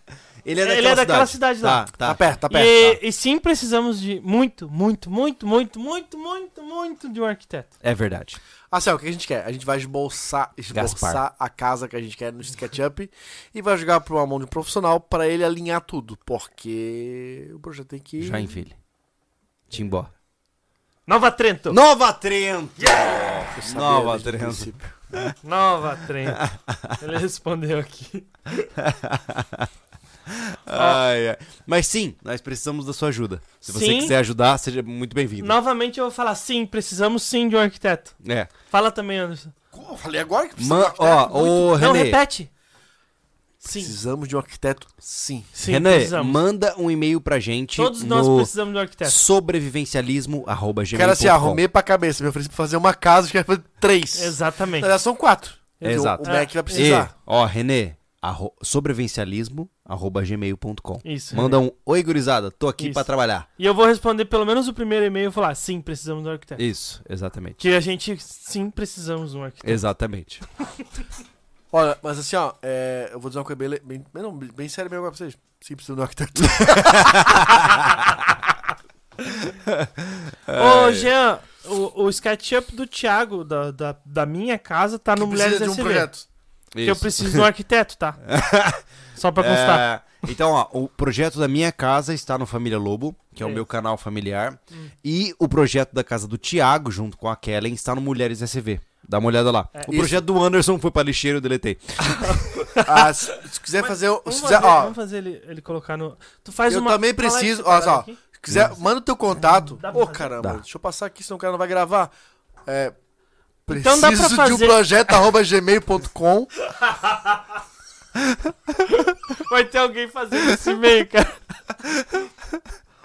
Ele é daquela Ele é daquela cidade. cidade lá. Tá, Tá tá. perto, tá perto. E, e sim, precisamos de muito, muito, muito, muito, muito, muito, muito de um arquiteto. É verdade. Ah, Céu, o que a gente quer? A gente vai esboçar, esboçar Gaspar. a casa que a gente quer no SketchUp [LAUGHS] e vai jogar pra uma mão de um profissional pra ele alinhar tudo. Porque o projeto tem que. Joinville. Timbó. Nova Trento. Nova Trento! Sabia Nova Trento. princípio. Nova Trento. Ele respondeu aqui. [LAUGHS] [LAUGHS] Ai, ai. Mas sim, nós precisamos da sua ajuda. Se você Sim. quiser ajudar, seja muito bem-vindo. Novamente eu vou falar sim, precisamos sim de um arquiteto. É. Fala também, Anderson. Eu falei agora que precisa Man, de um arquiteto. ó, ô Não, René, repete. Sim, Precisamos de um arquiteto, sim. sim, René, precisamos. manda um e-mail pra gente Todos nós no precisamos de um arquiteto. sobrevivencialismo@gmail.com. Quero assim, arrumei pra cabeça. Me ofereci pra fazer uma casa, acho que fazer três. Exatamente. Na verdade, são quatro. Exato. O, o Mac vai E, precisar. ó, René, arro, sobrevivencialismo@gmail.com. Isso. Manda René. um oi gurizada, tô aqui pra trabalhar. E eu vou responder pelo menos o primeiro e-mail e falar sim, precisamos de um arquiteto. Isso, exatamente. Que a gente sim precisamos de um arquiteto. Exatamente. [LAUGHS] Olha, mas assim, ó, é, eu vou dizer uma coisa bem, bem, não, bem séria mesmo pra vocês. Sim, precisa de um arquiteto. [LAUGHS] Ô, Jean, o, o SketchUp do Thiago, da, da, da minha casa, tá no Que Mulheres de um SV. projeto. Que eu preciso de um arquiteto, tá? [LAUGHS] Só pra constar. É, então, ó, o projeto da minha casa está no Família Lobo, que é o É. meu canal familiar. Hum. E o projeto da casa do Thiago, junto com a Kellen, está no Mulheres SV. Dá uma olhada lá. É. o Isso. projeto do Anderson foi pra lixeiro, eu deletei. [LAUGHS] Ah, se, se quiser Mas fazer. o- Vamos Se fazer, quiser, ó, vamos fazer ele, ele colocar no. Tu faz Eu uma. também uma live preciso- olha só. aqui? se quiser, manda o teu contato. Pra Ô, fazer? caramba, Dá. deixa eu passar aqui, senão o cara não vai gravar. É. Preciso Então dá pra de um fazer- projeto arroba gmail.com. [LAUGHS] Vai ter alguém fazendo esse e-mail, cara.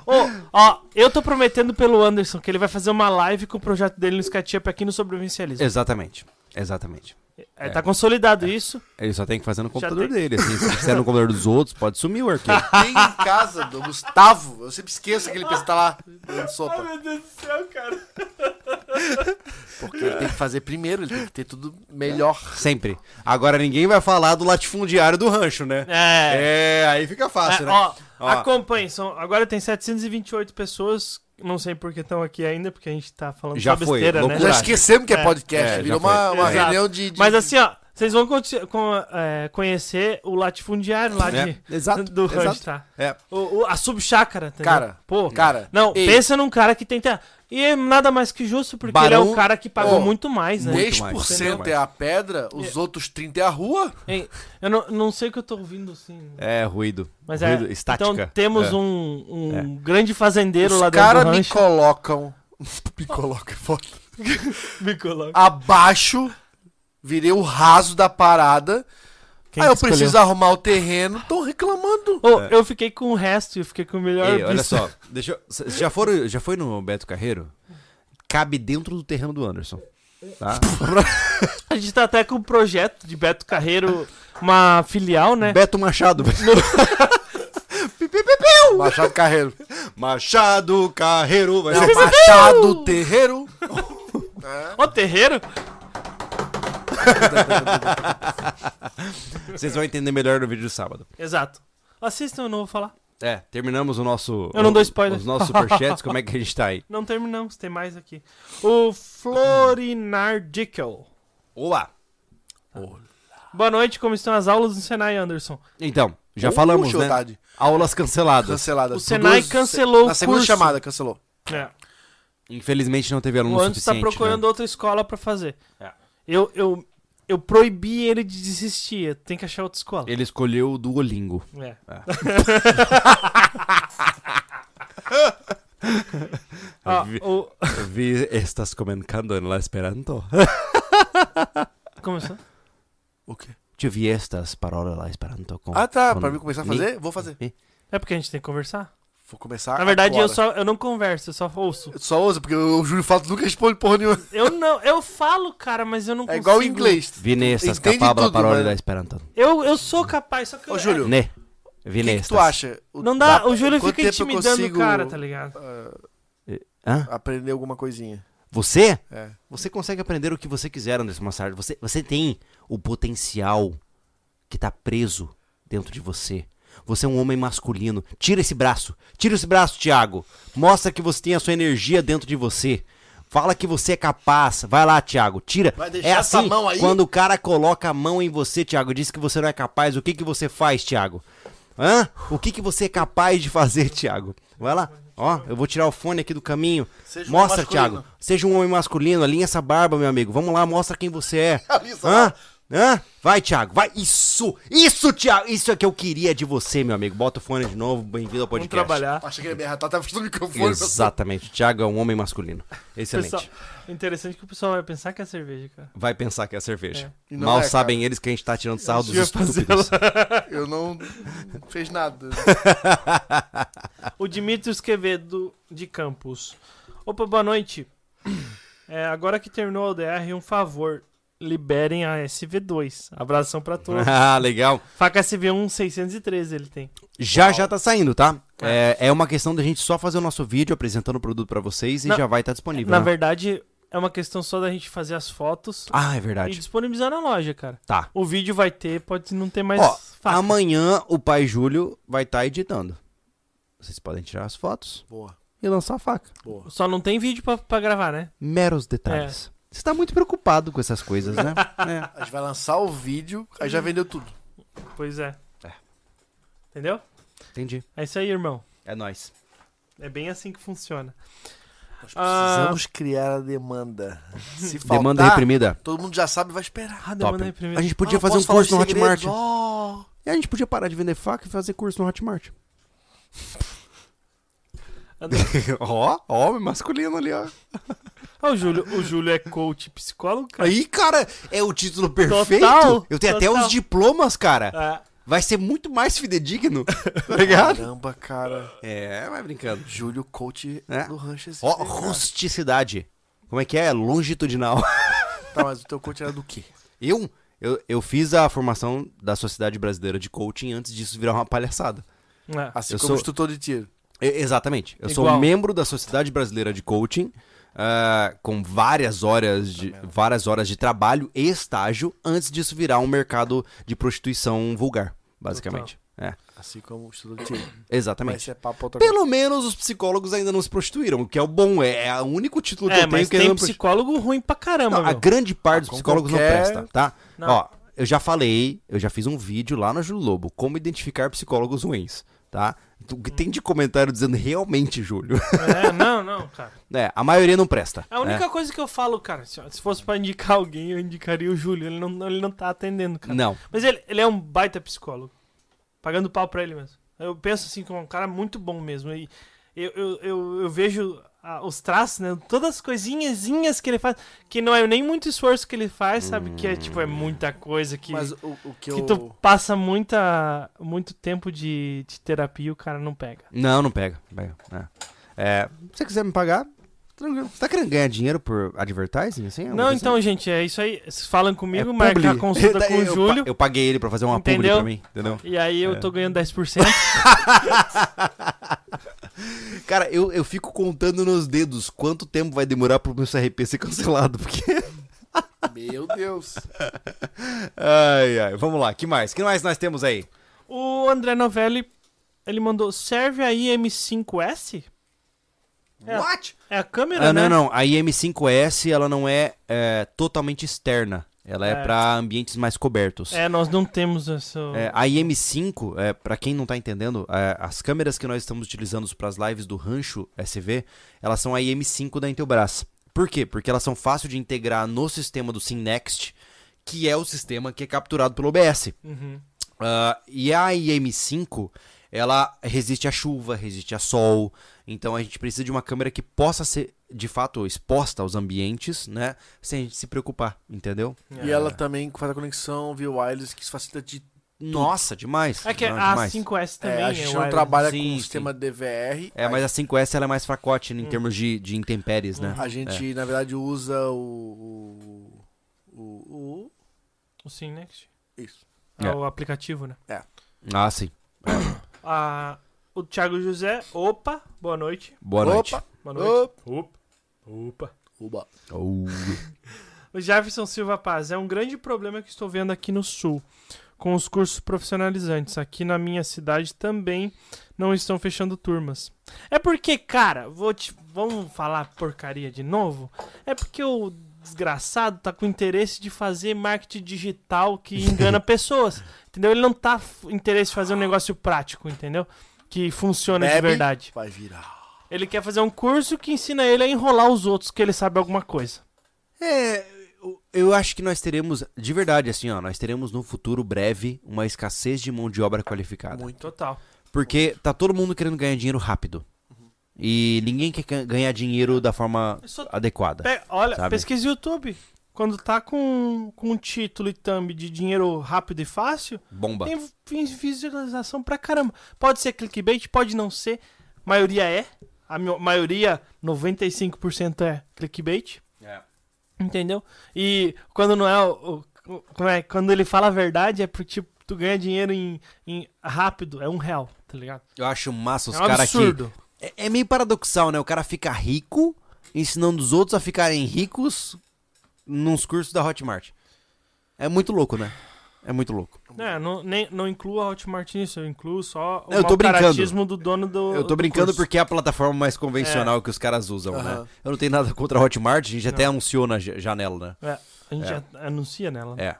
Ô, ó, eu tô prometendo pelo Anderson que ele vai fazer uma live com o projeto dele no SketchUp aqui no Sobrevivencialismo. Exatamente. Exatamente. É, tá consolidado isso. Ele só tem que fazer no computador tem. dele. Assim, se fizer no [LAUGHS] computador dos outros, pode sumir o arquivo. [LAUGHS] Tem em casa do Gustavo. Eu sempre esqueço que ele pensa tá lá dando sopa. meu Deus do céu, cara. [LAUGHS] Porque ele tem que fazer primeiro, ele tem que ter tudo melhor. Sempre. Agora ninguém vai falar do latifundiário do rancho, né? É. É, aí fica fácil, É, né? ó, Ó. acompanhe. São, agora tem 728 pessoas. Não sei por que estão aqui ainda, porque a gente tá falando Já só foi, besteira, né? Já esquecemos que é É. podcast. É, virou uma, uma reunião de, de- Mas assim, ó, vocês vão conti- com- é, conhecer o latifundiário lá de, É, exato, do exato. tá? É. O, o- a subchácara, entendeu? Cara, Pô, Cara, não, ei, pensa num cara que tem terra. E é nada mais que justo, porque ele é Barão- o cara que pagou Ô, muito mais, né? Muito 10% mais. é a pedra, os outros 30% é a rua. Ei, eu não, não sei o que eu tô ouvindo, assim. É, ruído. Mas ruído, é. estática. Então temos É. um, um grande fazendeiro Os lá dentro caras do me rancho. colocam. [LAUGHS] me colocam, é foda. [LAUGHS] Me coloca. Abaixo, virei o raso da parada. Quem que eu escolheu? preciso arrumar o terreno, tão reclamando. Ô, Eu fiquei com o resto, eu fiquei com o melhor Ei, olha só, deixa eu, já, foram, já foi no Beto Carreiro? Cabe dentro do terreno do Anderson. Tá? [LAUGHS] A gente tá até com o projeto de Beto Carreiro, uma filial, né? Beto Machado. [LAUGHS] [LAUGHS] Machado Carreiro. Machado Carreiro. Vai ser... Machado Terreiro. Ô, terreiro? [LAUGHS] Vocês vão entender melhor no vídeo de sábado. Exato. Assistam, eu não vou falar. É, terminamos o nosso. Eu não dou spoiler. Os nossos superchats, [LAUGHS] como é que a gente tá aí? Não terminamos, tem mais aqui. O Florinar Dickel. Olá! Boa noite, como estão as aulas do Senai, Anderson? Então, já Uh, falamos, né? tarde. Aulas canceladas. Cancelada. O Senai duas- cancelou Na o segunda curso. chamada, cancelou. É. Infelizmente não teve aluno O Anderson tá suficiente. procurando né? outra escola pra fazer. É. Eu, eu, eu proibi ele de desistir. Tem que achar outra escola. Ele escolheu o Duolingo. É. [LAUGHS] Ó, Vi- o... Vi estás comentando en la Esperanto. Começou? O quê? Tu vi estas parolas la Esperanto com Ah, tá. com Pra mim começar a mi- fazer? Vou fazer. É porque a gente tem que conversar. Vou começar Na verdade, eu, agora. só, eu não converso, eu só ouço. Eu só uso, porque o Júlio Fato nunca responde porra nenhuma. Eu não, eu falo, cara, mas eu não É consigo. igual o inglês. Vine estas Entende capabla parola la Esperanto. Eu, eu sou capaz, só que eu- Ô, Júlio, Ne. o Vine que, tu acha? O- Não dá, dá- o Júlio fica tempo eu intimidando consigo, o cara, tá ligado? Hã? Aprender alguma coisinha. Você? É. Você consegue aprender o que você quiser, Anderson Massard. Você, você tem o potencial que tá preso dentro de você. Você é um homem masculino. Tira esse braço. Tira esse braço, Thiago. Mostra que você tem a sua energia dentro de você. Fala que você é capaz. Vai lá, Thiago. Tira. Vai deixar é essa assim, mão aí? quando o cara coloca a mão em você, Thiago, diz que você não é capaz, o que que você faz, Thiago? Hã? O que que você é capaz de fazer, [LAUGHS] Thiago? Vai lá. Ó, eu vou tirar o fone aqui do caminho. Seja um Mostra, masculino. Thiago. Seja um homem masculino. Alinha essa barba, meu amigo. Vamos lá, mostra quem você é. [LAUGHS] Hã? Hã? Vai, Thiago. Vai. Isso. Isso, Thiago. Isso é que eu queria de você, meu amigo. Bota o fone de novo. Bem-vindo ao Vamos podcast. trabalhar. Acha que ele ia me arretar, tava fazendo microfone. Exatamente. Thiago é um homem masculino. Excelente. Pessoal, interessante que o pessoal vai pensar que é cerveja, cara. Vai pensar que é cerveja. Não Mal é, sabem eles que a gente tá tirando sarro dos estúpidos. [LAUGHS] Eu não fez nada. [LAUGHS] O Dimitrios Quevedo de Campos. Opa, boa noite. É, agora que terminou o ODR, um favor. Liberem a SV2. Abração pra todos. [LAUGHS] ah, legal. Faca SV1 613 ele tem. Já já tá saindo, tá? É, é uma questão da gente só fazer o nosso vídeo apresentando o produto pra vocês e Na- já vai estar disponível. Na né? verdade, é uma questão só da gente fazer as fotos Ah, é e verdade. disponibilizar na loja, cara. Tá. O vídeo vai ter, pode não ter mais Ó, faca. amanhã o pai Júlio vai estar editando. Vocês podem tirar as fotos Boa, e lançar a faca. boa. Só não tem vídeo pra gravar, né? Meros detalhes. Você tá muito preocupado com essas coisas, né? [LAUGHS] É. A gente vai lançar o vídeo, aí já vendeu tudo. Pois é. É. Entendeu? Entendi. É isso aí, irmão. É nóis. É bem assim que funciona. Nós Ah. precisamos criar a demanda. Se faltar, Demanda reprimida. todo mundo já sabe e vai esperar. Ah, demanda Top. reprimida. A gente podia Ah, fazer um curso no Hotmart. E a gente podia parar de vender faca e fazer curso no Hotmart. [LAUGHS] Ó, homem masculino ali, ó. Ó, o Júlio, o Júlio é coach psicólogo, cara. Aí, cara, é o título perfeito. Total, Eu tenho até total. os diplomas, cara. Ah, Vai ser muito mais fidedigno. [LAUGHS] tá ligado? Caramba, cara. É, vai brincando. Júlio, coach É. do Rancho Ó, cara. rusticidade. Como é que é? Longitudinal. Tá, mas o teu coach era do quê? Eu, eu, eu fiz a formação da Sociedade Brasileira de Coaching antes disso virar uma palhaçada. ah. Assim Eu como sou- instrutor de tiro. Exatamente. Eu sou Igual. membro da Sociedade Brasileira de Coaching, ah, com várias horas, de, várias horas de trabalho e estágio, antes disso virar um mercado de prostituição vulgar, basicamente. É, Assim como instrutor de tiro. Mas exatamente. é. Pelo menos os psicólogos ainda não se prostituíram, o que é o bom. É, é o único título que É, eu tenho mas que ainda tem não psicólogo ruim pra caramba, Não, a grande parte dos com psicólogos qualquer- não presta, tá? Não. Ó, eu já falei, eu já fiz um vídeo lá no Júlio Lobo, como identificar psicólogos ruins, tá? O que tem de comentário dizendo realmente, Júlio? É, não, não, cara. [LAUGHS] é, a maioria não presta. A única né? coisa que eu falo, cara, se se fosse pra indicar alguém, eu indicaria o Júlio. Ele não, ele não tá atendendo, cara. Não. Mas ele, ele é um baita psicólogo. Pagando pau pra ele mesmo. Eu penso assim, que é um cara muito bom mesmo. E eu, eu, eu, eu vejo os traços, né? Todas as coisinhazinhas que ele faz. Que não é nem muito esforço que ele faz, sabe? Que é tipo, é muita coisa que. Mas o, o que, que eu... tu passa muita, muito tempo de, de terapia e o cara não pega. Não, não pega. pega, é. É, se você quiser me pagar, tranquilo. Você tá querendo ganhar dinheiro por advertising, assim? Não, então, gente, é isso aí. Vocês falam comigo, É marca a publi. consulta [LAUGHS] Daí com o pa- Júlio. Eu paguei ele pra fazer uma publi Entendeu? pra mim, entendeu? E aí eu É. tô ganhando [LAUGHS] 10%. [LAUGHS] Cara, eu, eu fico contando nos dedos quanto tempo vai demorar pro meu CRP ser cancelado, porque... [LAUGHS] Meu Deus. Ai, ai, vamos lá, que mais? que mais nós temos aí? o André Novelli ele mandou, serve a IM5S? É. What? É a câmera, Ah, né? não, não. A IM5S, ela não é, é, totalmente externa. Ela é, É. pra ambientes mais cobertos. É, nós não temos essa... É, a IM5, é, para quem não tá entendendo, é, as câmeras que nós estamos utilizando para as lives do Rancho SV, elas são a IM5 da Intelbras. Por quê? Porque elas são fáceis de integrar no sistema do SimNext, que é o sistema que é capturado pelo OBS. Uhum. Ah, e a IM5, ela resiste à chuva, resiste a sol. Então a gente precisa de uma câmera que possa ser, de fato, exposta aos ambientes, né? Sem a gente se preocupar, entendeu? E ela também faz a conexão via wireless, que facilita de. Nossa, demais. É que Não, a demais. 5S também É, a gente não wireless. trabalha Sim, com sim. o sistema DVR. É, mas a 5S ela é mais fracote em termos de, de intempéries, né? A gente, na verdade, usa o. O. o, O Cinext. isso. É. É. o aplicativo, né? Ah, sim. [COUGHS] Ah, o Thiago José, opa, boa noite. Boa noite. Opa! Boa noite. Opa. Opa. Uba. Oh. O Jefferson Silva Paz, é um grande problema que estou vendo aqui no Sul, com os cursos profissionalizantes. Aqui na minha cidade também não estão fechando turmas. É porque, cara, vou te, vamos falar porcaria de novo? É porque o desgraçado tá com interesse de fazer marketing digital que engana [LAUGHS] pessoas. Entendeu? Ele não tá interesse em fazer um negócio prático, entendeu? Que funciona de Bebe. verdade. Vai virar. Ele quer fazer um curso que ensina ele a enrolar os outros, que ele sabe alguma coisa. É, eu- eu acho que nós teremos, de verdade, assim, ó, nós teremos no futuro breve uma escassez de mão de obra qualificada. Muito. Total. Porque tá todo mundo querendo ganhar dinheiro rápido. E ninguém quer ga- ganhar dinheiro da forma adequada. Pe- olha, Sabe? pesquisa YouTube. Quando tá com, com título e thumb de dinheiro rápido e fácil, Bomba. tem vi- visualização pra caramba. Pode ser clickbait, pode não ser. Maioria é. A maioria, 95% é clickbait. Entendeu? E quando não é, o, o- como é quando ele fala a verdade, é porque tipo, tu ganha dinheiro em, em rápido, é um real, tá ligado? Eu acho massa os é um caras que. É, é meio paradoxal, né? O cara fica rico ensinando os outros a ficarem ricos nos cursos da Hotmart. É muito louco, né? É muito louco. É, não, nem, não incluo a Hotmart nisso, eu incluo só o Eu tô brincando. do dono do Eu tô do brincando curso. porque é a plataforma mais convencional que os caras usam, né? Aham. Eu não tenho nada contra a Hotmart, a gente até Não. anunciou na ja- janela, né? É, a gente É. já anuncia nela. né? É.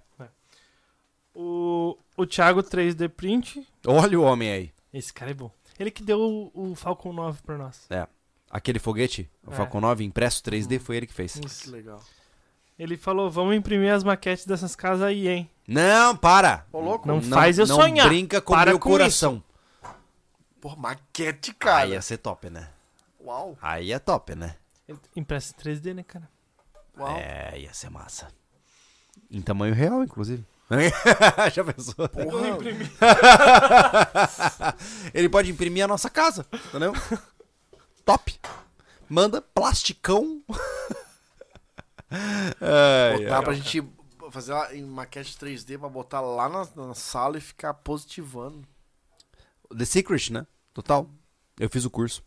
O, o Thiago 3D Print, Olha o homem aí. esse cara é bom. Ele que deu o, o Falcon 9 pra nós. Aquele foguete, o É. Falcon 9 impresso 3D, foi ele que fez. Que Isso. legal. Ele falou, vamos imprimir as maquetes dessas casas aí, hein? Não, para! Ô, louco. Não faz eu não sonhar. brinca com Para meu com coração. Porra, maquete, Aí cara. ia ser top, né? Uau. Aí é top, né? Impresso em 3D, né, cara? Uau. É, ia ser massa. Em tamanho real, inclusive. [LAUGHS] Já pensou? Porra. [LAUGHS] Ele pode imprimir a nossa casa, entendeu? Top. Manda plasticão. [LAUGHS] Ai, Botar ai. pra gente fazer em maquete 3D pra botar lá na, na sala e ficar positivando. The Secret, né? Total. Eu fiz o curso.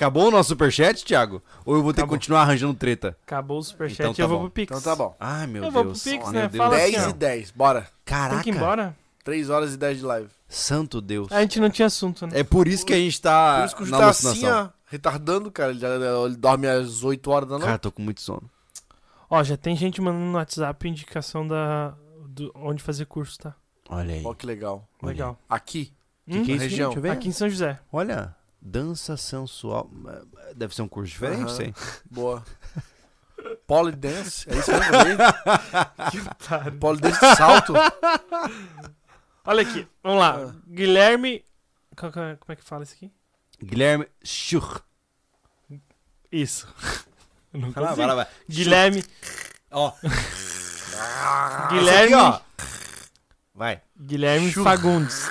Acabou o nosso superchat, Thiago? Ou eu vou ter que Acabou. continuar arranjando treta? Acabou o superchat Então e tá eu vou bom. pro Pix. Então tá bom. Ai, meu Eu vou Deus. pro Pix, meu né? Deus Fala do assim, 10 céu. e 10, bora. Caraca. Tem que ir embora? 3 horas e 10 de live. Santo Deus. A gente não tinha assunto, né? É por isso que a gente tá Por isso que o Ju na tá assim, ó, retardando, cara. Ele, já- ele dorme às 8 horas da noite. Cara, tô com muito sono. Ó, já tem gente mandando no WhatsApp indicação da do, onde fazer curso, tá? Olha aí. Ó, que legal. Legal. Aqui. Hum? Que é isso, região. Deixa eu ver. Aqui em São José. Olha, dança sensual. Deve ser um curso diferente, Aham. sei. [LAUGHS] Boa. Polydance. É isso mesmo? aí? [LAUGHS] Que otário. Polydance de salto. [LAUGHS] Olha aqui, vamos lá. Ah. Guilherme. é- Como é que fala isso aqui? Guilherme Schur. Isso. Não Vai lá, vai lá, vai. Guilherme. Ó. Guilherme. Aqui, ó. Vai. Guilherme Chu. Fagundes.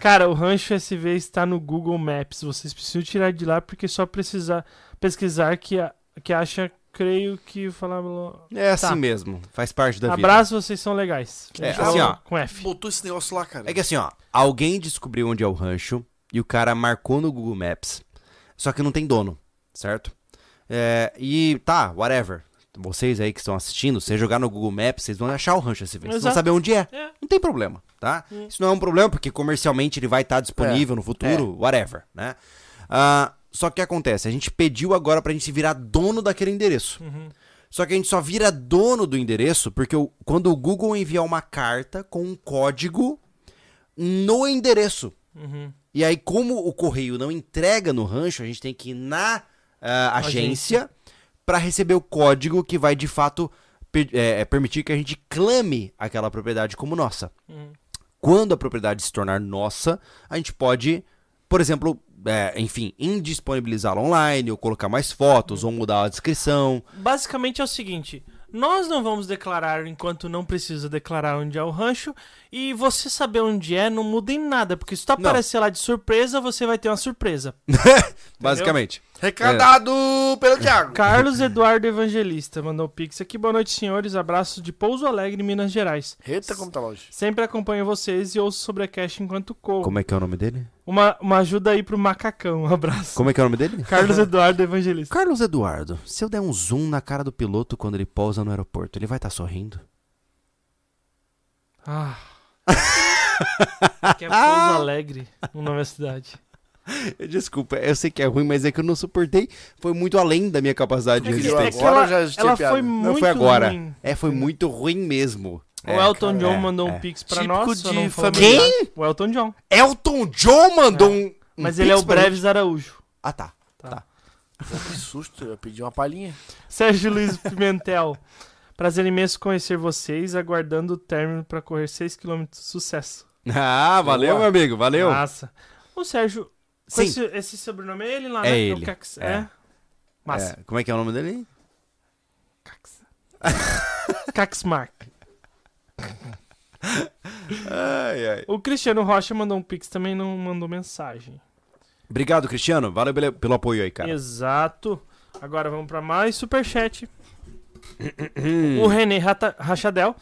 Cara, o Rancho SV está no Google Maps. Vocês precisam tirar de lá porque só precisar pesquisar que, a- que acha, creio que falar. É assim Tá. mesmo. Faz parte da vida. Abraço, vocês são legais. É, Fala assim, ó. Com F. Botou esse negócio lá, cara. É que assim, ó. Alguém descobriu onde é o rancho e o cara marcou no Google Maps. Só que não tem dono, certo? É, e tá, whatever. vocês aí que estão assistindo, você jogar no Google Maps, vocês vão achar o Rancho SV. Vocês vão saber onde é. É. Não tem problema, tá? Isso não é um problema, porque comercialmente ele vai estar disponível no futuro, whatever, né? Ah, só que o que acontece? A gente pediu agora pra gente virar dono daquele endereço. Só que a gente só vira dono do endereço porque o- quando o Google enviar uma carta com um código no endereço. Uhum. E aí, como o correio não entrega no rancho, a gente tem que ir na ah, agência para receber o código que vai de fato per- é, permitir que a gente clame aquela propriedade como nossa. Uhum. Quando a propriedade se tornar nossa, a gente pode, por exemplo, é, enfim, indisponibilizá-la online, ou colocar mais fotos, ou mudar a descrição. Basicamente é o seguinte: nós não vamos declarar enquanto não precisa declarar onde é o rancho. E você saber onde é não muda em nada, porque se tu Não. aparecer lá de surpresa, você vai ter uma surpresa. [LAUGHS] Basicamente. Recadado pelo Thiago. Carlos Eduardo Evangelista mandou o pix aqui. Boa noite, senhores. Abraço de Pouso Alegre, Minas Gerais. Eita, como tá longe. Sempre acompanho vocês e ouço sobre a cash enquanto corro. Como é que é o nome dele? Uma, uma ajuda aí pro macacão. Um abraço. Como é que é o nome dele? Carlos Eduardo Evangelista. Carlos Eduardo, se eu der um zoom na cara do piloto quando ele pousa no aeroporto, ele vai estar sorrindo? Ah. [LAUGHS] que é Pouso Alegre, o nome da cidade. [LAUGHS] Desculpa, eu sei que é ruim, mas é que eu não suportei. Foi muito além da minha capacidade de É resistir. é agora já tinha ela piada. foi Não muito Não foi agora. ruim. É, foi muito ruim mesmo. O É, Elton cara, John é, mandou é. um pix pra Típico nós. de família. nada. O Elton John. Elton John mandou um. um Mas ele é o Breves Araújo. Ah, tá. Tá. Tá. Que susto, eu pedi uma palhinha. Sérgio Luiz Pimentel. Prazer imenso conhecer vocês, aguardando o término pra correr 6km. Sucesso. Ah, valeu, Boa. meu amigo, valeu. Massa. O Sérgio, Sim. esse, esse sobrenome é ele lá, É né? ele, O Cax- é. é. Massa. É, como é que é o nome dele? Cax. [LAUGHS] Caxmark. Ai, ai. O Cristiano Rocha mandou um pix também, não mandou mensagem. Obrigado, Cristiano. Valeu pelo, apoio aí, cara. Exato. Agora vamos pra mais superchat. [CLEARS THROAT] o René Rata- Rachadel.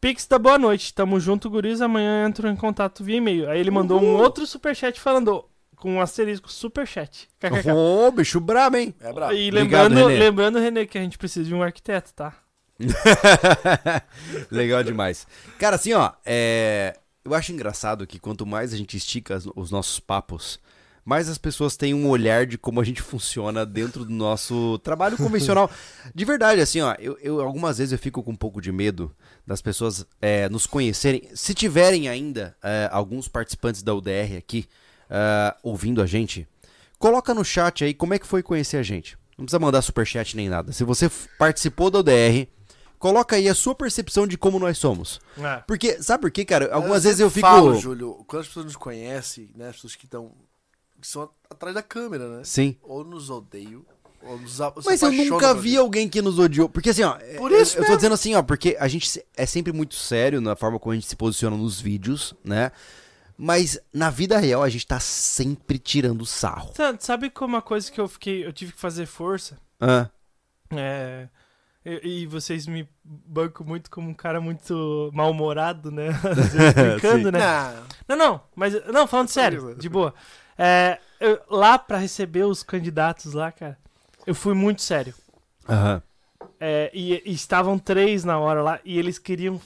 Pix da boa noite. Tamo junto, guris. Amanhã entro em contato via e-mail. Aí ele mandou um outro superchat falando com um asterisco superchat. Ô, bicho brabo, hein? É brabo. E Obrigado, lembrando, René. lembrando, René, que a gente precisa de um arquiteto, tá? [LAUGHS] Legal demais. Cara, assim, ó, é... eu acho engraçado que quanto mais a gente estica os nossos papos, mais as pessoas têm um olhar de como a gente funciona dentro do nosso trabalho convencional. [LAUGHS] De verdade, assim, ó, eu, eu- algumas vezes eu fico com um pouco de medo das pessoas é, nos conhecerem. Se tiverem ainda é, alguns participantes da UDR aqui é, ouvindo a gente, coloca no chat aí como é que foi conhecer a gente. Não precisa mandar superchat nem nada. Se você participou da UDR, coloca aí a sua percepção de como nós somos. É. Porque, sabe por quê, cara? Algumas Eu vezes eu fico. Falo, Júlio, quando as pessoas nos conhecem, né? As pessoas que estão. que são atrás da câmera, né? Sim. Ou nos odeiam, ou nos a- Mas eu nunca por vi gente. alguém que nos odiou. Porque assim, ó. Por eu- isso eu, tô mesmo. dizendo assim, ó, porque a gente é sempre muito sério na forma como a gente se posiciona nos vídeos, né? Mas na vida real a gente tá sempre tirando sarro. Sa- Sabe como uma coisa que eu fiquei. Eu tive que fazer força? Ah, É. E, e vocês me bancam muito como um cara muito mal-humorado, né? [LAUGHS] [LAUGHS] Brincando, né? Não, Não, não, mas. Não, falando sério, de boa. É, eu- lá pra receber os candidatos lá, cara, eu fui muito sério. Aham. É, e, e estavam três na hora lá e eles queriam.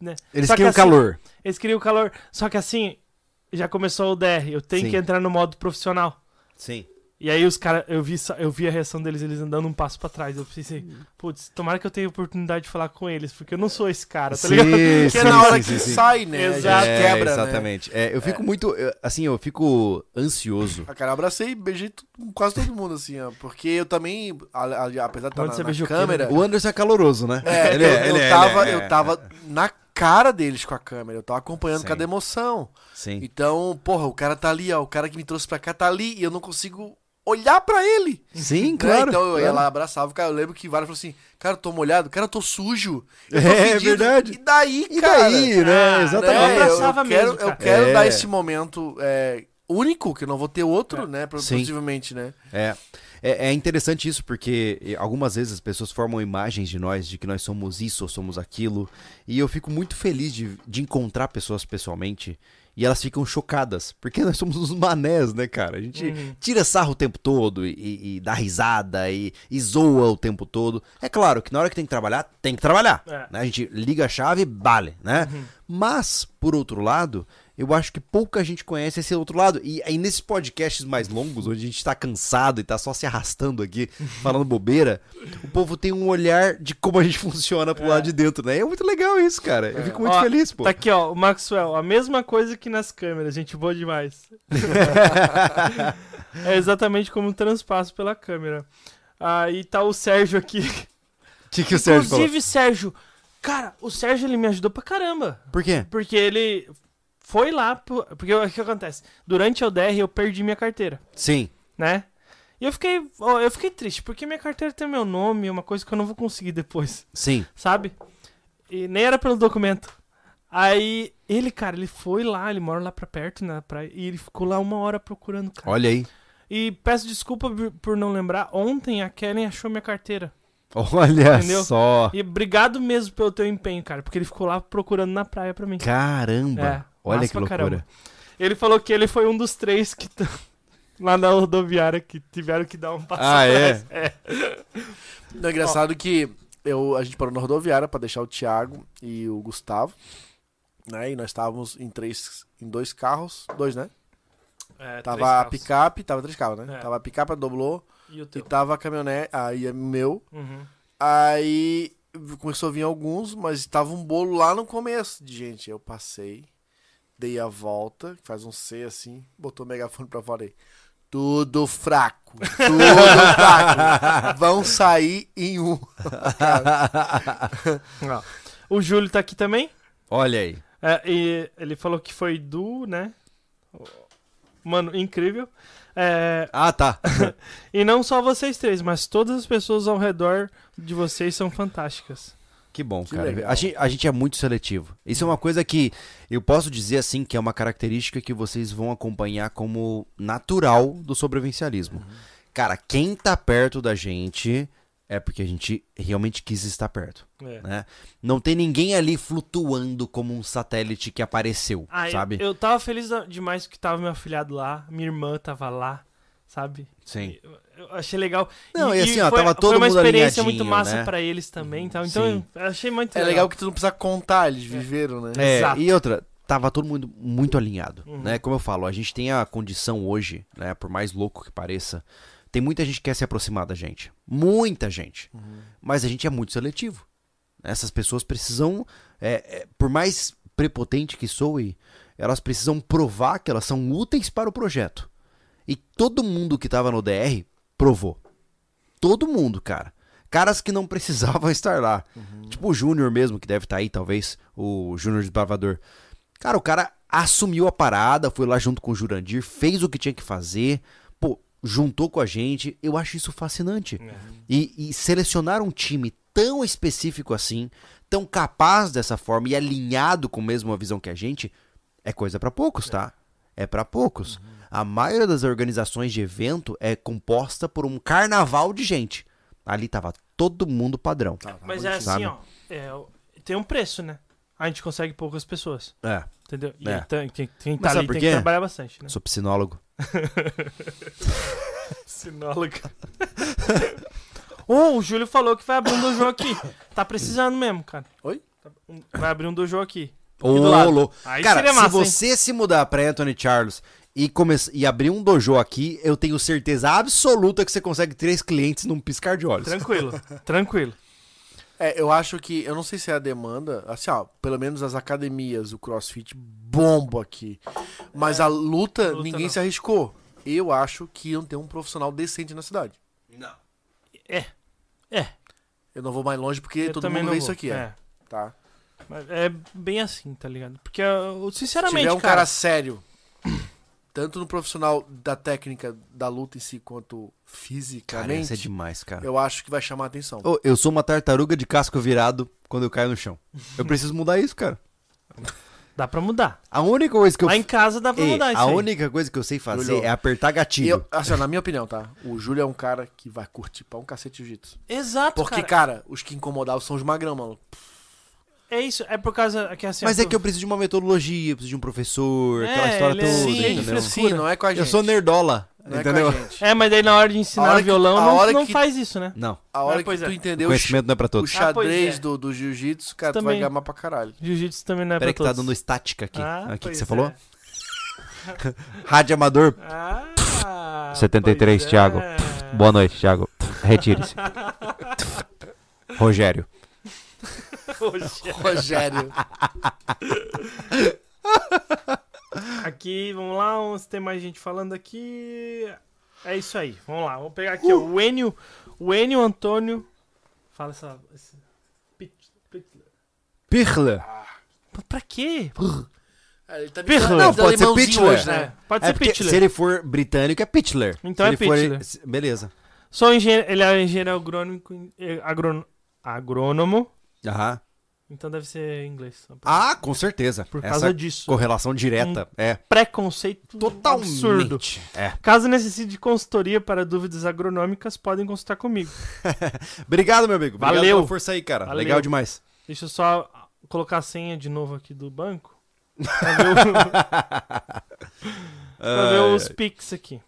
Né? Eles Só que queriam assim, calor. Eles queriam calor. Só que assim, já começou o DR, eu tenho Sim. que entrar no modo profissional. Sim. E aí os caras, eu vi, eu vi a reação deles, eles andando um passo pra trás. Eu pensei, putz, tomara que eu tenha oportunidade de falar com eles, porque eu não sou esse cara, tá Sim, ligado? que sim, é na hora sim, que sai, né? Exato. Já É, quebra, né? exatamente. É, eu fico muito. eu- Assim, eu fico ansioso. Ah, cara, eu abracei e beijei quase todo mundo, assim, ó. Porque eu também, a- a- apesar de estar na, você na câmera... O Anderson é caloroso, né? É, Ele eu, é, eu ele é, tava, ele é, eu tava na cara deles com a câmera. Eu tava acompanhando Sim. cada emoção. Sim. Então, porra, o cara tá ali, ó. O cara que me trouxe pra cá tá ali e eu não consigo olhar pra ele. Sim, né? claro. Então eu ia claro. lá, abraçava o cara. Eu lembro que vários falaram assim: Cara, eu tô molhado, cara, eu tô sujo. Eu tô É, fedido. verdade. E daí, E cara? daí, né? Ah, Exatamente. Eu né? abraçava eu quero, mesmo, cara. Eu quero É. dar esse momento é, único, que eu não vou ter outro, né? Sim. Possivelmente, né? É. É, é interessante isso, porque algumas vezes as pessoas formam imagens de nós, de que nós somos isso ou somos aquilo. E eu fico muito feliz de, de encontrar pessoas pessoalmente e elas ficam chocadas, porque nós somos uns manés, né, cara? A gente Uhum. tira sarro o tempo todo e, e- dá risada e, e zoa o tempo todo. É claro que na hora que tem que trabalhar, tem que trabalhar. É. né? A gente liga a chave e vale, né? Mas, por outro lado, eu acho que pouca gente conhece esse outro lado. E aí, nesses podcasts mais longos, onde a gente tá cansado e tá só se arrastando aqui, [LAUGHS] falando bobeira, o povo tem um olhar de como a gente funciona pro É. lado de dentro, né? É muito legal isso, cara. Eu fico muito Ó, feliz, pô. Tá aqui, ó, o Maxwell. A mesma coisa que nas câmeras, gente boa demais. [LAUGHS] é exatamente como um transpasso pela câmera. Aí tá o Sérgio aqui. O que, que o Sérgio falou? Inclusive, Sérgio, cara, o Sérgio ele me ajudou pra caramba. Por quê? Porque ele foi lá. Porque o que acontece? Durante a ODR eu perdi minha carteira, Sim. né? E eu fiquei, eu fiquei triste, porque minha carteira tem meu nome, uma coisa que eu não vou conseguir depois, Sim. sabe? E nem era pelo documento. Aí ele, cara, ele foi lá, ele mora lá pra perto, na praia, e ele ficou lá uma hora procurando, cara. Olha aí. E peço desculpa por- por não lembrar, ontem a Kellen achou minha carteira. Olha Entendeu? só. E obrigado mesmo pelo teu empenho, cara, porque ele ficou lá procurando na praia pra mim. Caramba. É, Olha massa que pra loucura. caramba. Ele falou que ele foi um dos três que tão [LAUGHS] lá na rodoviária que tiveram que dar um passo Ah, é? atrás. É. Não, é engraçado que eu, a gente parou na rodoviária pra deixar o Thiago e o Gustavo. Né? E nós estávamos em três. em dois carros. Dois, né? É, três Tava a picape, tava três carros, né? É. Tava a picape, a doblô E o e teu? tava a caminhonete. Aí é meu. Uhum. Aí começou a vir alguns, mas tava um bolo lá no começo de gente. Eu passei, dei a volta, faz um C assim, botou o megafone pra fora aí. Tudo fraco, tudo [LAUGHS] fraco. Vão sair em um. [LAUGHS] O Júlio tá aqui também. Olha aí. É, e ele falou que foi do, né? Mano, incrível. É, Ah, tá. [LAUGHS] e não só vocês três, mas todas as pessoas ao redor de vocês são fantásticas. Que bom, Que cara. A gente, a gente é muito seletivo. Isso é uma coisa que eu posso dizer assim que é uma característica que vocês vão acompanhar como natural do sobrevivencialismo. Uhum. Cara, quem tá perto da gente é porque a gente realmente quis estar perto, É. né? Não tem ninguém ali flutuando como um satélite que apareceu, Ah, eu- sabe? Eu, tava feliz demais que tava meu afilhado lá, minha irmã tava lá, sabe? Sim. Eu, eu achei legal. Não, e assim, ó, foi, tava todo foi uma mundo experiência muito massa né? pra eles também, tal. Então Sim. eu achei muito É legal. legal que tu não precisa contar, eles viveram, né? É, Exato. e outra, tava todo mundo muito alinhado, Uhum. né? Como eu falo, a gente tem a condição hoje, né? Por mais louco que pareça, tem muita gente que quer se aproximar da gente. Muita gente. Mas a gente é muito seletivo. Essas pessoas precisam, é, é, por mais prepotente que soe, elas precisam provar que elas são úteis para o projeto. E todo mundo que tava no DR provou. Todo mundo, cara. Caras que não [LAUGHS] precisavam estar lá. Tipo o Júnior mesmo, que deve estar aí, talvez. O Júnior Desbravador. Cara, o cara assumiu a parada, foi lá junto com o Jurandir, fez o que tinha que fazer, pô, juntou com a gente. Eu acho isso fascinante. É. E, e selecionar um time tão específico assim, tão capaz dessa forma e alinhado com a mesma visão que a gente, é coisa pra poucos, tá? É pra poucos. A maioria das organizações de evento é composta por um carnaval de gente. Ali tava todo mundo padrão. Tá, tá Mas é assim, ó. é, tem um preço, né? A gente consegue poucas pessoas, É, entendeu? E É. tem, tem, quem tá ali tem que trabalhar bastante, né? sou psinólogo. [LAUGHS] Sinóloga. oh, o Júlio falou que vai abrir um dojo aqui. Tá precisando mesmo, cara. Oi? Tá- Vai abrir um dojo aqui. Ô, lado. louco. Cara, seria se massa, hein? você se mudar pra Anthony Charles e, come... e abrir um dojo aqui, eu tenho certeza absoluta que você consegue três clientes num piscar de olhos. Tranquilo, [LAUGHS] tranquilo. É, eu acho que, eu não sei se é a demanda, assim, ó, pelo menos as academias, o crossfit bomba aqui. Mas a luta, luta ninguém não. se arriscou. Eu acho que não tem um profissional decente na cidade. Não. É, é. Eu não vou mais longe porque Eu todo mundo vê vou. isso aqui, é. É. Tá? Mas É bem assim, tá ligado? Porque, Se sinceramente, tiver um cara, cara, sério, tanto no profissional da técnica da luta em si, quanto Cara, fisicamente, isso é demais, cara. eu acho que vai chamar a atenção. Ô, eu sou uma tartaruga de casco virado quando eu caio no chão. Eu preciso mudar isso, cara. Dá pra mudar. A única coisa que eu Lá em casa dá pra Ei, mudar isso a aí. única coisa que eu sei fazer Júlio, é apertar gatilho. eu, assim, na minha opinião, tá? O Júlio é um cara que vai curtir pra um cacete jiu-jitsu. Exato, Porque, cara. cara, os que incomodavam são os magrão, mano. É isso, é por causa que assim... Mas é que eu preciso de uma metodologia, eu preciso de um professor, É, aquela história é- toda, Sim, Sim, entendeu? frescura. sim, não é com a gente. Eu sou nerdola, Não é entendeu? com a gente. É, mas daí na hora de ensinar hora que- violão, a não, hora não que- faz isso, né? Não, A hora Ah, que tu é. entendeu o, conhecimento não é pra o todos. Ah, pois xadrez é. do, do jiu-jitsu, cara, tu Também. vai gamar pra caralho. Jiu-jitsu também não é Peraí pra que tá todos. dando estática aqui. Ah, aqui que você é. falou? [LAUGHS] Rádio Amador. Ah, 73, pois Thiago. é. Boa noite, Thiago. Retire-se. [LAUGHS] Rogério. Rogério. Aqui, vamos lá, vamos ter mais gente falando aqui. É isso aí, vamos lá. Vamos pegar aqui ó, o Enio, o Enio Antônio. Fala essa. esse-. Pirla. Pra- Pra quê? É, ele tá Não, pode ser Pitler. hoje, né? É, pode É ser Pitler. se ele for britânico é Pitler. Então Se é ele for- Pitler. se- Beleza. Sou engenheiro, ele é engenheiro agrônomo, eh, agrônomo, agrônomo, Aham. então deve ser em inglês. Ah, com certeza. por Essa causa disso. correlação direta. É. Preconceito Totalmente. absurdo. É. Caso necessite de consultoria para dúvidas agronômicas, podem consultar comigo. [LAUGHS] Obrigado, meu amigo. Obrigado Valeu. pela força aí, cara. Valeu. Legal demais. Deixa eu só colocar a senha de novo aqui do banco. [LAUGHS] Pra ver, o- [LAUGHS] pra ver os. Pix aqui.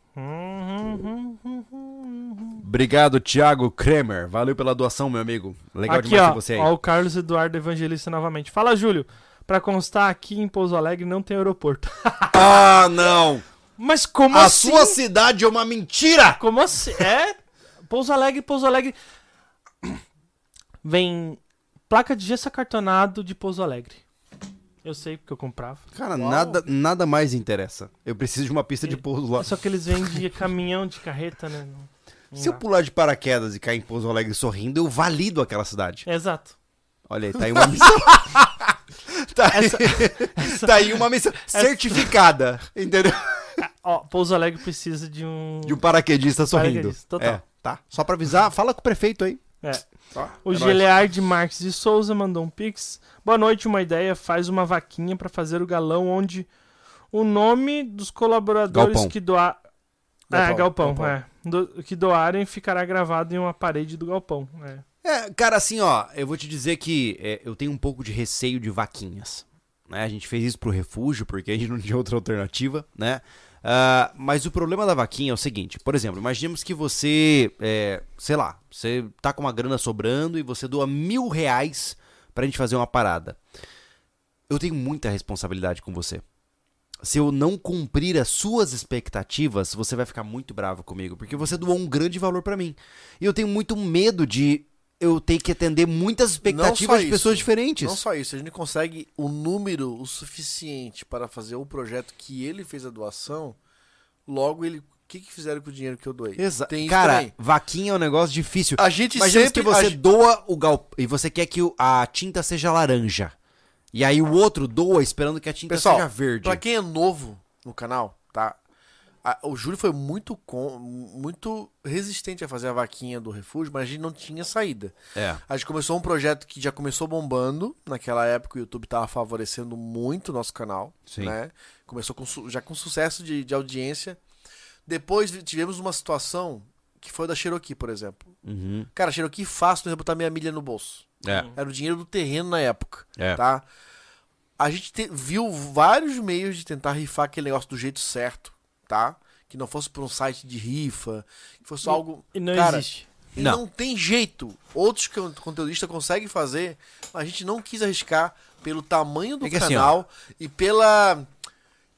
Obrigado, Thiago Kremer. Valeu pela doação, meu amigo. Legal aqui, demais ó, você aí. ó, o Carlos Eduardo Evangelista novamente. Fala, Júlio. Pra constar, aqui em Pouso Alegre não tem aeroporto. [LAUGHS] Ah, não! Mas como A assim? sua cidade é uma mentira! Como assim? É? Pouso Alegre, Pouso Alegre. Vem placa de gesso acartonado de Pouso Alegre. Eu sei porque eu comprava. Cara, Uau. nada, nada mais interessa. Eu preciso de uma pista de pouso lá. Só que eles vêm de caminhão, de carreta, né? Se eu pular de paraquedas e cair em Pouso Alegre sorrindo, eu valido aquela cidade. Exato. Olha aí, tá aí uma missão. [LAUGHS] tá, aí, tá aí uma missão certificada, entendeu? Ó, Pouso Alegre precisa de um. De um paraquedista sorrindo. Paraquedista, total. É, tá. Só pra avisar, fala com o prefeito aí. É. Tá? O É Marques de Souza mandou um pix. Boa noite, uma ideia. Faz uma vaquinha pra fazer o galão onde o nome dos colaboradores Galpão. que doar. Galpão, é, galpão, galpão. é. Do- que doarem ficará gravado em uma parede do galpão. É. É, cara, assim, ó, eu vou te dizer que é, eu tenho um pouco de receio de vaquinhas. Né? A gente fez isso pro refúgio, porque a gente não tinha outra alternativa, né? Ah, mas o problema da vaquinha é o seguinte, por exemplo, imaginemos que você, é, sei lá, você tá com uma grana sobrando e você doa mil reais pra gente fazer uma parada. Eu tenho muita responsabilidade com você. Se eu não cumprir as suas expectativas, você vai ficar muito bravo comigo, porque você doou um grande valor pra mim. E eu tenho muito medo de eu ter que atender muitas expectativas de isso. pessoas diferentes. Não só isso, a gente consegue o número o suficiente para fazer o projeto que ele fez a doação, logo ele. O que, que fizeram com o dinheiro que eu doei? Exa Tem isso Cara, também. vaquinha é um negócio difícil. A gente Imagina sempre. que você a doa o galpão e você quer que a tinta seja laranja. E aí o outro doa esperando que a tinta Pessoal, seja verde. Pra quem é novo no canal, tá? A- o Júlio foi muito com, muito resistente a fazer a vaquinha do refúgio, mas a gente não tinha saída. É. A gente começou um projeto que já começou bombando. Naquela época o YouTube tava favorecendo muito o nosso canal. Sim. Né? Começou com já com sucesso de, de audiência. Depois tivemos uma situação que foi da Cherokee, por exemplo. Uhum. Cara, a Cherokee fácil não botar meia milha no bolso. É. Era o dinheiro do terreno na época, É. tá? A gente te- viu vários meios de tentar rifar aquele negócio do jeito certo, tá? Que não fosse por um site de rifa, que fosse algo... E não Cara, existe. e Não. não. tem jeito. Outros con- conteudistas conseguem fazer, mas a gente não quis arriscar pelo tamanho do É que assim, canal e pela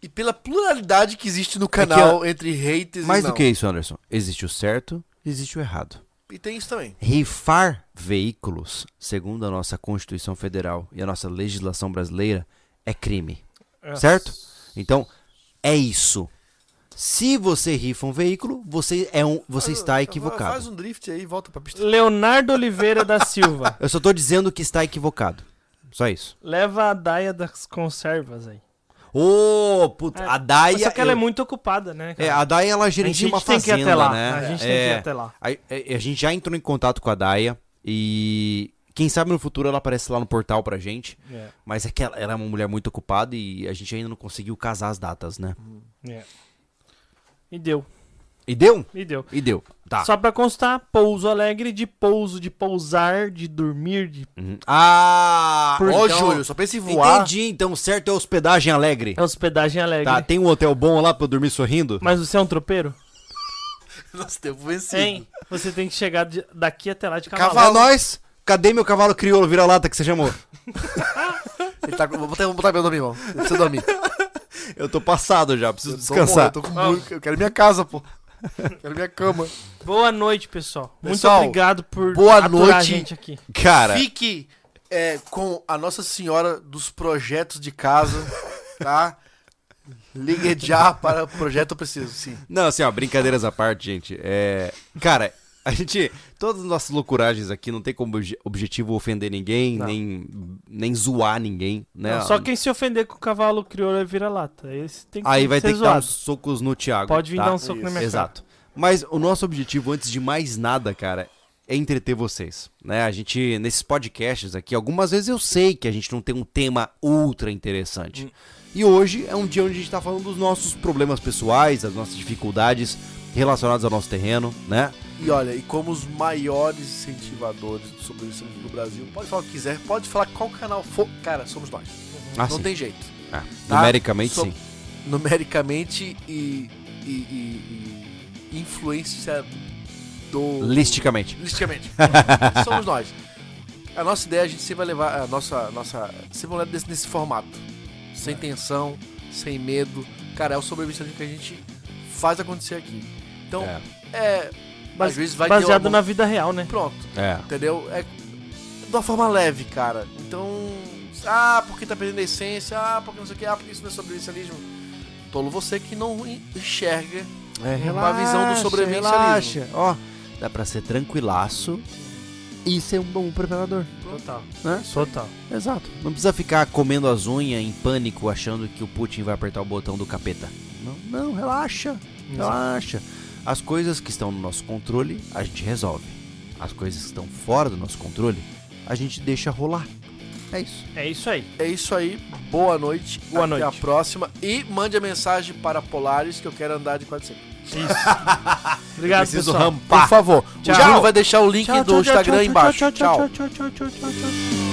e pela pluralidade que existe no canal entre haters É Mais e do que isso, Anderson. Existe o certo, existe o errado. E tem isso também. Rifar veículos, segundo a nossa Constituição Federal e a nossa legislação brasileira, é crime. É. Certo? Então, é isso. Se você rifa um veículo, você é um, você Faz- está Faz equivocado. um drift aí e volta pra pista. Leonardo Oliveira da Silva. [LAUGHS] Eu só tô dizendo que está equivocado. Só isso. Leva a Daia das conservas aí. Ô, puta, É, a Daia. Só que ela é eu- muito ocupada, né? É, cara? a Daia ela a gerencia gente uma tem fazenda, que ir até lá. né? A gente tem que ir É, até lá. A, a- a gente já entrou em contato com a Daia e, Quem sabe no futuro ela aparece lá no portal pra gente. É, Mas é que ela, ela é uma mulher muito ocupada e a gente ainda não conseguiu casar as datas, né? é. E deu, E deu? e deu. E deu. Tá. Só pra constar, pouso alegre de pouso, de pousar, de dormir, de... Uhum. Ah! Por- Ô, então- Júlio, só pensa em voar. Entendi, então certo é hospedagem alegre. É hospedagem alegre. Tá, tem um hotel bom lá pra eu dormir sorrindo? Mas você é um tropeiro? Nosso tempo vencido. Hein? Você tem que chegar de- daqui até lá de cavalo. Cavalo. nós? Cadê meu cavalo crioulo vira-lata que você chamou? [LAUGHS] Tá, vou, botar, vou botar meu dormir, irmão. Precisa dormir. [LAUGHS] Eu tô passado já, preciso Eu descansar. Eu, tô com eu quero minha casa, pô. [LAUGHS] Quero minha cama. Boa noite, pessoal. Muito Pessoal, obrigado por boa aturar a noite. gente aqui. Cara, Fique é, com a Nossa Senhora dos Projetos de Casa, [LAUGHS] tá? Ligue já para o projeto Eu Preciso, sim. não, assim, ó, brincadeiras à parte, gente. É. Cara, a gente. Todas as nossas loucuragens aqui não tem como obje- objetivo ofender ninguém, Não. nem, nem zoar ninguém, né? Não, só quem se ofender com o cavalo crioulo é vira-lata. Esse tem que Aí vai ter que dar zoado. uns socos no Thiago. Pode vir tá? dar um soco na minha Exato. Mas o nosso objetivo, antes de mais nada, cara, é entreter vocês. Né? A gente, nesses podcasts aqui, algumas vezes eu sei que a gente não tem um tema ultra interessante. E hoje é um dia onde a gente tá falando dos nossos problemas pessoais, das nossas dificuldades relacionadas ao nosso terreno, né? E olha, e como os maiores incentivadores do sobrevivencialismo do Brasil, pode falar o que quiser, pode falar qual canal for, cara, somos nós. Ah, Não sim. tem jeito. Ah, Tá? numericamente, sim. Numericamente e, e, e- e influência do. Listicamente. Listicamente. [LAUGHS] Somos nós. A nossa ideia, a gente sempre vai levar a nossa. nossa sempre vai levar desse, nesse formato. Sem tensão, sem medo. Cara, é o sobrevivencialismo que a gente faz acontecer aqui. Então, É. é. Bas- às vezes vai ter baseado uma- na vida real, né? Pronto, É. entendeu? É de uma forma leve, cara. Então. Ah, porque tá perdendo a essência. Ah, porque não sei o que. Ah, porque isso não é sobrevivencialismo. Tolo você que não enxerga É, Uma visão do sobrevivencialismo. relaxa. Ó, dá pra ser tranquilaço e ser um bom preparador. Total. Né? Total. Exato. Não precisa ficar comendo as unhas em pânico achando que o Putin vai apertar o botão do capeta. Não, não, relaxa. Relaxa. As coisas que estão no nosso controle, a gente resolve. As coisas que estão fora do nosso controle, a gente deixa rolar. É isso. É isso aí. É isso aí. Boa noite. Boa Até noite. a próxima. E mande a mensagem para Polaris que eu quero andar de quadriciclo. Isso. Obrigado, preciso pessoal. rampar. Por favor. Tchau. O Júlio vai deixar o link Tchau, do tchau, Instagram tchau, aí embaixo. tchau, Tchau. tchau, tchau, tchau, tchau, tchau, tchau.